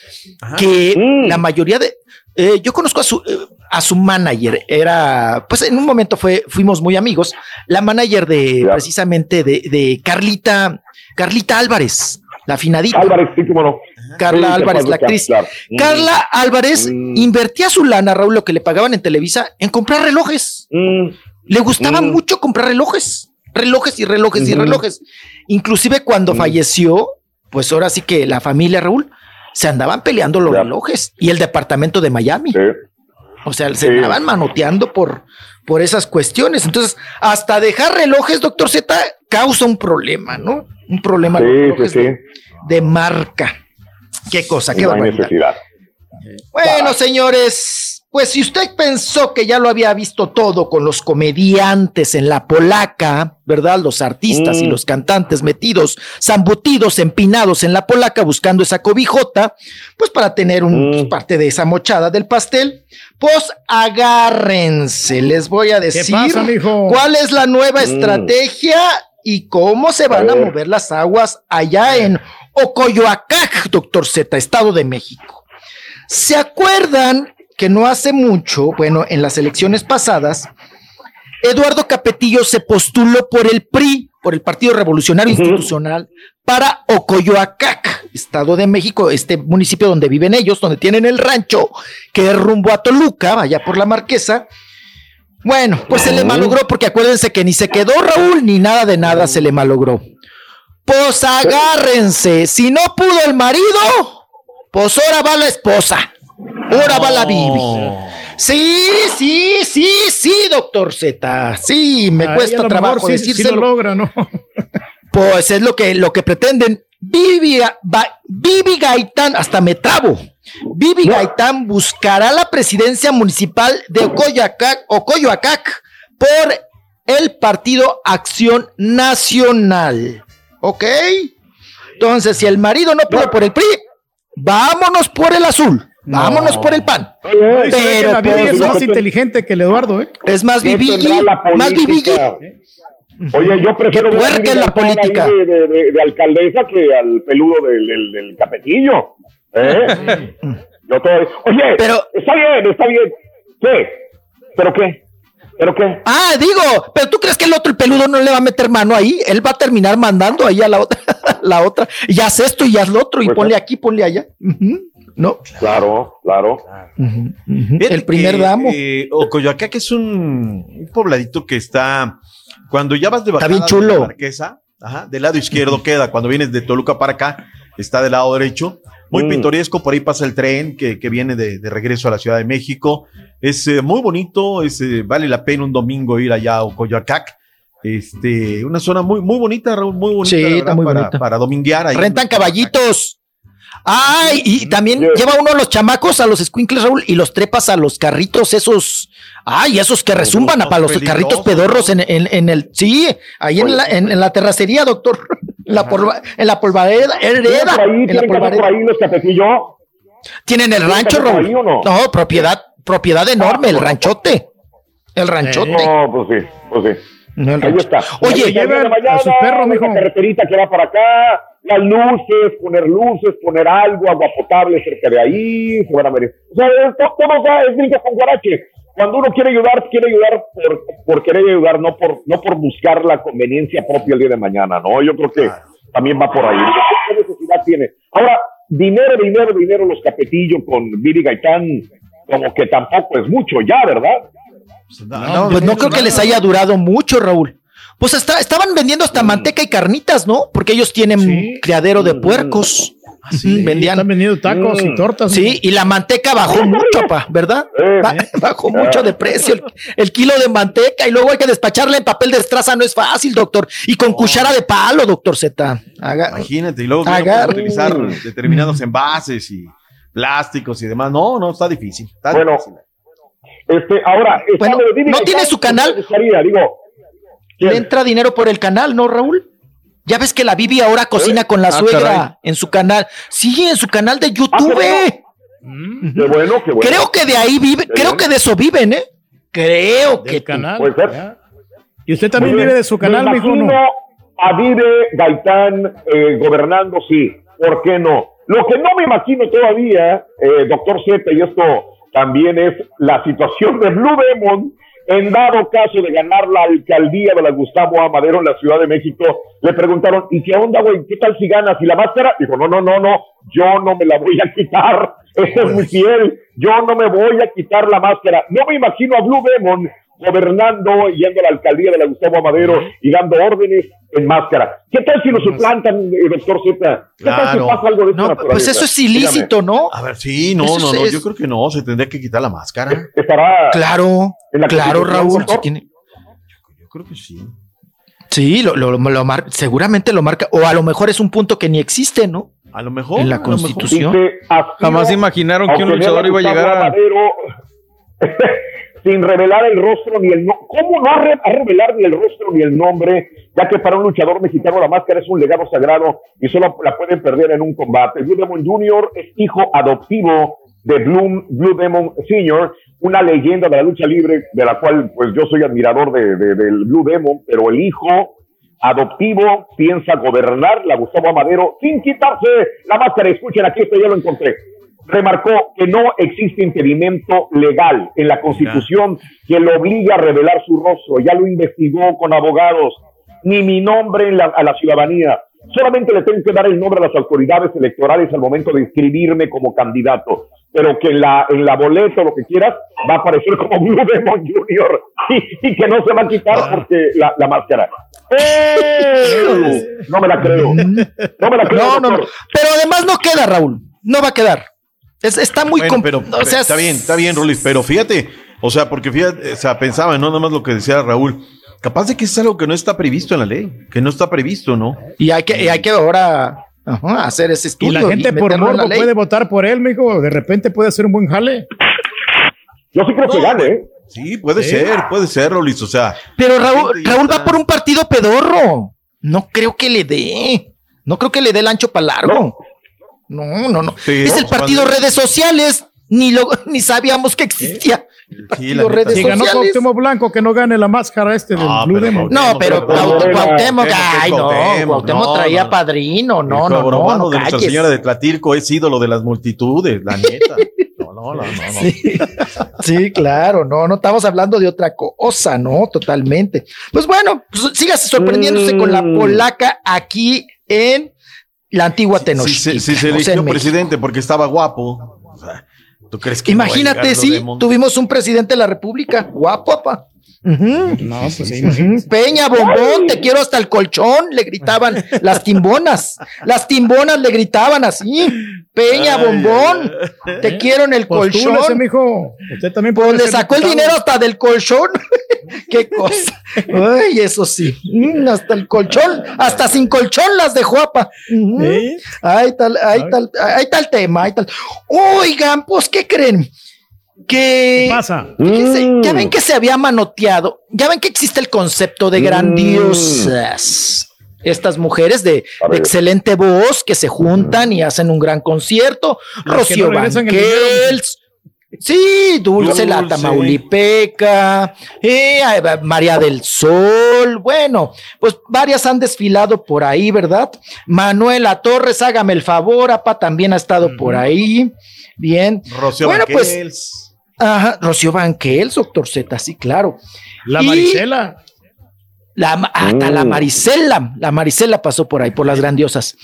Que la mayoría de. eh, yo conozco a su, eh, a su manager. Era, pues en un momento fue, fuimos muy amigos. La manager de precisamente de, de Carlita, Carlita Álvarez, la afinadita. Álvarez, sí, cómo no. Carla Sí, Álvarez, la actriz. Carla Álvarez invertía su lana, Raúl, lo que le pagaban en Televisa, en comprar relojes. Le gustaba mucho comprar relojes. relojes y relojes y relojes. Inclusive cuando falleció, pues ahora sí que la familia Raúl se andaban peleando los relojes y el departamento de Miami. O sea, se andaban manoteando por, por esas cuestiones. Entonces, hasta dejar relojes, doctor Z, causa un problema, ¿no? Un problema Sí, sí, sí. De marca. Qué cosa, qué No hay necesidad. Bueno, señores, pues si usted pensó que ya lo había visto todo con los comediantes en la polaca, ¿verdad? Los artistas y Mm. los cantantes metidos, zambutidos, empinados en la polaca buscando esa cobijota, pues para tener un, Mm. pues, parte de esa mochada del pastel, pues agárrense, les voy a decir pasa, cuál es la nueva Mm. estrategia y cómo se van a, ver. mover las aguas allá en Ocoyoacac, doctor Z, Estado de México. ¿Se acuerdan que no hace mucho, bueno, en las elecciones pasadas, Eduardo Capetillo se postuló por el PRI, por el Partido Revolucionario Institucional, para Ocoyoacac, Estado de México, este municipio donde viven ellos, donde tienen el rancho, que es rumbo a Toluca, allá por la Marquesa. Bueno, pues se le malogró, porque acuérdense que ni se quedó Raúl, ni nada de nada se le malogró. Pues agárrense, si no pudo el marido, pues ahora va la esposa, ahora va la Bibi. Sí, sí, sí, sí, doctor Z. Sí, me Ahí cuesta lo trabajo sí- sí lo logra, ¿no? Pues es lo que, lo que pretenden. Vivi, Vivi Gaitán, hasta me trabo. Vivi Gaitán buscará la presidencia municipal de Ocoyoacac, Ocoyoacac por el Partido Acción Nacional. ¿Ok? Entonces, si el marido no pudo por el PRI, vámonos por el azul. Vámonos por el PAN. Se ve que la Bibi es no. más inteligente que el Eduardo, ¿eh? Es más ¿Qué Vivi, más Vivi. Oye, yo prefiero es la política. De, de- de- de alcaldesa que al peludo del, del, del capetillo. ¿Eh? Yo Oye, Pero- está bien, está bien. ¿Qué? ¿Pero qué? ¿Pero qué? Ah, digo, pero tú crees que el otro, el peludo, no le va a meter mano ahí. Él va a terminar mandando ahí a la otra, la otra. Y haz esto y haz lo otro. Y Pues, ponle aquí, ponle allá. No. Claro, claro. Fíjate El primer que, damo. Eh, Ocoyoacac es un, un pobladito que está, cuando ya vas de bajada bien de chulo. la Marquesa, ajá, del lado izquierdo queda, cuando vienes de Toluca para acá, está del lado derecho. Muy Mm. pintoresco, por ahí pasa el tren que, que viene de, de regreso a la Ciudad de México. Es eh, muy bonito, es, eh, vale la pena un domingo ir allá a Ocoyoacac. Este, una zona muy, muy bonita, Raúl, muy bonita, Sí, verdad, muy para, bonita. para dominguear ahí. Rentan caballitos. Ay, y también lleva uno los chamacos a los squinkles, Raúl, y los trepas a los carritos esos. Ay, esos que resumban a para los carritos pedorros en, en- en el. Sí, ahí en la, en, en la terracería, doctor. En la, polva- en la polvareda. ¿Tienen hereda, por ahí, en la tienen casa por ahí los capetillo? Tienen el ¿Tienen rancho, Raúl. no? No, propiedad, propiedad enorme, el ranchote. El ranchote. No, pues sí, pues sí. No, el Ahí rancho. está. Oye, mañana, a su perro, mijo. La carreterita que va para acá, las luces, poner luces, poner algo, agua potable cerca de ahí, se van a. O sea, todo va, es brinco con guarache. Cuando uno quiere ayudar, quiere ayudar por, por querer ayudar, no por, no por buscar la conveniencia propia el día de mañana, ¿no? Yo creo que también va por ahí. ¿Qué necesidad tiene? Ahora, dinero, dinero, dinero, los capetillos con Viri Gaitán, como que tampoco es mucho ya, ¿verdad? No, pues no creo que les haya durado mucho, Raúl. Pues hasta, estaban vendiendo hasta manteca y carnitas, ¿no? Porque ellos tienen criadero de puercos. Ujú, vendían. Están vendiendo tacos y tortas. Sí, y la manteca bajó mucho, pa, ¿verdad? Ba- bajó mucho de precio el, el kilo de manteca y luego hay que despacharla en papel de estraza, no es fácil, doctor. Y con cuchara de palo, doctor Z. Imagínate, y luego utilizar determinados envases y plásticos y demás. No, no, está difícil. está Bueno, difícil. Este, ahora, Bueno, ¿no tiene su canal? Digo, Le entra dinero por el canal, ¿no, Raúl? Ya ves que la Bibi ahora cocina con la Ah, suegra caray. en su canal. Sí, en su canal de YouTube. qué bueno, qué bueno. Creo que de ahí vive, creo que de eso viven, ¿eh? Creo que canal. Puede ser. ya. ¿Y usted también vive de su canal, No? a Vive Gaitán eh, gobernando, sí. ¿Por qué no? Lo que no me imagino todavía, eh, doctor Z, y esto también es la situación de Blue Demon, en dado caso de ganar la alcaldía de la Gustavo Amadero en la Ciudad de México, le preguntaron, ¿y qué onda, güey? ¿Qué tal si ganas? ¿Y la máscara? Dijo, no, no, no, no, yo no me la voy a quitar, esa es muy fiel, yo no me voy a quitar la máscara. No me imagino a Blue Demon gobernando, yendo a la alcaldía de la Gustavo Amadero y dando órdenes en máscara. ¿Qué tal si lo suplantan, eh, doctor Z? ¿Qué tal si pasa algo de esta No, naturaleza? pues eso es ilícito, ¿no? A ver, sí, no, Eso no, no, es- yo creo que no, se tendría que quitar la máscara. Estará Claro, en la claro, Raúl. doctor? se tiene- Yo creo que sí. Sí, lo, lo, lo mar- seguramente lo marca, o a lo mejor es un punto que ni existe, ¿no? A lo mejor. En la. Constitución. Dice, Jamás imaginaron que un luchador iba a llegar a. Sin revelar el rostro ni el nombre. ¿Cómo no a, re- a revelar ni el rostro ni el nombre? Ya que para un luchador mexicano la máscara es un legado sagrado y solo la pueden perder en un combate. Blue Demon Jr. es hijo adoptivo de Blue, Blue Demon Sr., una leyenda de la lucha libre, de la cual pues yo soy admirador de, de- del Blue Demon, pero el hijo adoptivo piensa gobernar la Gustavo Amadero sin quitarse la máscara. Escuchen, aquí esto ya lo encontré. Remarcó que no existe impedimento legal en la Constitución que lo obligue a revelar su rostro. Ya lo investigó con abogados. Ni mi nombre en la- a la ciudadanía. Solamente le tengo que dar el nombre a las autoridades electorales al momento de inscribirme como candidato. Pero que en la, en la boleta o lo que quieras va a aparecer como Blue Demon Jr. Y, y que no se va a quitar porque la, la máscara. ¡Eh! No me la creo. No me la creo. No, no. Pero además no queda, Raúl. No va a quedar. Es- está muy Bueno, pero o sea, está bien, está bien, Rolis, pero fíjate, o sea, porque fíjate, o sea, pensaba, no nada más lo que decía Raúl, capaz de que es algo que no está previsto en la ley, que no está previsto, ¿no? Y hay que, y hay que ahora ajá, hacer ese Y estudio. la gente por morbo puede votar por él, mijo. De repente puede hacer un buen jale. Yo sí creo que gane, ¿eh? Sí, puede Sí. ser, puede ser, Rolis, o sea, Pero Raúl, Raúl va por un partido pedorro. No creo que le dé. No creo que le dé el ancho para largo. No, no, no. Sí, es el no, partido cuando- redes sociales. Ni lo, ni sabíamos que existía. El partido neta, redes Si ganó. Cuauhtémoc Blanco, que no gane la máscara este del Ah, Blue pero Demon. No, pero Cuauhtémoc, ay, no, Cuauhtémoc, no, traía no. padrino, no, no, no, no de Nuestra. Señora de Tlatilco es ídolo de las multitudes, la neta. No, no, no, no, no. Sí, sí, claro, no, no estamos hablando de otra cosa, no, totalmente. Pues bueno, pues, sígase sorprendiéndose con la Mm. polaca aquí en la antigua Si Tenochtitlan. se, si se o sea, eligió México. presidente porque estaba guapo, o sea, ¿tú crees que Imagínate, Lodemon? tuvimos un presidente de la República, guapo, papá. No, pues sí. Peña, bombón, te quiero hasta el colchón, le gritaban las timbonas. Las timbonas le gritaban así. Peña, Ay, bombón, te quiero en el Postúlese, colchón. mijo. Usted también Pues puede le ser sacó el dinero hasta del colchón. Qué cosa. Ay, eso sí. Mm, hasta el colchón, hasta sin colchón las dejó apa. Ujú. ¿Eh? Ahí tal, ahí tal, ahí tal tema, ahí tal. Oigan, pues, ¿qué creen? Que ¿Qué pasa? Mm. ya ven que se había manoteado, ya ven que existe el concepto de grandiosas. Estas mujeres de, de excelente voz que se juntan y hacen un gran concierto. Rocío no. Banquels. Sí, Dulce, la Dulce. Tamaulipeca, eh, María del Sol, bueno, pues varias han desfilado por ahí, ¿verdad? Manuela Torres, hágame el favor, apa, también ha estado por ahí. Bien. Rocío Bueno, pues, Banquels. Ajá, Rocío Banquels, doctor Z, sí, claro. La Y Marisela. La, hasta la Mm. Marisela, la Marisela pasó por ahí, por las grandiosas.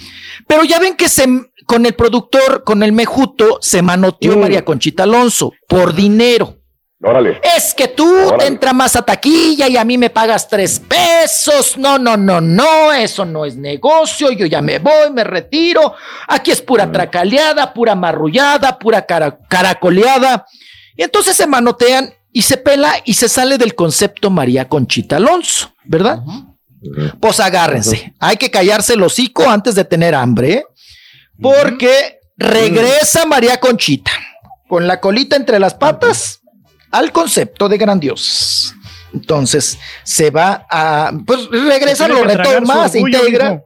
Pero ya ven que se, con el productor, con el Mejuto, se manoteó Mm. María Conchita Alonso por dinero. Órale. Es que tú Órale. te entra más a taquilla y a mí me pagas tres pesos. No, no, no, no, eso no es negocio. Yo ya me voy, me retiro. Aquí es pura tracaleada, pura marrullada, pura cara- caracoleada. Y entonces se manotean y se pela y se sale del concepto María Conchita Alonso, ¿verdad? Pues agárrense. Hay que callarse el hocico antes de tener hambre, ¿eh? porque regresa María Conchita con la colita entre las patas al concepto de grandiosas. Entonces se va a, pues regresa, lo retoma, se integra.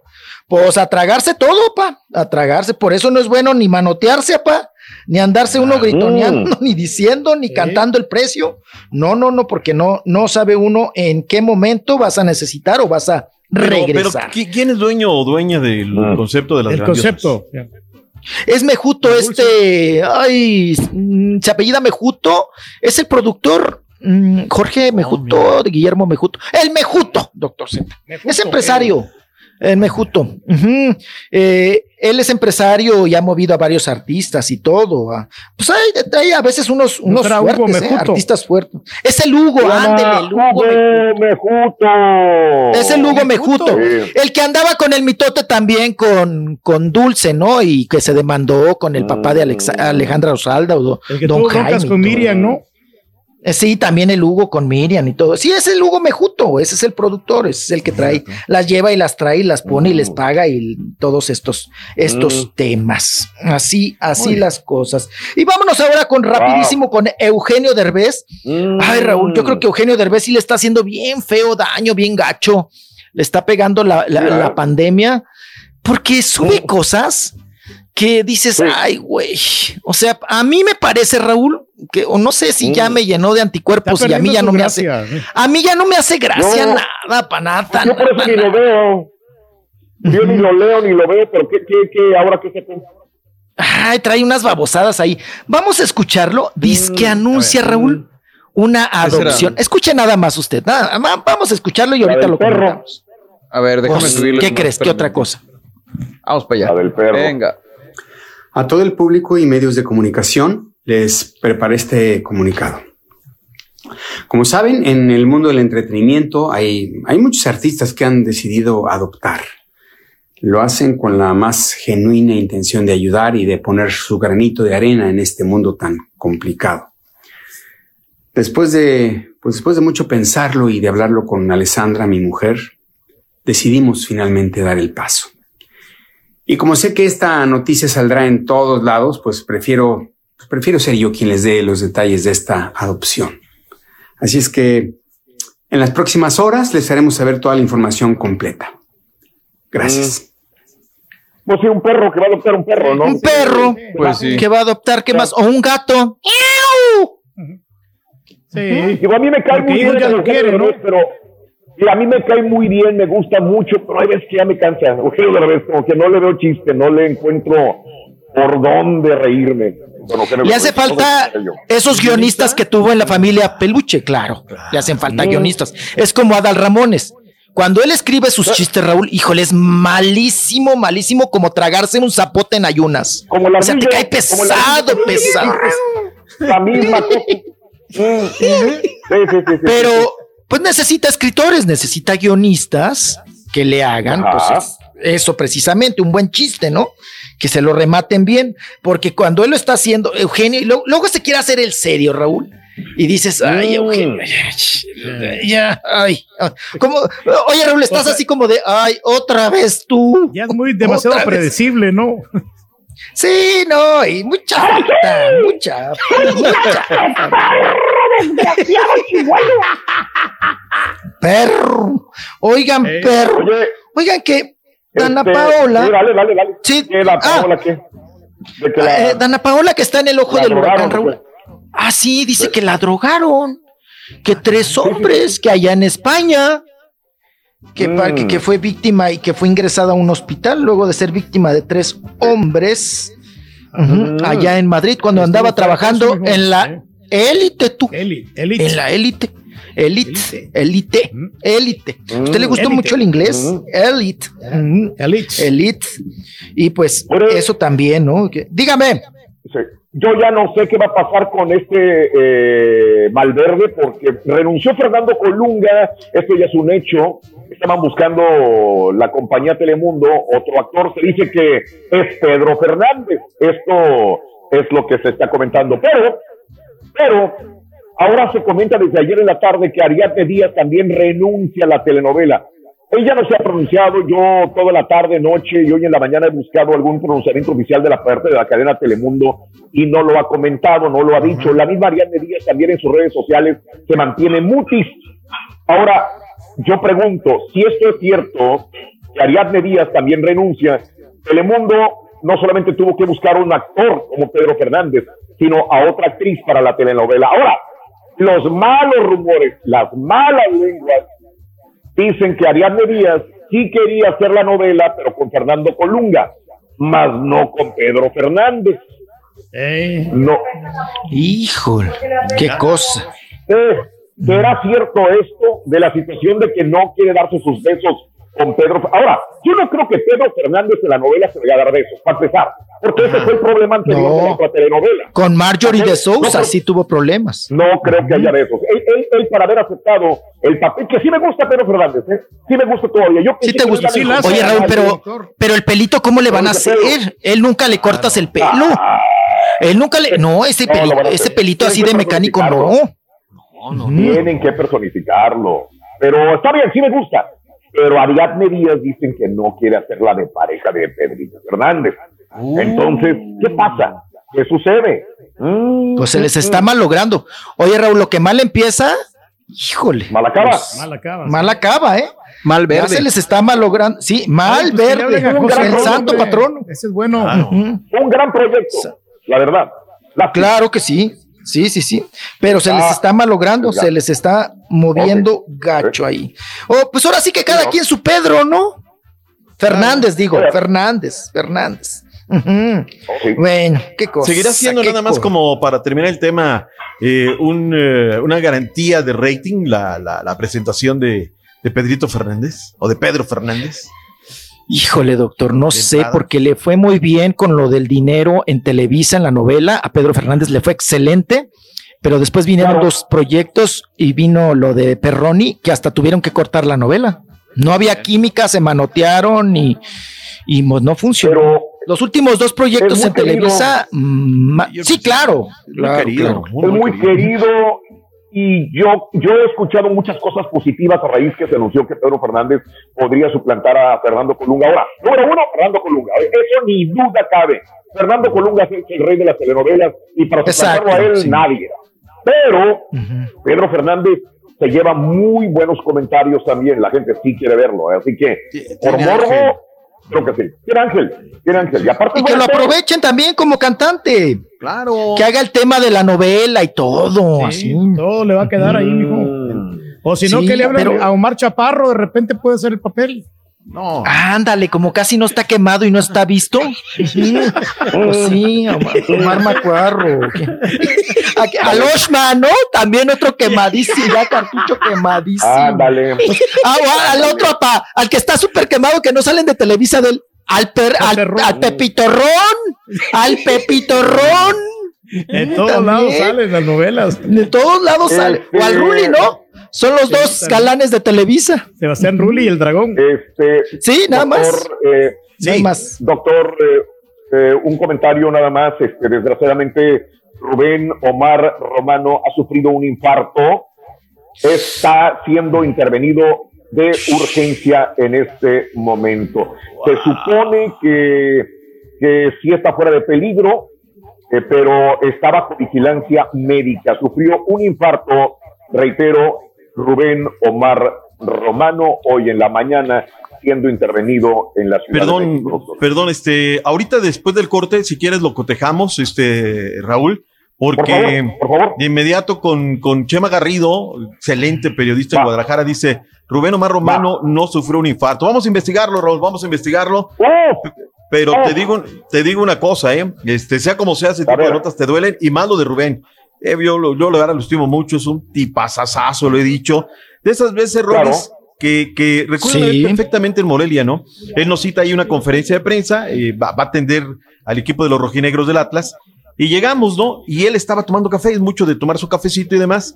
Pues a tragarse todo, pa, a tragarse. Por eso no es bueno ni manotearse, pa, ni andarse uno gritoneando, ni diciendo, ni cantando el precio. No, no, no, porque no, no sabe uno en qué momento vas a necesitar o vas a Pero, pero, regresar. ¿qui- ¿quién es dueño o dueña del Mm. concepto de las El grandiosas? concepto. Es Mejuto, este, ay, mm, se apellida Mejuto, es el productor mm, Jorge Mejuto, de Guillermo Mejuto, el Mejuto, doctor Z. Es empresario. En Mejuto. Eh, él es empresario y ha movido a varios artistas y todo. ah. Pues hay, hay a veces unos, unos fuertes, eh, Mejuto? artistas fuertes. Es el Hugo, ándele, el Hugo Hugo Mejuto. Es el Hugo Mejuto. Sí. El que andaba con el mitote también con, con Dulce, ¿no? Y que se demandó con el papá de Alexa- Alejandra Osalda o El que Don Jaime. con. Miriam, ¿no? Eh, Sí, también el Hugo con Miriam y todo. Sí, es el Hugo Mejuto, ese es el productor, ese es el que trae, las lleva y las trae y las pone y les paga y todos estos, estos Mm. temas. Así, así las cosas. Y vámonos ahora con rapidísimo con Eugenio Derbez. Ay, Raúl, yo creo que Eugenio Derbez sí le está haciendo bien feo daño, bien gacho. Le está pegando la, la- pandemia porque sube cosas que dices, ay, güey. O sea, a mí me parece, Raúl, que, o no sé si ya me llenó de anticuerpos y a mí ya no me hace, a mí ya no me hace gracia No. nada, para nada. Yo por eso ni lo veo. Yo ni lo leo ni lo veo, pero ¿qué, qué, qué, ahora qué se cuenta? Ay, trae unas babosadas ahí. Vamos a escucharlo. Dice que anuncia, Raúl, una adopción. Escuche nada más usted. Nada, va- vamos a escucharlo y ahorita lo perro. comentamos. A ver, déjame Pues, subirle. ¿Qué crees? ¿Qué otra cosa? Vamos para allá. Venga. A todo el público y medios de comunicación les preparé este comunicado. Como saben, en el mundo del entretenimiento hay, hay muchos artistas que han decidido adoptar. Lo hacen con la más genuina intención de ayudar y de poner su granito de arena en este mundo tan complicado. Después de, pues después de mucho pensarlo y de hablarlo con Alessandra, mi mujer, decidimos finalmente dar el paso. Y como sé que esta noticia saldrá en todos lados, pues prefiero, pues prefiero ser yo quien les dé los detalles de esta adopción. Así es que en las próximas horas les haremos saber toda la información completa. Gracias. Pues sí, un perro que va a adoptar un perro, ¿no? Un perro Pues sí. que va a adoptar, ¿qué más? O un gato. Sí. Digo, a mí me cae muy ellos bien ya lo Eugenio quieren, ¿no? Pero y a mí me cae muy bien, me gusta mucho, pero hay veces que ya me cansa. Eugenio Derbez, como que no le veo chiste, no le encuentro por dónde reírme. Eugenio Le hace falta esos guionistas que tuvo en la familia Peluche, claro. Le hacen falta Mm. guionistas. Es como Adal Ramones. Cuando él escribe sus chistes, Raúl, híjole, es malísimo, malísimo como tragarse un zapote en ayunas. Como la o sea, te cae la pesado, pesado. La misma cosa. Mm, sí, sí, sí, sí, Pero. Pues necesita escritores, necesita guionistas que le hagan, pues es- eso precisamente, un buen chiste, ¿no? Que se lo rematen bien, porque cuando él lo está haciendo, Eugenio, y lo- luego se quiere hacer el serio, Raúl, y dices, ay, Mm. Eugenio, ya, ya, ay, ay. como, oye, Raúl, estás así como de, ay, otra vez tú. Ya es muy demasiado vez. predecible, ¿no? Sí, no, y mucha falta, mucha, mucha. Desgraciado chihuahua. Perro. Oigan, perro. Oigan que Dana Este, Paola. sí, dale, dale, dale. Sí. ¿Qué, la Ah. Paola qué? De que la- Eh, Dana Paola que está en el ojo del huracán, Raúl. Ah, sí, dice que la drogaron. Que tres hombres que allá en España. Que, Mm. que, que fue víctima y que fue ingresada a un hospital luego de ser víctima de tres hombres ujú, allá en Madrid cuando andaba trabajando en la élite, tú. En la élite. Élite, élite, élite. ¿A usted le gustó Élite. mucho el inglés? Élite. Ujú. Élite. Y pues eso también, ¿no? Que- dígame. Sí. Yo ya no sé qué va a pasar con este eh, Valverde porque renunció Fernando Colunga, esto ya es un hecho, estaban buscando la compañía Telemundo, otro actor, se dice que es Pedro Fernández, esto es lo que se está comentando, pero, pero ahora se comenta desde ayer en la tarde que Ariadne Díaz también renuncia a la telenovela. Ella no se ha pronunciado, yo toda la tarde, noche y hoy en la mañana he buscado algún pronunciamiento oficial de la parte de la cadena Telemundo y no lo ha comentado, no lo ha dicho. La misma Ariadne Díaz también en sus redes sociales se mantiene mutis. Ahora, yo pregunto, si esto es cierto, que Ariadne Díaz también renuncia, Telemundo no solamente tuvo que buscar un actor como Pedro Fernández, sino a otra actriz para la telenovela. Ahora, los malos rumores, las malas lenguas dicen que Ariadne Díaz sí quería hacer la novela, pero con Fernando Colunga, más no con Pedro Fernández. No. Híjole, qué cosa. Eh, ¿Será cierto esto de la situación de que no quiere darse sus besos con Pedro. Ahora, yo no creo que Pedro Fernández en la novela se vaya a dar besos, para empezar, porque ese fue el problema anterior No. de telenovela. Con Marjorie de Sousa no, sí tuvo problemas. No creo que haya besos. Él, él, él para haber aceptado el papel, que sí me gusta Pedro Fernández, ¿eh? sí me gusta todavía. Yo Sí te gusta. a Oye, Raúl, pero, pero el pelito, ¿cómo le van a hacer? Él nunca le cortas el pelo. Él nunca le. No, ese, No, lo peli- van a ese pelito así de mecánico, no. personificarlo. Tienen que personificarlo. Pero está bien, sí me gusta. Pero Ariadne Díaz dicen que no quiere hacerla de pareja de Pedrito Fernández. Entonces, ¿qué pasa? ¿Qué sucede? Mm, Pues se les está mal logrando. Oye, Raúl, lo que mal empieza, híjole. Mal acaba. Pues, Mal acaba. mal acaba, ¿eh? Mal Ya verde. se les está mal logrando. Sí, mal Ay, pues verde. el santo hombre. patrono. Ese es bueno. Un gran proyecto, la verdad. Claro que sí. Sí, sí, sí. Pero se les Ah, está malogrando, ya. se les está moviendo gacho ahí. Oh, pues ahora sí que cada no. quien su Pedro, ¿no? Fernández, digo, Fernández, Fernández. Bueno, qué cosa. Seguirá siendo nada más como para terminar el tema eh, un, eh, una garantía de rating la, la- la presentación de, de Pedrito Fernández o de Pedro Fernández. Híjole, doctor, no sé, porque le fue muy bien con lo del dinero en Televisa, en la novela. A Pedro Fernández le fue excelente, pero después vinieron dos proyectos y vino lo de Perroni, que hasta tuvieron que cortar la novela. No había química, se manotearon y, y no funcionó. Los últimos dos proyectos en Televisa, mm, ma- sí, claro. claro, querido, claro. es muy querido y yo, yo he escuchado muchas cosas positivas a raíz que se anunció que Pedro Fernández podría suplantar a Fernando Colunga. Ahora, número uno, Fernando Colunga. Eso ni duda cabe. Fernando Colunga es el rey de las telenovelas y para suplantarlo Exacto, a él sí. nadie. Pero Pedro Fernández se lleva muy buenos comentarios también. La gente sí quiere verlo. ¿eh? Así que, por morbo. Creo que sí. Tiene ángel. Tiene ángel. Y aparte, Y que lo aprovechen también como cantante. Claro. Que haga el tema de la novela y todo, Sí, así. todo le va a quedar ahí, mijo. O si no, Sí, que le hablen pero- a Omar Chaparro, de repente puede ser el papel. No. Ándale, como casi no está quemado y no está visto. Pues sí, Omar, Omar Macuarro. Al Oshman, ¿no? También otro quemadísimo, ya cartucho quemadísimo. Ándale. Ah, o al otro, pa, al que está súper quemado, que no salen de Televisa del. Al, per, al, al Pepitorrón, al Pepitorrón. En todos También. lados salen las novelas. De todos lados sale. O al Ruli, ¿no? Son los dos galanes de Televisa. Sebastián Rulli y el dragón. Este, Sí, nada más. doctor, eh, más. Doctor, eh, eh, un comentario nada más. Este, desgraciadamente, Rubén Omar Romano ha sufrido un infarto. Está siendo intervenido de urgencia en este momento. Se supone que, que sí está fuera de peligro, eh, pero está bajo vigilancia médica. Sufrió un infarto, reitero, Rubén Omar Romano, hoy en la mañana, siendo intervenido en la ciudad de Perdón, México. perdón, este, ahorita después del corte, si quieres lo cotejamos, este, Raúl, porque de inmediato con, con Chema Garrido, excelente periodista en Guadalajara, dice, Rubén Omar Romano no sufrió un infarto. Vamos a investigarlo, Raúl, vamos a investigarlo. Pero te digo, te digo una cosa, eh, este, sea como sea, ese tipo de notas te duelen, y más lo de Rubén. Eh, yo, lo- yo la verdad lo estimo mucho, es un tipazazazo, lo he dicho. De esas veces, Robles, que, que recuerdo Sí. perfectamente en Morelia, ¿no? Él nos cita ahí una conferencia de prensa, eh, va, va a atender al equipo de los rojinegros del Atlas, y llegamos, ¿no? Y él estaba tomando café, es mucho de tomar su cafecito y demás.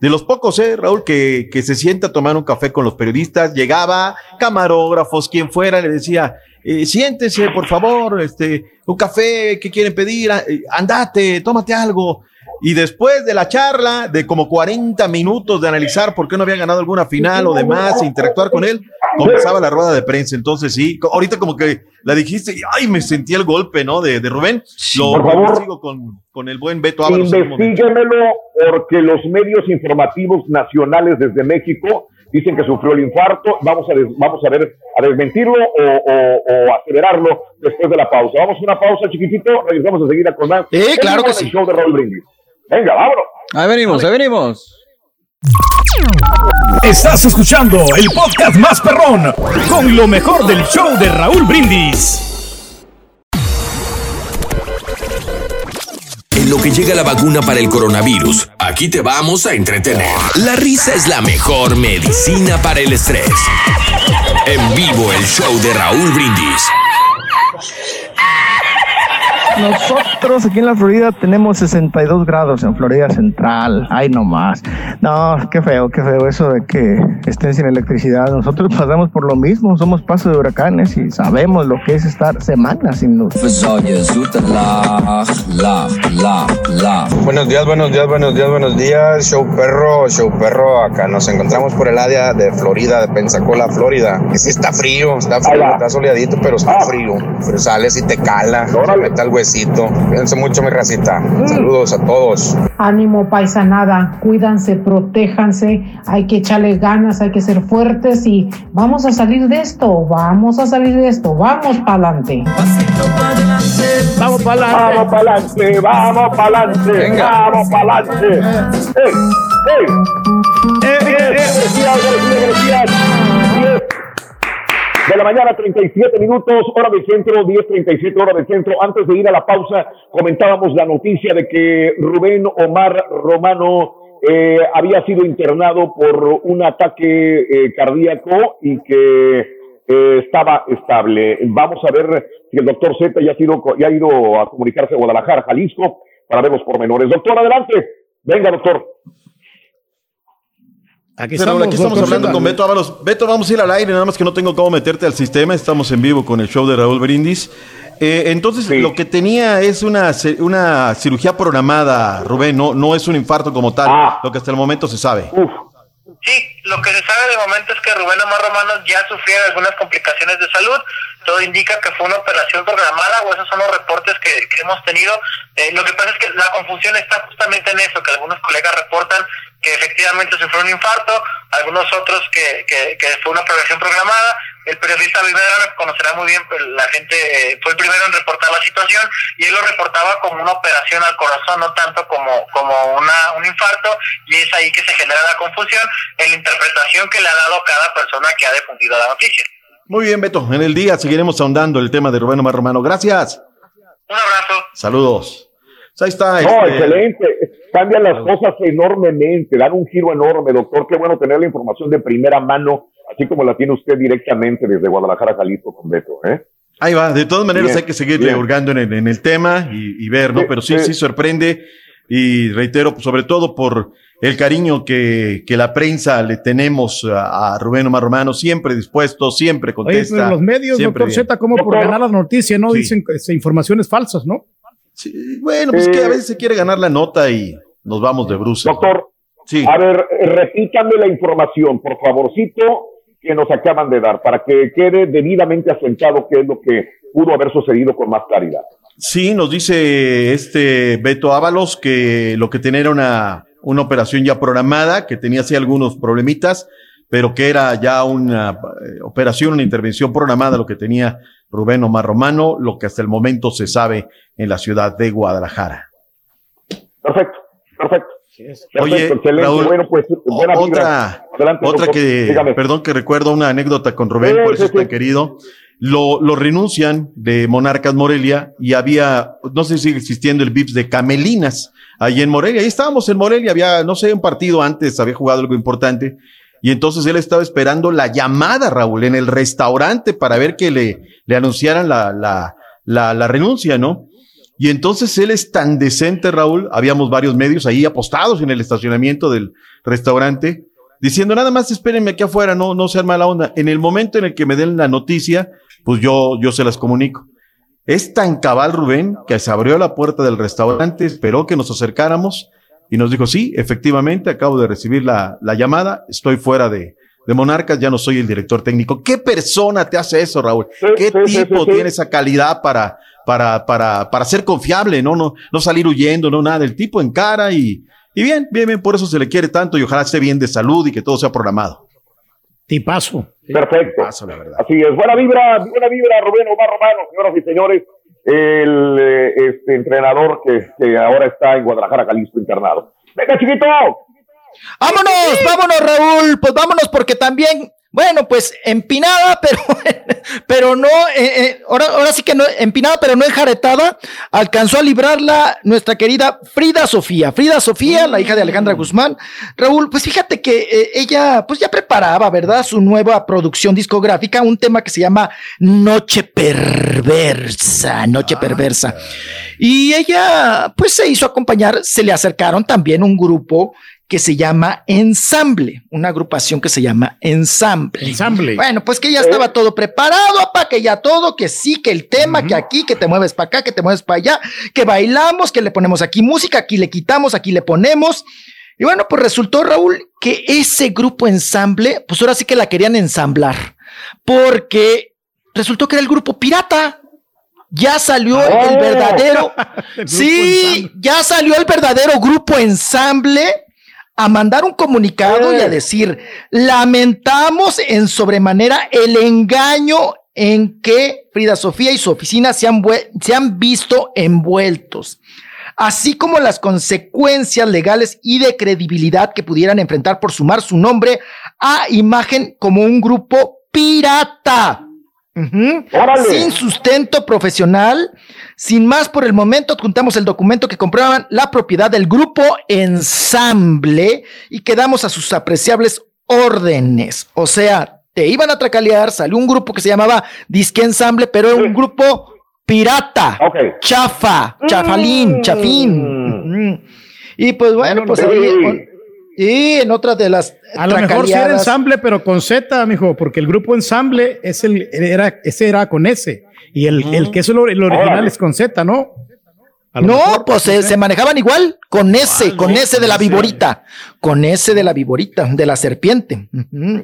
De los pocos, ¿eh, Raúl? Que, que se sienta a tomar un café con los periodistas, llegaba, camarógrafos, quien fuera, le decía, eh, siéntese, por favor, este, un café, ¿qué quieren pedir? Ah, eh, Andate, tómate algo. Y después de la charla, de como 40 minutos de analizar por qué no había ganado alguna final o demás, e interactuar con él, comenzaba la rueda de prensa. Entonces, sí, ahorita como que la dijiste, y ay, me sentí el golpe, ¿no? De, de Rubén. Lo, por favor. sigo con, con el buen Beto Ábalos. en un momento. Investíguemelo porque los medios informativos nacionales desde México dicen que sufrió el infarto. Vamos a, des- vamos a ver a desmentirlo o, o, o acelerarlo después de la pausa. Vamos a una pausa chiquitito, regresamos enseguida con más. Eh, claro que sí. El show de Raúl Brindis. Venga, vámonos. Ahí venimos, ahí venimos. Estás escuchando el podcast más perrón con lo mejor del show de Raúl Brindis. En lo que llega la vacuna para el coronavirus, aquí te vamos a entretener. La risa es la mejor medicina para el estrés. En vivo el show de Raúl Brindis. Nosotros aquí en la Florida tenemos 62 grados en Florida Central. Ay, no más. No, qué feo, qué feo eso de que estén sin electricidad. Nosotros pasamos por lo mismo. Somos paso de huracanes y sabemos lo que es estar semanas sin luz. Buenos días, buenos días, buenos días, buenos días. Show perro, show perro. Acá nos encontramos por el área de Florida, de Pensacola, Florida. Y sí está frío, está frío, está soleadito, pero está frío. Pero sales y te cala, te mete al Cuídense mucho, mi racita. Saludos a todos. Ánimo, paisanada, cuídanse, protéjanse, hay que echarle ganas, hay que ser fuertes y vamos a salir de esto, vamos a salir de esto, vamos para adelante. Vamos para adelante. Vamos para adelante, vamos para adelante. Vamos para adelante. ¡Ey! ¡Ey! Gracias, gracias, gracias. De la mañana, 37 minutos, hora del centro, 10.37 hora del centro. Antes de ir a la pausa, comentábamos la noticia de que Rubén Omar Romano eh, había sido internado por un ataque eh, cardíaco y que eh, estaba estable. Vamos a ver si el doctor Z ya ha, sido, ya ha ido a comunicarse a Guadalajara, Jalisco, para ver los pormenores. Doctor, adelante. Venga, doctor. Aquí Pero estamos, aquí estamos doctor hablando con Beto Ábalos. Beto, vamos a ir al aire, nada más que no tengo cómo meterte al sistema. Estamos en vivo con el show de Raúl Brindis. Eh, entonces, lo que tenía es una, una cirugía programada, Rubén, no, no es un infarto como tal, lo que hasta el momento se sabe. Lo que se sabe de momento es que Rubén Omar Romano ya sufrió algunas complicaciones de salud. Todo indica que fue una operación programada o esos son los reportes que, que hemos tenido. Eh, lo que pasa es que la confusión está justamente en eso, que algunos colegas reportan que efectivamente sufrió un infarto, algunos otros que, que, que fue una operación programada. El periodista Rivera conocerá muy bien, pero la gente eh, fue el primero en reportar la situación y él lo reportaba como una operación al corazón, no tanto como, como una, un infarto, y es ahí que se genera la confusión en la interpretación que le ha dado cada persona que ha difundido la noticia. Muy bien, Beto, en el día seguiremos ahondando el tema de Rubén Omar Romano. Gracias. Un abrazo. Saludos. Pues ahí está. No, este, excelente. Cambian las cosas enormemente, dan un giro enorme, doctor. Qué bueno tener la información de primera mano, así como la tiene usted directamente desde Guadalajara, Jalisco, con Beto. ¿eh? Ahí va, de todas maneras Bien, hay que seguir hurgando en el, en el tema y, y ver, ¿no? Sí, Pero sí, sí. sí sorprende y reitero, pues, sobre todo por el cariño que, que la prensa le tenemos a, a Rubén Omar Romano, siempre dispuesto, siempre Oye, contesta. pero los medios, doctor bien. Z, como por ganar las noticias, no Sí. dicen este, informaciones falsas, ¿no? Bueno, pues Eh, que a veces se quiere ganar la nota y nos vamos de bruces. Doctor, Sí. a ver, eh, repítame la información, por favorcito, que nos acaban de dar, para que quede debidamente asentado qué es lo que pudo haber sucedido con más claridad. Sí, nos dice este Beto Ábalos que lo que tenía era una, una operación ya programada, que tenía así algunos problemitas, pero que era ya una eh, operación, una intervención programada, lo que tenía Rubén Omar Romano, lo que hasta el momento se sabe en la ciudad de Guadalajara. Perfecto, perfecto. Oye. Raúl, bueno, pues buena otra. Adelante, otra doctor. que, Dígame. perdón que recuerdo una anécdota con Rubén, Sí, por eso sí, es tan sí. querido. Lo, lo renuncian de Monarcas Morelia y había, no sé si sigue existiendo el VIPS de Camelinas, ahí en Morelia. Ahí estábamos en Morelia, había, no sé, un partido antes, había jugado algo importante. Y entonces él estaba esperando la llamada, Raúl, en el restaurante para ver que le, le anunciaran la, la, la, la renuncia, ¿no? Y entonces él es tan decente, Raúl, habíamos varios medios ahí apostados en el estacionamiento del restaurante, diciendo nada más espérenme aquí afuera, no, no sean mala onda. En el momento en el que me den la noticia, pues yo, yo se las comunico. Es tan cabal, Rubén, que se abrió la puerta del restaurante, esperó que nos acercáramos y nos dijo, sí, efectivamente, acabo de recibir la, la llamada, estoy fuera de, de Monarcas, ya no soy el director técnico. ¿Qué persona te hace eso, Raúl? ¿Qué sí, sí, tipo sí, tiene esa calidad para, para, para, para ser confiable, ¿no? No, no salir huyendo, no nada. El tipo en cara y, y bien, bien, bien, por eso se le quiere tanto y ojalá esté bien de salud y que todo sea programado. Tipazo. Perfecto. la verdad. Así es. Buena vibra, buena vibra, Rubén Omar Romano, señoras y señores. El eh, este entrenador que, que ahora está en Guadalajara, Jalisco, internado. Venga, chiquito. Vámonos, vámonos, Raúl. Pues vámonos porque también Bueno, pues empinada, pero, pero no, eh, eh, ahora, ahora sí que no, empinada, pero no enjaretada, alcanzó a librarla nuestra querida Frida Sofía. Frida Sofía, la hija de Alejandra Guzmán. Raúl, pues fíjate que eh, ella, pues ya preparaba, ¿verdad? Su nueva producción discográfica, un tema que se llama Noche Perversa, Noche Perversa. Y ella, pues se hizo acompañar, se le acercaron también un grupo que se llama Ensamble, una agrupación que se llama Ensamble. Ensamble. Bueno, pues que ya estaba todo preparado, para que ya todo, que sí, que el tema, que aquí, que te mueves para acá, que te mueves para allá, que bailamos, que le ponemos aquí música, aquí le quitamos, aquí le ponemos. Y bueno, pues resultó, Raúl, que ese grupo Ensamble, pues ahora sí que la querían ensamblar, porque resultó que era el grupo pirata. Ya salió el Oh. verdadero. sí, ya salió el verdadero grupo ensamble a mandar un comunicado y a decir, lamentamos en sobremanera el engaño en que Frida Sofía y su oficina se han, se han visto envueltos, así como las consecuencias legales y de credibilidad que pudieran enfrentar por sumar su nombre a imagen como un grupo pirata. Sin sustento profesional. Sin más por el momento, adjuntamos el documento que comprueban la propiedad del grupo Ensamble y quedamos a sus apreciables órdenes. O sea, te iban a tracalear, salió un grupo que se llamaba Disque Ensamble, pero era un grupo pirata, chafa, chafalín, chafín. Ujú. Y pues bueno, pues ahí, y en otra de las A lo mejor sí era ensamble, pero con Z, mijo, porque el grupo ensamble es el, era, ese era con S. Y el, el que es el, el original Órale. es con Z, ¿no? No, mejor, pues se, se manejaban igual, con ese, con ese de la viborita, con ese de la viborita, de la serpiente.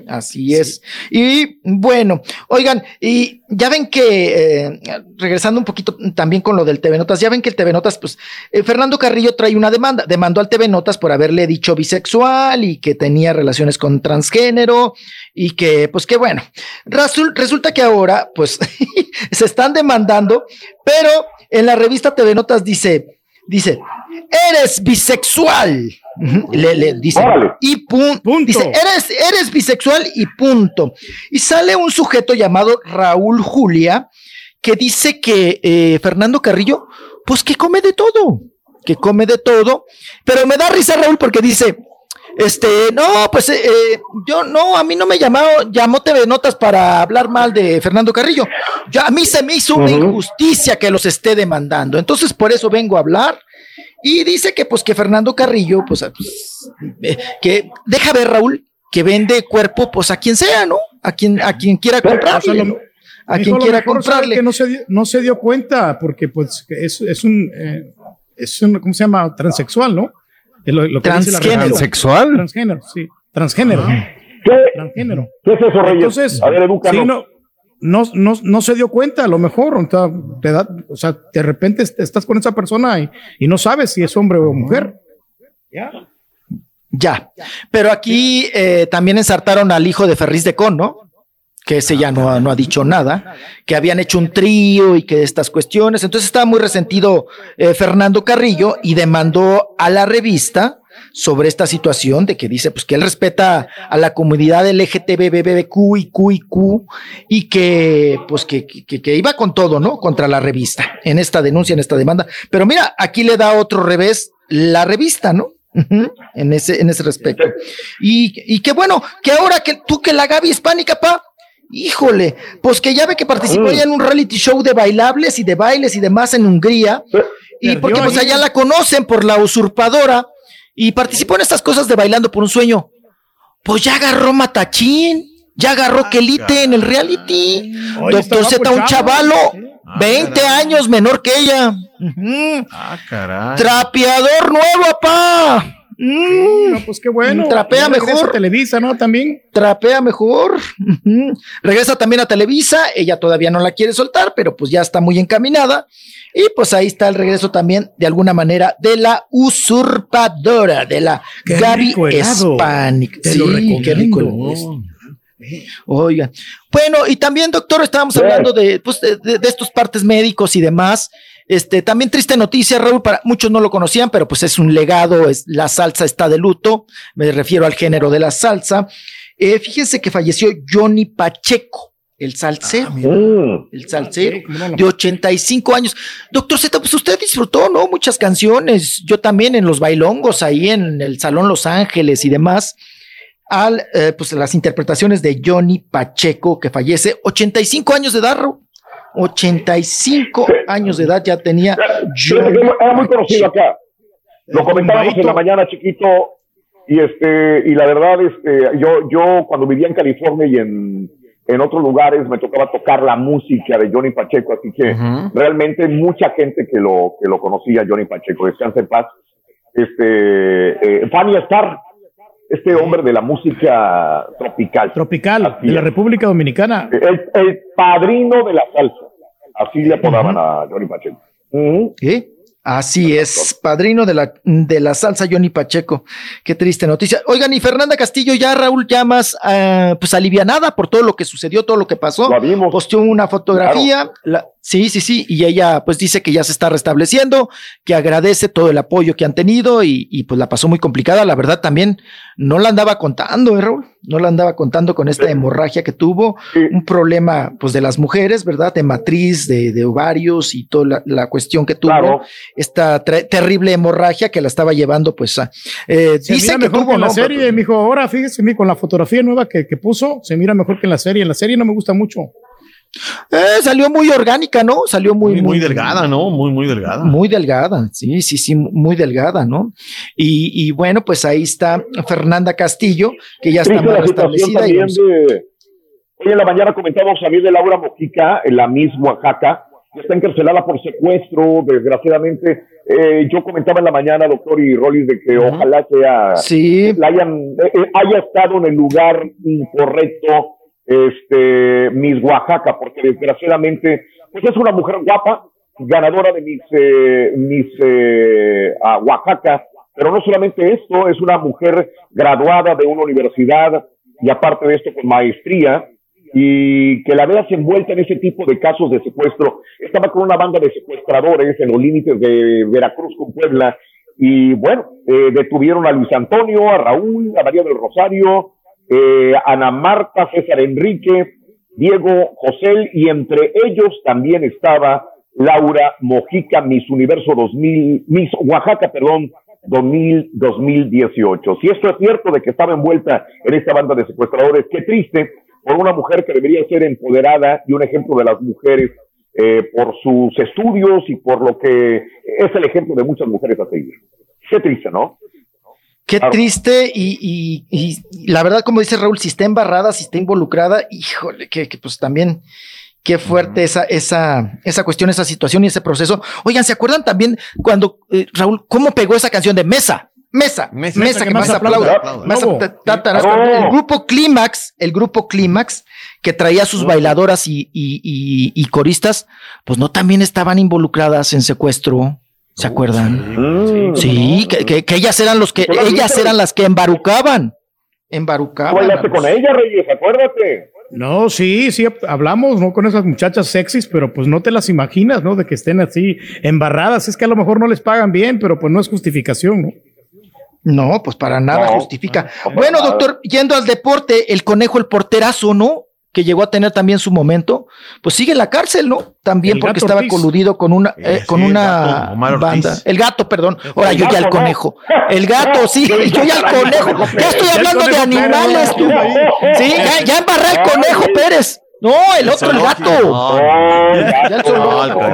Así es. Y bueno, oigan, y ya ven que, eh, regresando un poquito también con lo del TV Notas, ya ven que el TV Notas, pues, eh, Fernando Carrillo trae una demanda, demandó al TV Notas por haberle dicho bisexual y que tenía relaciones con transgénero y que, pues, que bueno, resulta que ahora, pues, se están demandando, pero en la revista TV Notas dice, dice, eres bisexual. Le, le dice, Órale. y pun- dice, eres, eres bisexual y punto. Y sale un sujeto llamado Raúl Julia que dice que eh, Fernando Carrillo, pues que come de todo, que come de todo, pero me da risa Raúl porque dice, este, no, pues eh, eh, yo no, a mí no me llamó, llamó TV Notas para hablar mal de Fernando Carrillo. Ya a mí se me hizo una injusticia que los esté demandando. Entonces, por eso vengo a hablar. Y dice que, pues, que Fernando Carrillo, pues, ah, pues, eh, que deja ver, Raúl, que vende cuerpo, pues, a quien sea, ¿no? A quien, a quien quiera ¿no? A quien quiera comprarle. Que no se, dio, no se dio cuenta, porque pues es, es un, eh, es un, ¿cómo se llama? Transexual, ¿no? Es lo- lo que dice la Transgénero. Transgénero, sí. Transgénero. Transgénero. ¿Qué es eso, Reyes? Entonces, A ver, edúcanos. sí, no, no, no, no se dio cuenta, a lo mejor, o sea, te da- o sea, de repente est- estás con esa persona y, y no sabes si es hombre o mujer. Ya. Ya. Pero aquí eh, también ensartaron al hijo de Ferriz de Con, ¿no? Que ese ya no, ha- no ha dicho nada, que habían hecho un trío y que estas cuestiones. Entonces estaba muy resentido eh, Fernando Carrillo y demandó a la revista sobre esta situación de que dice pues que él respeta a la comunidad LGTBBBQ y Q y Q y que pues que, que, que iba con todo, ¿no? Contra la revista en esta denuncia, en esta demanda. Pero mira, aquí le da otro revés la revista, ¿no? En ese, en ese respecto. Y, y qué bueno, que ahora que tú que la Gaby hispánica, pa, híjole, pues que ya ve que participó Mm. ya en un reality show de bailables y de bailes y demás en Hungría, y porque pues allá la conocen por la usurpadora, y participó en estas cosas de bailando por un sueño. Pues ya agarró Matachín, ya agarró Kelite en el reality. Oye, Doctor está Z, un chavo. chavalo, 20 años menor que ella. Ah, caray. Trapeador nuevo, papá. Mm. No, pues qué bueno. Trapea mejor. a Televisa, ¿no? También. Trapea mejor. Regresa también a Televisa. Ella todavía no la quiere soltar, pero pues ya está muy encaminada. Y pues ahí está el regreso también, de alguna manera, de la usurpadora, de la Qué Gaby lo Sí, qué rico. Oigan. Bueno, y también, doctor, estábamos hablando de, pues, de, de- de estos partes médicos y demás. Este, también triste noticia, Raúl, para muchos no lo conocían, pero pues es un legado, es, la salsa está de luto, me refiero al género de la salsa. Eh, fíjense que falleció Johnny Pacheco, el salsero. el salsero de 85 años. Doctor Z, pues usted disfrutó, ¿no? Muchas canciones. Yo también en los bailongos, ahí en el Salón Los Ángeles y demás. Al, eh, pues las interpretaciones de Johnny Pacheco, que fallece 85 años de edad, Raúl. 85 años de edad ya tenía. Era muy conocido acá. Lo comentábamos en la mañana, chiquito, y este, y la verdad, este, yo, yo cuando vivía en California y en, en otros lugares me tocaba tocar la música de Johnny Pacheco, así que realmente mucha gente que lo, que lo conocía, Johnny Pacheco, descansa en paz. Este, eh, Fanny Star, este hombre de la música tropical. Tropical, de la República Dominicana. El, el padrino de la salsa. Así le apodaban a Johnny Pacheco. ¿Qué? Así es, padrino de la, de la salsa Johnny Pacheco. Qué triste noticia. Oigan, y Fernanda Castillo ya, Raúl, ya más ah, pues alivianada por todo lo que sucedió, todo lo que pasó. Posteó una fotografía. la- sí, sí, sí. Y ella pues dice que ya se está restableciendo, que agradece todo el apoyo que han tenido y, y, pues la pasó muy complicada. La verdad también no la andaba contando, ¿eh, Raúl? No la andaba contando con esta hemorragia que tuvo, un problema pues de las mujeres, ¿verdad? De matriz, de, de ovarios y toda la, la cuestión que tuvo. Claro. Esta terrible hemorragia que la estaba llevando pues a... eh, Se dice mira que tuvo, que en la ¿no? serie, mijo. Ahora fíjese, mi, con la fotografía nueva que, que puso, se mira mejor que en la serie. En la serie no me gusta mucho. Eh, salió muy orgánica, ¿no? Salió muy, Muy, muy delgada, ¿no? Muy, muy delgada. Muy delgada, sí, sí, sí, muy delgada, ¿no? Y, y bueno, pues ahí está Fernanda Castillo, que ya está más restablecida. y también vamos- de... Hoy en la mañana comentábamos también de Laura Mojica, en la misma Oaxaca, que está encarcelada por secuestro, desgraciadamente. Eh, yo comentaba en la mañana, doctor y Rolis, de que ojalá sea... Sí. la hayan, eh, eh, haya estado en el lugar incorrecto, este, Miss Oaxaca, porque desgraciadamente, pues es una mujer guapa, ganadora de Miss, eh, Miss eh, a Oaxaca, pero no solamente esto, es una mujer graduada de una universidad y aparte de esto con maestría y que la veas envuelta en ese tipo de casos de secuestro. Estaba con una banda de secuestradores en los límites de Veracruz con Puebla y bueno, eh, detuvieron a Luis Antonio, a Raúl, a María del Rosario, eh, Ana Marta, César Enrique, Diego José y entre ellos también estaba Laura Mojica, Miss Universo 2000, Miss Oaxaca, perdón, 2000, 2018. Si esto es cierto de que estaba envuelta en esta banda de secuestradores, qué triste por una mujer que debería ser empoderada y un ejemplo de las mujeres eh, por sus estudios y por lo que es el ejemplo de muchas mujeres a seguir. Qué triste, ¿no? Qué Claro. triste y, y- y la verdad, como dice Raúl, si está embarrada, si está involucrada, híjole, que, que pues también qué fuerte esa, esa, esa cuestión, esa situación y ese proceso. Oigan, ¿se acuerdan también cuando, eh, Raúl, cómo pegó esa canción de Mesa? Mesa, Mesa, que más aplauda. Más Bravo. apla- ta- ta- Bravo. El grupo Clímax, el grupo Clímax, que traía sus bailadoras y, y- y- y coristas, pues no también estaban involucradas en secuestro. ¿Se acuerdan? Sí, que, que- que ellas eran los que, ¿Tú las ellas eran las que embarucaban. Embarucaban. Bailaste con ella, Reyes, acuérdate. No, sí, sí, hablamos, ¿no? Con esas muchachas sexys, pero pues no te las imaginas, ¿no? De que estén así embarradas. Es que a lo mejor no les pagan bien, pero pues no es justificación, ¿no? No, pues para nada No, justifica. bueno, doctor, yendo al deporte, el conejo, el porterazo, ¿no? Que llegó a tener también su momento, pues sigue en la cárcel, ¿no? También El porque gato estaba Ortiz. coludido con una, eh, con sí, el una gato, banda. El gato, perdón. Ahora El yo ya el ¿no? conejo. El gato, sí, yo ya el conejo. Ya estoy hablando de animales, tú. Sí, ya, ya embarré el conejo Pérez. No, el otro, el gato. No, Ya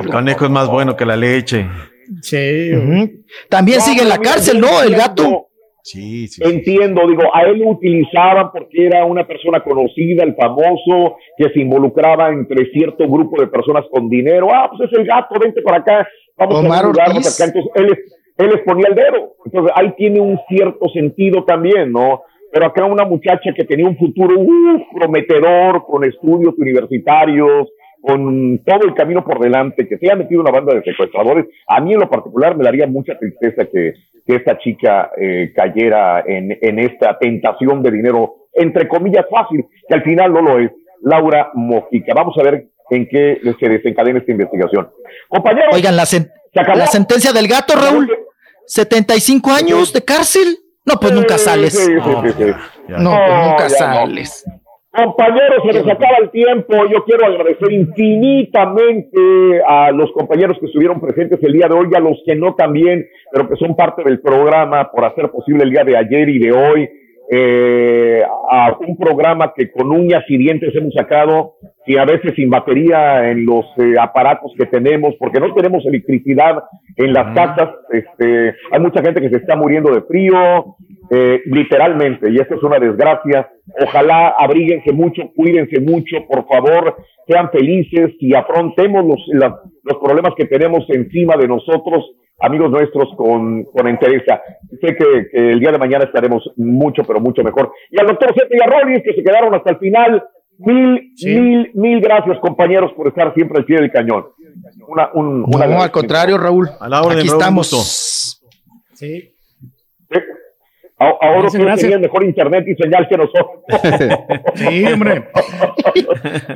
el conejo es más bueno que la leche. Sí. También sigue en la cárcel, ¿no? El gato. Sí, sí. Entiendo, digo, a él lo utilizaban porque era una persona conocida, el famoso, que se involucraba entre cierto grupo de personas con dinero. Ah, pues es el gato, vente para acá, vamos Omar a ayudarnos acá. Entonces, él, les- él les ponía el dedo. Entonces, ahí tiene un cierto sentido también, ¿no? Pero acá una muchacha que tenía un futuro uf, prometedor, con estudios universitarios, con todo el camino por delante, que se haya metido una banda de secuestradores, a mí en lo particular me daría mucha tristeza que, que esta chica eh, cayera en, en esta tentación de dinero, entre comillas, fácil, que al final no lo es. Laura Mojica. Vamos a ver en qué se desencadena esta investigación. Compañeros, Oigan, la, sen- se acabó. la sentencia del gato, Raúl. 75 años de cárcel. No, pues nunca sales. No, pues nunca sales. Compañeros, se nos acaba el tiempo. Yo quiero agradecer infinitamente a los compañeros que estuvieron presentes el día de hoy, a los que no también, pero que son parte del programa por hacer posible el día de ayer y de hoy. Eh, a un programa que con uñas y dientes hemos sacado y a veces sin batería en los eh, aparatos que tenemos, porque no tenemos electricidad en las casas. Este, hay mucha gente que se está muriendo de frío, eh, literalmente, y esto es una desgracia. Ojalá abríguense mucho, cuídense mucho, por favor, sean felices y afrontemos los, la- los problemas que tenemos encima de nosotros, amigos nuestros, con, con entereza. Sé que, que el día de mañana estaremos mucho, pero mucho mejor. Y al doctor Zeta y a Rollins, que se quedaron hasta el final, mil, mil, mil gracias, compañeros, por estar siempre al pie del cañón. Una, un, una No, al contrario, Raúl. orden, Aquí Raúl, estamos. Sí. A- Ahora Gracias, ustedes gracias. mejor internet y señal que nosotros. Sí, hombre.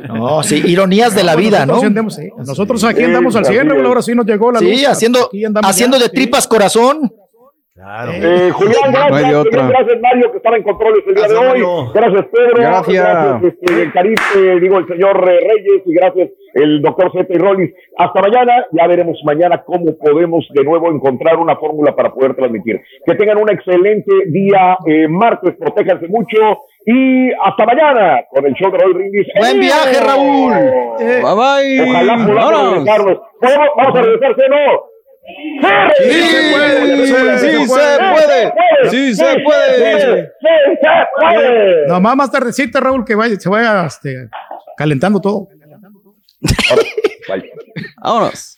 No, sí, ironías de la vida, ¿no? Sí. Nosotros aquí andamos al Sí, 100, así Raúl, es. ahora sí nos llegó la luz. Sí, haciendo, ya, de sí. tripas corazón. Eh, Julián, gracias, No hay de otra. Julián, gracias Mario, que estaba en controles el día de hoy. Gracias Pedro, Gracias. gracias este, el Caribe, eh, digo el señor eh, Reyes y gracias el doctor Zeta y Rollins. Hasta mañana, ya veremos mañana cómo podemos de nuevo encontrar una fórmula para poder transmitir. Que tengan un excelente día eh, martes, protéjanse mucho y hasta mañana con el show de Brindis. Buen viaje, Raúl. Bye bye. Ojalá podamos. ¿Podemos- Vamos a regresarse, ¿no? Sí, se puede, sí, sí se puede, sí se puede. Nomás más tardecita, Raúl, que vaya, se vaya este, calentando todo. Vámonos.